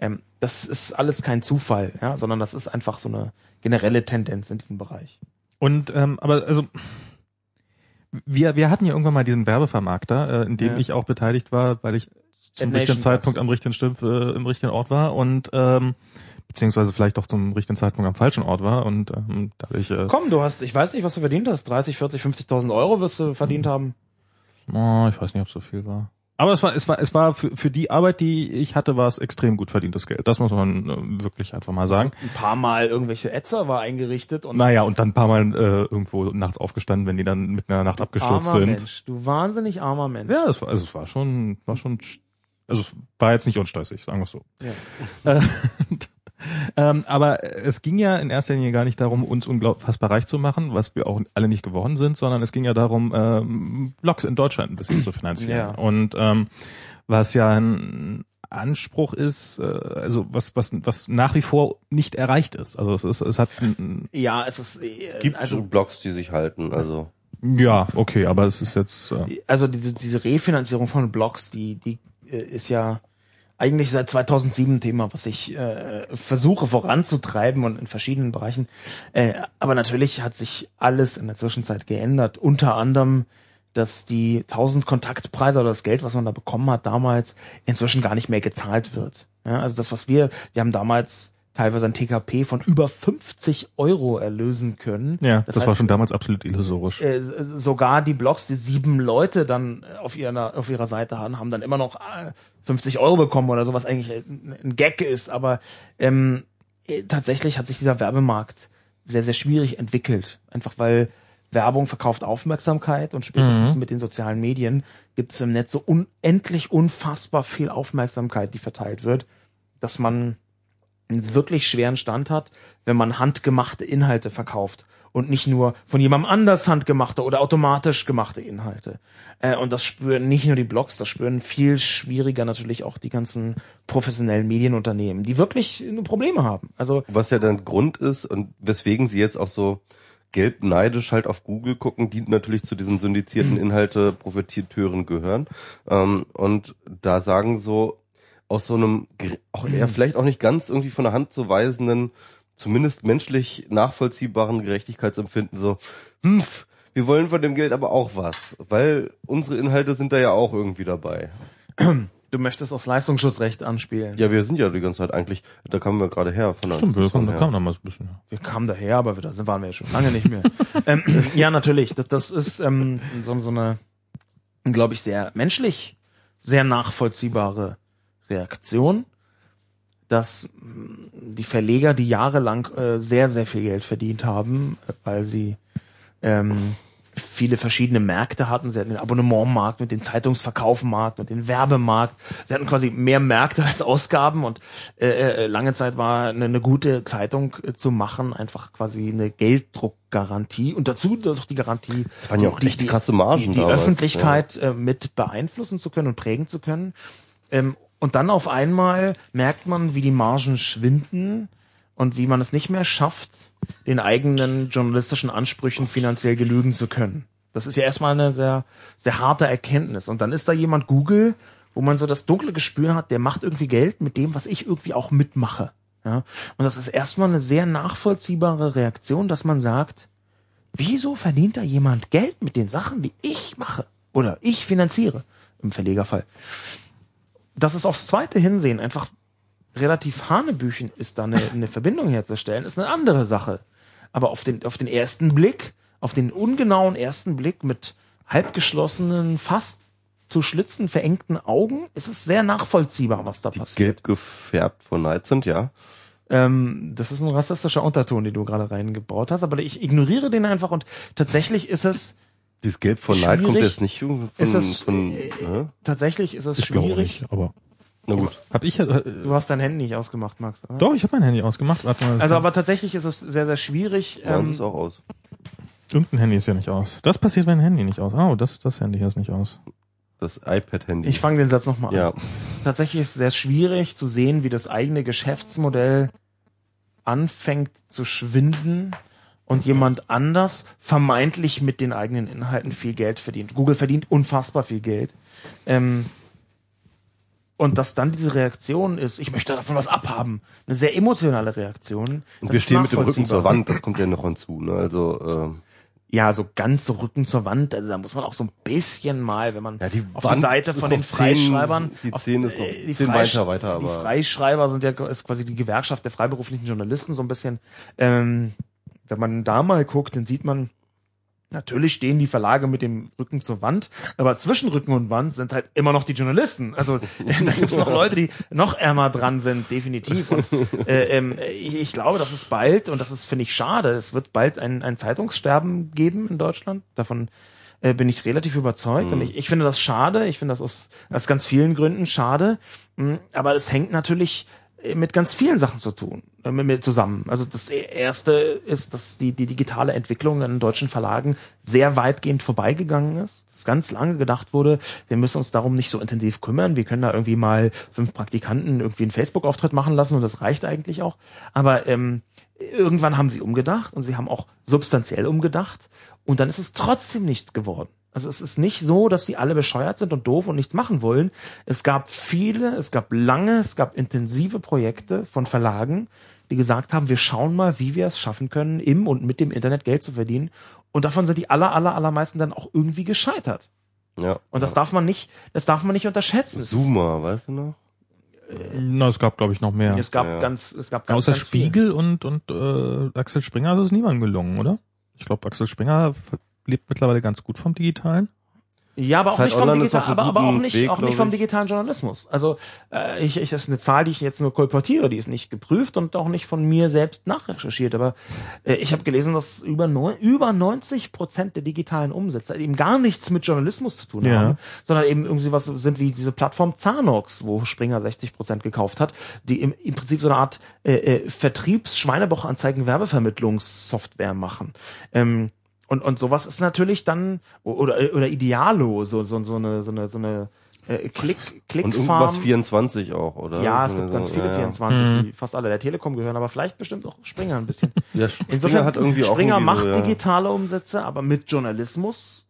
Speaker 3: Ähm, das ist alles kein Zufall, ja, sondern das ist einfach so eine generelle Tendenz in diesem Bereich.
Speaker 2: Und ähm, aber also wir wir hatten ja irgendwann mal diesen Werbevermarkter, äh, in dem
Speaker 3: Ja.
Speaker 2: ich auch beteiligt war, weil ich zum richtigen Zeitpunkt am richtigen Stimm, äh, im richtigen Ort war und ähm, beziehungsweise vielleicht auch zum richtigen Zeitpunkt am falschen Ort war und ähm, dadurch äh,
Speaker 3: Komm, du hast, ich weiß nicht, was du verdient hast, 30, 40, 50.000 Euro wirst du verdient haben.
Speaker 2: oh, ich weiß nicht, ob so viel war. Aber es war es war es war für, für die Arbeit, die ich hatte, war es extrem gut verdientes Geld. Das muss man äh, wirklich einfach mal sagen.
Speaker 3: Ein paar Mal irgendwelche Ätzer war eingerichtet und
Speaker 2: Naja, und dann ein paar Mal äh, irgendwo nachts aufgestanden, wenn die dann mitten in der Nacht abgestürzt
Speaker 3: armer
Speaker 2: sind.
Speaker 3: Mensch, du wahnsinnig armer Mensch.
Speaker 2: Ja, es war, also es war schon, war schon, sch- also es war jetzt nicht unstressig, sagen wir es so.
Speaker 3: Ja. (laughs)
Speaker 2: Äh, ähm, aber es ging ja in erster Linie gar nicht darum, uns unfassbar reich zu machen, was wir auch alle nicht geworden sind, sondern es ging ja darum, ähm, Blogs in Deutschland ein bisschen zu finanzieren.
Speaker 3: Ja.
Speaker 2: Und ähm, was ja ein Anspruch ist, äh, also was, was, was nach wie vor nicht erreicht ist. Also es ist, es hat, ein-
Speaker 3: Ja, es ist, äh,
Speaker 1: Es gibt
Speaker 3: also,
Speaker 1: so Blogs, die sich halten, also.
Speaker 2: ja, okay, aber es ist jetzt, äh,
Speaker 3: also diese, diese Refinanzierung von Blogs, die, die äh, ist ja eigentlich seit 2007 ein Thema, was ich äh, versuche voranzutreiben und in verschiedenen Bereichen. Äh, aber natürlich hat sich alles in der Zwischenzeit geändert. Unter anderem, dass die 1000 Kontaktpreise oder das Geld, was man da bekommen hat damals, inzwischen gar nicht mehr gezahlt wird. Ja, also das, was wir, wir haben damals teilweise ein TKP von über 50 Euro erlösen können.
Speaker 2: ja, das, war
Speaker 3: heißt,
Speaker 2: schon damals absolut illusorisch.
Speaker 3: äh, sogar die Blogs, die sieben Leute dann auf ihrer, auf ihrer Seite haben, haben dann immer noch äh, 50 Euro bekommen oder so, was eigentlich ein ein Gag ist. Aber ähm, äh, tatsächlich hat sich dieser Werbemarkt sehr, sehr schwierig entwickelt. Einfach weil Werbung verkauft Aufmerksamkeit und spätestens mit den sozialen Medien gibt es im Netz so unendlich unfassbar viel Aufmerksamkeit, die verteilt wird, dass man einen wirklich schweren Stand hat, wenn man handgemachte Inhalte verkauft und nicht nur von jemandem anders handgemachte oder automatisch gemachte Inhalte. Äh, und das spüren nicht nur die Blogs, das spüren viel schwieriger natürlich auch die ganzen professionellen Medienunternehmen, die wirklich Probleme haben. Also
Speaker 1: Was ja dann Grund ist und weswegen sie jetzt auch so gelb neidisch halt auf Google gucken, die natürlich zu diesen syndizierten (clears throat) Inhalte Profiteuren gehören. Ähm, und da sagen so aus so einem auch eher vielleicht auch nicht ganz irgendwie von der Hand zu weisenden, zumindest menschlich nachvollziehbaren Gerechtigkeitsempfinden so, hm, wir wollen von dem Geld aber auch was, weil unsere Inhalte sind da ja auch irgendwie dabei.
Speaker 3: du möchtest aufs Leistungsschutzrecht anspielen.
Speaker 1: Ja, wir sind ja die ganze Zeit eigentlich, da kamen wir gerade her von der
Speaker 2: Stimmt, wir kommen, da
Speaker 1: her.
Speaker 2: kam noch mal ein bisschen.
Speaker 3: Wir kamen daher, aber wir, da sind- waren wir ja schon lange nicht mehr. (laughs) ähm, ja, natürlich. Das, das ist ähm, so, so eine, glaube ich, sehr menschlich sehr nachvollziehbare Reaktion, dass die Verleger, die jahrelang äh, sehr, sehr viel Geld verdient haben, weil sie ähm, viele verschiedene Märkte hatten. Sie hatten den Abonnementmarkt und den Zeitungsverkaufmarkt und den Werbemarkt. Sie hatten quasi mehr Märkte als Ausgaben und äh, äh, lange Zeit war eine, eine gute Zeitung äh, zu machen einfach quasi eine Gelddruckgarantie und dazu doch die Garantie,
Speaker 1: Das waren ja auch
Speaker 3: die,
Speaker 1: echt krasse Margen
Speaker 3: die, die
Speaker 1: damals,
Speaker 3: Öffentlichkeit äh, mit beeinflussen zu können und prägen zu können. Ähm, und dann auf einmal merkt man, wie die Margen schwinden und wie man es nicht mehr schafft, den eigenen journalistischen Ansprüchen finanziell genügen zu können. Das ist ja erstmal eine sehr, sehr harte Erkenntnis. Und dann ist da jemand Google, wo man so das dunkle Gespür hat, der macht irgendwie Geld mit dem, was ich irgendwie auch mitmache. Ja? Und das ist erstmal eine sehr nachvollziehbare Reaktion, dass man sagt, wieso verdient da jemand Geld mit den Sachen, die ich mache? Oder ich finanziere, im Verlegerfall. Das ist aufs zweite Hinsehen einfach relativ hanebüchen ist, da eine, eine Verbindung herzustellen, ist eine andere Sache. Aber auf den, auf den ersten Blick, auf den ungenauen ersten Blick mit halbgeschlossenen, fast zu Schlitzen verengten Augen, ist es sehr nachvollziehbar, was da
Speaker 1: Die
Speaker 3: passiert.
Speaker 1: gelb gefärbt vor Neid sind, ja.
Speaker 3: Ähm, das ist ein rassistischer Unterton, den du gerade reingebaut hast, aber ich ignoriere den einfach und tatsächlich ist es,
Speaker 1: Dieses Gelb von Neid kommt jetzt nicht von,
Speaker 3: Ist das,
Speaker 1: von
Speaker 3: äh,
Speaker 1: äh?
Speaker 3: tatsächlich ist es schwierig.
Speaker 2: nicht, aber
Speaker 1: na gut.
Speaker 2: hab ich ja, äh,
Speaker 3: Du hast dein Handy nicht ausgemacht, Max. Oder?
Speaker 2: doch, ich habe mein Handy ausgemacht. Warte mal,
Speaker 3: Also,
Speaker 2: kann-
Speaker 3: aber tatsächlich ist es sehr, sehr schwierig.
Speaker 1: Meins
Speaker 3: Ähm,
Speaker 1: ist auch aus.
Speaker 2: irgendein Handy ist ja nicht aus. Das passiert, wenn ein Handy nicht aus. Oh, das, das Handy hier ist nicht aus.
Speaker 1: Das iPad-Handy.
Speaker 3: ich fange den Satz nochmal an.
Speaker 1: ja.
Speaker 3: Tatsächlich ist es sehr schwierig zu sehen, wie das eigene Geschäftsmodell anfängt zu schwinden und jemand anders vermeintlich mit den eigenen Inhalten viel Geld verdient. Google verdient unfassbar viel Geld. Ähm, und dass dann diese Reaktion ist, ich möchte davon was abhaben, eine sehr emotionale Reaktion.
Speaker 1: Und wir stehen mit dem Rücken zur. Wand, das kommt ja noch hinzu. Ne? Also ähm,
Speaker 3: Ja, so ganz so Rücken zur Wand, also da muss man auch so ein bisschen mal, wenn man
Speaker 1: Ja, die
Speaker 3: auf
Speaker 1: Wand
Speaker 3: die Seite von den
Speaker 1: zehn-
Speaker 3: Freischreibern,
Speaker 1: die
Speaker 3: auf-
Speaker 1: zehn ist noch
Speaker 3: äh, die
Speaker 1: zehn
Speaker 3: Freisch-
Speaker 1: weiter weiter,
Speaker 3: die
Speaker 1: aber-
Speaker 3: Freischreiber sind ja ist quasi die Gewerkschaft der freiberuflichen Journalisten so ein bisschen. Ähm, wenn man da mal guckt, dann sieht man Natürlich stehen die Verlage mit dem Rücken zur Wand, aber zwischen Rücken und Wand sind halt immer noch die Journalisten. Also (laughs) da gibt's noch Leute, die noch ärmer dran sind, definitiv. Und äh, ähm, ich, ich glaube, das ist bald, und das ist, finde ich, schade, es wird bald ein, ein Zeitungssterben geben in Deutschland. Davon äh, bin ich relativ überzeugt. Und ich, ich finde das schade. Ich finde das aus, aus ganz vielen Gründen schade. Mm, Aber es hängt natürlich äh, mit ganz vielen Sachen zu tun, äh, mit mir zusammen. Also das erste ist, dass die, die digitale Entwicklung in deutschen Verlagen sehr weitgehend vorbeigegangen ist. Dass ganz lange gedacht wurde, wir müssen uns darum nicht so intensiv kümmern. Wir können da irgendwie mal fünf Praktikanten irgendwie einen Facebook-Auftritt machen lassen und das reicht eigentlich auch. Aber ähm, irgendwann haben sie umgedacht und sie haben auch substanziell umgedacht und dann ist es trotzdem nichts geworden. Also es ist nicht so, dass sie alle bescheuert sind und doof und nichts machen wollen. Es gab viele, es gab lange, es gab intensive Projekte von Verlagen, die gesagt haben, wir schauen mal, wie wir es schaffen können, im und mit dem Internet Geld zu verdienen. Und davon sind die aller, aller, allermeisten dann auch irgendwie gescheitert.
Speaker 1: ja.
Speaker 3: Und das darf man nicht, das darf man nicht unterschätzen.
Speaker 1: Zoomer, weißt du noch?
Speaker 2: Na, es gab, glaube ich, noch mehr.
Speaker 3: Es gab
Speaker 1: Ja.
Speaker 3: ganz, es gab ganz,
Speaker 2: Außer
Speaker 3: ganz viel.
Speaker 2: Spiegel und, und äh, Axel Springer ist es niemandem gelungen, oder? Ich glaube, Axel Springer lebt mittlerweile ganz gut vom Digitalen.
Speaker 3: Ja, aber auch
Speaker 1: Zeit
Speaker 3: nicht vom
Speaker 1: Online ist
Speaker 3: digital,
Speaker 1: auf einem
Speaker 3: aber, aber auch nicht,
Speaker 1: Weg,
Speaker 3: auch nicht vom digitalen Journalismus. Also äh, ich, ich, das ist eine Zahl, die ich jetzt nur kolportiere, die ist nicht geprüft und auch nicht von mir selbst nachrecherchiert. Aber äh, ich habe gelesen, dass über neun, über 90 Prozent der digitalen Umsätze eben gar nichts mit Journalismus zu tun
Speaker 2: Ja.
Speaker 3: haben, sondern eben irgendwie was sind wie diese Plattform Zanox, wo Springer 60 Prozent gekauft hat, die im, im Prinzip so eine Art äh, äh, Vertriebs-Schweinebauchanzeigen Werbevermittlungssoftware machen. Ähm, und, und sowas ist natürlich dann, oder, oder Idealo, so, so, so eine, so eine, so eine äh, Klick,
Speaker 1: Und irgendwas
Speaker 3: Klickfarm.
Speaker 1: 24 auch, oder?
Speaker 3: Ja, es gibt ganz viele
Speaker 1: ja, ja.
Speaker 3: 24, die fast alle der Telekom gehören, aber vielleicht bestimmt auch Springer ein bisschen.
Speaker 1: Ja, Springer
Speaker 3: Insofern
Speaker 1: hat irgendwie auch
Speaker 3: Springer
Speaker 1: irgendwie
Speaker 3: macht
Speaker 1: so, ja.
Speaker 3: digitale Umsätze, aber mit Journalismus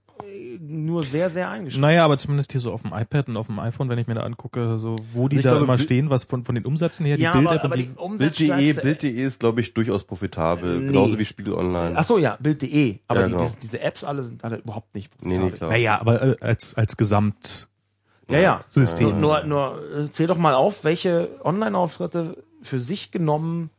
Speaker 3: nur sehr, sehr eingeschränkt.
Speaker 2: Naja, aber zumindest hier so auf dem iPad und auf dem iPhone, wenn ich mir da angucke, so wo die
Speaker 1: Ich
Speaker 2: da
Speaker 1: glaube,
Speaker 2: immer
Speaker 1: Bild-
Speaker 2: stehen, was von, von den Umsätzen her, die
Speaker 3: ja,
Speaker 2: Bild-App
Speaker 3: aber, aber
Speaker 2: und
Speaker 3: die
Speaker 2: die.
Speaker 1: Bild.de, Bild.de ist, glaube ich, durchaus profitabel.
Speaker 3: Nee.
Speaker 1: Genauso wie Spiegel Online.
Speaker 3: Ach so, ja, Bild.de. Aber
Speaker 1: Ja,
Speaker 3: die,
Speaker 1: genau.
Speaker 3: diese, diese Apps alle sind alle überhaupt nicht
Speaker 1: Nee, nee, klar.
Speaker 2: naja, aber äh, als, als Gesamt
Speaker 3: Ja, ja.
Speaker 2: System.
Speaker 3: Nur, nur äh, zähl doch mal auf, welche Online-Auftritte für sich genommen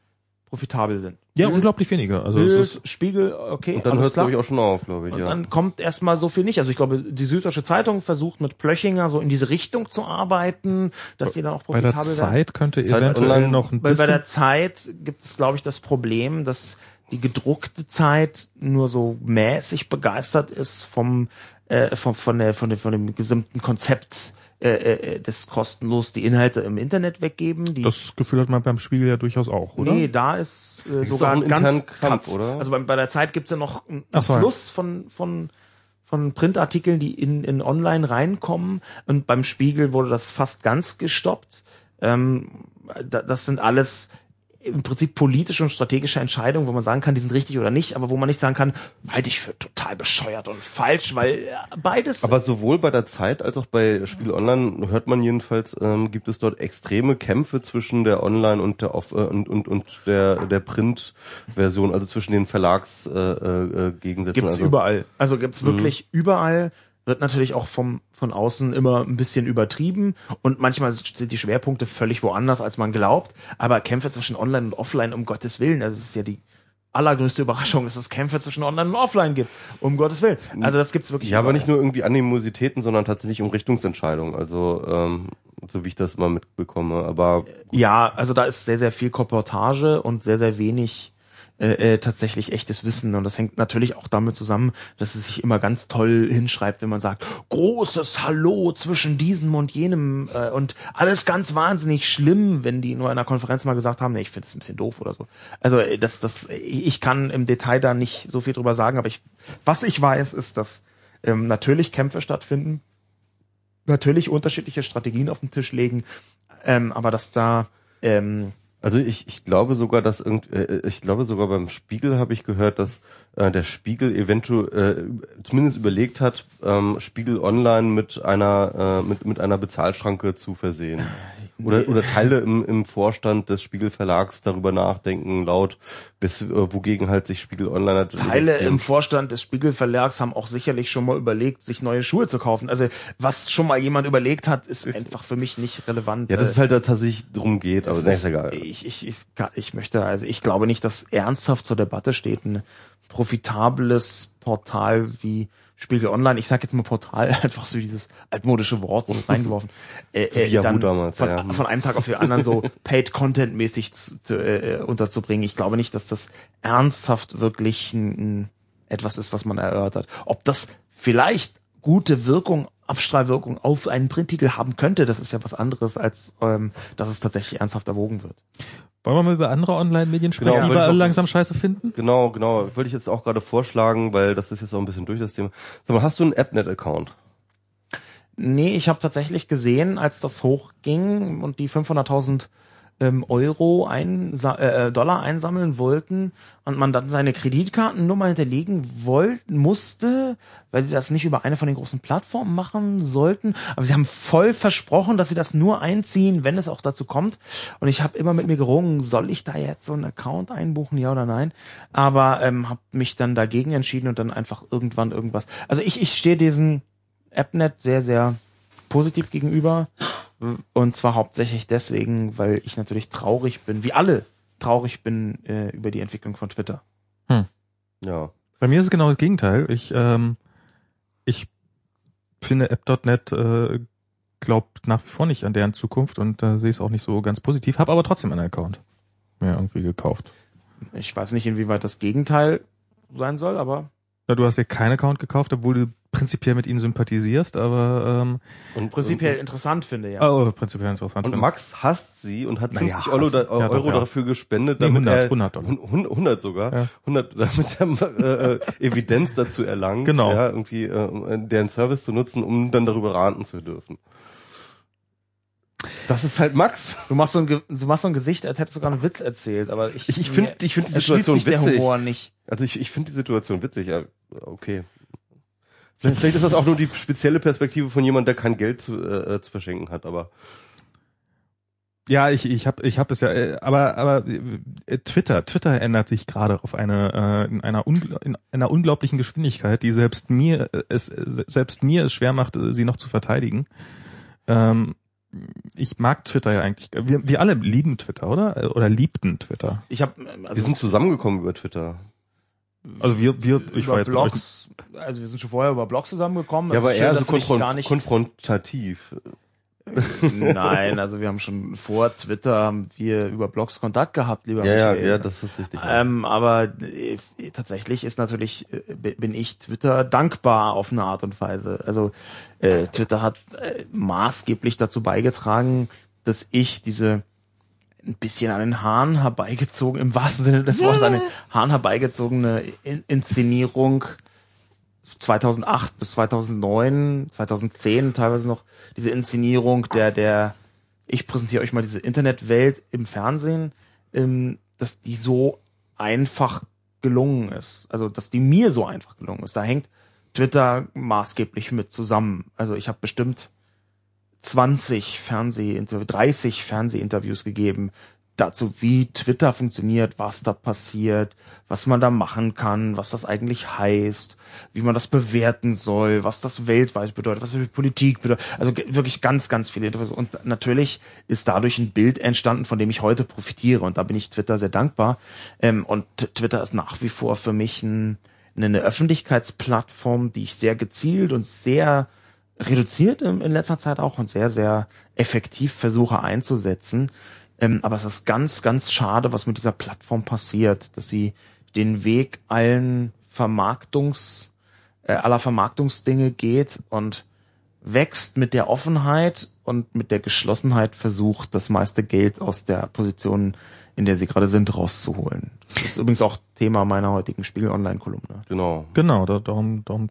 Speaker 3: profitabel sind.
Speaker 2: Ja,
Speaker 3: Bild,
Speaker 2: unglaublich wenige. Also es ist,
Speaker 3: Bild, Spiegel, okay.
Speaker 1: Und dann hört es, glaube ich, auch schon auf, glaube ich,
Speaker 3: Und
Speaker 1: ja.
Speaker 3: dann kommt erstmal so viel nicht. Also ich glaube, die Süddeutsche Zeitung versucht mit Plöchinger so in diese Richtung zu arbeiten, dass die dann auch
Speaker 2: bei der
Speaker 3: profitabel werden.
Speaker 2: Zeit könnte
Speaker 1: Zeit
Speaker 2: eventuell noch ein
Speaker 3: Weil bei
Speaker 2: bisschen
Speaker 3: der Zeit gibt es, glaube ich, das Problem, dass die gedruckte Zeit nur so mäßig begeistert ist vom, äh, vom von der von dem von dem gesamten Konzept äh, äh, des kostenlos die Inhalte im Internet weggeben. Die
Speaker 2: das Gefühl hat man beim Spiegel ja durchaus auch, oder?
Speaker 3: Nee, da ist äh,
Speaker 1: ist
Speaker 3: sogar ein ganz
Speaker 1: Kampf, oder?
Speaker 3: Also bei, bei der Zeit gibt's ja noch einen
Speaker 2: Ach.
Speaker 3: Fluss von von von Printartikeln, die in, in online reinkommen und beim Spiegel wurde das fast ganz gestoppt. Ähm, da, das sind alles im Prinzip politische und strategische Entscheidungen, wo man sagen kann, die sind richtig oder nicht, aber wo man nicht sagen kann, halte ich für total bescheuert und falsch, weil äh, beides
Speaker 1: Aber sowohl bei der Zeit als auch bei Spiel Online hört man jedenfalls, ähm, gibt es dort extreme Kämpfe zwischen der Online und der Off äh, und, und, und der der Print-Version, also zwischen den Verlags äh, äh, Gegensätzen.
Speaker 3: Gibt's
Speaker 1: also,
Speaker 3: überall. Also gibt's wirklich überall. Wird natürlich auch vom von außen immer ein bisschen übertrieben und manchmal sind die Schwerpunkte völlig woanders, als man glaubt. Aber Kämpfe zwischen Online und Offline, um Gottes Willen, also das ist ja die allergrößte Überraschung, dass es Kämpfe zwischen Online und Offline gibt. Um Gottes Willen. Also das gibt's wirklich.
Speaker 1: Ja, aber
Speaker 3: überall.
Speaker 1: nicht nur irgendwie Animositäten, sondern tatsächlich um Richtungsentscheidungen. Also ähm, so wie ich das immer mitbekomme. Aber
Speaker 3: Ja, also da ist sehr, sehr viel Kolportage und sehr, sehr wenig äh, äh, tatsächlich echtes Wissen. Und das hängt natürlich auch damit zusammen, dass es sich immer ganz toll hinschreibt, wenn man sagt, großes Hallo zwischen diesem und jenem äh, und alles ganz wahnsinnig schlimm, wenn die nur in einer Konferenz mal gesagt haben, nee, ich finde das ein bisschen doof oder so. Also äh, das, das, ich kann im Detail da nicht so viel drüber sagen, aber ich, was ich weiß, ist, dass ähm, natürlich Kämpfe stattfinden, natürlich unterschiedliche Strategien auf den Tisch legen, ähm, aber dass da ähm,
Speaker 1: Also ich, ich glaube sogar, dass irgend, äh, ich glaube sogar beim Spiegel habe ich gehört, dass äh, der Spiegel eventuell äh, zumindest überlegt hat, ähm, Spiegel Online mit einer äh, mit mit einer Bezahlschranke zu versehen. Oder oder Teile im, im Vorstand des Spiegel Verlags darüber nachdenken laut, bis äh, wogegen halt sich Spiegel Online hat.
Speaker 3: Teile im Vorstand des Spiegel Verlags haben auch sicherlich schon mal überlegt, sich neue Schuhe zu kaufen. Also was schon mal jemand überlegt hat, ist einfach für mich nicht relevant.
Speaker 1: Ja, das ist halt da tatsächlich drum geht, aber ist
Speaker 3: ist-
Speaker 1: egal.
Speaker 3: Ich, ich, ich, ich möchte, also ich glaube nicht, dass ernsthaft zur Debatte steht, ein profitables Portal wie Spiegel Online, ich sage jetzt mal Portal, (laughs) einfach so dieses altmodische Wort so reingeworfen, äh,
Speaker 1: wie Yahoo damals,
Speaker 3: von,
Speaker 1: ja.
Speaker 3: von einem Tag auf den anderen so (laughs) paid content mäßig zu, zu, äh, unterzubringen. Ich glaube nicht, dass das ernsthaft wirklich ein, ein, etwas ist, was man erörtert. Ob das vielleicht gute Wirkung, Abstrahlwirkung auf einen Printtitel haben könnte, das ist ja was anderes, als ähm, dass es tatsächlich ernsthaft erwogen wird.
Speaker 2: Wollen wir mal über andere Online-Medien sprechen,
Speaker 1: Genau,
Speaker 2: die wir
Speaker 1: auch-
Speaker 2: langsam scheiße finden?
Speaker 1: Genau, genau. Wollte ich jetzt auch gerade vorschlagen, weil das ist jetzt auch ein bisschen durch das Thema. Sag mal, hast du einen AppNet-Account?
Speaker 3: Nee, ich habe tatsächlich gesehen, als das hochging und die 500.000 ähm, Euro ein, äh, Dollar einsammeln wollten und man dann seine Kreditkartennummer hinterlegen wollten, musste, weil sie das nicht über eine von den großen Plattformen machen sollten. Aber sie haben voll versprochen, dass sie das nur einziehen, wenn es auch dazu kommt. Und ich habe immer mit mir gerungen, soll ich da jetzt so einen Account einbuchen, ja oder nein? Aber ähm, habe mich dann dagegen entschieden und dann einfach irgendwann irgendwas. Also ich, ich stehe diesen AppNet sehr, sehr positiv gegenüber. Und zwar hauptsächlich deswegen, weil ich natürlich traurig bin, wie alle traurig bin äh, über die Entwicklung von Twitter.
Speaker 1: Ja.
Speaker 2: Bei mir ist es genau das Gegenteil. Ich, ähm, ich finde App.net äh, glaubt nach wie vor nicht an deren Zukunft und äh, sehe es auch nicht so ganz positiv, habe aber trotzdem einen Account mir irgendwie gekauft.
Speaker 3: Ich weiß nicht, inwieweit das Gegenteil sein soll, aber
Speaker 2: Ja, du hast dir keinen Account gekauft, obwohl du prinzipiell mit ihnen sympathisierst, aber ähm,
Speaker 1: Und,
Speaker 3: prinzipiell
Speaker 1: und,
Speaker 3: interessant finde, ja.
Speaker 2: oh, prinzipiell interessant.
Speaker 1: und
Speaker 2: finde.
Speaker 1: Max hasst sie und hat
Speaker 2: Naja,
Speaker 1: 50 Euro, da.
Speaker 2: Ja,
Speaker 1: Euro
Speaker 2: doch, ja.
Speaker 1: dafür gespendet,
Speaker 2: Nee,
Speaker 1: damit
Speaker 2: 100,
Speaker 1: er
Speaker 2: 100 Dollar.
Speaker 1: 100, 100 sogar,
Speaker 2: Ja.
Speaker 1: 100, (laughs) damit er äh, äh, Evidenz dazu erlangt,
Speaker 2: Genau.
Speaker 1: ja, irgendwie äh, um deren Service zu nutzen, um dann darüber raten zu dürfen. Das ist halt Max.
Speaker 3: Du machst so ein, Ge- du machst so ein Gesicht, als hättest du sogar einen Witz erzählt, aber ich
Speaker 1: Ich, ich finde ich finde die Situation
Speaker 3: sich der
Speaker 1: witzig.
Speaker 3: Humor nicht.
Speaker 1: Also ich, ich finde die Situation witzig, ja, okay. Vielleicht, vielleicht ist das auch nur die spezielle Perspektive von jemand, der kein Geld zu, äh, zu verschenken hat, aber
Speaker 2: Ja, ich ich habe ich hab es ja, äh, aber aber äh, Twitter Twitter ändert sich gerade auf eine äh, in einer ungl in einer unglaublichen Geschwindigkeit, die selbst mir äh, es äh, selbst mir es schwer macht, äh, sie noch zu verteidigen. Ähm, ich mag Twitter ja eigentlich. Wir, wir alle lieben Twitter, oder? Oder liebten Twitter.
Speaker 3: Ich habe
Speaker 1: wir sind zusammengekommen über Twitter.
Speaker 2: Also wir, wir, ich war jetzt
Speaker 3: Blogs, also wir sind schon vorher über Blogs zusammengekommen.
Speaker 1: Ja, aber
Speaker 3: ist schön,
Speaker 1: eher so
Speaker 3: dass du mich
Speaker 1: konfron
Speaker 3: gar nicht
Speaker 1: konfrontativ.
Speaker 3: Nein, also wir haben schon vor Twitter haben wir über Blogs Kontakt gehabt, lieber
Speaker 1: Ja, ja,
Speaker 3: Michael.
Speaker 1: ja, das ist richtig.
Speaker 3: Ähm, aber äh, tatsächlich ist natürlich, äh, bi- bin ich Twitter dankbar auf eine Art und Weise. Also äh, Twitter hat äh, maßgeblich dazu beigetragen, dass ich diese ein bisschen an den Haaren herbeigezogen, im wahrsten Sinne des Wortes, an den Haaren herbeigezogene In Inszenierung 2008 bis 2009, 2010 teilweise noch diese Inszenierung der, der, ich präsentiere euch mal diese Internetwelt im Fernsehen, ähm, dass die so einfach gelungen ist. Also, dass die mir so einfach gelungen ist. Da hängt Twitter maßgeblich mit zusammen. Also, ich habe bestimmt 20 Fernsehinterviews, 30 Fernsehinterviews gegeben dazu, wie Twitter funktioniert, was da passiert, was man da machen kann, was das eigentlich heißt, wie man das bewerten soll, was das weltweit bedeutet, was für Politik bedeutet. Also wirklich ganz, ganz viele Interviews. Und natürlich ist dadurch ein Bild entstanden, von dem ich heute profitiere. Und da bin ich Twitter sehr dankbar. Ähm, und Twitter ist nach wie vor für mich ein, eine Öffentlichkeitsplattform, die ich sehr gezielt und sehr reduziert in, in letzter Zeit auch und sehr, sehr effektiv versuche einzusetzen. Ähm, aber es ist ganz, ganz schade, was mit dieser Plattform passiert, dass sie den Weg allen Vermarktungs, äh, aller Vermarktungsdinge geht und wächst mit der Offenheit und mit der Geschlossenheit versucht, das meiste Geld aus der Position, in der sie gerade sind, rauszuholen. Das ist übrigens auch Thema meiner heutigen Spiegel-Online-Kolumne.
Speaker 1: Genau.
Speaker 2: Genau, da, darum, darum,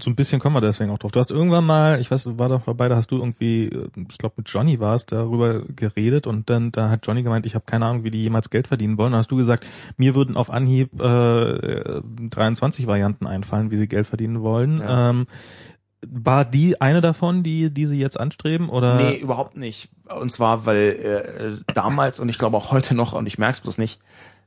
Speaker 2: so ein bisschen kommen wir deswegen auch drauf. Du hast irgendwann mal, ich weiß, war doch dabei, da hast du irgendwie, äh, ich glaube mit Johnny war es, darüber geredet und dann da hat Johnny gemeint, ich habe keine Ahnung, wie die jemals Geld verdienen wollen. Dann hast du gesagt, mir würden auf Anhieb äh, 23 Varianten einfallen, wie sie Geld verdienen wollen.
Speaker 3: Ja.
Speaker 2: Ähm, war die eine davon, die, die sie jetzt anstreben? Oder?
Speaker 3: Nee, überhaupt nicht. Und zwar, weil äh, damals und ich glaube auch heute noch, und ich merke es bloß nicht,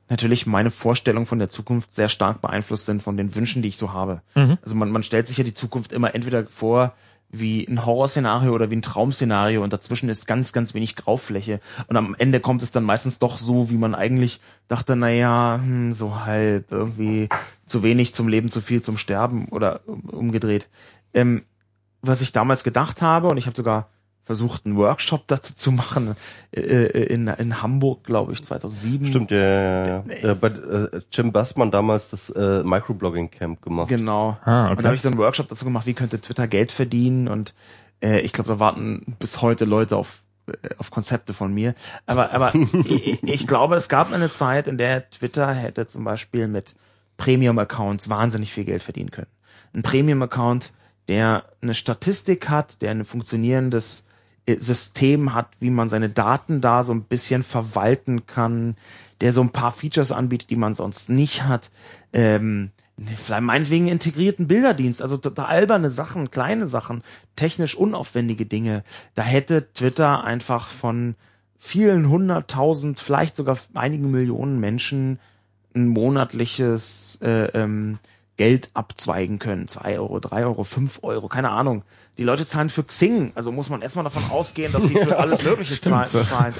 Speaker 3: natürlich meine Vorstellungen von der Zukunft sehr stark beeinflusst sind von den Wünschen, die ich so habe.
Speaker 2: Mhm.
Speaker 3: Also man, man stellt sich ja die Zukunft immer entweder vor wie ein Horrorszenario oder wie ein Traumszenario und dazwischen ist ganz, ganz wenig Graufläche. Und am Ende kommt es dann meistens doch so, wie man eigentlich dachte, na ja, hm, so halb, irgendwie zu wenig zum Leben, zu viel zum Sterben oder um- umgedreht. Ähm, was ich damals gedacht habe, und ich habe sogar versucht, einen Workshop dazu zu machen, äh, äh, in, in Hamburg, glaube ich, 2007.
Speaker 1: Stimmt, ja, ja, ja.
Speaker 3: Nee.
Speaker 1: ja. Äh, bei äh, Jim Bassmann damals das äh, Microblogging Camp gemacht.
Speaker 3: Genau.
Speaker 2: Ah,
Speaker 3: Und da habe ich so einen Workshop dazu gemacht, wie könnte Twitter Geld verdienen und äh, ich glaube, da warten bis heute Leute auf äh, auf Konzepte von mir. Aber aber (laughs) ich, ich glaube, es gab eine Zeit, in der Twitter hätte zum Beispiel mit Premium-Accounts wahnsinnig viel Geld verdienen können. Ein Premium-Account, der eine Statistik hat, der ein funktionierendes äh, System hat, wie man seine Daten da so ein bisschen verwalten kann, der so ein paar Features anbietet, die man sonst nicht hat. Ähm, vielleicht meinetwegen integrierten Bilderdienst, also total alberne Sachen, kleine Sachen, technisch unaufwendige Dinge. Da hätte Twitter einfach von vielen hunderttausend, vielleicht sogar einigen Millionen Menschen ein monatliches äh, ähm, Geld abzweigen können. Zwei Euro, drei Euro, fünf Euro, keine Ahnung. Die Leute zahlen für Xing, also muss man erstmal davon ausgehen, dass sie für (laughs) alles Mögliche zahlen. zahlen.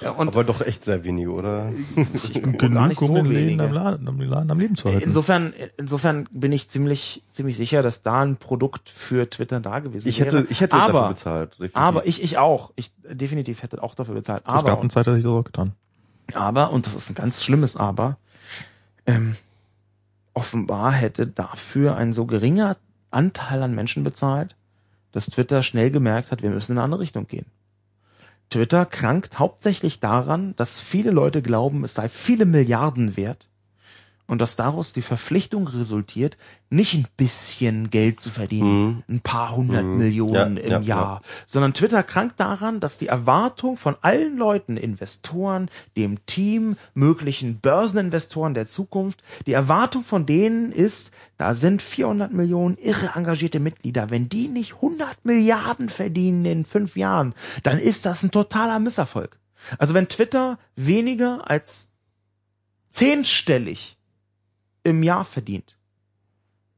Speaker 3: Ja, und
Speaker 1: Aber doch echt sehr wenige, oder?
Speaker 3: ich glaube gar nicht so
Speaker 2: um
Speaker 3: wenige.
Speaker 2: am, Laden, am Laden am Leben zu halten.
Speaker 3: Insofern, insofern bin ich ziemlich, ziemlich sicher, dass da ein Produkt für Twitter da gewesen
Speaker 1: Ich
Speaker 3: wäre.
Speaker 1: hätte, ich hätte
Speaker 3: aber,
Speaker 1: dafür bezahlt. definitiv.
Speaker 3: aber ich, ich auch. Ich definitiv hätte auch dafür bezahlt.
Speaker 2: es gab
Speaker 3: Aber,
Speaker 2: eine Zeit, dass ich das auch getan.
Speaker 3: aber, und das ist ein ganz schlimmes Aber, ähm, offenbar hätte dafür ein so geringer Anteil an Menschen bezahlt, dass Twitter schnell gemerkt hat, wir müssen in eine andere Richtung gehen. Twitter krankt hauptsächlich daran, dass viele Leute glauben, es sei viele Milliarden wert und dass daraus die Verpflichtung resultiert, nicht ein bisschen Geld zu verdienen, ein paar hundert
Speaker 1: Mhm.
Speaker 3: Millionen
Speaker 1: Ja,
Speaker 3: im
Speaker 1: ja,
Speaker 3: Jahr, sondern Twitter krankt daran, dass die Erwartung von allen Leuten, Investoren, dem Team, möglichen Börseninvestoren der Zukunft, die Erwartung von denen ist, da sind 400 Millionen irre engagierte Mitglieder. Wenn die nicht 100 Milliarden verdienen in fünf Jahren, dann ist das ein totaler Misserfolg. Also wenn Twitter weniger als zehnstellig im Jahr verdient,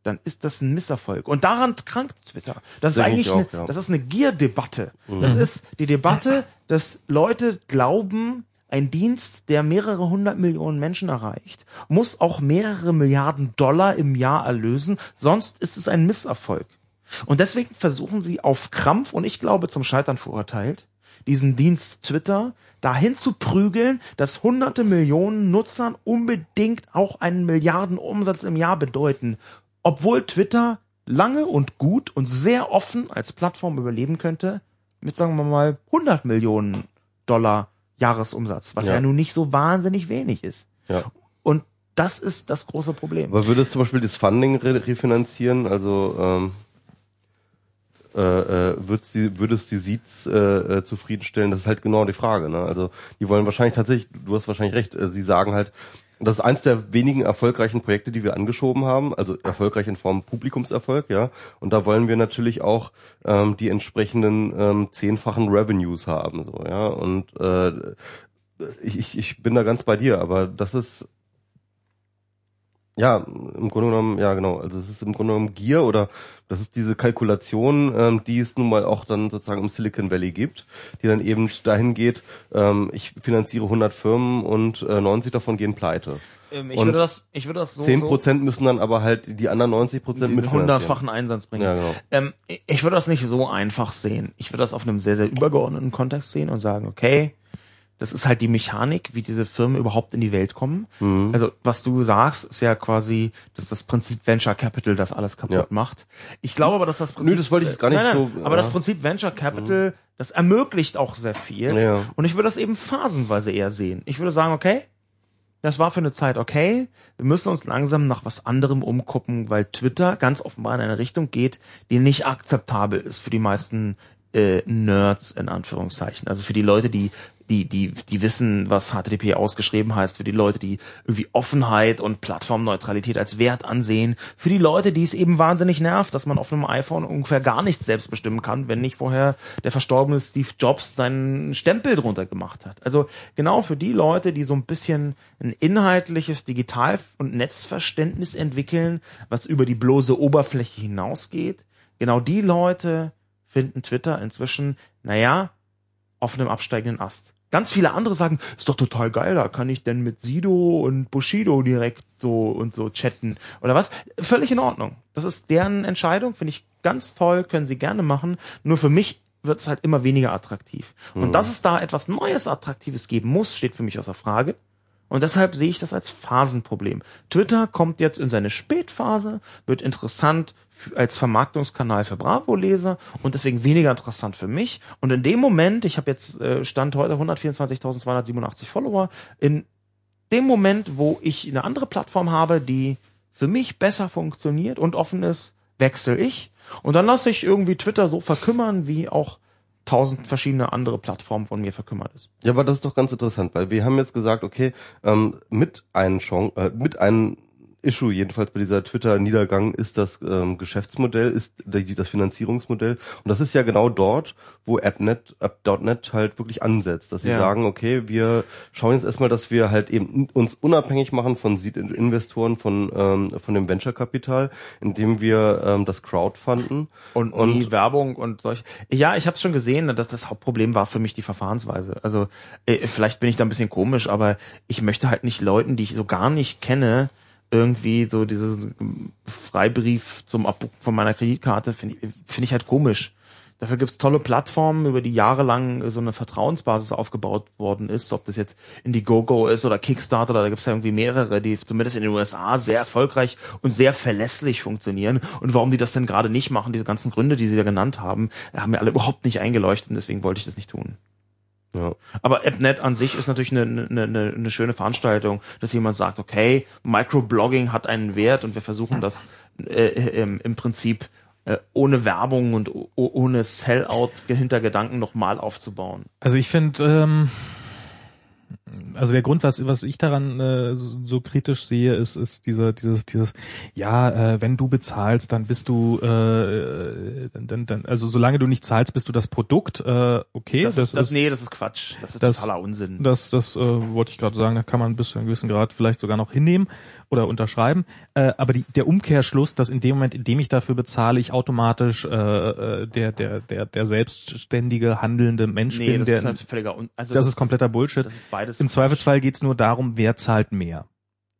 Speaker 3: dann ist das ein Misserfolg. Und daran krankt Twitter. Das ist
Speaker 1: Denke
Speaker 3: eigentlich
Speaker 1: ich auch,
Speaker 3: eine,
Speaker 1: ja.
Speaker 3: das ist eine Gier-Debatte. Das ist die Debatte, dass Leute glauben, ein Dienst, der mehrere hundert Millionen Menschen erreicht, muss auch mehrere Milliarden Dollar im Jahr erlösen, sonst ist es ein Misserfolg. Und deswegen versuchen sie auf Krampf, und ich glaube zum Scheitern verurteilt, diesen Dienst Twitter dahin zu prügeln, dass hunderte Millionen Nutzern unbedingt auch einen Milliardenumsatz im Jahr bedeuten. Obwohl Twitter lange und gut und sehr offen als Plattform überleben könnte, mit sagen wir mal 100 Millionen Dollar Jahresumsatz, was ja,
Speaker 1: Ja.
Speaker 3: nun nicht so wahnsinnig wenig ist.
Speaker 1: Ja.
Speaker 3: Und das ist das große Problem.
Speaker 1: Aber würde es zum Beispiel das Funding re refinanzieren? Also ähm, äh, äh, wird's die, würde es die Seeds äh, äh, zufriedenstellen? Das ist halt genau die Frage. Ne? Also die wollen wahrscheinlich tatsächlich, du hast wahrscheinlich recht, äh, sie sagen halt, das ist eins der wenigen erfolgreichen Projekte, die wir angeschoben haben, also erfolgreich in Form Publikumserfolg, ja. Und da wollen wir natürlich auch ähm, die entsprechenden ähm, zehnfachen Revenues haben, so, ja. Und äh, ich- ich bin da ganz bei dir, aber das ist ja, im Grunde genommen, ja genau, also es ist im Grunde genommen Gier oder das ist diese Kalkulation, ähm, die es nun mal auch dann sozusagen im Silicon Valley gibt, die dann eben dahin geht, ähm, ich finanziere 100 Firmen und äh, 90 davon gehen pleite.
Speaker 3: Ähm, ich
Speaker 1: Und
Speaker 3: würde das, ich würde das so,
Speaker 1: 10
Speaker 3: so
Speaker 1: Prozent müssen dann aber halt die anderen 90 Prozent
Speaker 3: den
Speaker 1: mitfinanzieren.
Speaker 3: hundertfachen Einsatz bringen.
Speaker 1: Ja, genau.
Speaker 3: Ähm, ich würde das nicht so einfach sehen. Ich würde das auf einem sehr, sehr übergeordneten Kontext sehen und sagen, okay, das ist halt die Mechanik, wie diese Firmen überhaupt in die Welt kommen.
Speaker 1: Mhm.
Speaker 3: Also was du sagst, ist ja quasi, dass das Prinzip Venture Capital das alles kaputt
Speaker 1: Ja.
Speaker 3: macht. Ich glaube aber, dass das Prinzip...
Speaker 1: Nö, das wollte ich jetzt gar nicht
Speaker 3: nein, nein,
Speaker 1: so-
Speaker 3: Aber
Speaker 1: ja.
Speaker 3: das Prinzip Venture Capital, das ermöglicht auch sehr viel.
Speaker 1: Ja.
Speaker 3: Und ich würde das eben phasenweise eher sehen. Ich würde sagen, okay, das war für eine Zeit okay. Wir müssen uns langsam nach was anderem umgucken, weil Twitter ganz offenbar in eine Richtung geht, die nicht akzeptabel ist für die meisten äh, Nerds in Anführungszeichen. Also für die Leute, die die die die wissen, was HTTP ausgeschrieben heißt, für die Leute, die irgendwie Offenheit und Plattformneutralität als Wert ansehen, für die Leute, die es eben wahnsinnig nervt, dass man auf einem iPhone ungefähr gar nichts selbst bestimmen kann, wenn nicht vorher der verstorbene Steve Jobs seinen Stempel drunter gemacht hat. Also genau für die Leute, die so ein bisschen ein inhaltliches Digital- und Netzverständnis entwickeln, was über die bloße Oberfläche hinausgeht, genau die Leute finden Twitter inzwischen, naja, auf einem absteigenden Ast. Ganz viele andere sagen, ist doch total geil, da kann ich denn mit Sido und Bushido direkt so und so chatten oder was? Völlig in Ordnung. Das ist deren Entscheidung, finde ich ganz toll, können sie gerne machen. Nur für mich wird es halt immer weniger attraktiv. Und dass es da etwas Neues, Attraktives geben muss, steht für mich außer Frage. Und deshalb sehe ich das als Phasenproblem. Twitter kommt jetzt in seine Spätphase, wird interessant als Vermarktungskanal für Bravo-Leser und deswegen weniger interessant für mich. Und in dem Moment, ich habe jetzt äh, Stand heute 124.287 Follower, in dem Moment, wo ich eine andere Plattform habe, die für mich besser funktioniert und offen ist, wechsle ich. Und dann lasse ich irgendwie Twitter so verkümmern, wie auch tausend verschiedene andere Plattformen von mir verkümmert ist.
Speaker 1: Ja, aber das ist doch ganz interessant, weil wir haben jetzt gesagt, okay, ähm, mit einem Chance, äh, mit einem Issue, jedenfalls bei dieser Twitter-Niedergang, ist das ähm, Geschäftsmodell, ist die, das Finanzierungsmodell. Und das ist ja genau dort, wo AppNet, App.net halt wirklich ansetzt, dass sie
Speaker 3: Ja.
Speaker 1: sagen, okay, wir schauen jetzt erstmal, dass wir halt eben uns unabhängig machen von Seed-Investoren, von, ähm, von dem Venture-Kapital, indem wir ähm, das Crowdfunden.
Speaker 3: Und,
Speaker 1: Und-
Speaker 3: nie Werbung und solch. Ja, ich habe schon gesehen, dass das Hauptproblem war für mich die Verfahrensweise. Also äh, vielleicht bin ich da ein bisschen komisch, aber ich möchte halt nicht Leuten, die ich so gar nicht kenne, irgendwie so dieses Freibrief zum Abbuchen von meiner Kreditkarte finde ich, finde ich halt komisch. Dafür gibt's tolle Plattformen, über die jahrelang so eine Vertrauensbasis aufgebaut worden ist, ob das jetzt Indiegogo ist oder Kickstarter, da gibt's ja irgendwie mehrere, die zumindest in den USA sehr erfolgreich und sehr verlässlich funktionieren. Und warum die das denn gerade nicht machen, diese ganzen Gründe, die sie da genannt haben, haben mir alle überhaupt nicht eingeleuchtet und deswegen wollte ich das nicht tun.
Speaker 1: Ja.
Speaker 3: Aber AppNet an sich ist natürlich eine, eine, eine, eine schöne Veranstaltung, dass jemand sagt, okay, Microblogging hat einen Wert und wir versuchen das äh, im, im Prinzip äh, ohne Werbung und ohne Sellout-Hintergedanken nochmal aufzubauen.
Speaker 2: Also ich finde, ähm, also der Grund, was was ich daran äh, so, so kritisch sehe, ist ist dieser dieses dieses ja, äh, wenn du bezahlst, dann bist du äh, dann, dann also solange du nicht zahlst, bist du das Produkt. Äh, okay,
Speaker 3: das, das ist, das, nee, das ist Quatsch. Das ist
Speaker 2: das,
Speaker 3: totaler Unsinn.
Speaker 2: Das das äh, wollte ich gerade sagen. Da kann man bis zu einem gewissen Grad vielleicht sogar noch hinnehmen oder unterschreiben. Äh, aber die, der Umkehrschluss, dass in dem Moment, in dem ich dafür bezahle, ich automatisch äh, äh der der der der selbstständige handelnde Mensch
Speaker 3: nee,
Speaker 2: bin,
Speaker 3: das
Speaker 2: der
Speaker 3: ist halt völliger Un also
Speaker 2: das ist kompletter Bullshit.
Speaker 3: das ist beides
Speaker 2: Im Zweifelsfall geht's nur darum, wer zahlt mehr.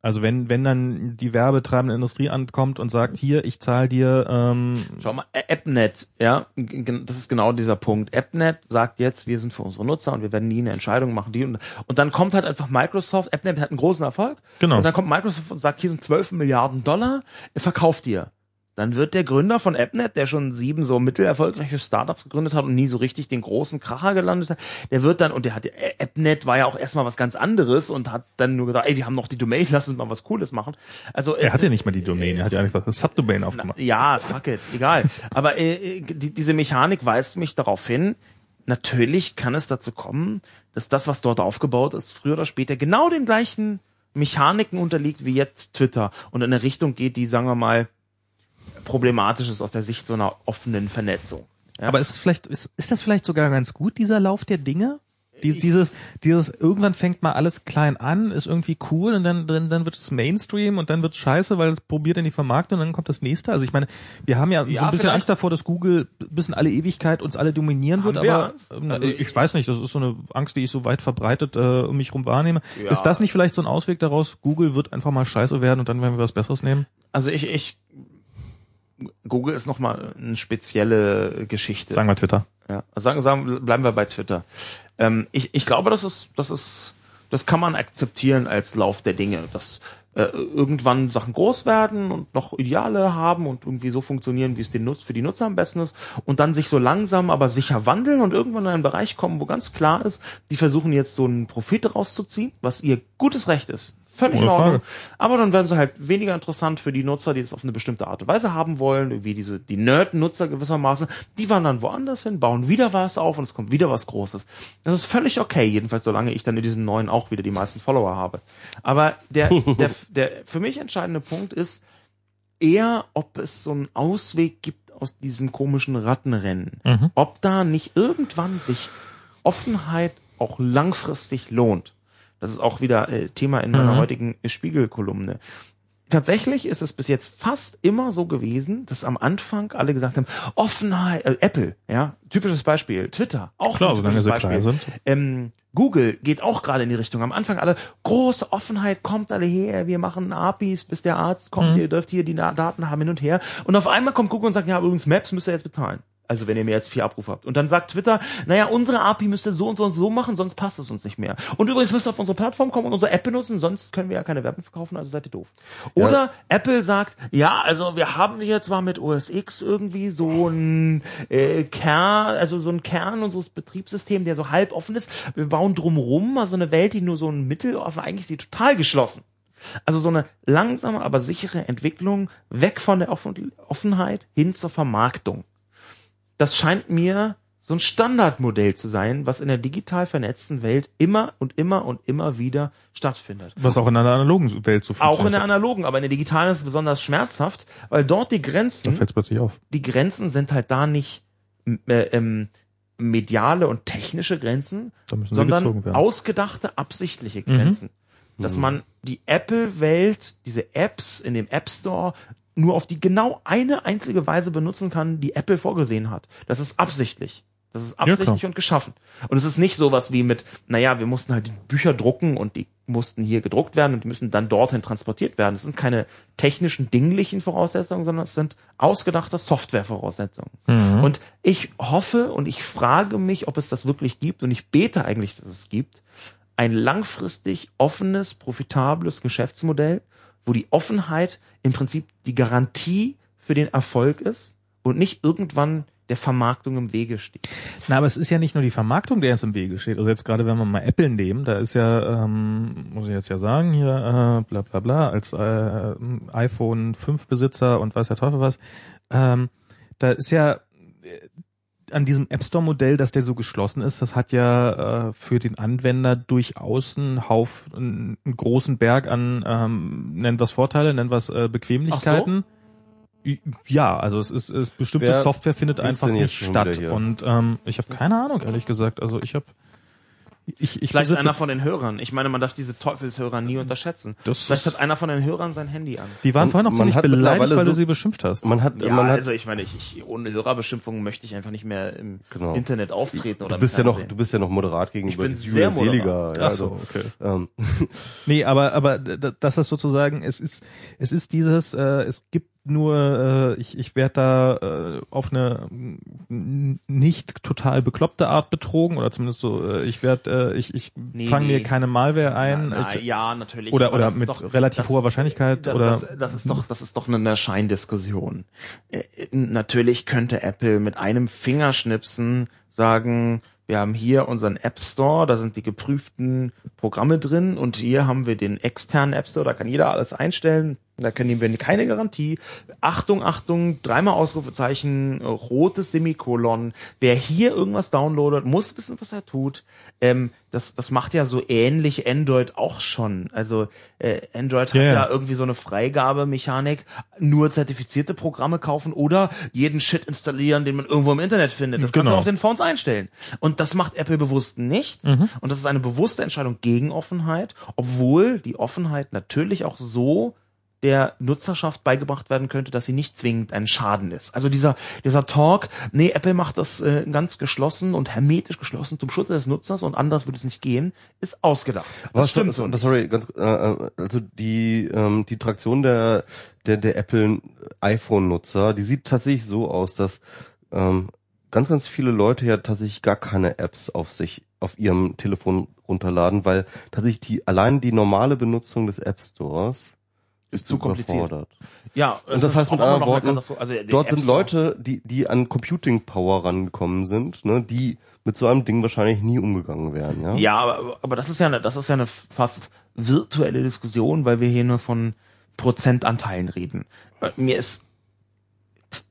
Speaker 2: Also wenn wenn dann die werbetreibende Industrie ankommt und sagt, hier, ich zahle dir ähm,
Speaker 3: Schau mal, AppNet, ja, das ist genau dieser Punkt. AppNet sagt jetzt, wir sind für unsere Nutzer und wir werden nie eine Entscheidung machen, die und, und dann kommt halt einfach Microsoft, AppNet hat einen großen Erfolg
Speaker 2: Genau.
Speaker 3: und dann kommt Microsoft und sagt, hier sind 12 Milliarden Dollar, verkauft ihr. Dann wird der Gründer von AppNet, der schon sieben so mittelerfolgreiche Startups gegründet hat und nie so richtig den großen Kracher gelandet hat, der wird dann, und der hat, AppNet war ja auch erstmal was ganz anderes und hat dann nur gesagt, ey, wir haben noch die Domain, (laughs) lass uns mal was Cooles machen. Also,
Speaker 2: er hat ja nicht mal die Domain, er hat ja einfach das Subdomain aufgemacht.
Speaker 3: ja, fuck it, egal. Aber äh, die, diese Mechanik weist mich darauf hin, natürlich kann es dazu kommen, dass das, was dort aufgebaut ist, früher oder später genau den gleichen Mechaniken unterliegt wie jetzt Twitter und in eine Richtung geht, die, sagen wir mal, problematisch ist aus der Sicht so einer offenen Vernetzung. Ja?
Speaker 2: Aber ist es vielleicht ist, ist das vielleicht sogar ganz gut dieser Lauf der Dinge? Dies, dieses, dieses, irgendwann fängt mal alles klein an, ist irgendwie cool und dann, dann, dann wird es Mainstream und dann wird es scheiße, weil es probiert in die Vermarktung und dann kommt das nächste. Also ich meine, wir haben ja, so
Speaker 3: Ja,
Speaker 2: ein bisschen. Angst davor, dass Google bis in alle Ewigkeit uns alle dominieren wird, aber ähm,
Speaker 3: Also
Speaker 2: ich,
Speaker 3: ich-
Speaker 2: weiß nicht, das ist so eine Angst, die ich so weit verbreitet äh, um mich rum wahrnehme.
Speaker 3: Ja.
Speaker 2: Ist das nicht vielleicht so ein Ausweg daraus? Google wird einfach mal scheiße werden und dann werden wir was Besseres nehmen?
Speaker 3: Also ich, ich Google ist nochmal eine spezielle Geschichte.
Speaker 2: Sagen wir Twitter.
Speaker 3: Ja, sagen, sagen, bleiben wir bei Twitter. Ähm, ich, ich glaube, das ist, das ist, das kann man akzeptieren als Lauf der Dinge, dass äh, irgendwann Sachen groß werden und noch Ideale haben und irgendwie so funktionieren, wie es den Nutz für die Nutzer am besten ist und dann sich so langsam aber sicher wandeln und irgendwann in einen Bereich kommen, wo ganz klar ist, die versuchen jetzt so einen Profit rauszuziehen, was ihr gutes Recht ist. Völlig in
Speaker 2: Ohne
Speaker 3: Ordnung.
Speaker 2: Frage.
Speaker 3: Aber dann werden sie halt weniger interessant für die Nutzer, die es auf eine bestimmte Art und Weise haben wollen, irgendwie diese, die Nerd-Nutzer gewissermaßen, die wandern woanders hin, bauen wieder was auf und es kommt wieder was Großes. Das ist völlig okay, jedenfalls solange ich dann in diesem neuen auch wieder die meisten Follower habe. Aber der, (laughs) der, der für mich entscheidende Punkt ist eher, ob es so einen Ausweg gibt aus diesem komischen Rattenrennen.
Speaker 2: Mhm.
Speaker 3: Ob da nicht irgendwann sich Offenheit auch langfristig lohnt. Das ist auch wieder äh, Thema in meiner
Speaker 2: Mhm.
Speaker 3: heutigen Spiegelkolumne. Tatsächlich ist es bis jetzt fast immer so gewesen, dass am Anfang alle gesagt haben, Offenheit, äh, Apple, ja, typisches Beispiel, Twitter, auch
Speaker 2: Klar,
Speaker 3: ein typisches Beispiel.
Speaker 2: sind.
Speaker 3: Ähm, Google geht auch gerade in die Richtung. Am Anfang alle große Offenheit, kommt alle her, wir machen APIs, bis der Arzt kommt,
Speaker 2: Mhm.
Speaker 3: ihr dürft hier die Daten haben hin und her. Und auf einmal kommt Google und sagt, ja, übrigens Maps müsst ihr jetzt bezahlen. Also wenn ihr mehr als vier Abrufe habt. Und dann sagt Twitter, naja, unsere API müsst ihr so und so und so machen, sonst passt es uns nicht mehr. Und übrigens müsst ihr auf unsere Plattform kommen und unsere App benutzen, sonst können wir ja keine Werbung verkaufen, also seid ihr doof. Oder Apple sagt, ja, also wir haben hier zwar mit OS X irgendwie so ein äh, Kern, also so ein Kern unseres Betriebssystems, der so halb offen ist. Wir bauen drumrum also eine Welt, die nur so ein Mittel offen, eigentlich ist sie total geschlossen. Also so eine langsame, aber sichere Entwicklung weg von der Offen Offenheit hin zur Vermarktung. Das scheint mir so ein Standardmodell zu sein, was in der digital vernetzten Welt immer und immer und immer wieder stattfindet.
Speaker 2: Was auch in einer analogen Welt so
Speaker 3: Auch in der analogen, aber in der digitalen ist es besonders schmerzhaft, weil dort die
Speaker 2: Da
Speaker 3: Grenzen,
Speaker 2: fällt es plötzlich auf.
Speaker 3: die Grenzen sind halt da nicht äh, ähm, mediale und technische Grenzen,
Speaker 2: Da
Speaker 3: sondern ausgedachte, absichtliche Grenzen. Dass man die Apple-Welt, diese Apps in dem App Store nur auf die genau eine einzige Weise benutzen kann, die Apple vorgesehen hat. Das ist absichtlich. Das ist absichtlich
Speaker 2: klar.
Speaker 3: und geschaffen. Und es ist nicht sowas wie mit, naja, wir mussten halt die Bücher drucken und die mussten hier gedruckt werden und die müssen dann dorthin transportiert werden. Das sind keine technischen, dinglichen Voraussetzungen, sondern es sind ausgedachte Softwarevoraussetzungen. Und ich hoffe und ich frage mich, ob es das wirklich gibt und ich bete eigentlich, dass es gibt, ein langfristig offenes, profitables Geschäftsmodell, wo die Offenheit im Prinzip die Garantie für den Erfolg ist und nicht irgendwann der Vermarktung im Wege steht.
Speaker 2: Na, aber es ist ja nicht nur die Vermarktung, der jetzt im Wege steht. Also jetzt gerade, wenn wir mal Apple nehmen, da ist ja, ähm, muss ich jetzt ja sagen, hier, äh, bla bla bla, als äh, iPhone 5 Besitzer und weiß der Teufel was, ähm, da ist ja, an diesem App Store Modell, dass der so geschlossen ist, das hat ja äh, für den Anwender durchaus einen Haufen, einen großen Berg an, ähm, nennen wir es Vorteile, nennen wir es äh, Bequemlichkeiten. I- Ja, also es ist, es bestimmte
Speaker 1: Wer
Speaker 2: Software findet
Speaker 1: ist
Speaker 2: einfach nicht statt. Und ähm, ich habe keine Ahnung, ehrlich gesagt. Also ich habe ich, ich
Speaker 3: Vielleicht einer von den Hörern. Ich meine, man darf diese Teufelshörer nie unterschätzen.
Speaker 2: Das
Speaker 3: Vielleicht hat einer von den Hörern sein Handy an.
Speaker 2: Die waren vorhin auch
Speaker 1: man
Speaker 2: ziemlich beleidigt, weil du
Speaker 1: so-
Speaker 2: sie beschimpft hast.
Speaker 1: Man hat,
Speaker 3: Ja,
Speaker 1: man hat,
Speaker 3: also ich meine, ich, ich ohne Hörerbeschimpfung möchte ich einfach nicht mehr im
Speaker 1: Genau.
Speaker 3: Internet auftreten oder
Speaker 1: du bist ja noch, du bist ja noch moderat gegenüber
Speaker 3: Ich bin sehr
Speaker 1: Seliger. Ja,
Speaker 2: Ach so,
Speaker 1: also,
Speaker 2: okay.
Speaker 1: ähm, (laughs)
Speaker 2: Nee, aber aber das ist sozusagen, es ist es ist dieses, äh, es gibt nur, äh, ich ich werde da äh, auf eine mm, nicht total bekloppte Art betrogen oder zumindest so, äh, ich werde, äh, ich ich
Speaker 3: Nee,
Speaker 2: fange mir
Speaker 3: nee.
Speaker 2: keine Malware ein.
Speaker 3: Na, na,
Speaker 2: ich,
Speaker 3: ja, natürlich.
Speaker 2: oder oder mit
Speaker 3: doch-
Speaker 2: relativ
Speaker 3: das-
Speaker 2: hoher Wahrscheinlichkeit
Speaker 3: das,
Speaker 2: oder
Speaker 3: das, das ist doch, das ist doch eine Scheindiskussion. Äh, Natürlich könnte Apple mit einem Fingerschnipsen sagen, wir haben hier unseren App Store, da sind die geprüften Programme drin und hier haben wir den externen App Store, da kann jeder alles einstellen, da können wir keine Garantie. Achtung, Achtung, dreimal Ausrufezeichen, rotes Semikolon. Wer hier irgendwas downloadet, muss wissen, was er tut. Ähm, das, das macht ja so ähnlich Android auch schon. Also äh, Android hat
Speaker 2: Ja,
Speaker 3: irgendwie so eine Freigabemechanik, nur zertifizierte Programme kaufen oder jeden Shit installieren, den man irgendwo im Internet findet. Das kannst
Speaker 2: Genau.
Speaker 3: du auf den Phones einstellen. Und das macht Apple bewusst nicht. Und das ist eine bewusste Entscheidung gegen Offenheit, obwohl die Offenheit natürlich auch so der Nutzerschaft beigebracht werden könnte, dass sie nicht zwingend ein Schaden ist. Also dieser dieser Talk, nee, Apple macht das äh, ganz geschlossen und hermetisch geschlossen zum Schutz des Nutzers und anders würde es nicht gehen, ist ausgedacht.
Speaker 1: Was,
Speaker 3: stimmt
Speaker 1: so,
Speaker 3: so
Speaker 1: sorry, ganz, äh, äh, also die ähm, die Traktion der der der Apple iPhone Nutzer, die sieht tatsächlich so aus, dass ähm, ganz ganz viele Leute ja tatsächlich gar keine Apps auf sich auf ihrem Telefon runterladen, weil tatsächlich die allein die normale Benutzung des App Stores
Speaker 3: Ist zu kompliziert. Ja,
Speaker 1: Und das heißt mit anderen Worten,
Speaker 3: Katastrophe. Also der
Speaker 1: Dort sind Leute, die die an Computing Power rangekommen sind, ne, die mit so einem Ding wahrscheinlich nie umgegangen wären, ja?
Speaker 3: Ja, aber, aber das ist ja eine, das ist ja eine fast virtuelle Diskussion, weil wir hier nur von Prozentanteilen reden. Äh, Mir ist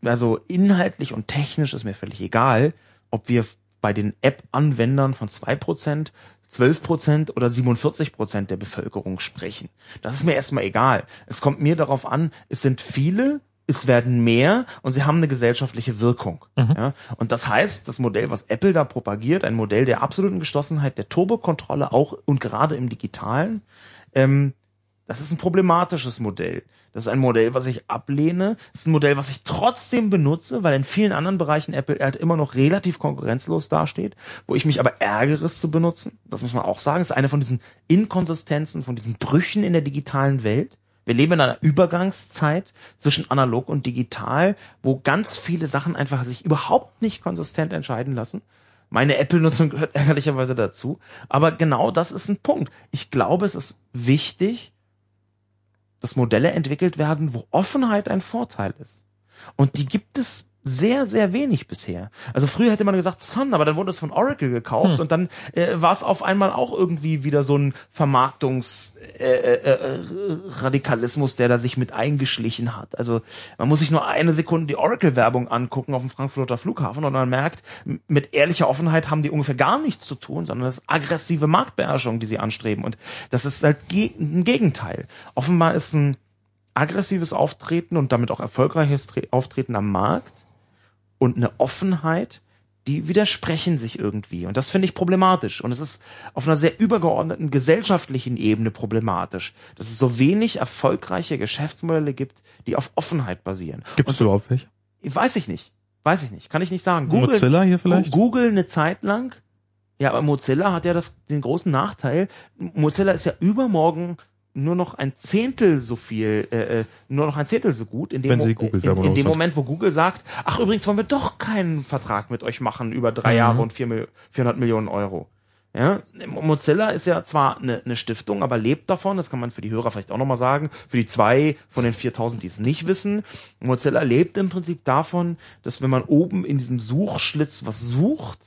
Speaker 3: also inhaltlich und technisch ist mir völlig egal, ob wir bei den App-Anwendern von 2%, 12% oder 47% der Bevölkerung sprechen. Das ist mir erstmal egal. Es kommt mir darauf an, es sind viele, es werden mehr und sie haben eine gesellschaftliche Wirkung. Ja? Und das heißt, das Modell, was Apple da propagiert, ein Modell der absoluten Geschlossenheit, der Turbokontrolle auch und gerade im Digitalen, ähm, das ist ein problematisches Modell. Das ist ein Modell, was ich ablehne. Das ist ein Modell, was ich trotzdem benutze, weil in vielen anderen Bereichen Apple halt immer noch relativ konkurrenzlos dasteht, wo ich mich aber ärgere, es zu benutzen. Das muss man auch sagen. Das ist eine von diesen Inkonsistenzen, von diesen Brüchen in der digitalen Welt. Wir leben in einer Übergangszeit zwischen analog und digital, wo ganz viele Sachen einfach sich überhaupt nicht konsistent entscheiden lassen. Meine Apple-Nutzung gehört (laughs) ärgerlicherweise dazu. Aber genau das ist ein Punkt. Ich glaube, es ist wichtig, dass Modelle entwickelt werden, wo Offenheit ein Vorteil ist. Und die gibt es sehr, sehr wenig bisher. Also früher hätte man gesagt Sun, aber dann wurde es von Oracle gekauft und dann äh, war es auf einmal auch irgendwie wieder so ein Vermarktungsradikalismus, äh, äh, Radikalismus, der da sich mit eingeschlichen hat. Also man muss sich nur eine Sekunde die Oracle-Werbung angucken auf dem Frankfurter Flughafen und man merkt, mit ehrlicher Offenheit haben die ungefähr gar nichts zu tun, sondern das ist aggressive Marktbeherrschung, die sie anstreben. Und das ist halt ge ein Gegenteil. Offenbar ist ein aggressives Auftreten und damit auch erfolgreiches Tre- Auftreten am Markt und eine Offenheit, die widersprechen sich irgendwie. Und das finde ich problematisch. Und es ist auf einer sehr übergeordneten gesellschaftlichen Ebene problematisch, dass es so wenig erfolgreiche Geschäftsmodelle gibt, die auf Offenheit basieren.
Speaker 2: Gibt es überhaupt welche?
Speaker 3: Weiß ich nicht. Weiß ich nicht. Kann ich nicht sagen. Google,
Speaker 2: Mozilla hier vielleicht?
Speaker 3: Google eine Zeit lang. Ja, aber Mozilla hat ja das, den großen Nachteil. Mozilla ist ja übermorgen nur noch ein Zehntel so viel, äh, äh, nur noch ein Zehntel so gut. In dem, Mo- in, in dem. Moment, wo Google sagt, ach übrigens wollen wir doch keinen Vertrag mit euch machen über drei
Speaker 2: Mhm.
Speaker 3: Jahre und vier, Mil- 400 Millionen Euro. Ja, Mozilla ist ja zwar eine, eine Stiftung, aber lebt davon, das kann man für die Hörer vielleicht auch nochmal sagen, für die zwei von den 4000, die es nicht wissen. Mozilla lebt im Prinzip davon, dass wenn man oben in diesem Suchschlitz was sucht,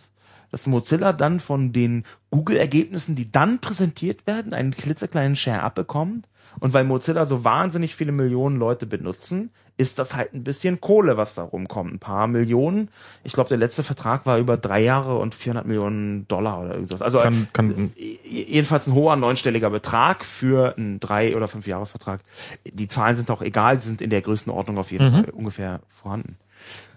Speaker 3: dass Mozilla dann von den Google-Ergebnissen, die dann präsentiert werden, einen klitzekleinen Share abbekommt. Und weil Mozilla so wahnsinnig viele Millionen Leute benutzen, ist das halt ein bisschen Kohle, was da rumkommt. Ein paar Millionen. Ich glaube, der letzte Vertrag war über drei Jahre und 400 Millionen Dollar oder irgendwas. Also
Speaker 2: Kann- kann-
Speaker 3: äh, jedenfalls ein hoher neunstelliger Betrag für einen drei- oder fünf Jahresvertrag. Die Zahlen sind auch egal, die sind in der Größenordnung auf jeden Fall ungefähr vorhanden.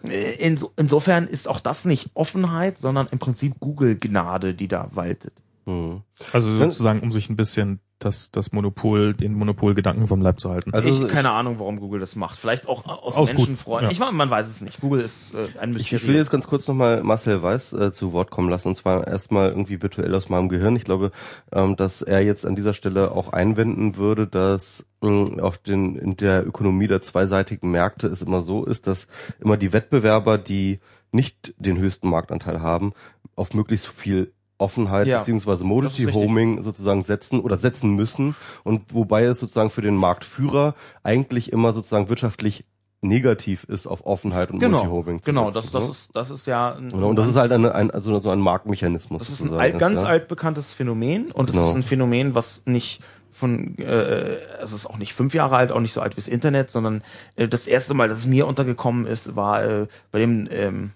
Speaker 3: Äh, Inso, insofern ist auch das nicht Offenheit, sondern im Prinzip Google-Gnade, die da waltet.
Speaker 1: Hm.
Speaker 2: Also sozusagen, um sich ein bisschen das, das Monopol, den Monopolgedanken vom Leib zu halten.
Speaker 1: Also
Speaker 3: ich
Speaker 1: ich-
Speaker 3: keine Ahnung, warum Google das macht. Vielleicht auch aus,
Speaker 2: Aus gut,
Speaker 3: Menschenfreuden.
Speaker 2: ja.
Speaker 3: Ich meine, man weiß es nicht. Google ist äh, ein
Speaker 1: Ich,
Speaker 3: Mysterium.
Speaker 1: ich will jetzt ganz kurz nochmal Marcel Weiß äh, zu Wort kommen lassen, und zwar erstmal irgendwie virtuell aus meinem Gehirn. Ich glaube, ähm, dass er jetzt an dieser Stelle auch einwenden würde, dass mh, auf den in der Ökonomie der zweiseitigen Märkte es immer so ist, dass immer die Wettbewerber, die nicht den höchsten Marktanteil haben, auf möglichst viel Offenheit
Speaker 3: Ja,
Speaker 1: beziehungsweise
Speaker 3: das richtig.
Speaker 1: Homing sozusagen setzen oder setzen müssen und wobei es sozusagen für den Marktführer eigentlich immer sozusagen wirtschaftlich negativ ist, auf Offenheit und
Speaker 3: genau,
Speaker 1: Multi-Homing
Speaker 3: genau.
Speaker 1: setzen,
Speaker 3: Das, das
Speaker 1: ne?
Speaker 3: ist, das ist ja. Ein,
Speaker 1: Genau, und das ist halt eine, ein, also so ein Marktmechanismus.
Speaker 3: Das ist ein alt, ganz
Speaker 1: ja.
Speaker 3: altbekanntes Phänomen und es
Speaker 1: Genau.
Speaker 3: ist ein Phänomen, was nicht von, äh, es ist auch nicht fünf Jahre alt, auch nicht so alt wie das Internet, sondern äh, das erste Mal, dass es mir untergekommen ist, war äh, bei dem ähm,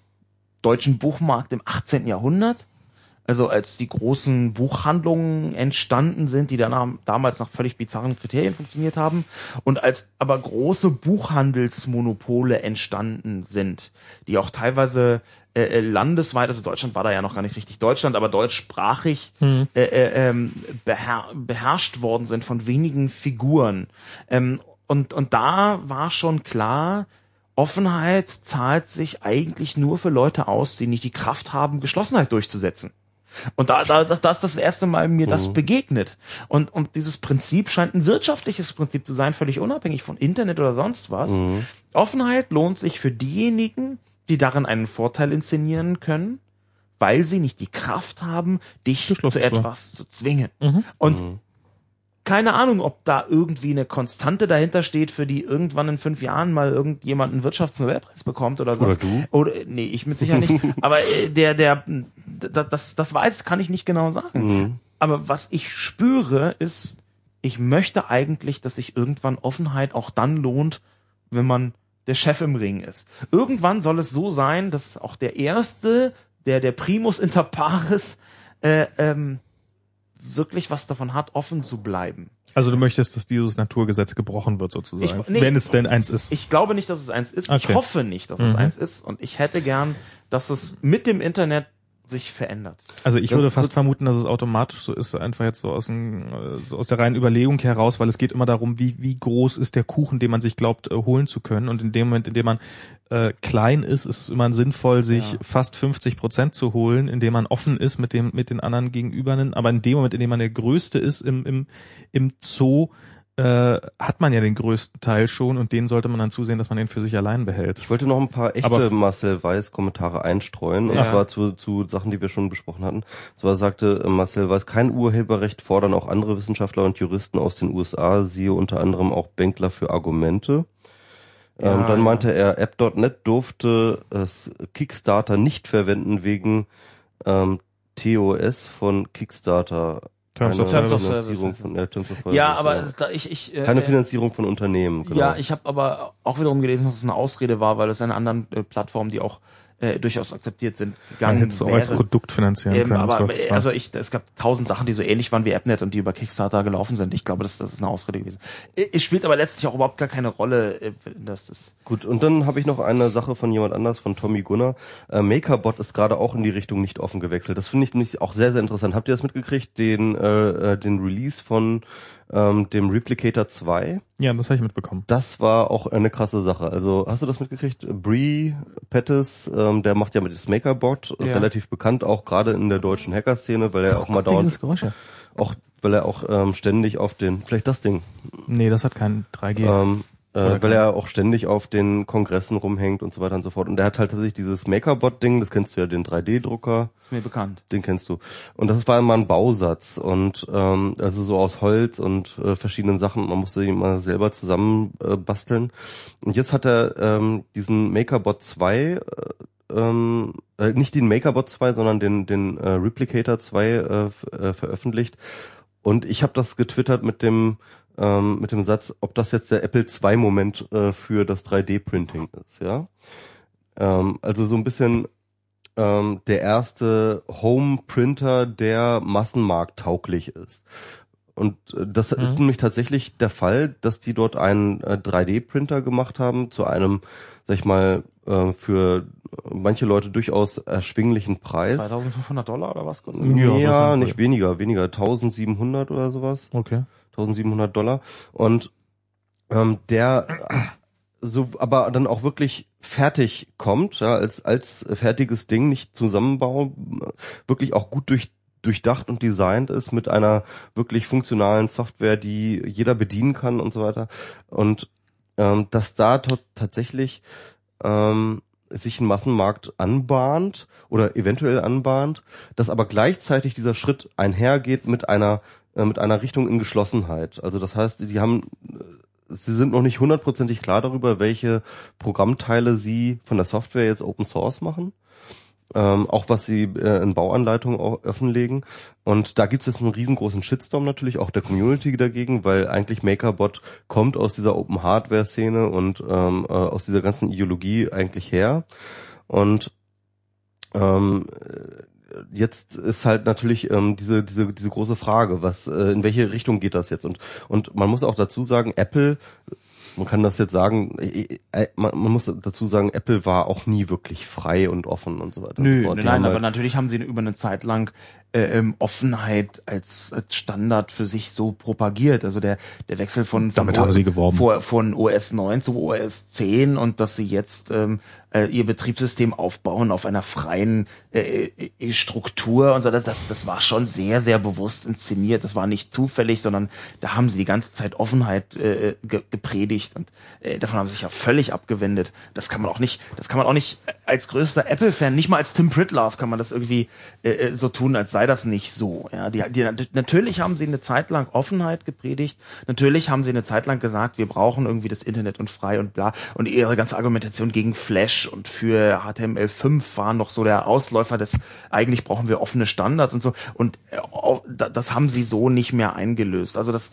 Speaker 3: deutschen Buchmarkt im 18. Jahrhundert. Also als die großen Buchhandlungen entstanden sind, die dann damals nach völlig bizarren Kriterien funktioniert haben und als aber große Buchhandelsmonopole entstanden sind, die auch teilweise äh, äh, landesweit, also Deutschland war da ja noch gar nicht richtig Deutschland, aber deutschsprachig äh, äh, ähm, beher beherrscht worden sind von wenigen Figuren. Ähm, und, und da war schon klar, Offenheit zahlt sich eigentlich nur für Leute aus, die nicht die Kraft haben, Geschlossenheit durchzusetzen. Und da, da, das, das ist das erste Mal mir das begegnet. Und, und dieses Prinzip scheint ein wirtschaftliches Prinzip zu sein, völlig unabhängig von Internet oder sonst was. Offenheit lohnt sich für diejenigen, die darin einen Vorteil inszenieren können, weil sie nicht die Kraft haben, dich zu
Speaker 2: zu.
Speaker 3: etwas zu zwingen.
Speaker 2: Mhm.
Speaker 3: Und keine Ahnung, ob da irgendwie eine Konstante dahinter steht, für die irgendwann in fünf Jahren mal irgendjemand einen Wirtschaftsnobelpreis bekommt oder so.
Speaker 1: Oder du?
Speaker 3: Oder nee, ich mit Sicherheit nicht. (laughs) Aber äh, der, der, das, das, das weiß, kann ich nicht genau sagen.
Speaker 1: Mhm.
Speaker 3: Aber was ich spüre, ist, ich möchte eigentlich, dass sich irgendwann Offenheit auch dann lohnt, wenn man der Chef im Ring ist. Irgendwann soll es so sein, dass auch der Erste, der der Primus inter pares, äh, ähm, wirklich was davon hat, offen zu bleiben.
Speaker 2: Also du möchtest, dass dieses Naturgesetz gebrochen wird sozusagen,
Speaker 3: Ich- nee.
Speaker 2: wenn es denn eins ist.
Speaker 3: Ich glaube nicht, dass es eins ist. Ich
Speaker 2: Okay.
Speaker 3: hoffe nicht, dass es
Speaker 2: Mhm.
Speaker 3: eins ist. Und ich hätte gern, dass es mit dem Internet sich verändert.
Speaker 2: Also ich
Speaker 1: Ganz
Speaker 2: würde fast vermuten, dass es automatisch so ist, einfach jetzt so aus, dem, äh, so aus der reinen Überlegung heraus, weil es geht immer darum, wie, wie groß ist der Kuchen, den man sich glaubt, äh, holen zu können. Und in dem Moment, in dem man äh, klein ist, ist es immer sinnvoll, sich
Speaker 3: Ja.
Speaker 2: fast 50 Prozent zu holen, indem man offen ist mit dem mit den anderen Gegenüber. Aber in dem Moment, in dem man der Größte ist im, im, im Zoo, äh, hat man ja den größten Teil schon und den sollte man dann zusehen, dass man den für sich allein behält.
Speaker 1: Ich wollte noch ein paar echte
Speaker 2: Aber-
Speaker 1: Marcel Weiß Kommentare einstreuen, und
Speaker 2: Ja.
Speaker 1: zwar zu, zu Sachen, die wir schon besprochen hatten. Und zwar sagte äh, Marcel Weiß, kein Urheberrecht fordern auch andere Wissenschaftler und Juristen aus den USA, siehe unter anderem auch Bänkler für Argumente.
Speaker 3: Ja,
Speaker 1: ähm, dann
Speaker 3: ja.
Speaker 1: meinte er, App.net durfte es Kickstarter nicht verwenden wegen ähm, TOS von Kickstarter.
Speaker 2: Terms
Speaker 1: Eine
Speaker 2: of
Speaker 3: Terms of
Speaker 1: Finanzierung
Speaker 3: Service.
Speaker 1: von, ja, Terms of
Speaker 3: Ja,
Speaker 1: Service,
Speaker 3: aber
Speaker 1: ja.
Speaker 3: da ich, ich äh,
Speaker 1: keine
Speaker 3: äh,
Speaker 1: Finanzierung von Unternehmen. Genau.
Speaker 3: Ja, ich habe aber auch wiederum gelesen, dass es eine Ausrede war, weil es in anderen äh, Plattformen, die auch äh, durchaus akzeptiert sind,
Speaker 2: Man
Speaker 3: gegangen
Speaker 2: hätte es auch als. Produkt finanzieren
Speaker 3: Ähm,
Speaker 2: können.
Speaker 3: aber
Speaker 2: war-
Speaker 3: also ich, es gab tausend Sachen, die so ähnlich waren wie AppNet und die über Kickstarter gelaufen sind. Ich glaube, das, das ist eine Ausrede gewesen. Äh, Es spielt aber letztlich auch überhaupt gar keine Rolle, äh, dass das
Speaker 1: Gut, und dann habe ich noch eine Sache von jemand anders, von Tommy Gunnar. Äh, MakerBot ist gerade auch in die Richtung nicht offen gewechselt. Das finde ich nämlich auch sehr, sehr interessant. Habt ihr das mitgekriegt, den, äh, äh, den Release von ähm, dem Replicator 2?
Speaker 2: ja, das habe ich mitbekommen.
Speaker 1: Das war auch eine krasse Sache. Also hast du das mitgekriegt? Bree Pettis, ähm, der macht ja mit das MakerBot,
Speaker 3: Ja.
Speaker 1: relativ bekannt, auch gerade in der deutschen Hacker-Szene, weil er auch mal dauernd,
Speaker 2: Geräusch.
Speaker 1: auch weil er auch ähm, ständig auf den, vielleicht das Ding,
Speaker 2: Nee, das hat kein 3G.
Speaker 1: ähm, äh, weil er auch ständig auf den Kongressen rumhängt und so weiter und so fort. Und der hat halt tatsächlich dieses MakerBot-Ding, das kennst du ja, den 3D-Drucker,
Speaker 3: ist mir bekannt.
Speaker 1: den kennst du. Und das war immer ein Bausatz und ähm, also so aus Holz und äh, verschiedenen Sachen. Man musste ihn mal selber zusammen äh, basteln. Und jetzt hat er ähm, diesen MakerBot 2 äh, ähm, äh, nicht den MakerBot 2, sondern den, den äh, Replicator 2 äh, äh, veröffentlicht. Und ich habe das getwittert mit dem ähm, mit dem Satz, ob das jetzt der Apple II Moment äh, für das 3D-Printing ist, ja. Ähm, also so ein bisschen ähm, der erste Home-Printer, der massenmarkttauglich ist. Und äh, das
Speaker 2: Mhm.
Speaker 1: ist nämlich tatsächlich der Fall, dass die dort einen äh, 3D-Printer gemacht haben zu einem, sag ich mal, äh, für manche Leute durchaus erschwinglichen Preis.
Speaker 3: 2500 Dollar oder was kostet
Speaker 2: Ja, so
Speaker 1: Ja,
Speaker 2: ist
Speaker 1: nicht weniger, weniger, 1700 oder sowas.
Speaker 2: Okay.
Speaker 1: 1700 Dollar. Und ähm, der so, aber dann auch wirklich fertig kommt, ja, als als fertiges Ding, nicht Zusammenbau, wirklich auch gut durch durchdacht und designt ist mit einer wirklich funktionalen Software, die jeder bedienen kann und so weiter. Und ähm, dass da tatsächlich ähm, sich ein Massenmarkt anbahnt oder eventuell anbahnt, dass aber gleichzeitig dieser Schritt einhergeht mit einer äh, mit einer Richtung in Geschlossenheit. Also das heißt, sie haben äh, sie sind noch nicht hundertprozentig klar darüber, welche Programmteile sie von der Software jetzt Open Source machen. Ähm, auch was sie äh, in Bauanleitungen auch offenlegen. Und da gibt es jetzt einen riesengroßen Shitstorm natürlich, auch der Community dagegen, weil eigentlich MakerBot kommt aus dieser Open Hardware Szene und ähm, äh, aus dieser ganzen Ideologie eigentlich her. Und ähm, äh, jetzt ist halt natürlich ähm, diese diese diese große Frage, was äh, in welche Richtung geht das jetzt und und man muss auch dazu sagen, Apple man kann das jetzt sagen, äh, äh, man, man muss dazu sagen, Apple war auch nie wirklich frei und offen und so weiter. und
Speaker 3: Nö,
Speaker 1: fort.
Speaker 3: nein, nein, aber
Speaker 1: halt-
Speaker 3: natürlich haben sie über eine Zeit lang äh, ähm, Offenheit als, als Standard für sich so propagiert. Also der, der Wechsel von, von
Speaker 2: Damit haben sie geworben.
Speaker 3: Vor, von OS 9 zu OS 10 und dass sie jetzt ähm, äh, ihr Betriebssystem aufbauen auf einer freien äh, äh, Struktur und so, das, das, war schon sehr, sehr bewusst inszeniert. Das war nicht zufällig, sondern da haben sie die ganze Zeit Offenheit äh, ge gepredigt und äh, davon haben sie sich ja völlig abgewendet. Das kann man auch nicht, das kann man auch nicht als größter Apple-Fan, nicht mal als Tim Pritlove kann man das irgendwie äh, äh, so tun, als sei das nicht so. Ja, die, die, natürlich haben sie eine Zeit lang Offenheit gepredigt. Natürlich haben sie eine Zeit lang gesagt, wir brauchen irgendwie das Internet und frei und bla. Und ihre ganze Argumentation gegen Flash und für HTML5 war noch so der Ausläufer des, eigentlich brauchen wir offene Standards und so. Und äh, das haben sie so nicht mehr eingelöst. Also das,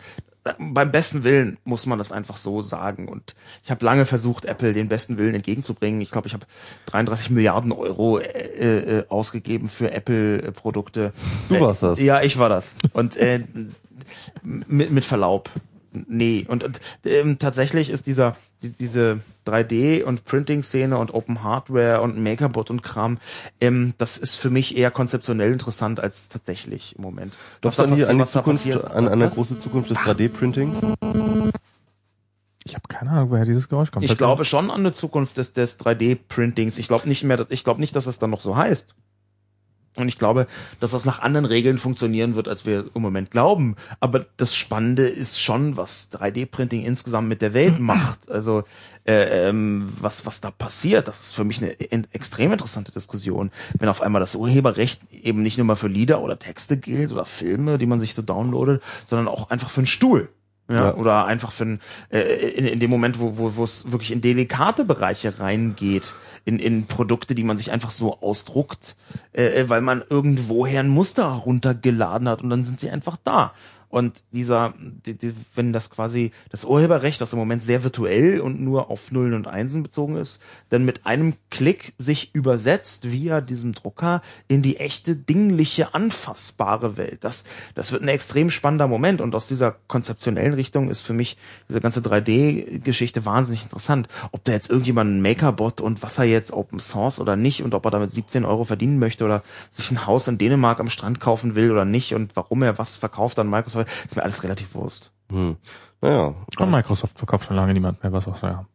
Speaker 3: beim besten Willen muss man das einfach so sagen. Und ich habe lange versucht, Apple den besten Willen entgegenzubringen. Ich glaube, ich habe 33 Milliarden Euro äh, äh, ausgegeben für Apple-Produkte.
Speaker 1: Du warst das.
Speaker 3: Ja, ich war das. Und äh, mit, mit Verlaub. Nee, und, und ähm, tatsächlich ist dieser die, diese 3D und Printing-Szene und Open Hardware und Makerbot und Kram, ähm, das ist für mich eher konzeptionell interessant als tatsächlich im Moment.
Speaker 1: Glaubst
Speaker 3: Was
Speaker 1: du
Speaker 3: da
Speaker 1: an, die, an Zukunft,
Speaker 3: passiert-
Speaker 1: an eine
Speaker 3: Was?
Speaker 1: große Zukunft des 3D-Printing?
Speaker 2: Ich habe keine Ahnung, woher dieses Geräusch kommt.
Speaker 3: Ich glaube schon an eine Zukunft des, des 3D-Printings. Ich glaube nicht mehr, dass- ich glaube nicht, dass es dann noch so heißt. Und ich glaube, dass das nach anderen Regeln funktionieren wird, als wir im Moment glauben. Aber das Spannende ist schon, was 3D-Printing insgesamt mit der Welt (clears throat) macht. Also äh, ähm, was was da passiert, das ist für mich eine in, extrem interessante Diskussion. Wenn auf einmal das Urheberrecht eben nicht nur mal für Lieder oder Texte gilt oder Filme, die man sich so downloadet, sondern auch einfach für einen Stuhl. Ja,
Speaker 1: Ja.
Speaker 3: oder einfach für ein, äh, in, in dem Moment, wo wo wo es wirklich in delikate Bereiche reingeht, in, in Produkte, die man sich einfach so ausdruckt, äh, weil man irgendwoher ein Muster runtergeladen hat und dann sind sie einfach da. Und dieser, die, die, wenn das quasi das Urheberrecht, das im Moment sehr virtuell und nur auf Nullen und Einsen bezogen ist, dann mit einem Klick sich übersetzt via diesem Drucker in die echte, dingliche, anfassbare Welt. Das, das wird ein extrem spannender Moment und aus dieser konzeptionellen Richtung ist für mich diese ganze 3D-Geschichte wahnsinnig interessant. Ob da jetzt irgendjemand ein Makerbot und was er jetzt Open Source oder nicht und ob er damit 17 Euro verdienen möchte oder sich ein Haus in Dänemark am Strand kaufen will oder nicht und warum er was verkauft an Microsoft, ist mir alles relativ Wurst.
Speaker 1: Hm. Naja.
Speaker 2: Und Microsoft verkauft schon lange niemand mehr, was auch ja.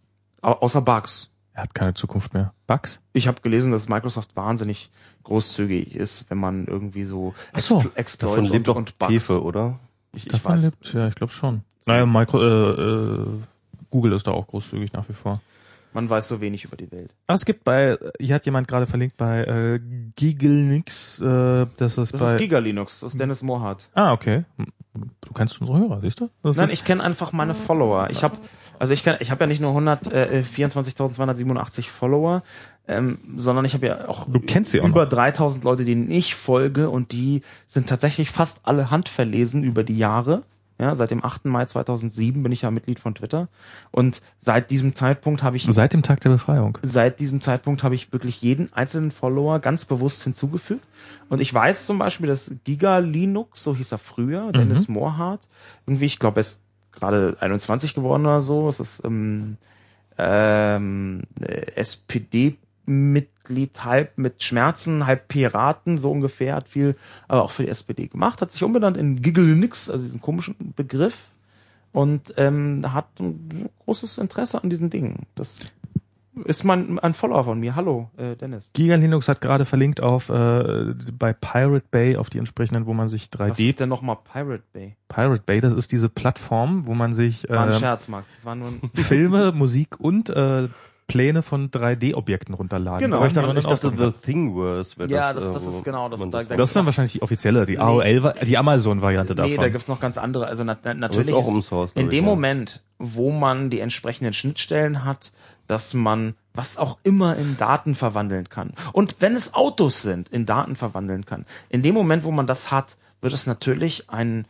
Speaker 3: Au außer Bugs.
Speaker 2: Er hat keine Zukunft mehr. Bugs?
Speaker 3: Ich habe gelesen, dass Microsoft wahnsinnig großzugig ist, wenn man irgendwie so,
Speaker 2: Ach so.
Speaker 3: Explo- Exploits
Speaker 1: Davon
Speaker 3: und,
Speaker 1: lebt doch
Speaker 3: und Bugs.
Speaker 1: Hefe, oder?
Speaker 3: Ich, ich
Speaker 2: Davon
Speaker 3: weiß.
Speaker 2: lebt, ja, ich glaube schon. Naja, Micro, äh, äh, Google ist da auch großzügig nach wie vor.
Speaker 3: Man weiß so wenig über die Welt.
Speaker 2: Ah, Es gibt bei, hier hat jemand gerade verlinkt bei äh, Gigelnix, äh, das ist
Speaker 3: Das
Speaker 2: bei.
Speaker 3: ist Giga Linux, das ist Dennis Mohrhardt.
Speaker 2: ah, okay. Du kennst unsere Hörer, siehst du? Das
Speaker 3: Nein,
Speaker 2: ist,
Speaker 3: ich kenne einfach meine Follower. Ich habe Also ich kann, ich habe ja nicht nur 124.287 Follower, ähm, sondern ich habe ja auch
Speaker 2: Du kennst sie auch
Speaker 3: über
Speaker 2: noch.
Speaker 3: 3000 Leute, denen ich folge und die sind tatsächlich fast alle handverlesen über die Jahre. Ja, seit dem 8. Mai 2007 bin ich ja Mitglied von Twitter und seit diesem Zeitpunkt habe ich
Speaker 2: Seit dem Tag der Befreiung.
Speaker 3: seit diesem Zeitpunkt habe ich wirklich jeden einzelnen Follower ganz bewusst hinzugefügt. Und ich weiß zum Beispiel, dass Giga Linux, so hieß er früher, Dennis Moorhardt, irgendwie, ich glaube, er ist gerade 21 geworden oder so, es ist ähm, ähm, SPD-Mitglied, halb mit Schmerzen, halb Piraten, so ungefähr, hat viel, aber auch für die SPD gemacht, hat sich umbenannt in Giggle Linux, also diesen komischen Begriff, und ähm, hat ein großes Interesse an diesen Dingen. Das ist mein ein Follower von mir. Hallo, äh, Dennis.
Speaker 2: Giga Linux hat gerade verlinkt auf äh, bei Pirate Bay auf die entsprechenden, wo man sich
Speaker 3: Was
Speaker 2: 3D
Speaker 3: ist denn nochmal Pirate Bay?
Speaker 2: Pirate Bay, das ist diese Plattform, wo man sich
Speaker 3: War ein
Speaker 2: äh,
Speaker 3: Scherz, Max. Das war nur ein (laughs) (laughs)
Speaker 2: Filme, Musik und äh, Pläne von 3D-Objekten runterladen.
Speaker 3: Genau.
Speaker 1: Aber ich dachte, ich dachte The Thingiverse wäre
Speaker 3: Ja,
Speaker 1: das.
Speaker 3: das-
Speaker 1: äh,
Speaker 3: das
Speaker 1: wo
Speaker 3: ist genau das- da-
Speaker 1: das
Speaker 3: da-
Speaker 2: das ist dann wahrscheinlich die offizielle, die AOL, die Amazon-Variante
Speaker 3: Nee,
Speaker 2: davon.
Speaker 3: da gibt's noch ganz andere. Also na, na, natürlich
Speaker 1: auch
Speaker 3: ist
Speaker 1: Open Source,
Speaker 3: in dem
Speaker 1: ja.
Speaker 3: Moment, wo man die entsprechenden Schnittstellen hat, dass man was auch immer in Daten verwandeln kann. Und wenn es Autos sind, in Daten verwandeln kann. In dem Moment, wo man das hat, wird es natürlich einen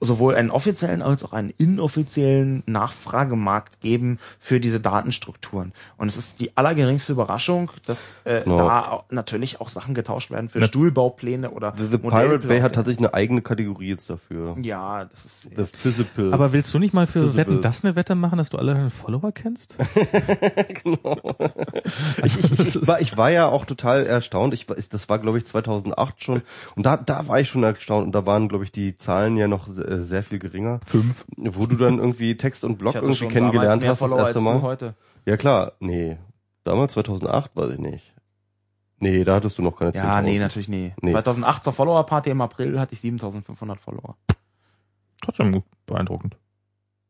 Speaker 3: sowohl einen offiziellen als auch einen inoffiziellen Nachfragemarkt geben für diese Datenstrukturen. Und es ist die allergeringste Überraschung, dass äh,
Speaker 1: Ja.
Speaker 3: da natürlich auch Sachen getauscht werden für Stuhlbaupläne oder
Speaker 1: The, the Pirate Bay hat tatsächlich eine eigene Kategorie jetzt dafür.
Speaker 3: Ja, das ist
Speaker 1: The Physical.
Speaker 2: Aber willst du nicht mal für. Wetten das eine Wette machen, dass du alle deine Follower kennst? (laughs)
Speaker 1: ich, ich, ich, war, ich war ja auch total erstaunt. Ich, war- ich, das war, glaube ich, 2008 schon. Und da, da war ich schon erstaunt. Und da waren, glaube ich, die Zahlen ja noch äh, sehr viel geringer.
Speaker 2: Fünf.
Speaker 1: Wo du dann irgendwie Text und Blog irgendwie
Speaker 3: schon
Speaker 1: kennengelernt hast das erste Mal.
Speaker 3: heute.
Speaker 1: Ja klar, nee. Damals 2008, weiß ich nicht. Nee, da hattest du noch keine
Speaker 3: Ja,
Speaker 1: 10.000.
Speaker 3: nee, natürlich nee.
Speaker 1: Nee.
Speaker 3: 2008 zur Follower-Party im April hatte ich 7500 Follower.
Speaker 2: Trotzdem beeindruckend.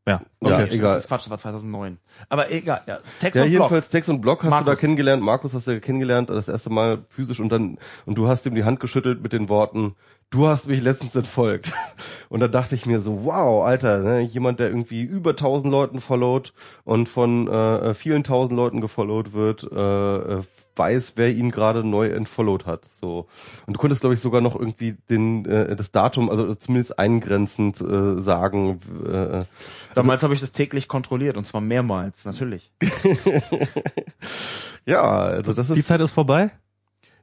Speaker 2: Ja,
Speaker 1: Ja,
Speaker 2: okay.
Speaker 3: das
Speaker 1: egal.
Speaker 3: ist Quatsch, das war 2009. Aber egal, ja. Text
Speaker 1: Ja,
Speaker 3: und Blog.
Speaker 1: jedenfalls Text und Blog hast du da
Speaker 3: Markus.
Speaker 1: kennengelernt. Markus hast du ja kennengelernt, das erste Mal physisch und dann, und du hast ihm die Hand geschüttelt mit den Worten, du hast mich letztens entfolgt. Und da dachte ich mir so, wow, Alter, ne, jemand, der irgendwie über tausend Leuten followt und von äh, vielen tausend Leuten gefollowt wird, äh, äh, weiß, wer ihn gerade neu entfollowed hat. So. Und du konntest, glaube ich, sogar noch irgendwie den äh, das Datum, also zumindest eingrenzend äh, sagen, äh,
Speaker 3: Damals habe ich das täglich kontrolliert und zwar mehrmals, natürlich. (laughs)
Speaker 1: ja, also das ist
Speaker 2: Die Zeit ist vorbei?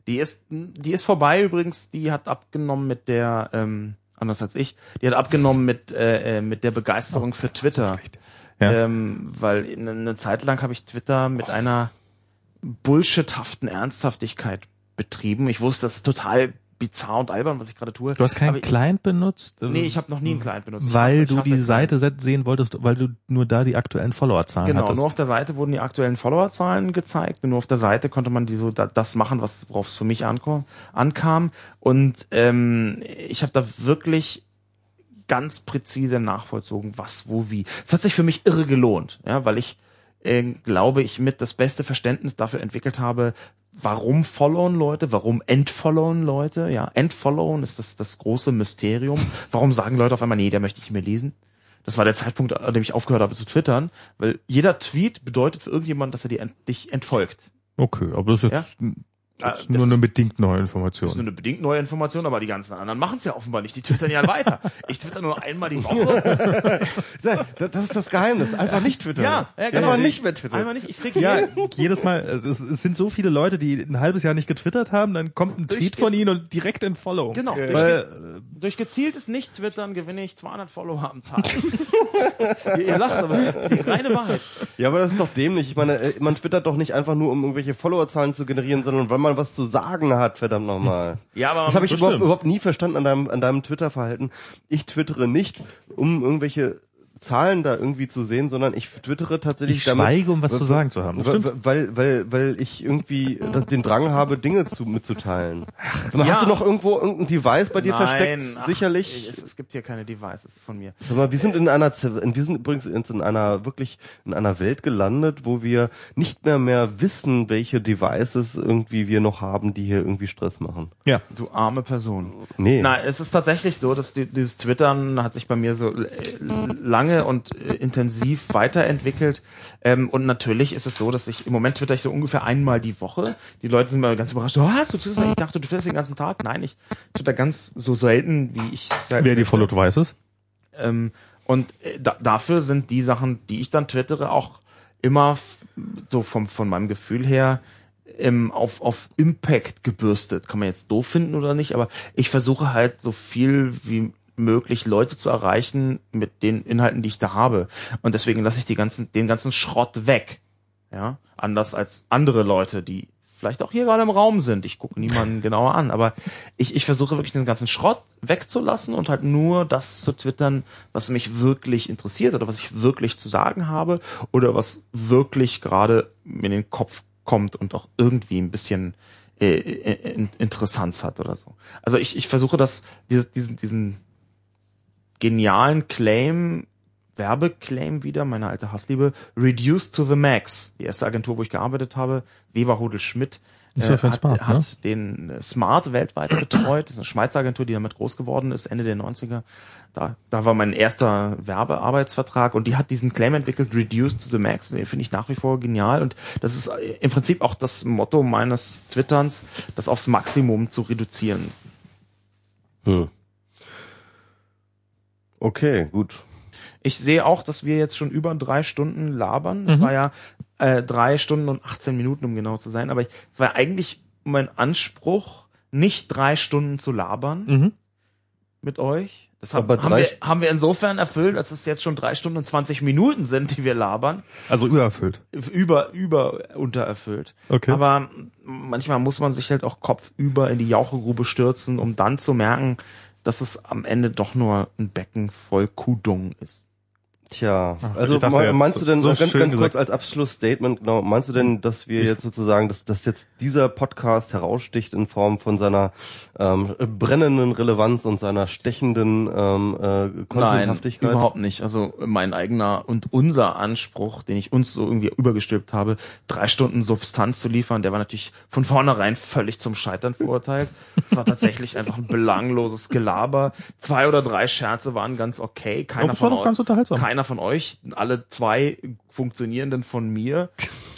Speaker 3: Die ist, die ist vorbei übrigens, die hat abgenommen mit der, ähm, anders als ich, die hat abgenommen mit, äh, äh, mit der Begeisterung für Twitter.
Speaker 2: Ja.
Speaker 3: Ähm, weil eine, Zeit lang habe ich Twitter mit einer bullshithaften Ernsthaftigkeit betrieben. Ich wusste, das ist total bizarr und albern, was ich gerade tue.
Speaker 2: Du hast keinen
Speaker 3: Aber
Speaker 2: Client benutzt?
Speaker 3: Nee, ich habe noch nie einen Client benutzt.
Speaker 2: Weil du die. Seite se- sehen wolltest, weil du nur da die aktuellen Followerzahlen
Speaker 3: Genau,
Speaker 2: hattest.
Speaker 3: nur auf der Seite wurden die aktuellen Followerzahlen gezeigt und nur auf der Seite konnte man die so da, das machen, was worauf es für mich ankam. ankam. Und ähm, ich habe da wirklich ganz präzise nachvollzogen, was, wo, wie. Es hat sich für mich irre gelohnt, ja, weil ich äh, glaube, ich mit das beste Verständnis dafür entwickelt habe, warum followen Leute, warum entfollowen Leute, ja, entfollowen ist das, das große Mysterium. Warum sagen Leute auf einmal, nee, der möchte ich mehr lesen? Das war der Zeitpunkt, an dem ich aufgehört habe zu twittern, weil jeder Tweet bedeutet für irgendjemand, dass er dir ent dich entfolgt.
Speaker 2: Okay, aber das ist jetzt
Speaker 3: Ah,
Speaker 2: das ist
Speaker 3: das
Speaker 2: nur eine bedingt neue
Speaker 3: Das ist nur
Speaker 2: Information.
Speaker 3: eine bedingt neue Information, aber die ganzen anderen machen es ja offenbar nicht. Die twittern ja weiter. Ich twitter nur einmal die Woche. (laughs)
Speaker 1: Das das ist das Geheimnis. Einfach nicht twittern.
Speaker 3: Ja, ja, genau.
Speaker 1: Einfach nicht mehr twittern.
Speaker 3: Einmal nicht. Ich krieg
Speaker 2: Ja, jedes Mal, es, es sind so viele Leute, die ein halbes Jahr nicht getwittert haben, dann kommt ein
Speaker 3: Durch
Speaker 2: Tweet von ihnen und direkt in Follow.
Speaker 3: Genau, durch,
Speaker 2: Weil,
Speaker 3: durch gezieltes Nicht-Twittern gewinne ich 200 Follower am Tag. (laughs) ihr, ihr lacht, aber es ist die reine Wahrheit.
Speaker 1: Ja, aber das ist doch dämlich. Ich meine, äh, man twittert doch nicht einfach nur, um irgendwelche Followerzahlen zu generieren, sondern weil man was zu sagen hat, verdammt nochmal. (laughs)
Speaker 3: Ja, aber
Speaker 1: Das habe ich überhaupt, überhaupt nie verstanden an deinem, an deinem Twitter-Verhalten. Ich twittere nicht, um irgendwelche Zahlen da irgendwie zu sehen, sondern ich twittere tatsächlich
Speaker 2: Ich schweige, um was zu sagen zu haben.
Speaker 1: Weil,
Speaker 2: stimmt.
Speaker 1: weil, weil, weil ich irgendwie das, den Drang habe, Dinge zu, mitzuteilen. Sag mal,
Speaker 3: ja.
Speaker 1: Hast du noch irgendwo irgendein Device bei dir
Speaker 3: Nein,
Speaker 1: versteckt?
Speaker 3: ach,
Speaker 1: Sicherlich.
Speaker 3: Es, es gibt hier keine Devices von mir.
Speaker 1: Sag mal, wir sind in einer, wir sind übrigens in einer wirklich in einer Welt gelandet, wo wir nicht mehr mehr wissen, welche Devices irgendwie wir noch haben, die hier irgendwie Stress machen.
Speaker 2: Ja.
Speaker 3: Du arme Person.
Speaker 1: Nee.
Speaker 3: Nein, es ist tatsächlich so, dass die, dieses Twittern hat sich bei mir so äh, lange und äh, intensiv weiterentwickelt. Ähm, und natürlich ist es so, dass ich im Moment twitter ich so ungefähr einmal die Woche. Die Leute sind mal ganz überrascht. Oh, hast du Twitter? Ich dachte, du twitterst den ganzen Tag. Nein, ich twitter ganz so selten, wie ich selten
Speaker 2: Wer die Followed weiß es.
Speaker 3: ähm, und äh, da, dafür sind die Sachen, die ich dann twittere, auch immer so vom, von meinem Gefühl her ähm, auf, auf Impact gebürstet. Kann man jetzt doof finden oder nicht, aber ich versuche halt so viel wie möglich Leute zu erreichen mit den Inhalten, die ich da habe. Und deswegen lasse ich die ganzen, den ganzen Schrott weg. Ja, anders als andere Leute, die vielleicht auch hier gerade im Raum sind. Ich gucke niemanden genauer an, aber ich, ich versuche wirklich den ganzen Schrott wegzulassen und halt nur das zu twittern, was mich wirklich interessiert oder was ich wirklich zu sagen habe oder was wirklich gerade mir in den Kopf kommt und auch irgendwie ein bisschen äh, in, Interessanz hat oder so. Also ich, ich versuche das, dieses, diesen, diesen genialen Claim, Werbeclaim wieder, meine alte Hassliebe, Reduced to the Max. Die erste Agentur, wo ich gearbeitet habe, Weber Hodel Schmidt, äh, hat,
Speaker 2: Smart, ne?
Speaker 3: hat den äh, Smart weltweit betreut. Das ist eine Schweizer Agentur, die damit groß geworden ist, Ende der 90er. Da, da war mein erster Werbearbeitsvertrag und die hat diesen Claim entwickelt, Reduced to the Max. Den finde ich nach wie vor genial und das ist äh, im Prinzip auch das Motto meines Twitterns, das aufs Maximum zu reduzieren.
Speaker 1: Hm. Okay, gut.
Speaker 3: Ich sehe auch, dass wir jetzt schon über drei Stunden labern. Das
Speaker 2: Mhm.
Speaker 3: war ja äh, drei Stunden und 18 Minuten, um genau zu sein. Aber ich- es war eigentlich mein Anspruch, nicht drei Stunden zu labern
Speaker 2: Mhm.
Speaker 3: mit euch. Das haben,
Speaker 1: Aber
Speaker 3: haben,
Speaker 1: drei
Speaker 3: wir, haben wir insofern erfüllt, dass es jetzt schon drei Stunden und 20 Minuten sind, die wir labern.
Speaker 2: Also übererfüllt.
Speaker 3: Über, über, untererfüllt.
Speaker 2: Okay.
Speaker 3: Aber manchmal muss man sich halt auch kopfüber in die Jauchegrube stürzen, um dann zu merken, dass es am Ende doch nur ein Becken voll Kudung ist.
Speaker 1: Tja,
Speaker 2: Ach,
Speaker 1: also
Speaker 2: dachte
Speaker 1: meinst du denn,
Speaker 2: so
Speaker 1: ganz, ganz kurz als Abschlussstatement, genau, meinst du denn, dass wir jetzt sozusagen, dass, dass jetzt dieser Podcast heraussticht in Form von seiner ähm, brennenden Relevanz und seiner stechenden ähm, äh, Contenthaftigkeit?
Speaker 3: überhaupt nicht. Also mein eigener und unser Anspruch, den ich uns so irgendwie übergestülpt habe, drei Stunden Substanz zu liefern, der war natürlich von vornherein völlig zum Scheitern verurteilt. Es war tatsächlich einfach ein belangloses Gelaber. Zwei oder drei Scherze waren ganz okay. Keiner
Speaker 2: das war
Speaker 3: von
Speaker 2: doch ganz
Speaker 3: euch,
Speaker 2: unterhaltsam.
Speaker 3: keiner von euch, alle zwei funktionierenden von mir.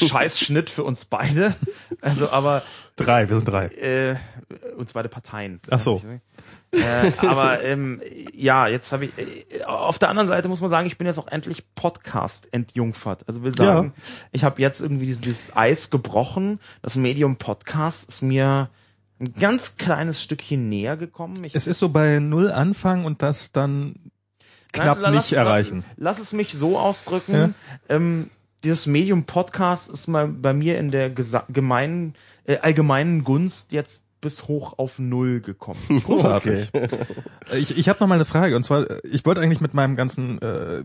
Speaker 3: Scheiß (laughs) Schnitt für uns beide. Also aber
Speaker 2: Drei, wir sind drei.
Speaker 3: äh, uns beide Parteien.
Speaker 2: Ach so.
Speaker 3: Äh, aber ähm, ja, jetzt habe ich äh, auf der anderen Seite muss man sagen, ich bin jetzt auch endlich Podcast entjungfert. Also will sagen, ich habe jetzt irgendwie dieses, dieses Eis gebrochen. Das Medium Podcast ist mir ein ganz kleines Stückchen näher gekommen. Ich,
Speaker 2: Es ist so bei null Anfang und das dann knapp
Speaker 3: Nein,
Speaker 2: nicht
Speaker 3: lass,
Speaker 2: erreichen.
Speaker 3: Lass es mich so ausdrücken.
Speaker 2: Ja.
Speaker 3: Ähm, dieses Medium Podcast ist mal bei mir in der gesa- gemeinen, äh, allgemeinen Gunst jetzt bis hoch auf null gekommen. (laughs)
Speaker 2: Großartig. Ich, ich habe noch mal eine Frage und zwar, äh, ich wollte eigentlich mit meinem ganzen äh,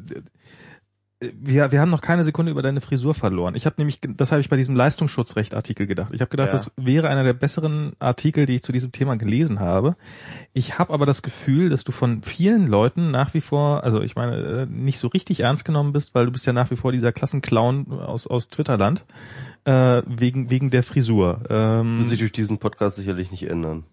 Speaker 2: wir, wir haben noch keine Sekunde über deine Frisur verloren. Ich habe nämlich, das habe ich bei diesem Leistungsschutzrecht-Artikel gedacht. Ich habe gedacht,
Speaker 3: Ja.
Speaker 2: das wäre einer der besseren Artikel, die ich zu diesem Thema gelesen habe. Ich habe aber das Gefühl, dass du von vielen Leuten nach wie vor, also ich meine, äh, nicht so richtig ernst genommen bist, weil du bist ja nach wie vor dieser Klassenclown aus, aus Twitterland, äh, wegen, wegen der Frisur. Ähm,
Speaker 1: Wird sich durch diesen Podcast sicherlich nicht ändern.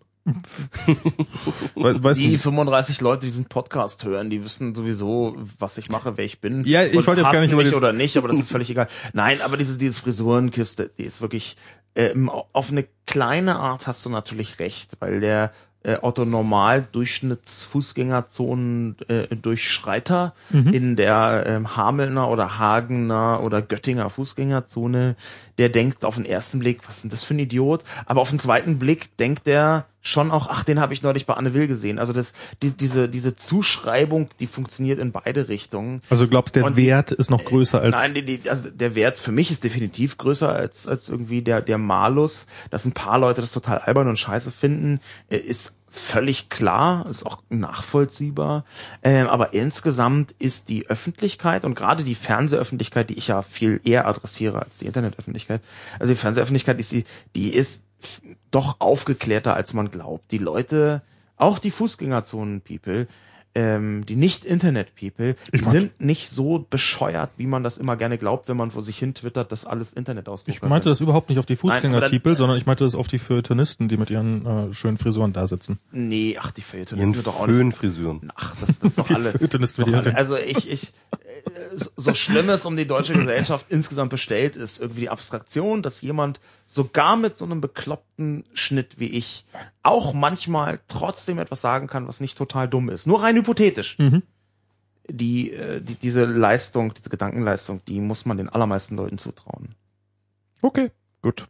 Speaker 2: We- weißt
Speaker 3: Die
Speaker 2: du,
Speaker 3: 35 Leute, die diesen Podcast hören, die wissen sowieso, was ich mache, wer ich bin.
Speaker 2: Ja, ich wollte jetzt gar nicht über
Speaker 3: mich oder nicht, aber das ist völlig egal. Nein, aber diese, diese Frisurenkiste, die ist wirklich, ähm, auf eine kleine Art hast du natürlich recht, weil der äh, Otto Normal Durchschnittsfußgängerzonen äh, Durchschreiter
Speaker 2: Mhm.
Speaker 3: in der ähm, Hamelner oder Hagener oder Göttinger Fußgängerzone, der denkt auf den ersten Blick, was ist denn das für ein Idiot? Aber auf den zweiten Blick denkt er schon auch, ach, den habe ich neulich bei Anne Will gesehen. Also das, die, diese, diese Zuschreibung, die funktioniert in beide Richtungen.
Speaker 2: also glaubst der
Speaker 3: Und-
Speaker 2: Wert ist noch größer als
Speaker 3: Nein, die, die, also der Wert für mich ist definitiv größer als, als irgendwie der, der Malus. Dass ein paar Leute das total albern und scheiße finden, äh, ist völlig klar, ist auch nachvollziehbar. Ähm, aber insgesamt ist die Öffentlichkeit und gerade die Fernsehöffentlichkeit, die ich ja viel eher adressiere als die Internetöffentlichkeit, also die Fernsehöffentlichkeit ist die, die ist doch aufgeklärter, als man glaubt. Die Leute, auch die Fußgängerzonen-People, ähm, die Nicht-Internet-People, sind nicht so bescheuert, wie man das immer gerne glaubt, wenn man vor sich hin twittert, dass alles Internetausdruck
Speaker 2: Ich meinte das überhaupt nicht auf die Fußgänger-Tipel,
Speaker 3: dann-
Speaker 2: sondern ich meinte das auf die Feuilletonisten, die mit ihren äh, schönen Frisuren da sitzen.
Speaker 3: Nee, ach, die Feuilletonisten sind doch auch nicht.
Speaker 1: Föhnfrisuren.
Speaker 3: Ach, das, das ist doch
Speaker 2: Die
Speaker 3: alle.
Speaker 2: Feuilletonisten mit
Speaker 3: doch alle.
Speaker 2: ihren
Speaker 3: Also ich, ich, so schlimm es um die deutsche Gesellschaft insgesamt bestellt ist, irgendwie die Abstraktion, dass jemand sogar mit so einem bekloppten Schnitt wie ich auch manchmal trotzdem etwas sagen kann, was nicht total dumm ist. Nur rein hypothetisch.
Speaker 2: Mhm.
Speaker 3: Die, äh, die, diese Leistung, diese Gedankenleistung, die muss man den allermeisten Leuten zutrauen.
Speaker 2: Okay, gut.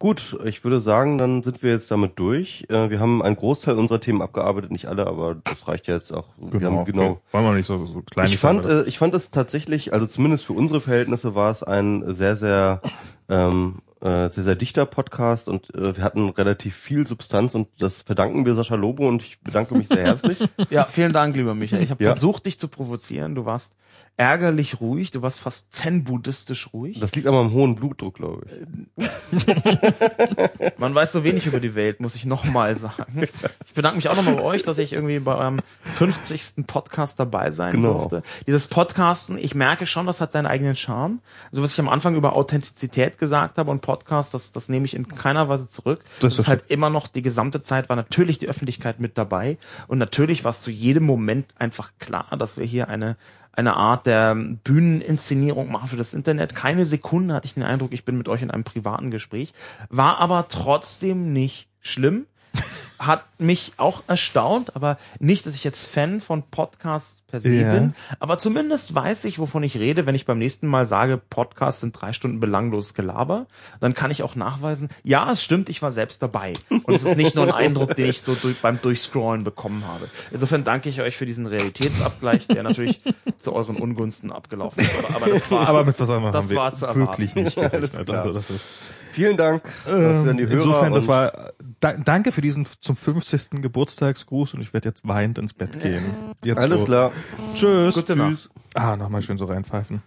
Speaker 1: Gut, ich würde sagen, dann sind wir jetzt damit durch. Äh, Wir haben einen Großteil unserer Themen abgearbeitet, nicht alle, aber das reicht ja jetzt auch. Wir haben genau.
Speaker 2: Wollen wir nicht so, so klein
Speaker 1: Ich fand, äh, ich fand es tatsächlich, also zumindest für unsere Verhältnisse war es ein sehr, sehr, ähm, äh, sehr, sehr dichter Podcast und äh, wir hatten relativ viel Substanz und das verdanken wir Sascha Lobo und ich bedanke mich sehr herzlich. (laughs)
Speaker 3: Ja, vielen Dank, lieber Michael. Ich habe
Speaker 1: Ja.
Speaker 3: versucht, dich zu provozieren. Du warst ärgerlich ruhig, du warst fast zen-buddhistisch ruhig.
Speaker 1: Das liegt aber am hohen Blutdruck, glaube ich. (laughs)
Speaker 3: Man weiß so wenig über die Welt, muss ich nochmal sagen. Ich bedanke mich auch nochmal bei euch, dass ich irgendwie bei eurem 50. Podcast dabei sein
Speaker 1: Genau.
Speaker 3: durfte. Dieses Podcasten, ich merke schon, das hat seinen eigenen Charme. Also was ich am Anfang über Authentizität gesagt habe und Podcast, das, das nehme ich in keiner Weise zurück. Das, ist halt immer noch die gesamte Zeit war natürlich die Öffentlichkeit mit dabei und natürlich war es zu jedem Moment einfach klar, dass wir hier eine eine Art der Bühneninszenierung machen für das Internet. Keine Sekunde hatte ich den Eindruck, ich bin mit euch in einem privaten Gespräch. War aber trotzdem nicht schlimm. Hat mich auch erstaunt, aber nicht, dass ich jetzt Fan von Podcasts per se
Speaker 2: Ja.
Speaker 3: bin. Aber zumindest weiß ich, wovon ich rede, wenn ich beim nächsten Mal sage, Podcasts sind drei Stunden belangloses Gelaber. Dann kann ich auch nachweisen, ja, es stimmt, ich war selbst dabei. Und es ist nicht nur ein Eindruck, den ich so durch, beim Durchscrollen bekommen habe. Insofern danke ich euch für diesen Realitätsabgleich, der natürlich (laughs) zu euren Ungunsten abgelaufen ist. Aber, aber das war,
Speaker 2: Aber mit was anderem
Speaker 3: das
Speaker 2: haben wir
Speaker 3: war zu erwarten.
Speaker 2: wirklich nicht (laughs)
Speaker 1: Alles klar.
Speaker 2: Also das ist,
Speaker 1: Vielen Dank äh, für die Hörer.
Speaker 2: insofern, das war, da, danke für diesen zum 50. Geburtstagsgruß und ich werde jetzt weinend ins Bett gehen. Jetzt
Speaker 1: alles
Speaker 2: so.
Speaker 1: klar.
Speaker 2: Tschüss.
Speaker 3: Gute Nacht.
Speaker 1: Tschüss.
Speaker 2: Ah, nochmal schön so reinpfeifen.